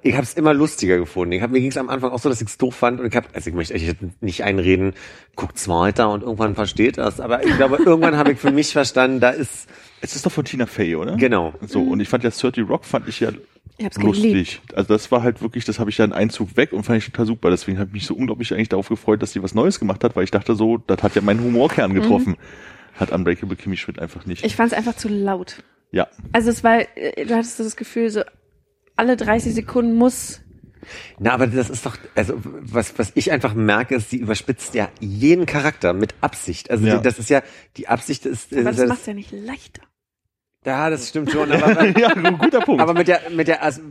ich habe es immer lustiger gefunden. Ich hab, mir ging es am Anfang auch so, dass ich es doof fand und ich habe, also ich möchte euch jetzt nicht einreden, guckt's weiter und irgendwann versteht das. Aber ich glaube, irgendwann habe ich für mich verstanden, da ist Es ist doch von Tina Fey, oder? genau. So, und ich fand ja 30 Rock fand ich ja Ich hab's geliebt. lustig. Also das war halt wirklich, das habe ich ja einen Einzug weg und fand ich total super. Deswegen habe ich mich so unglaublich eigentlich darauf gefreut, dass sie was Neues gemacht hat, weil ich dachte so, das hat ja meinen Humorkern getroffen. Hat Unbreakable Kimmy Schmidt einfach nicht. Ich fand es einfach zu laut. ja. Also es war, äh, du hattest so das Gefühl, so alle 30 Sekunden muss. Na, aber das ist doch, also was, was ich einfach merke, ist, sie überspitzt ja jeden Charakter mit Absicht. Also Ja. das ist ja, die Absicht ist, Aber ist das macht's ja nicht leichter. Ja, das stimmt schon, [laughs] aber, ja, ein guter Punkt. aber mit der, mit der, also,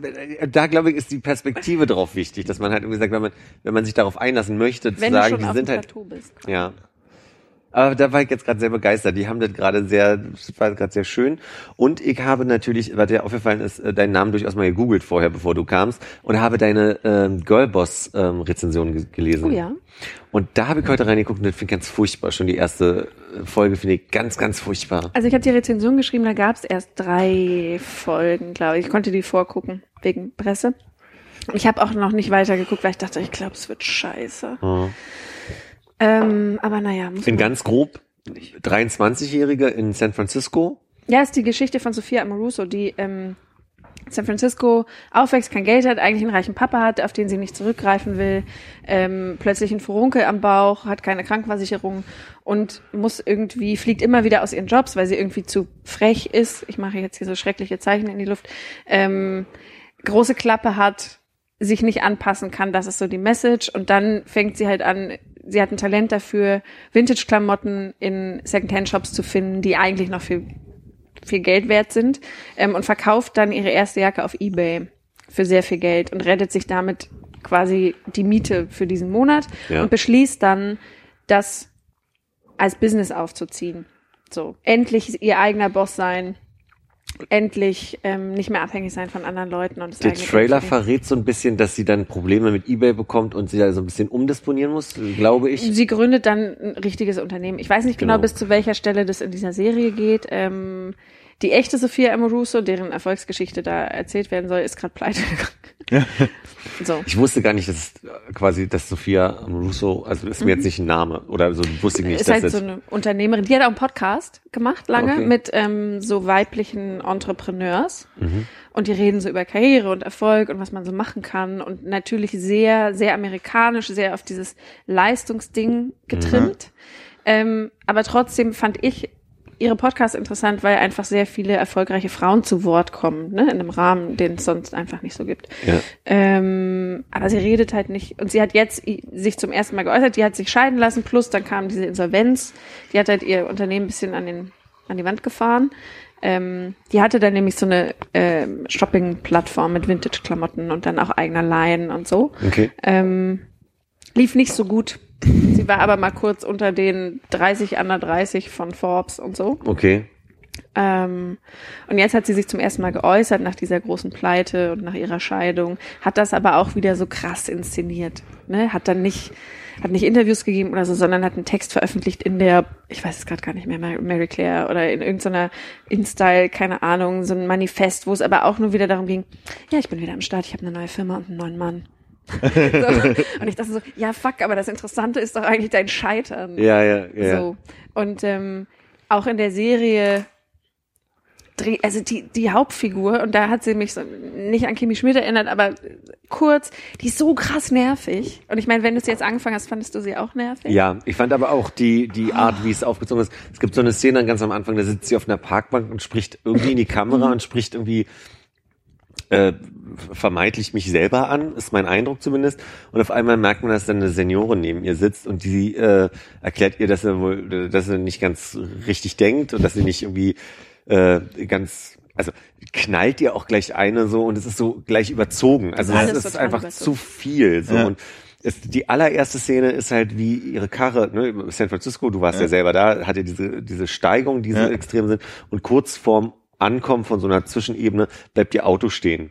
da glaube ich, ist die Perspektive drauf wichtig, dass man halt irgendwie sagt, wenn man, wenn man sich darauf einlassen möchte, zu Wenn sagen, du schon die auf sind halt, bist. ja. Aber da war ich jetzt gerade sehr begeistert. Die haben das gerade sehr, das war gerade sehr schön. Und ich habe natürlich, was dir aufgefallen ist, äh, deinen Namen durchaus mal gegoogelt vorher, bevor du kamst, und habe deine ähm, Girlboss-Rezension ge gelesen. Oh ja. Und da habe ich heute reingeguckt und das finde ich ganz furchtbar. Schon die erste äh, Folge finde ich ganz, ganz furchtbar. Also ich habe die Rezension geschrieben, da gab's erst drei Folgen, glaube ich. Ich konnte die vorgucken, wegen Presse. Ich habe auch noch nicht weitergeguckt, weil ich dachte, ich glaube, es wird scheiße. Ja. Ähm, aber naja, In ganz grob 23-Jährige in San Francisco. Ja, ist die Geschichte von Sophia Amoruso, die ähm, San Francisco aufwächst, kein Geld hat, eigentlich einen reichen Papa hat, auf den sie nicht zurückgreifen will, ähm, plötzlich einen Furunkel am Bauch, hat keine Krankenversicherung und muss irgendwie, fliegt immer wieder aus ihren Jobs, weil sie irgendwie zu frech ist. Ich mache jetzt hier so schreckliche Zeichen in die Luft. Ähm, große Klappe hat, sich nicht anpassen kann, das ist so die Message. Und dann fängt sie halt an, sie hat ein Talent dafür, Vintage-Klamotten in Secondhand-Shops zu finden, die eigentlich noch viel, viel Geld wert sind ähm, und verkauft dann ihre erste Jacke auf Ebay für sehr viel Geld und rettet sich damit quasi die Miete für diesen Monat Ja. und beschließt dann, das als Business aufzuziehen. So, endlich ihr eigener Boss sein, endlich ähm, nicht mehr abhängig sein von anderen Leuten und das Der Trailer verrät so ein bisschen, dass sie dann Probleme mit Ebay bekommt und sie da so ein bisschen umdisponieren muss, glaube ich. Sie gründet dann ein richtiges Unternehmen. Ich weiß nicht genau, Genau. bis zu welcher Stelle das in dieser Serie geht. Ähm, Die echte Sophia Amoruso, deren Erfolgsgeschichte da erzählt werden soll, ist gerade pleite gegangen. [laughs] so. Ich wusste gar nicht, dass es quasi, dass Sophia Russo, also ist mir jetzt nicht ein Name oder so, wusste ich nicht, ist dass halt so eine Unternehmerin. Die hat auch einen Podcast gemacht lange Okay. mit ähm, so weiblichen Entrepreneurs. Und die reden so über Karriere und Erfolg und was man so machen kann. Und natürlich sehr, sehr amerikanisch, sehr auf dieses Leistungsding getrimmt. Ähm, aber trotzdem fand ich ihre Podcasts interessant, weil einfach sehr viele erfolgreiche Frauen zu Wort kommen, ne, in einem Rahmen, den es sonst einfach nicht so gibt. Ja. Ähm, aber sie redet halt nicht. Und sie hat jetzt sich zum ersten Mal geäußert, die hat sich scheiden lassen, plus dann kam diese Insolvenz. Die hat halt ihr Unternehmen ein bisschen an, den, an die Wand gefahren. Ähm, die hatte dann nämlich so eine ähm, Shopping-Plattform mit Vintage-Klamotten und dann auch eigener Line und so. okay. Ähm, lief nicht so gut. Sie war aber mal kurz unter den 30 under 30 von Forbes und so. Okay. Ähm, und jetzt hat sie sich zum ersten Mal geäußert nach dieser großen Pleite und nach ihrer Scheidung, hat das aber auch wieder so krass inszeniert. Ne? Hat dann nicht, hat nicht Interviews gegeben oder so, sondern hat einen Text veröffentlicht in der, ich weiß es gerade gar nicht mehr, Mary Claire oder in irgendeiner InStyle, keine Ahnung, so ein Manifest, wo es aber auch nur wieder darum ging, ja, ich bin wieder am Start, ich habe eine neue Firma und einen neuen Mann. [laughs] so. [laughs] Und ich dachte so, ja, fuck, aber das Interessante ist doch eigentlich dein Scheitern. Ja, ja, ja. So. Und ähm, auch in der Serie also die, die Hauptfigur, und da hat sie mich so nicht an Kimi Schmidt erinnert, aber kurz, die ist so krass nervig. Und ich meine, wenn du sie jetzt angefangen hast, fandest du sie auch nervig? Ja, ich fand aber auch die, die Art, wie es aufgezogen ist. Es gibt so eine Szene ganz am Anfang, da sitzt sie auf einer Parkbank und spricht irgendwie in die Kamera und spricht irgendwie äh, vermeintlich mich selber an, ist mein Eindruck zumindest. Und auf einmal merkt man, dass dann eine Seniorin neben ihr sitzt und die äh, erklärt ihr, dass sie wohl, dass sie nicht ganz richtig denkt und dass sie nicht irgendwie äh, ganz, also knallt ihr auch gleich eine so und es ist so gleich überzogen. Also Das ist es ist einfach überzogen. zu viel. So Ja. und es, die allererste Szene ist halt wie ihre Karre, ne, San Francisco, du warst ja, selber da, hatte diese, diese Steigung, die so Ja. extrem sind. Und kurz vorm Ankommen von so einer Zwischenebene bleibt ihr Auto stehen.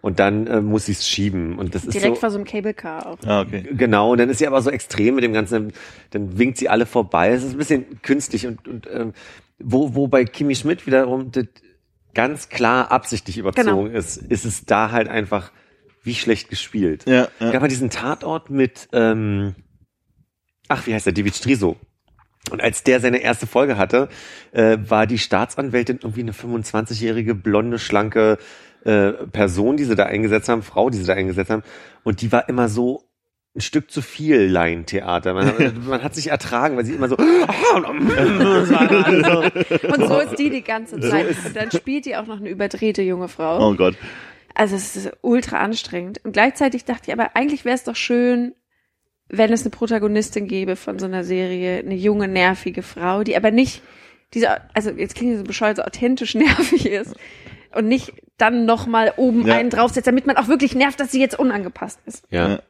Und dann äh, muss sie es schieben. Und das ist Direkt so, vor so einem Cable Car auch. Ah, okay. Genau, und dann ist sie aber so extrem mit dem Ganzen, dann winkt sie alle vorbei. Es ist ein bisschen künstlich und, und ähm, wo, wo bei Kimi Schmidt wiederum das ganz klar absichtlich überzogen Genau. ist, ist es da halt einfach wie schlecht gespielt. Ja, Es gab ja. mal diesen Tatort mit, ähm, ach, wie heißt der, David Striso. Und als der seine erste Folge hatte, äh, war die Staatsanwältin irgendwie eine 25-jährige, blonde, schlanke äh, Person, die sie da eingesetzt haben, Frau, die sie da eingesetzt haben. Und die war immer so ein Stück zu viel Laientheater. Man, [laughs] man hat sich ertragen, weil sie immer so. Und so [laughs] ist die die ganze Zeit. und dann spielt die auch noch eine überdrehte junge Frau. Oh Gott. Also es ist ultra anstrengend. Und gleichzeitig dachte ich, aber eigentlich wäre es doch schön, wenn es eine Protagonistin gäbe von so einer Serie, eine junge, nervige Frau, die aber nicht diese, also jetzt klingt so bescheuert, so authentisch [laughs] nervig ist und nicht dann nochmal oben Ja. einen draufsetzt, damit man auch wirklich nervt, dass sie jetzt unangepasst ist. Ja. Ja.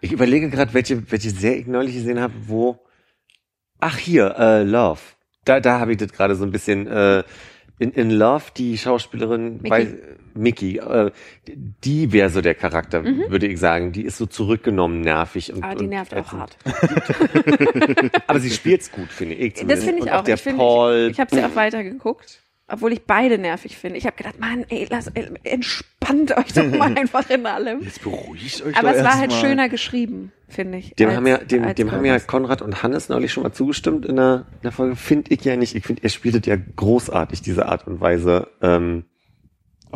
Ich überlege gerade, welche, welche Serie ich neulich gesehen habe, wo. Ach hier, äh, Love. Da, da habe ich das gerade so ein bisschen. Äh, in, in Love, die Schauspielerin, Mickey. Weiß, Mickey, äh, die wäre so der Charakter, würde ich sagen. Die ist so zurückgenommen, nervig und. Aber Mhm. Ah, die und nervt auch hart. [laughs] Aber sie spielt's gut, finde ich. Das zumindest. finde ich und auch. Der ich finde, Paul. ich, ich habe sie auch weitergeguckt, obwohl ich beide nervig finde. Ich habe gedacht, Mann, ey, lass, ey, entspannt euch doch mal [laughs] einfach in allem. Jetzt beruhigt euch Aber es war halt erstmal. schöner geschrieben, finde ich. Dem als- haben ja, dem, dem haben ja. Konrad und Hannes neulich schon mal zugestimmt in der, in der Folge. Finde ich ja nicht. Ich finde, ihr spieltet ja großartig, diese Art und Weise. Ähm,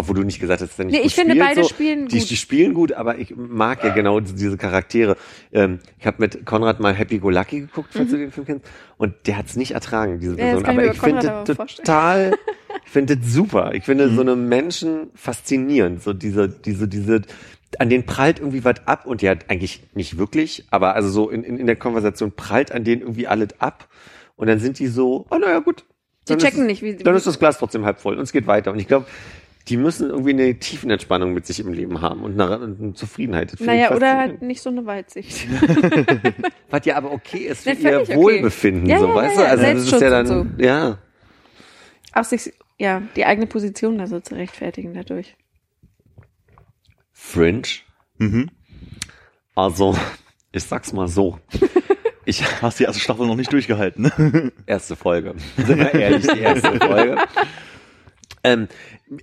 obwohl du nicht gesagt hast, dass er nicht Nee, gut ich finde, spielt, beide so. spielen die, gut. Die spielen gut, aber ich mag ja genau diese, Charaktere. Ähm, ich habe mit Konrad mal Happy Go Lucky geguckt, falls du den Film kennst. Und der hat es nicht ertragen, diese Mhm. Ja, das Person. kann ich aber ich bei finde total, [laughs] ich finde super. Ich finde Mhm. so eine Menschen faszinierend. So diese, diese, diese, an denen prallt irgendwie was ab und ja, eigentlich nicht wirklich, aber also so in, in, in der Konversation prallt an denen irgendwie alles ab. Und dann sind die so, oh naja, gut. Die Dann checken ist, nicht, wie Dann ist das Glas trotzdem halb voll und es geht weiter. Und ich glaube, die müssen irgendwie eine Tiefenentspannung mit sich im Leben haben und eine, eine Zufriedenheit. Naja, oder halt nicht so eine Weitsicht. [laughs] Was ja aber okay ist für ihr okay. Wohlbefinden, Ja, so, ja, weißt ja, du? Also das ist ja dann, und ja. Auch sich, ja, die eigene Position da so zu rechtfertigen dadurch. Fringe. Mhm. Also, [laughs] ich sag's mal so. [laughs] Ich Hast die erste Staffel noch nicht durchgehalten. ne? erste Folge. Sind wir ehrlich, die erste Folge. Ähm,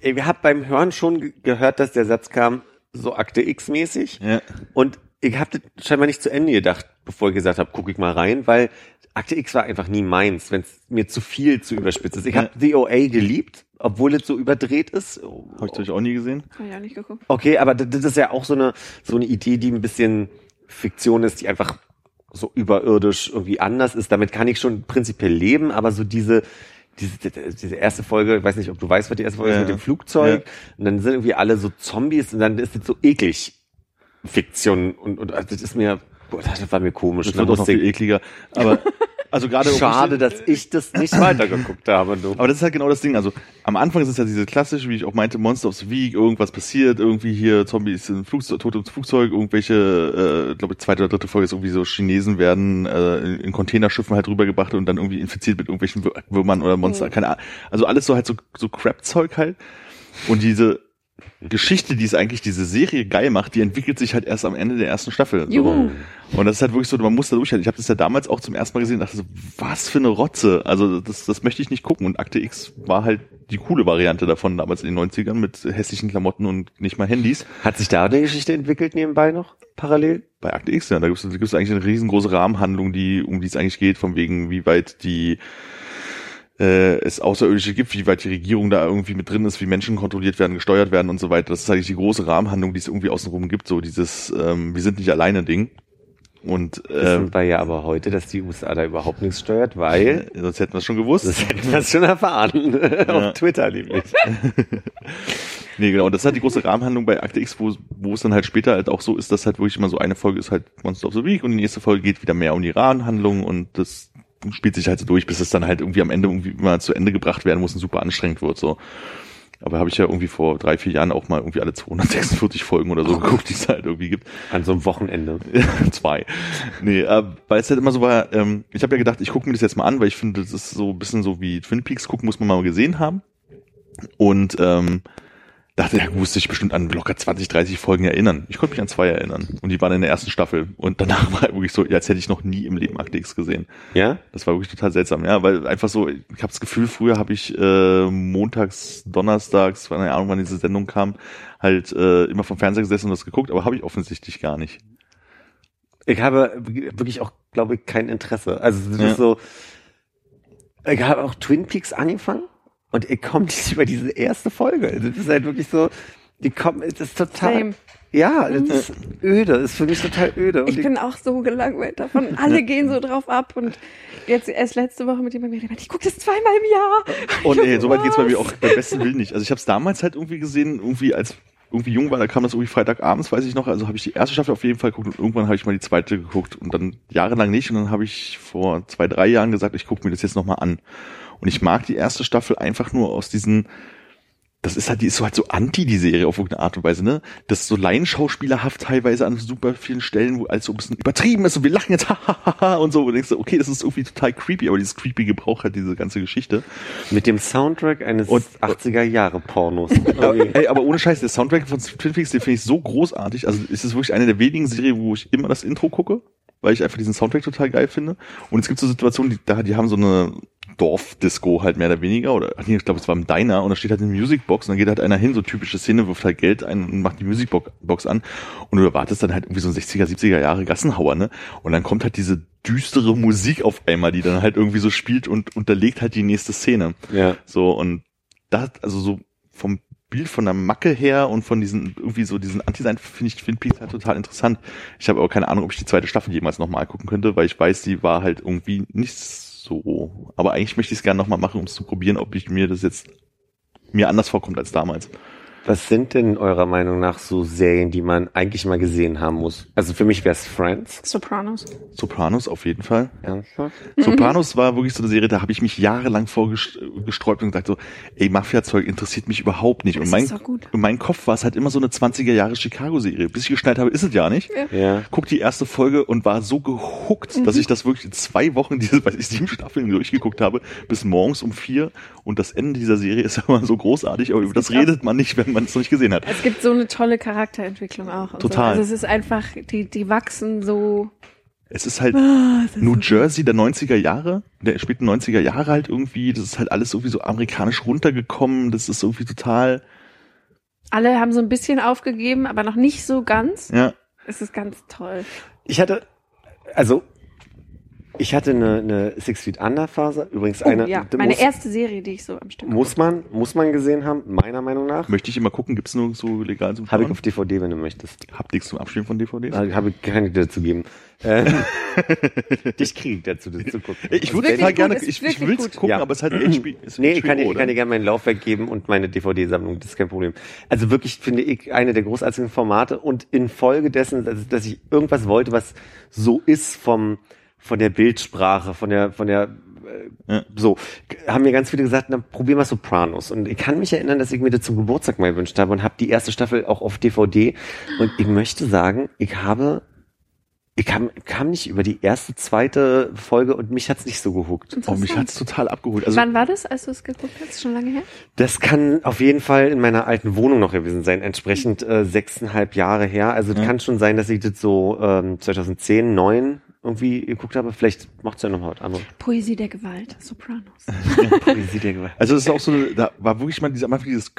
ich habe beim Hören schon ge- gehört, dass der Satz kam, so Akte X-mäßig. Ja. Und ich habe das scheinbar nicht zu Ende gedacht, bevor ich gesagt habe, gucke ich mal rein, weil Akte X war einfach nie meins, wenn es mir zu viel zu überspitzt ist. Ich habe The OA geliebt, obwohl es so überdreht ist. Habe ich natürlich auch nie gesehen. Hab ich auch nicht geguckt. Okay, aber das das ist ja auch so eine so eine Idee, die ein bisschen Fiktion ist, die einfach so überirdisch irgendwie anders ist. Damit kann ich schon prinzipiell leben, aber so diese diese, diese erste Folge, ich weiß nicht, ob du weißt, was die erste Folge Ja. ist mit dem Flugzeug, und dann sind irgendwie alle so Zombies und dann ist das so eklig Fiktion und, und also das ist mir, boah, das war mir komisch. Das Da wird auch noch viel ekliger. Aber [laughs] also gerade Schade, dass ich das nicht [laughs] weitergeguckt habe. Du. Aber das ist halt genau das Ding. Also am Anfang ist es ja diese klassische, wie ich auch meinte, Monster of the Week, irgendwas passiert, irgendwie hier Zombies im Flugzeug, tot im Flugzeug, irgendwelche, äh, glaube ich, zweite oder dritte Folge ist irgendwie so Chinesen werden äh, in, in Containerschiffen halt rübergebracht und dann irgendwie infiziert mit irgendwelchen Würmern oder Monster, keine Ahnung. Also alles so halt so, so Crap-Zeug halt. Und diese Geschichte, die es eigentlich diese Serie geil macht, die entwickelt sich halt erst am Ende der ersten Staffel. So. Juhu. Und das ist halt wirklich so, man muss da durchhalten. Ich habe das ja damals auch zum ersten Mal gesehen und dachte so, was für eine Rotze. Also das, das möchte ich nicht gucken. Und Akte X war halt die coole Variante davon damals in den 90ern mit hässlichen Klamotten und nicht mal Handys. Hat sich da eine Geschichte entwickelt nebenbei noch, parallel? Bei Akte X, ja, da gibt es da gibt's eigentlich eine riesengroße Rahmenhandlung, die, um die es eigentlich geht, von wegen, wie weit die äh, es Außerirdische gibt, wie weit die Regierung da irgendwie mit drin ist, wie Menschen kontrolliert werden, gesteuert werden und so weiter. Das ist eigentlich die große Rahmenhandlung, die es irgendwie außenrum gibt, so dieses ähm, Wir sind nicht alleine Ding. Und Wissen ähm, wir ja aber heute, dass die USA da überhaupt nichts steuert, weil [laughs] sonst hätten wir es schon gewusst. das hätten wir schon erfahren. [laughs] Auf Twitter nämlich. [laughs] Nee, genau. Und das ist halt die große Rahmenhandlung bei Akte X, wo, wo es dann halt später halt auch so ist, dass halt wirklich immer so eine Folge ist halt Monster of the Week und die nächste Folge geht wieder mehr um die Rahmenhandlung und das spielt sich halt so durch, bis es dann halt irgendwie am Ende irgendwie immer zu Ende gebracht werden muss und super anstrengend wird, so. Aber habe ich ja irgendwie vor drei, vier Jahren auch mal irgendwie alle 246 Folgen oder so geguckt, die es halt irgendwie gibt. An so einem Wochenende. [laughs] Zwei. Nee, äh, weil es halt immer so war, ähm, ich habe ja gedacht, ich gucke mir das jetzt mal an, weil ich finde, das ist so ein bisschen so wie Twin Peaks gucken, muss man mal gesehen haben. Und ähm, dachte, ja, musste ich bestimmt an locker 20, 30 Folgen erinnern. Ich konnte mich an zwei erinnern. Und die waren in der ersten Staffel. Und danach [laughs] war wirklich so, als hätte ich noch nie im Leben Akte X gesehen. Ja? Das war wirklich total seltsam, ja, weil einfach so, ich habe das Gefühl, früher habe ich äh, montags, donnerstags, keine Ahnung, wann diese Sendung kam, halt äh, immer vom Fernseher gesessen und das geguckt, aber habe ich offensichtlich gar nicht. Ich habe wirklich auch, glaube ich, kein Interesse. Also das Ja. ist so, ich habe auch Twin Peaks angefangen und ich komme nicht über diese erste Folge. Das ist halt wirklich so, die kommen, das ist total, Same. ja, das ist öde, das ist für mich total öde. Und Ich bin auch so gelangweilt davon. Alle gehen so drauf ab und jetzt erst letzte Woche mit jemandem geredet, ich gucke das zweimal im Jahr. Und Ich ey, so, weit geht's bei mir auch beim besten Willen nicht. Also ich habe es damals halt irgendwie gesehen, irgendwie als irgendwie jung war, da kam das irgendwie Freitagabends, weiß ich noch. Also habe ich die erste Staffel auf jeden Fall geguckt und irgendwann habe ich mal die zweite geguckt und dann jahrelang nicht. Und dann habe ich vor zwei, drei Jahren gesagt, ich gucke mir das jetzt nochmal an. Und ich mag die erste Staffel einfach nur aus diesen das ist halt, die ist so halt so anti die Serie auf irgendeine Art und Weise, ne? Das ist so laienschauspielerhaft teilweise an super vielen Stellen, wo alles so ein bisschen übertrieben ist und wir lachen jetzt [laughs] hahaha und so und denkst du, okay, das ist irgendwie total creepy, aber dieses creepy Gebrauch hat diese ganze Geschichte. mit dem Soundtrack eines Und- 80er Jahre Pornos. [laughs] Ey, aber ohne Scheiß, der Soundtrack von Twin Peaks, den finde ich so großartig. Also es ist wirklich eine der wenigen Serien, wo ich immer das Intro gucke, weil ich einfach diesen Soundtrack total geil finde. Und es gibt so Situationen, die, da, die haben so eine Dorfdisco halt mehr oder weniger, oder ach nee, ich glaube, es war im Diner und da steht halt eine Musicbox und dann geht halt einer hin, so typische Szene, wirft halt Geld ein und macht die Musicbox an und du erwartest dann halt irgendwie so ein 60er, 70er Jahre Gassenhauer, ne? Und dann kommt halt diese düstere Musik auf einmal, die dann halt irgendwie so spielt und unterlegt halt die nächste Szene. ja. So, und da, also so vom Bild von der Macke her und von diesen, irgendwie so diesen Anti-Sein finde ich Twin Peaks halt total interessant. Ich habe aber keine Ahnung, ob ich die zweite Staffel jemals nochmal gucken könnte, weil ich weiß, die war halt irgendwie nicht so. Aber eigentlich möchte ich es gerne nochmal machen, um es zu probieren, ob ich mir das jetzt mir anders vorkommt als damals. Was sind denn eurer Meinung nach so Serien, die man eigentlich mal gesehen haben muss? Also für mich wäre es Friends. Sopranos. Sopranos auf jeden Fall. Ernsthaft? Sopranos war wirklich so eine Serie, da habe ich mich jahrelang vorgesträubt und gesagt so, ey, Mafia-Zeug interessiert mich überhaupt nicht. Und Das mein, ist doch gut. in meinem Kopf war es halt immer so eine 20er Jahre Chicago-Serie. Bis ich geschnallt habe, ist es ja nicht. Ja. Guck die erste Folge und war so gehuckt, dass ich das wirklich in zwei Wochen, [laughs] diese, weiß ich, sieben Staffeln durchgeguckt habe, bis morgens um vier. Und das Ende dieser Serie ist ja [laughs] immer so großartig, aber über das redet man nicht, wenn man es noch nicht gesehen hat. Es gibt so eine tolle Charakterentwicklung auch. Total. So. Also es ist einfach, die, die wachsen so Es ist halt Ah, ist New so Jersey der 90er Jahre, der späten 90er Jahre halt irgendwie, das ist halt alles irgendwie so amerikanisch runtergekommen, das ist irgendwie total, Alle haben so ein bisschen aufgegeben, aber noch nicht so ganz. ja, Es ist ganz toll. Ich hatte, also, ich hatte eine, eine Six Feet Under Phase. Übrigens Oh, eine, ja, meine muss, erste Serie, die ich so am Stück muss man, muss man gesehen haben, meiner Meinung nach. möchte ich immer gucken, gibt's nur so legal zum Habe ich auf DVD, wenn du möchtest. Habt ihr zum Abspielen von DVDs? Habe hab ich keine dazu geben. Ähm, dich [laughs] kriege ich dazu, das zu gucken. Ich würde total gut, gerne, ich, ich gut. gucken, Ja. aber es ist halt HBO, ist Nee, ich HBO, kann, dir, ich kann dir gerne meinen Laufwerk geben und meine DVD-Sammlung, das ist kein Problem. Also wirklich finde ich eine der großartigsten Formate und infolge dessen, dass, dass ich irgendwas wollte, was so ist vom, von der Bildsprache, von der, von der, äh, Ja. so, haben mir ganz viele gesagt, na, probier mal Sopranos. Und ich kann mich erinnern, dass ich mir das zum Geburtstag mal gewünscht habe und habe die erste Staffel auch auf DVD. Und ich möchte sagen, ich habe, ich kam, kam nicht über die erste, zweite Folge und mich hat's nicht so gehuckt. Oh, mich hat's total abgeholt. Also, Wann war das, als du es geguckt hast? Schon lange her? Das kann auf jeden Fall in meiner alten Wohnung noch gewesen sein, entsprechend äh, sechseinhalb Jahre her. Also es Ja. kann schon sein, dass ich das so ähm, 2010, 9 irgendwie geguckt habe. Vielleicht macht's ja noch mal was anderes. Poesie der Gewalt, Sopranos. [laughs] Poesie der Gewalt. also es ist auch so, da war wirklich mal dieser, am Anfang dieses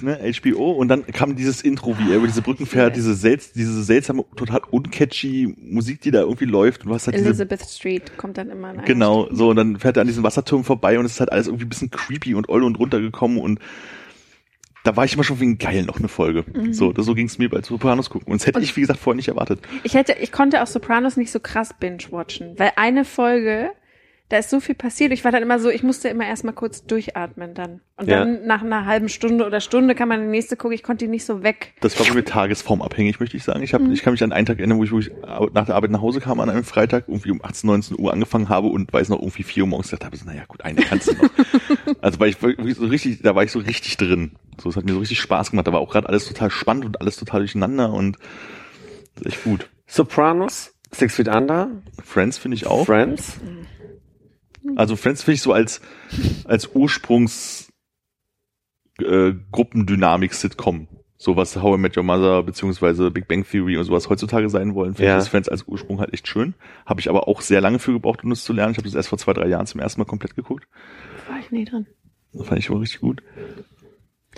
ne, HBO und dann kam dieses Intro, wie er über diese Brücken fährt, diese, selts, diese seltsame, total uncatchy Musik, die da irgendwie läuft und du hast halt diese Elizabeth Street kommt dann immer einer Genau, so, und dann fährt er an diesen Wasserturm vorbei und es ist halt alles irgendwie ein bisschen creepy und oll und runtergekommen und da war ich immer schon wegen geil noch eine Folge. So, das, so ging es mir bei Sopranos gucken. Und das hätte Und- ich, wie gesagt, vorher nicht erwartet. Ich hätte, ich konnte auch Sopranos nicht so krass binge-watchen, weil eine Folge, da ist so viel passiert. Ich war dann immer so, ich musste immer erstmal kurz durchatmen dann. Und Ja. dann nach einer halben Stunde oder Stunde kann man die nächste gucken. Ich konnte die nicht so weg. Das war bei mir tagesformabhängig, möchte ich sagen. Ich, hab, ich kann mich an einen Tag erinnern, wo ich, wo ich nach der Arbeit nach Hause kam an einem Freitag, irgendwie um 18, 19 Uhr angefangen habe und weiß noch, irgendwie 4 Uhr morgens gedacht habe, so, naja gut, eine kannst du noch. [laughs] also weil ich wirklich so richtig, da war ich so richtig drin. So, es hat mir so richtig Spaß gemacht. Da war auch gerade alles total spannend und alles total durcheinander und das ist echt gut. Sopranos, Six Feet Under, Friends finde ich auch. Friends. Also Friends finde ich so als, als Ursprungs äh, Gruppendynamik-Sitcom. So was How I Met Your Mother beziehungsweise Big Bang Theory und sowas heutzutage sein wollen, finde Ja. ich das Friends als Ursprung halt echt schön. Habe ich aber auch sehr lange für gebraucht, um das zu lernen. Ich habe das erst vor zwei, drei Jahren zum ersten Mal komplett geguckt. War ich nie drin. Das fand ich aber richtig gut.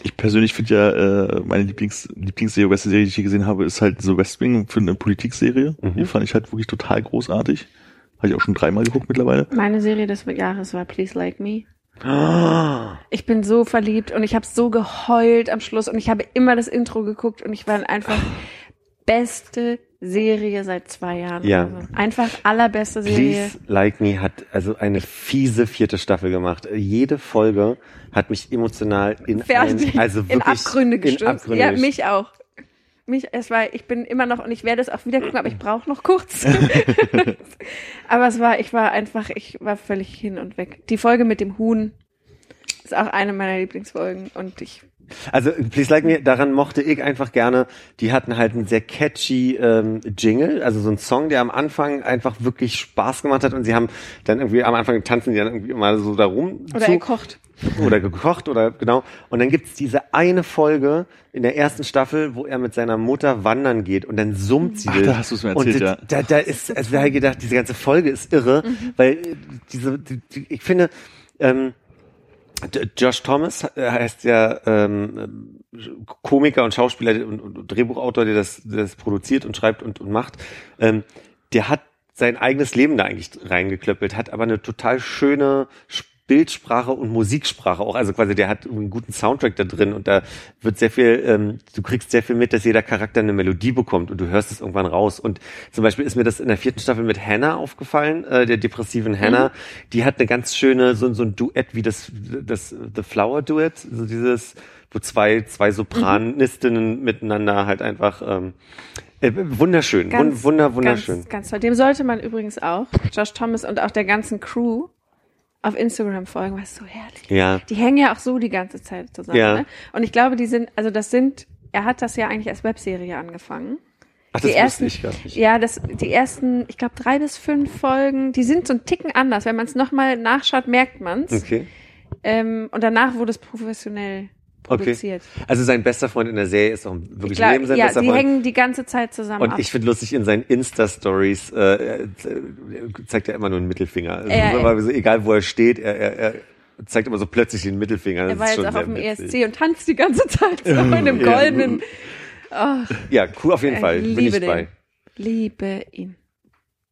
Ich persönlich finde ja, äh, meine Lieblings Lieblingsserie, beste Serie, die ich je gesehen habe, ist halt The West Wing für eine Politikserie. Mhm. Die fand ich halt wirklich total großartig. Habe ich auch schon dreimal geguckt mittlerweile. Meine Serie des Jahres war Please Like Me. Ah, Ich bin so verliebt und ich habe so geheult am Schluss und ich habe immer das Intro geguckt und ich war einfach beste Serie seit zwei Jahren. Ja. oder so. Einfach allerbeste Serie. Please Like Me hat also eine fiese vierte Staffel gemacht. Jede Folge hat mich emotional in ein, also in wirklich Abgründe gestürzt. In Abgründe ja, mich auch. Mich, es war, ich bin immer noch und ich werde es auch wieder gucken, aber ich brauche noch kurz. [laughs] [laughs] aber es war, ich war einfach, ich war völlig hin und weg. Die Folge mit dem Huhn ist auch eine meiner Lieblingsfolgen und ich Also Please Like Me, daran mochte ich einfach gerne, die hatten halt einen sehr catchy ähm, Jingle, also so ein Song, der am Anfang einfach wirklich Spaß gemacht hat und sie haben dann irgendwie am Anfang tanzen die dann irgendwie immer so da rum oder zu, er kocht. Oder gekocht oder genau und dann gibt's diese eine Folge in der ersten Staffel, wo er mit seiner Mutter wandern geht und dann summt sie Ach, das. da hast du's mir und erzählt, das, ja. da, da ist also da hab ich gedacht, diese ganze Folge ist irre, weil äh, diese die, die, ich finde ähm, Josh Thomas äh, heißt ja ähm, Komiker und Schauspieler und, und Drehbuchautor, der das, der das produziert und schreibt und, und macht. Ähm, der hat sein eigenes Leben da eigentlich reingeklöppelt, hat aber eine total schöne Bildsprache und Musiksprache auch. Also quasi der hat einen guten Soundtrack da drin und da wird sehr viel, ähm, du kriegst sehr viel mit, dass jeder Charakter eine Melodie bekommt und du hörst es irgendwann raus. Und zum Beispiel ist mir das in der vierten Staffel mit Hannah aufgefallen, äh, der depressiven Hannah. Die hat eine ganz schöne, so, so ein Duett wie das, das The Flower Duet, so dieses, wo zwei, zwei Sopranistinnen miteinander halt einfach, ähm, äh, wunderschön, Ganz, wun, wunder, wunderschön. Ganz, ganz toll. Dem sollte man übrigens auch, Josh Thomas und auch der ganzen Crew, auf Instagram folgen, weil es so herrlich Ja. Die hängen ja auch so die ganze Zeit zusammen. Ja. Ne? Und ich glaube, die sind, also das sind, er hat das ja eigentlich als Webserie angefangen. Ach, die das ersten, wusste ich gar nicht. ja, das, die ersten, ich glaube drei bis fünf Folgen, die sind so ein Ticken anders. Wenn man es nochmal nachschaut, merkt man's. Okay. Ähm, und danach wurde es professionell produziert. Also sein bester Freund in der Serie ist auch wirklich Ich glaub, neben sein ja, bester sie Freund. hängen die ganze Zeit zusammen Und ab. ich finde lustig, in seinen Insta-Stories äh, äh, zeigt er immer nur einen Mittelfinger. Also Ja, so, egal wo er steht, er, er, er zeigt immer so plötzlich den Mittelfinger. Das er war ist jetzt auch auf dem witzig. ESC und tanzt die ganze Zeit so in einem goldenen. Ja, cool auf jeden Ich Fall. Bin liebe ich den. bei. Liebe ihn.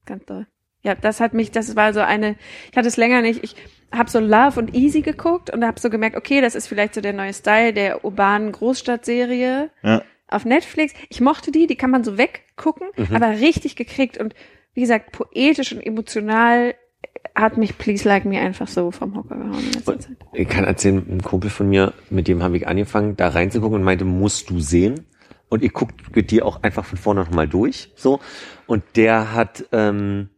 Ganz toll. Ja, das hat mich, das war so eine, ich hatte es länger nicht, ich habe so Love und Easy geguckt und habe so gemerkt, okay, das ist vielleicht so der neue Style der urbanen Großstadtserie Ja. auf Netflix. Ich mochte die, die kann man so weggucken, Mhm. aber richtig gekriegt und wie gesagt, poetisch und emotional hat mich Please Like Me einfach so vom Hocker gehauen in letzter Zeit. Ich kann erzählen, ein Kumpel von mir, mit dem habe ich angefangen, da reinzugucken und meinte, musst du sehen. Und ich gucke die auch einfach von vorne nochmal durch. So. Und der hat, ähm,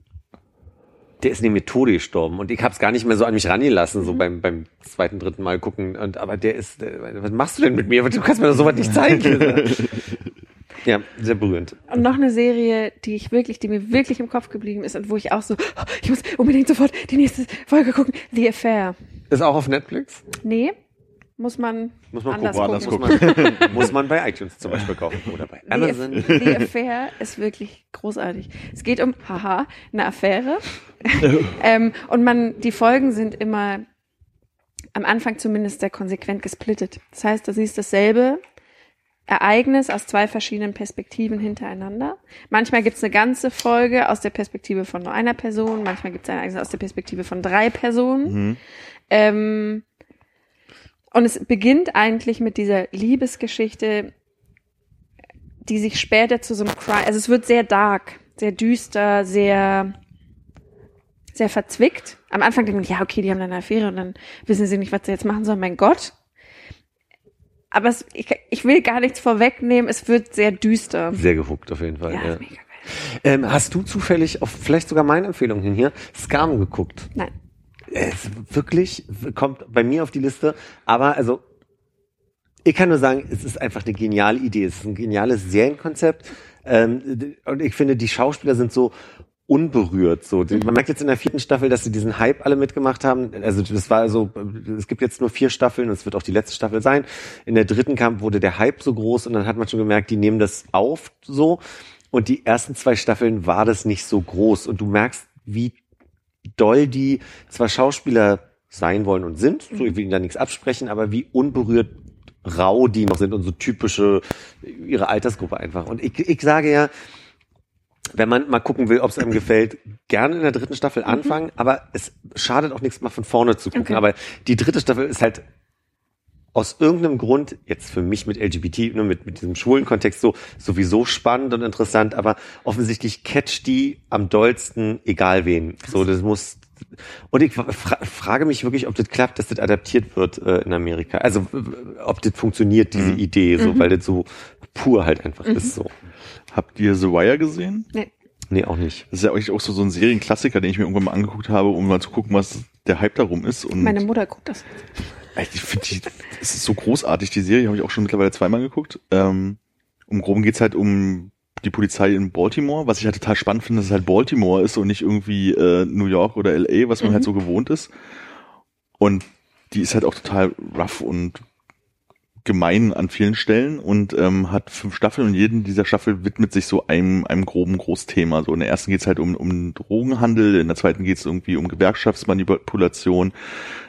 der ist neben mir Tode gestorben. Und ich habe es gar nicht mehr so an mich rangelassen, so beim, beim zweiten, dritten Mal gucken. Und aber der ist, der, was machst du denn mit mir? Du kannst mir doch sowas nicht zeigen. [laughs] ja, sehr berührend. Und noch eine Serie, die ich wirklich, die mir wirklich im Kopf geblieben ist und wo ich auch so, oh, ich muss unbedingt sofort die nächste Folge gucken. The Affair. Ist auch auf Netflix? Nee, muss man, Muss man anders gucken. gucken. Muss man, [laughs] muss man bei iTunes zum Beispiel kaufen oder bei The, Amazon. The Affair ist wirklich großartig. Es geht um, haha, eine Affäre. [laughs] ähm, und man, die Folgen sind immer am Anfang zumindest sehr konsequent gesplittet. Das heißt, du siehst dasselbe Ereignis aus zwei verschiedenen Perspektiven hintereinander. Manchmal gibt's eine ganze Folge aus der Perspektive von nur einer Person, manchmal gibt's ein Ereignis aus der Perspektive von drei Personen. Ähm, und es beginnt eigentlich mit dieser Liebesgeschichte, die sich später zu so einem Crime, also es wird sehr dark, sehr düster, sehr, sehr verzwickt. Am Anfang denkt man, ja, okay, die haben eine Affäre und dann wissen sie nicht, was sie jetzt machen sollen, mein Gott. Aber es, ich, ich will gar nichts vorwegnehmen, es wird sehr düster. Sehr gehuckt auf jeden Fall. Ja, Ja, mega geil. Ähm, hast du zufällig auf vielleicht sogar meine Empfehlung hin hier Scam geguckt? Nein. Es wirklich kommt bei mir auf die Liste, aber also ich kann nur sagen, es ist einfach eine geniale Idee. Es ist ein geniales Serienkonzept ähm, und ich finde, die Schauspieler sind so unberührt. So, man merkt jetzt in der vierten Staffel, dass sie diesen Hype alle mitgemacht haben. Also das war so, es gibt jetzt nur vier Staffeln und es wird auch die letzte Staffel sein. In der dritten kam wurde der Hype so groß und dann hat man schon gemerkt, die nehmen das auf so. Und die ersten zwei Staffeln war das nicht so groß und du merkst, wie doll die zwar Schauspieler sein wollen und sind, so ich will ihnen da nichts absprechen, aber wie unberührt rau die noch sind und so typische ihre Altersgruppe einfach. Und ich, ich sage ja, wenn man mal gucken will, ob es einem [laughs] gefällt, gerne in der dritten Staffel anfangen, aber es schadet auch nichts, mal von vorne zu gucken. Okay. Aber die dritte Staffel ist halt aus irgendeinem Grund, jetzt für mich mit LGBT, nur mit, mit diesem schwulen Kontext so, sowieso spannend und interessant, aber offensichtlich catcht die am dollsten, egal wen. So, das muss, und ich fra frage mich wirklich, ob das klappt, dass das adaptiert wird äh, in Amerika. Also, ob das funktioniert, diese Idee, so, weil das so pur halt einfach ist, so. Habt ihr The Wire gesehen? Nee. Nee, auch nicht. Das ist ja eigentlich auch so, so ein Serienklassiker, den ich mir irgendwann mal angeguckt habe, um mal zu gucken, was der Hype darum ist. Und Meine Mutter guckt das. ich finde die, es ist so großartig, die Serie, habe ich auch schon mittlerweile zweimal geguckt. Ähm, um Groben geht's halt um die Polizei in Baltimore, was ich halt total spannend finde, dass es halt Baltimore ist und nicht irgendwie äh, New York oder LA, was man Mhm. halt so gewohnt ist. Und die ist halt auch total rough und gemein an vielen Stellen und ähm, hat fünf Staffeln und jeden dieser Staffel widmet sich so einem, einem groben Großthema. So in der ersten geht's halt um, um Drogenhandel, in der zweiten geht's irgendwie um Gewerkschaftsmanipulation,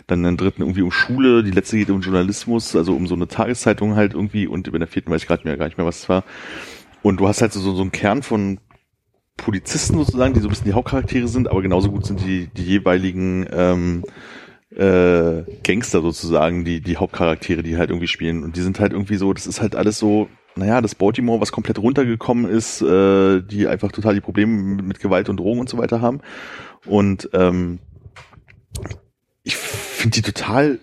dann in der dritten irgendwie um Schule, die letzte geht um Journalismus, also um so eine Tageszeitung halt irgendwie und in der vierten weiß ich gerade gar nicht mehr, was es war. Und du hast halt so, so einen Kern von Polizisten sozusagen, die so ein bisschen die Hauptcharaktere sind, aber genauso gut sind die, die jeweiligen ähm, äh, Gangster sozusagen, die, die Hauptcharaktere, die halt irgendwie spielen. Und die sind halt irgendwie so, das ist halt alles so, naja, das Baltimore, was komplett runtergekommen ist, äh, die einfach total die Probleme mit, Gewalt und Drogen und so weiter haben. Und ähm, ich finde die total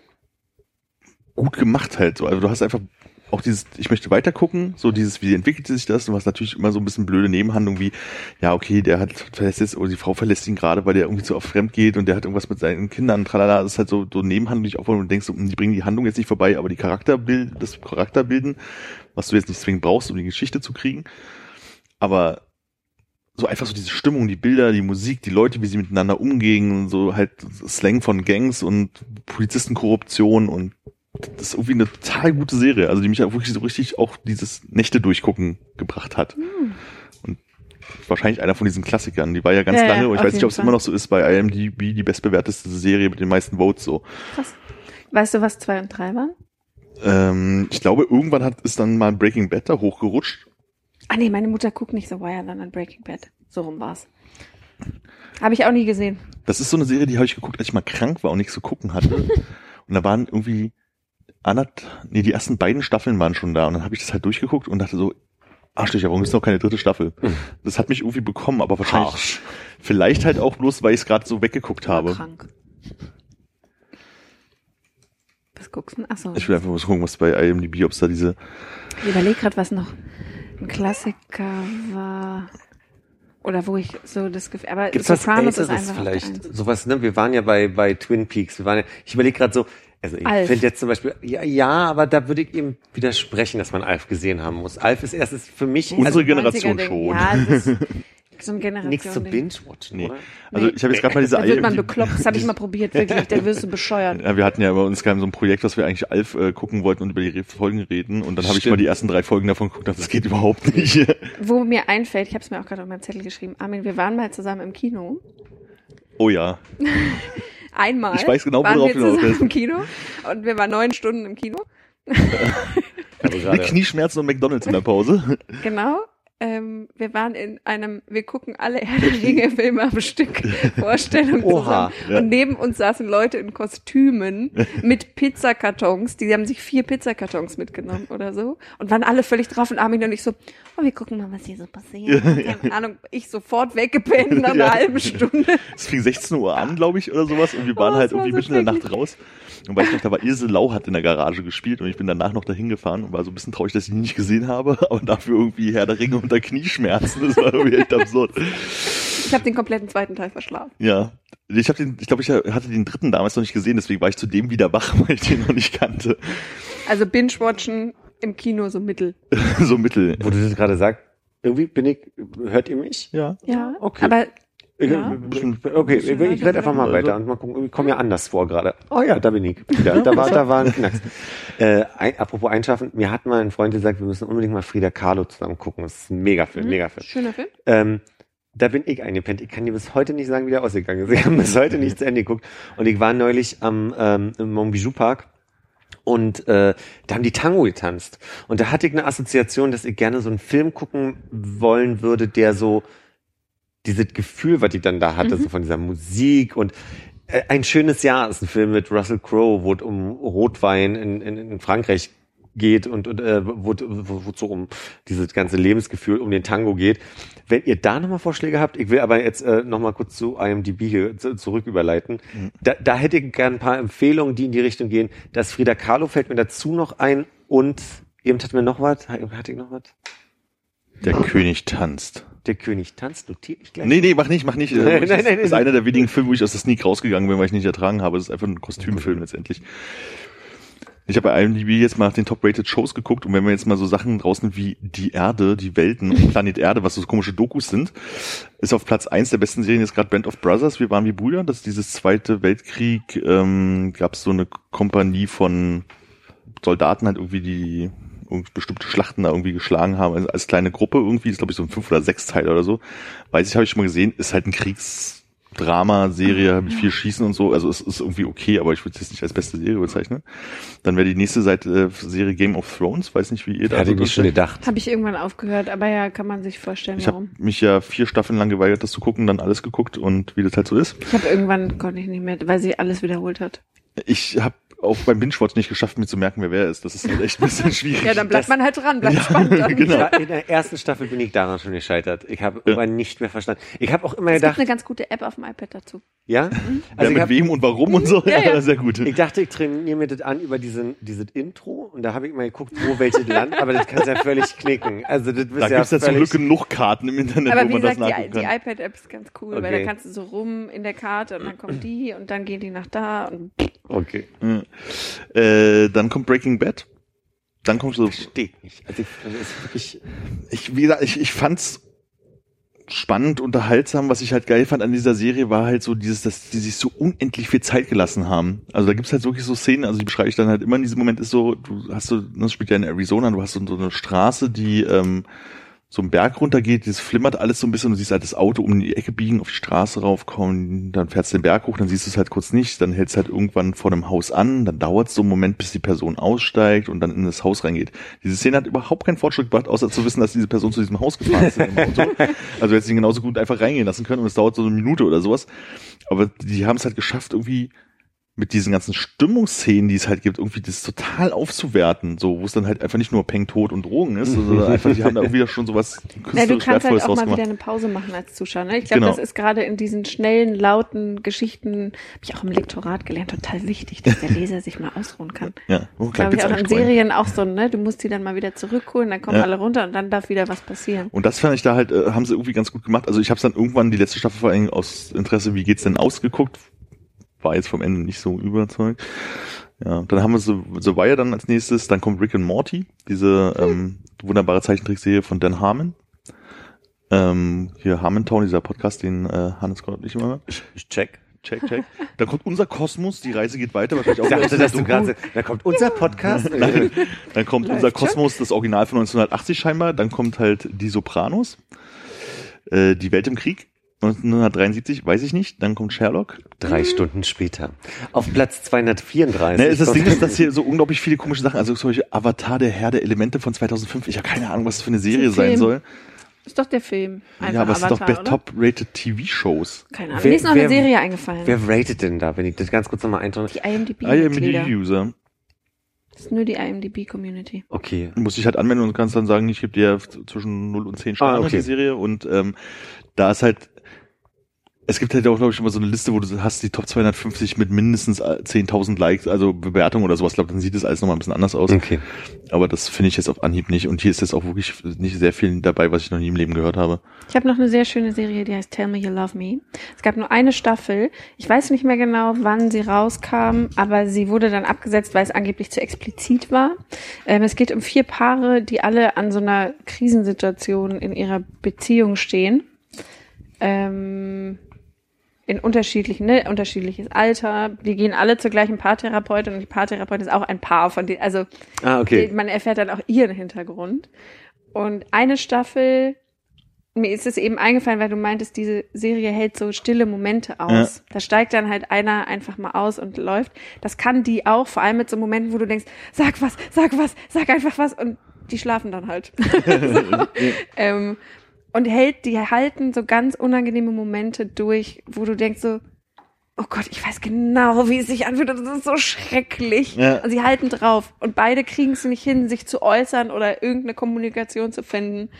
gut gemacht halt so. Also du hast einfach auch dieses, ich möchte weiter so dieses, wie entwickelt sich das? Du hast natürlich immer so ein bisschen blöde Nebenhandlungen wie, ja, okay, der hat verlässt jetzt, oder die Frau verlässt ihn gerade, weil der irgendwie zu oft fremd geht und der hat irgendwas mit seinen Kindern, tralala, das ist halt so, so Nebenhandlung, die ich aufbauen und denkst, so, hm, die bringen die Handlung jetzt nicht vorbei, aber die Charakterbild, das Charakterbilden, was du jetzt nicht zwingend brauchst, um die Geschichte zu kriegen. Aber so einfach so diese Stimmung, die Bilder, die Musik, die Leute, wie sie miteinander umgehen, so halt Slang von Gangs und Polizistenkorruption und das ist irgendwie eine total gute Serie, also die mich ja wirklich so richtig auch dieses Nächte durchgucken gebracht hat. Hm. Und wahrscheinlich einer von diesen Klassikern. Die war ja ganz Ja, ja, lange, und ich weiß nicht, ob es immer noch so ist, bei IMDb die bestbewerteste Serie mit den meisten Votes so. Krass. Weißt du, was zwei und drei waren? Ähm, ich glaube, irgendwann hat ist dann mal Breaking Bad da hochgerutscht. Ah nee, meine Mutter guckt nicht so Wire, sondern Breaking Bad. So rum war's. Habe ich auch nie gesehen. Das ist so eine Serie, die habe ich geguckt, als ich mal krank war und nichts zu gucken hatte. [laughs] und da waren irgendwie anderth, nee, die ersten beiden Staffeln waren schon da und dann habe ich das halt durchgeguckt und dachte so, Arschlöcher, warum ist noch keine dritte Staffel? Das hat mich irgendwie bekommen, aber wahrscheinlich, Harsch. vielleicht halt auch bloß, weil ich es gerade so weggeguckt War habe. krank. Was guckst du? denn? Achso. Ich will einfach mal gucken, was bei IMDb, ob es da diese, Ich überlege gerade, was noch ein Klassiker war. Oder wo ich so das Gefühl. Aber Gibt's was Sopranos ist Älteres einfach vielleicht? Sowas, ne? Wir waren ja bei, bei Twin Peaks. Wir waren ja, ich überlege gerade so, also ich Alf. finde jetzt zum Beispiel, ja, ja, aber da würde ich ihm widersprechen, dass man Alf gesehen haben muss. Alf ist erst ist für mich Unsere also, Generation 90er-Ding. schon. Ja, das ist [laughs] so ein Generation. nichts zum Binge-Watchen, Nee. oder? also ich habe jetzt gerade mal diese Da wird man bekloppt. Das habe ich mal probiert, [laughs] wirklich. Da wirst du bescheuert. Ja, wir hatten ja bei uns so ein Projekt, dass wir eigentlich Alf äh, gucken wollten und über die Folgen reden. Und dann habe ich mal die ersten drei Folgen davon geguckt, das geht überhaupt nicht. [laughs] Wo mir einfällt, ich habe es mir auch gerade auf meinem Zettel geschrieben, Armin, wir waren mal zusammen im Kino. oh ja. Einmal. Ich weiß genau, waren worauf wir du zusammen willst. im Kino. Und wir waren neun Stunden im Kino. [laughs] Also Mit Knieschmerzen und McDonalds in der Pause. Genau. Ähm, wir waren in einem, wir gucken alle [laughs] Ringe Filme am Stück [laughs] Vorstellung Oha, zusammen. ja. Und neben uns saßen Leute in Kostümen [laughs] mit Pizzakartons. Die haben sich vier Pizzakartons mitgenommen oder so. Und waren alle völlig drauf und Armin und ich so, oh, wir gucken mal, was hier so passiert. Keine Ahnung, ich sofort weggepennt nach einer Ja. halben Stunde. Es fing 16 Uhr an, glaube ich, oder sowas. Und wir waren Oh, halt irgendwie so mitten in der Nacht raus. Und weiß noch, da war Ilse Lau hat in der Garage gespielt und ich bin danach noch dahin gefahren und war so ein bisschen traurig, dass ich ihn nicht gesehen habe, aber dafür irgendwie Herr der Ringe unter Knieschmerzen. Das war irgendwie echt absurd. Ich habe den kompletten zweiten Teil verschlafen. Ja. Ich habe den, ich glaube, ich hatte den dritten damals noch nicht gesehen, deswegen war ich zu dem wieder wach, [laughs] weil ich den noch nicht kannte. Also Binge-Watchen im Kino so mittel. [laughs] so mittel. wo du das gerade sagst, irgendwie bin ich, hört ihr mich? Ja. Ja. Okay. Aber Ja. Okay, ich, rede einfach mal weiter und mal gucken. Ich komme ja anders vor gerade. Oh ja, da bin ich. Ja, da war, da war ein [laughs] Knacks. Äh, ein, apropos Einschlafen, mir hat mal ein Freund gesagt, wir müssen unbedingt mal Frida Kahlo zusammen gucken. Das ist ein Megafilm, Mhm. Megafilm. schöner Film. Ähm, da bin ich eingepennt. Ich kann dir bis heute nicht sagen, wie der ausgegangen ist. Ich habe bis heute nicht zu Ende geguckt. Und ich war neulich am ähm, im Montbijou Park und äh, da haben die Tango getanzt. Und da hatte ich eine Assoziation, dass ich gerne so einen Film gucken wollen würde, der so dieses Gefühl, was ich dann da hatte, Mhm. so von dieser Musik und äh, ein schönes Jahr ist ein Film mit Russell Crowe, wo es um Rotwein in, in, in Frankreich geht und, und äh, wo wo- wo es so um dieses ganze Lebensgefühl, um den Tango geht. Wenn ihr da nochmal Vorschläge habt, ich will aber jetzt äh, nochmal kurz zu IMDb hier zu, zurück überleiten. Da, da hätte ich gerne ein paar Empfehlungen, die in die Richtung gehen. Das Frida Kahlo fällt mir dazu noch ein und eben hat mir noch was, hatte ich noch was? Der König tanzt. Der König tanzt, notiere ich gleich. Nee, nee, mach nicht, mach nicht. Nein, [laughs] Äh, nein, das nein, ist nein. einer der wenigen Filme, wo ich aus der Sneak rausgegangen bin, weil ich nicht ertragen habe. Das ist einfach ein Kostümfilm letztendlich. Ich habe bei IMDb jetzt mal nach den Top-Rated Shows geguckt und wenn wir jetzt mal so Sachen draußen wie Die Erde, die Welten und Planet Erde, was so komische Dokus sind, ist auf Platz eins der besten Serien jetzt gerade Band of Brothers, Wir waren wie Brüder. Das ist dieses Zweite Weltkrieg, ähm, gab es so eine Kompanie von Soldaten halt irgendwie, die bestimmte Schlachten da irgendwie geschlagen haben, also als kleine Gruppe irgendwie, ist glaube ich so ein fünf oder sechs Teil oder so. Weiß ich, habe ich schon mal gesehen, ist halt ein Kriegsdrama-Serie mit viel Schießen und so, also es ist irgendwie okay, aber ich würde es jetzt nicht als beste Serie bezeichnen. Dann wäre die nächste Seite äh, Serie Game of Thrones, weiß nicht, wie ihr da Hatte so ich schon gedacht. Habe ich irgendwann aufgehört, aber ja, kann man sich vorstellen, Ich habe warum. mich ja vier Staffeln lang geweigert, das zu gucken, dann alles geguckt und wie das halt so ist. Ich habe irgendwann konnte ich nicht mehr, weil sie alles wiederholt hat. Ich habe auch beim Binge-Watch nicht geschafft, mir zu merken, wer wer ist. Das ist halt echt ein bisschen [laughs] schwierig. Ja, dann bleibt Das- man halt dran, bleibt spannend. Dann. [laughs] genau. Ja, in der ersten Staffel bin ich daran schon gescheitert. Ich habe irgendwann nicht mehr verstanden. Ich habe auch immer Es gibt gedacht, eine ganz gute App auf dem iPad dazu. ja, Wer also ich, mit hab, wem und warum und so. [laughs] Ja, ja. sehr gut. ich dachte, ich trainiere mir das an über diesen dieses Intro und da habe ich mal geguckt, wo welches Land, aber das kannst ja völlig knicken. Also das ist Da ja gibt's ja zum Glück genug Karten im Internet, Aber wo man das gesagt, die, nachgucken die kann. iPad-App ist ganz cool, weil Okay. da kannst du so rum in der Karte und dann kommt die und dann gehen die nach da und okay, Äh, dann kommt Breaking Bad. Dann kommt so, steht nicht. Also ich, ich, wie gesagt, ich, ich fand's spannend, unterhaltsam. Was ich halt geil fand an dieser Serie war halt so dieses, dass die sich so unendlich viel Zeit gelassen haben. Also da gibt's halt wirklich so Szenen, also die beschreibe ich dann halt immer in diesem Moment ist so, du hast so, das spielt ja in Arizona, du hast so, so eine Straße, die ähm, so einen Berg runtergeht, das flimmert alles so ein bisschen, du siehst halt das Auto um die Ecke biegen, auf die Straße raufkommen, dann fährst du den Berg hoch, dann siehst du es halt kurz nicht, dann hältst halt irgendwann vor einem Haus an, dann dauert es so einen Moment, bis die Person aussteigt und dann in das Haus reingeht. Diese Szene hat überhaupt keinen Fortschritt gebracht, außer zu wissen, dass diese Person zu diesem Haus gefahren ist. [laughs] Also hättest du ihn genauso gut einfach reingehen lassen können und es dauert so eine Minute oder sowas. Aber die haben es halt geschafft, irgendwie mit diesen ganzen Stimmungsszenen, die es halt gibt, irgendwie das total aufzuwerten, so, wo es dann halt einfach nicht nur Peng, Tod und Drogen ist, sondern [laughs] einfach, die haben da irgendwie schon sowas Ja, du kannst halt auch mal wieder eine Pause machen als Zuschauer. Ne? Ich glaube, Genau. das ist gerade in diesen schnellen, lauten Geschichten, habe ich auch im Lektorat gelernt, total wichtig, dass der Leser sich mal ausruhen kann. [laughs] Ja, oh, Glaube ich auch in. Serien auch so, ne? Du musst die dann mal wieder zurückholen, dann kommen Ja. alle runter und dann darf wieder was passieren. Und das fand ich da halt, äh, haben sie irgendwie ganz gut gemacht. Also ich habe es dann irgendwann die letzte Staffel vor allem aus Interesse, wie geht's denn ausgeguckt, war jetzt vom Ende nicht so überzeugt. Ja, dann haben wir so, so Wire dann als nächstes, dann kommt Rick and Morty, diese ähm, wunderbare Zeichentrickserie von Dan Harmon. Ähm, hier Harmontown, dieser Podcast, den äh, Hannes Gott nicht immer. Ich check. Check, check. Dann kommt unser Kosmos, die Reise geht weiter. Wahrscheinlich auch Ich dachte, dass du gerade, da kommt unser Podcast. [laughs] Dann kommt unser. Kosmos, das Original von 1980 scheinbar. Dann kommt halt Die Sopranos, äh, Die Welt im Krieg. 1973, weiß ich nicht. Dann kommt Sherlock. Drei Stunden später. Auf Platz 234. Ne, das kommt- Ding ist, dass hier so unglaublich viele komische Sachen, also solche Avatar, der Herr der Elemente von 2005. Ich habe keine Ahnung, was das für eine Serie ein sein Film. soll. Ist doch der Film. Einfach ja, aber es sind doch? Top-Rated TV-Shows. Keine Ahnung. Wer- Mir ist noch wer- eine Serie eingefallen. Wer ratet denn da, wenn ich das ganz kurz nochmal eintragen? die IMDb. Ah, Mitglieder. User. Das ist nur die IMDb-Community. Okay. Muss ich halt anwenden und kannst dann sagen, ich gebe dir zwischen 0 und 10 Sterne Ah, okay. die Serie und ähm, da ist halt es gibt halt auch, glaube ich, immer so eine Liste, wo du hast die Top 250 mit mindestens 10.000 Likes, also Bewertungen oder sowas. Ich glaube, dann sieht das alles nochmal ein bisschen anders aus. Okay. Aber das finde ich jetzt auf Anhieb nicht. Und hier ist jetzt auch wirklich nicht sehr viel dabei, was ich noch nie im Leben gehört habe. Ich habe noch eine sehr schöne Serie, die heißt Tell Me You Love Me. Es gab nur eine Staffel. Ich weiß nicht mehr genau, wann sie rauskam, aber sie wurde dann abgesetzt, weil es angeblich zu explizit war. Ähm, es geht um vier Paare, die alle an so einer Krisensituation in ihrer Beziehung stehen. Ähm, in unterschiedlichen, ne, unterschiedliches Alter. Die gehen alle zur gleichen Paartherapeutin und die Paartherapeutin ist auch ein Paar von denen, also Ah, okay. man erfährt dann auch ihren Hintergrund. Und eine Staffel, mir ist es eben eingefallen, weil du meintest, diese Serie hält so stille Momente aus. Da steigt dann halt einer einfach mal aus und läuft. Das kann die auch, vor allem mit so Momenten, wo du denkst, sag was, sag was, sag einfach was und die schlafen dann halt. [laughs] [laughs] so. ähm, und hält, die halten so ganz unangenehme Momente durch, wo du denkst so, oh Gott, ich weiß genau, wie es sich anfühlt. Das ist so schrecklich. Ja. Und sie halten drauf. Und beide kriegen es nicht hin, sich zu äußern oder irgendeine Kommunikation zu finden.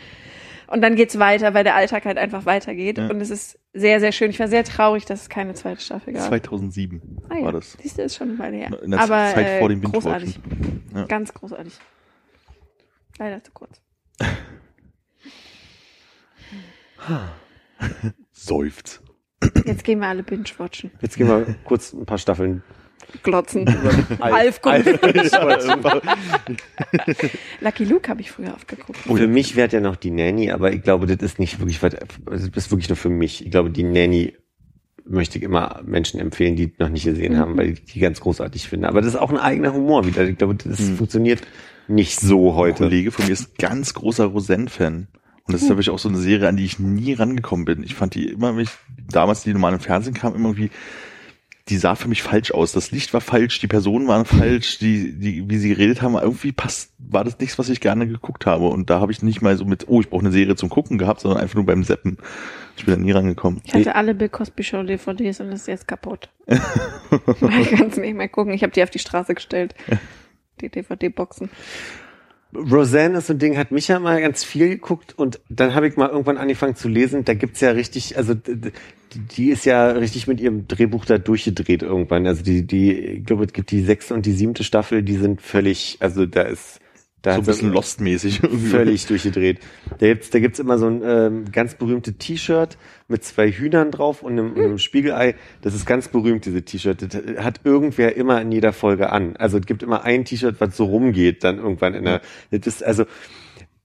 Und dann geht's weiter, weil der Alltag halt einfach weitergeht. Ja. Und es ist sehr, sehr schön. Ich war sehr traurig, dass es keine zweite Staffel gab. 2007 ah, ja. war das. Siehst du, ist schon Weile her. In der Aber Zeit äh, vor dem großartig. Ja. Ganz großartig. Leider zu kurz. [laughs] Seufzt. Jetzt gehen wir alle binge-watchen. Jetzt gehen wir kurz ein paar Staffeln. Glotzen. Alf. [laughs] Lucky Luke habe ich früher oft geguckt. Für mich wäre ja noch die Nanny, aber ich glaube, das ist nicht wirklich also das ist wirklich nur für mich. Ich glaube, die Nanny möchte ich immer Menschen empfehlen, die noch nicht gesehen haben, weil ich die ganz großartig finde. Aber das ist auch ein eigener Humor wieder. Ich glaube, das funktioniert nicht so Ein heute. Kollege von mir ist ein ganz großer Roseanne-Fan. Und das ist natürlich auch so eine Serie, an die ich nie rangekommen bin. Ich fand die immer, wenn ich damals die normal im Fernsehen kam, immer irgendwie, die sah für mich falsch aus. Das Licht war falsch, die Personen waren falsch, die, die, wie sie geredet haben, irgendwie passt, war das nichts, was ich gerne geguckt habe. Und da habe ich nicht mal so mit, oh, ich brauche eine Serie zum Gucken gehabt, sondern einfach nur beim Seppen. Ich bin da nie rangekommen. Ich hatte alle Bill Cosby Show DVDs und das ist jetzt kaputt. ich kann es nicht mehr gucken. Ich habe die auf die Straße gestellt. Die DVD-Boxen. Roseanne ist so ein Ding, hat mich ja mal ganz viel geguckt und dann habe ich mal irgendwann angefangen zu lesen. Da gibt's ja richtig, also die ist ja richtig mit ihrem Drehbuch da durchgedreht irgendwann. Also die, die, ich glaube, es gibt die sechste und die siebte Staffel, die sind völlig, also da ist da So ein bisschen Lost-mäßig. völlig durchgedreht. Da gibt's, da gibt's immer so ein ähm, ganz berühmtes T-Shirt mit zwei Hühnern drauf und einem, einem Spiegelei. Das ist ganz berühmt, diese T-Shirt. Das hat irgendwer immer in jeder Folge an. Also es gibt immer ein T-Shirt, was so rumgeht, dann irgendwann in der, das ist also,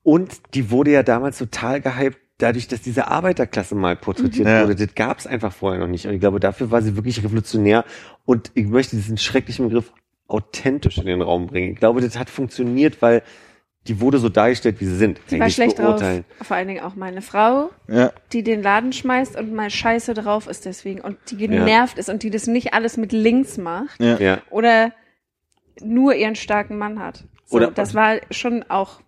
und die wurde ja damals total gehypt, dadurch, dass diese Arbeiterklasse mal porträtiert. Ja. wurde, das gab es einfach vorher noch nicht. Und ich glaube, dafür war sie wirklich revolutionär. Und ich möchte diesen schrecklichen Begriff authentisch in den Raum bringen. Ich glaube, das hat funktioniert, weil die wurde so dargestellt, wie sie sind. Ich war nicht schlecht beurteilen. drauf. Vor allen Dingen auch meine Frau, Ja. die den Laden schmeißt und mal scheiße drauf ist deswegen und die genervt ist und die das nicht alles mit links macht Ja. Ja. oder nur ihren starken Mann hat. So, Oder- das war schon auch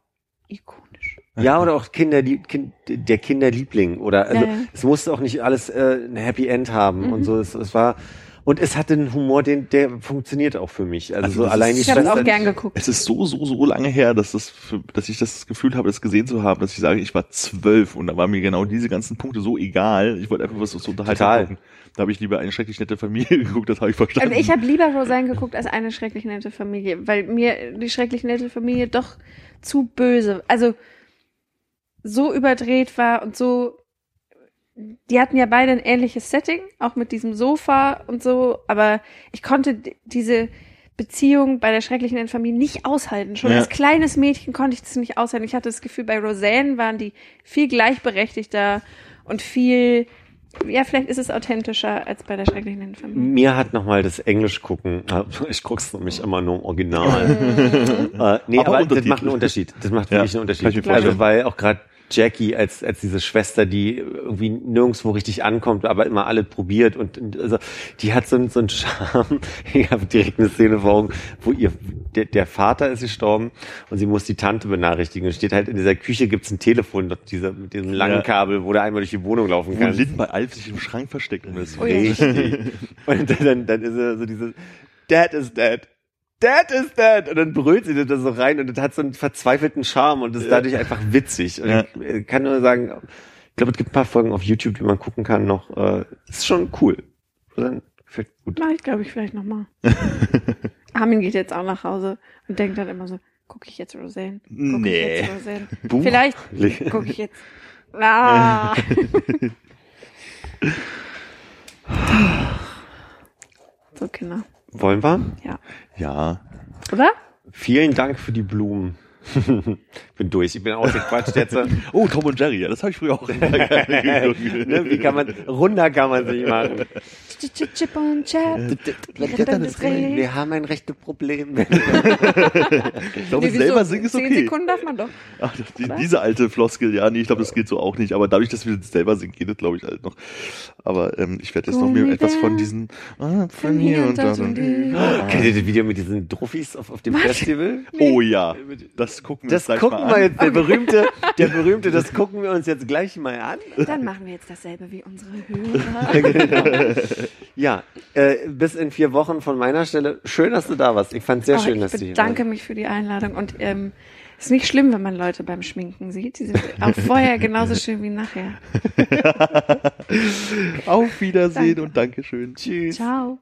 ikonisch. Ja, oder auch Kinder, die, kind, der Kinderliebling oder also Ja, ja. es musste auch nicht alles äh, ein Happy End haben Mhm. und so. Es, es war und es hatte einen Humor, den der funktioniert auch für mich. Also, Also so allein ist- die Ich habe es auch gern geguckt. Es ist so, so, so lange her, dass, das für, dass ich das Gefühl habe, das gesehen zu haben, dass ich sage, ich war zwölf und da waren mir genau diese ganzen Punkte so egal. Ich wollte einfach was so unterhalten Total. gucken. Da habe ich lieber eine schrecklich nette Familie [laughs] geguckt, das habe ich verstanden. Und ich habe lieber Roseanne geguckt als eine schrecklich nette Familie, weil mir die schrecklich nette Familie doch zu böse, also so überdreht war und so. Die hatten ja beide ein ähnliches Setting, auch mit diesem Sofa und so, aber ich konnte diese Beziehung bei der schrecklichen netten Familie nicht aushalten. Schon Ja. als kleines Mädchen konnte ich das nicht aushalten. Ich hatte das Gefühl, bei Roseanne waren die viel gleichberechtigter und viel, ja, vielleicht ist es authentischer als bei der schrecklichen netten Familie. Mir hat nochmal das Englisch gucken, [laughs] ich guck's nämlich immer nur im Original. [laughs] äh, nee, Aber aber, das macht einen Unterschied. Das macht Ja, wirklich einen Unterschied. Also weil auch gerade Jackie als als diese Schwester, die irgendwie nirgendwo richtig ankommt, aber immer alle probiert und, und also die hat so, einen- so einen Charme. [laughs] Ich habe direkt eine Szene vor Augen, wo ihr der, der Vater ist gestorben und sie muss die Tante benachrichtigen. Und steht halt in dieser Küche gibt's ein Telefon, diese, mit diesem langen Ja. Kabel, wo du einmal durch die Wohnung laufen Wo kannst. Lynn bei Alf sich im Schrank verstecken muss. Oh ja. Richtig. Und dann, dann ist er so dieses, Dad is dead. Dad is dead. Und dann brüllt sie da so rein und das hat so einen verzweifelten Charme und ist dadurch einfach witzig. Und Ja. ich kann nur sagen, ich glaube, es gibt ein paar Folgen auf YouTube, die man gucken kann noch. Äh, ist schon cool. Gut. Mach ich, glaube ich, vielleicht nochmal. [laughs] Armin geht jetzt auch nach Hause und denkt dann immer so, gucke ich jetzt Roseanne? Guck Nee. Ich jetzt Roseanne? Buch. Vielleicht gucke ich jetzt. [laughs] Ah. [laughs] so, Kinder. Wollen wir? Ja. Ja. Oder? Vielen Dank für die Blumen. Bin durch. Ich bin ausgequatscht jetzt. [laughs] Oh, Tom und Jerry, ja, das habe ich früher auch immer [laughs] ne, wie kann man, runder kann man sich machen. Chip, und Chap. Reh. Wir haben ein rechtes Problem. [laughs] Ich glaube, Nee, selber singen ist Zehn okay. Sekunden darf man doch. Ach, die, diese alte Floskel, ja, nee, ich glaube, das geht so auch nicht. Aber dadurch, dass wir selber singen, geht das, glaube ich, halt noch. Aber ähm, ich werde jetzt noch mir etwas von diesen ah, von hier und da. und und- da. Kennt ihr das Video mit diesen Druffis auf, auf dem Festival? Oh ja, das gucken wir Das uns gleich gucken mal wir an. jetzt, der berühmte, der berühmte, das gucken wir uns jetzt gleich mal an. [laughs] Dann machen wir jetzt dasselbe wie unsere Hörer. [laughs] Ja, äh, bis in vier Wochen von meiner Stelle. Schön, dass du da warst. Ich fand sehr Oh, schön, ich dass du hier bedanke warst. mich für die Einladung und ähm, ist nicht schlimm, wenn man Leute beim Schminken sieht. Die sind auch vorher genauso schön wie nachher. [laughs] Auf Wiedersehen Danke. und Dankeschön. Tschüss. Ciao.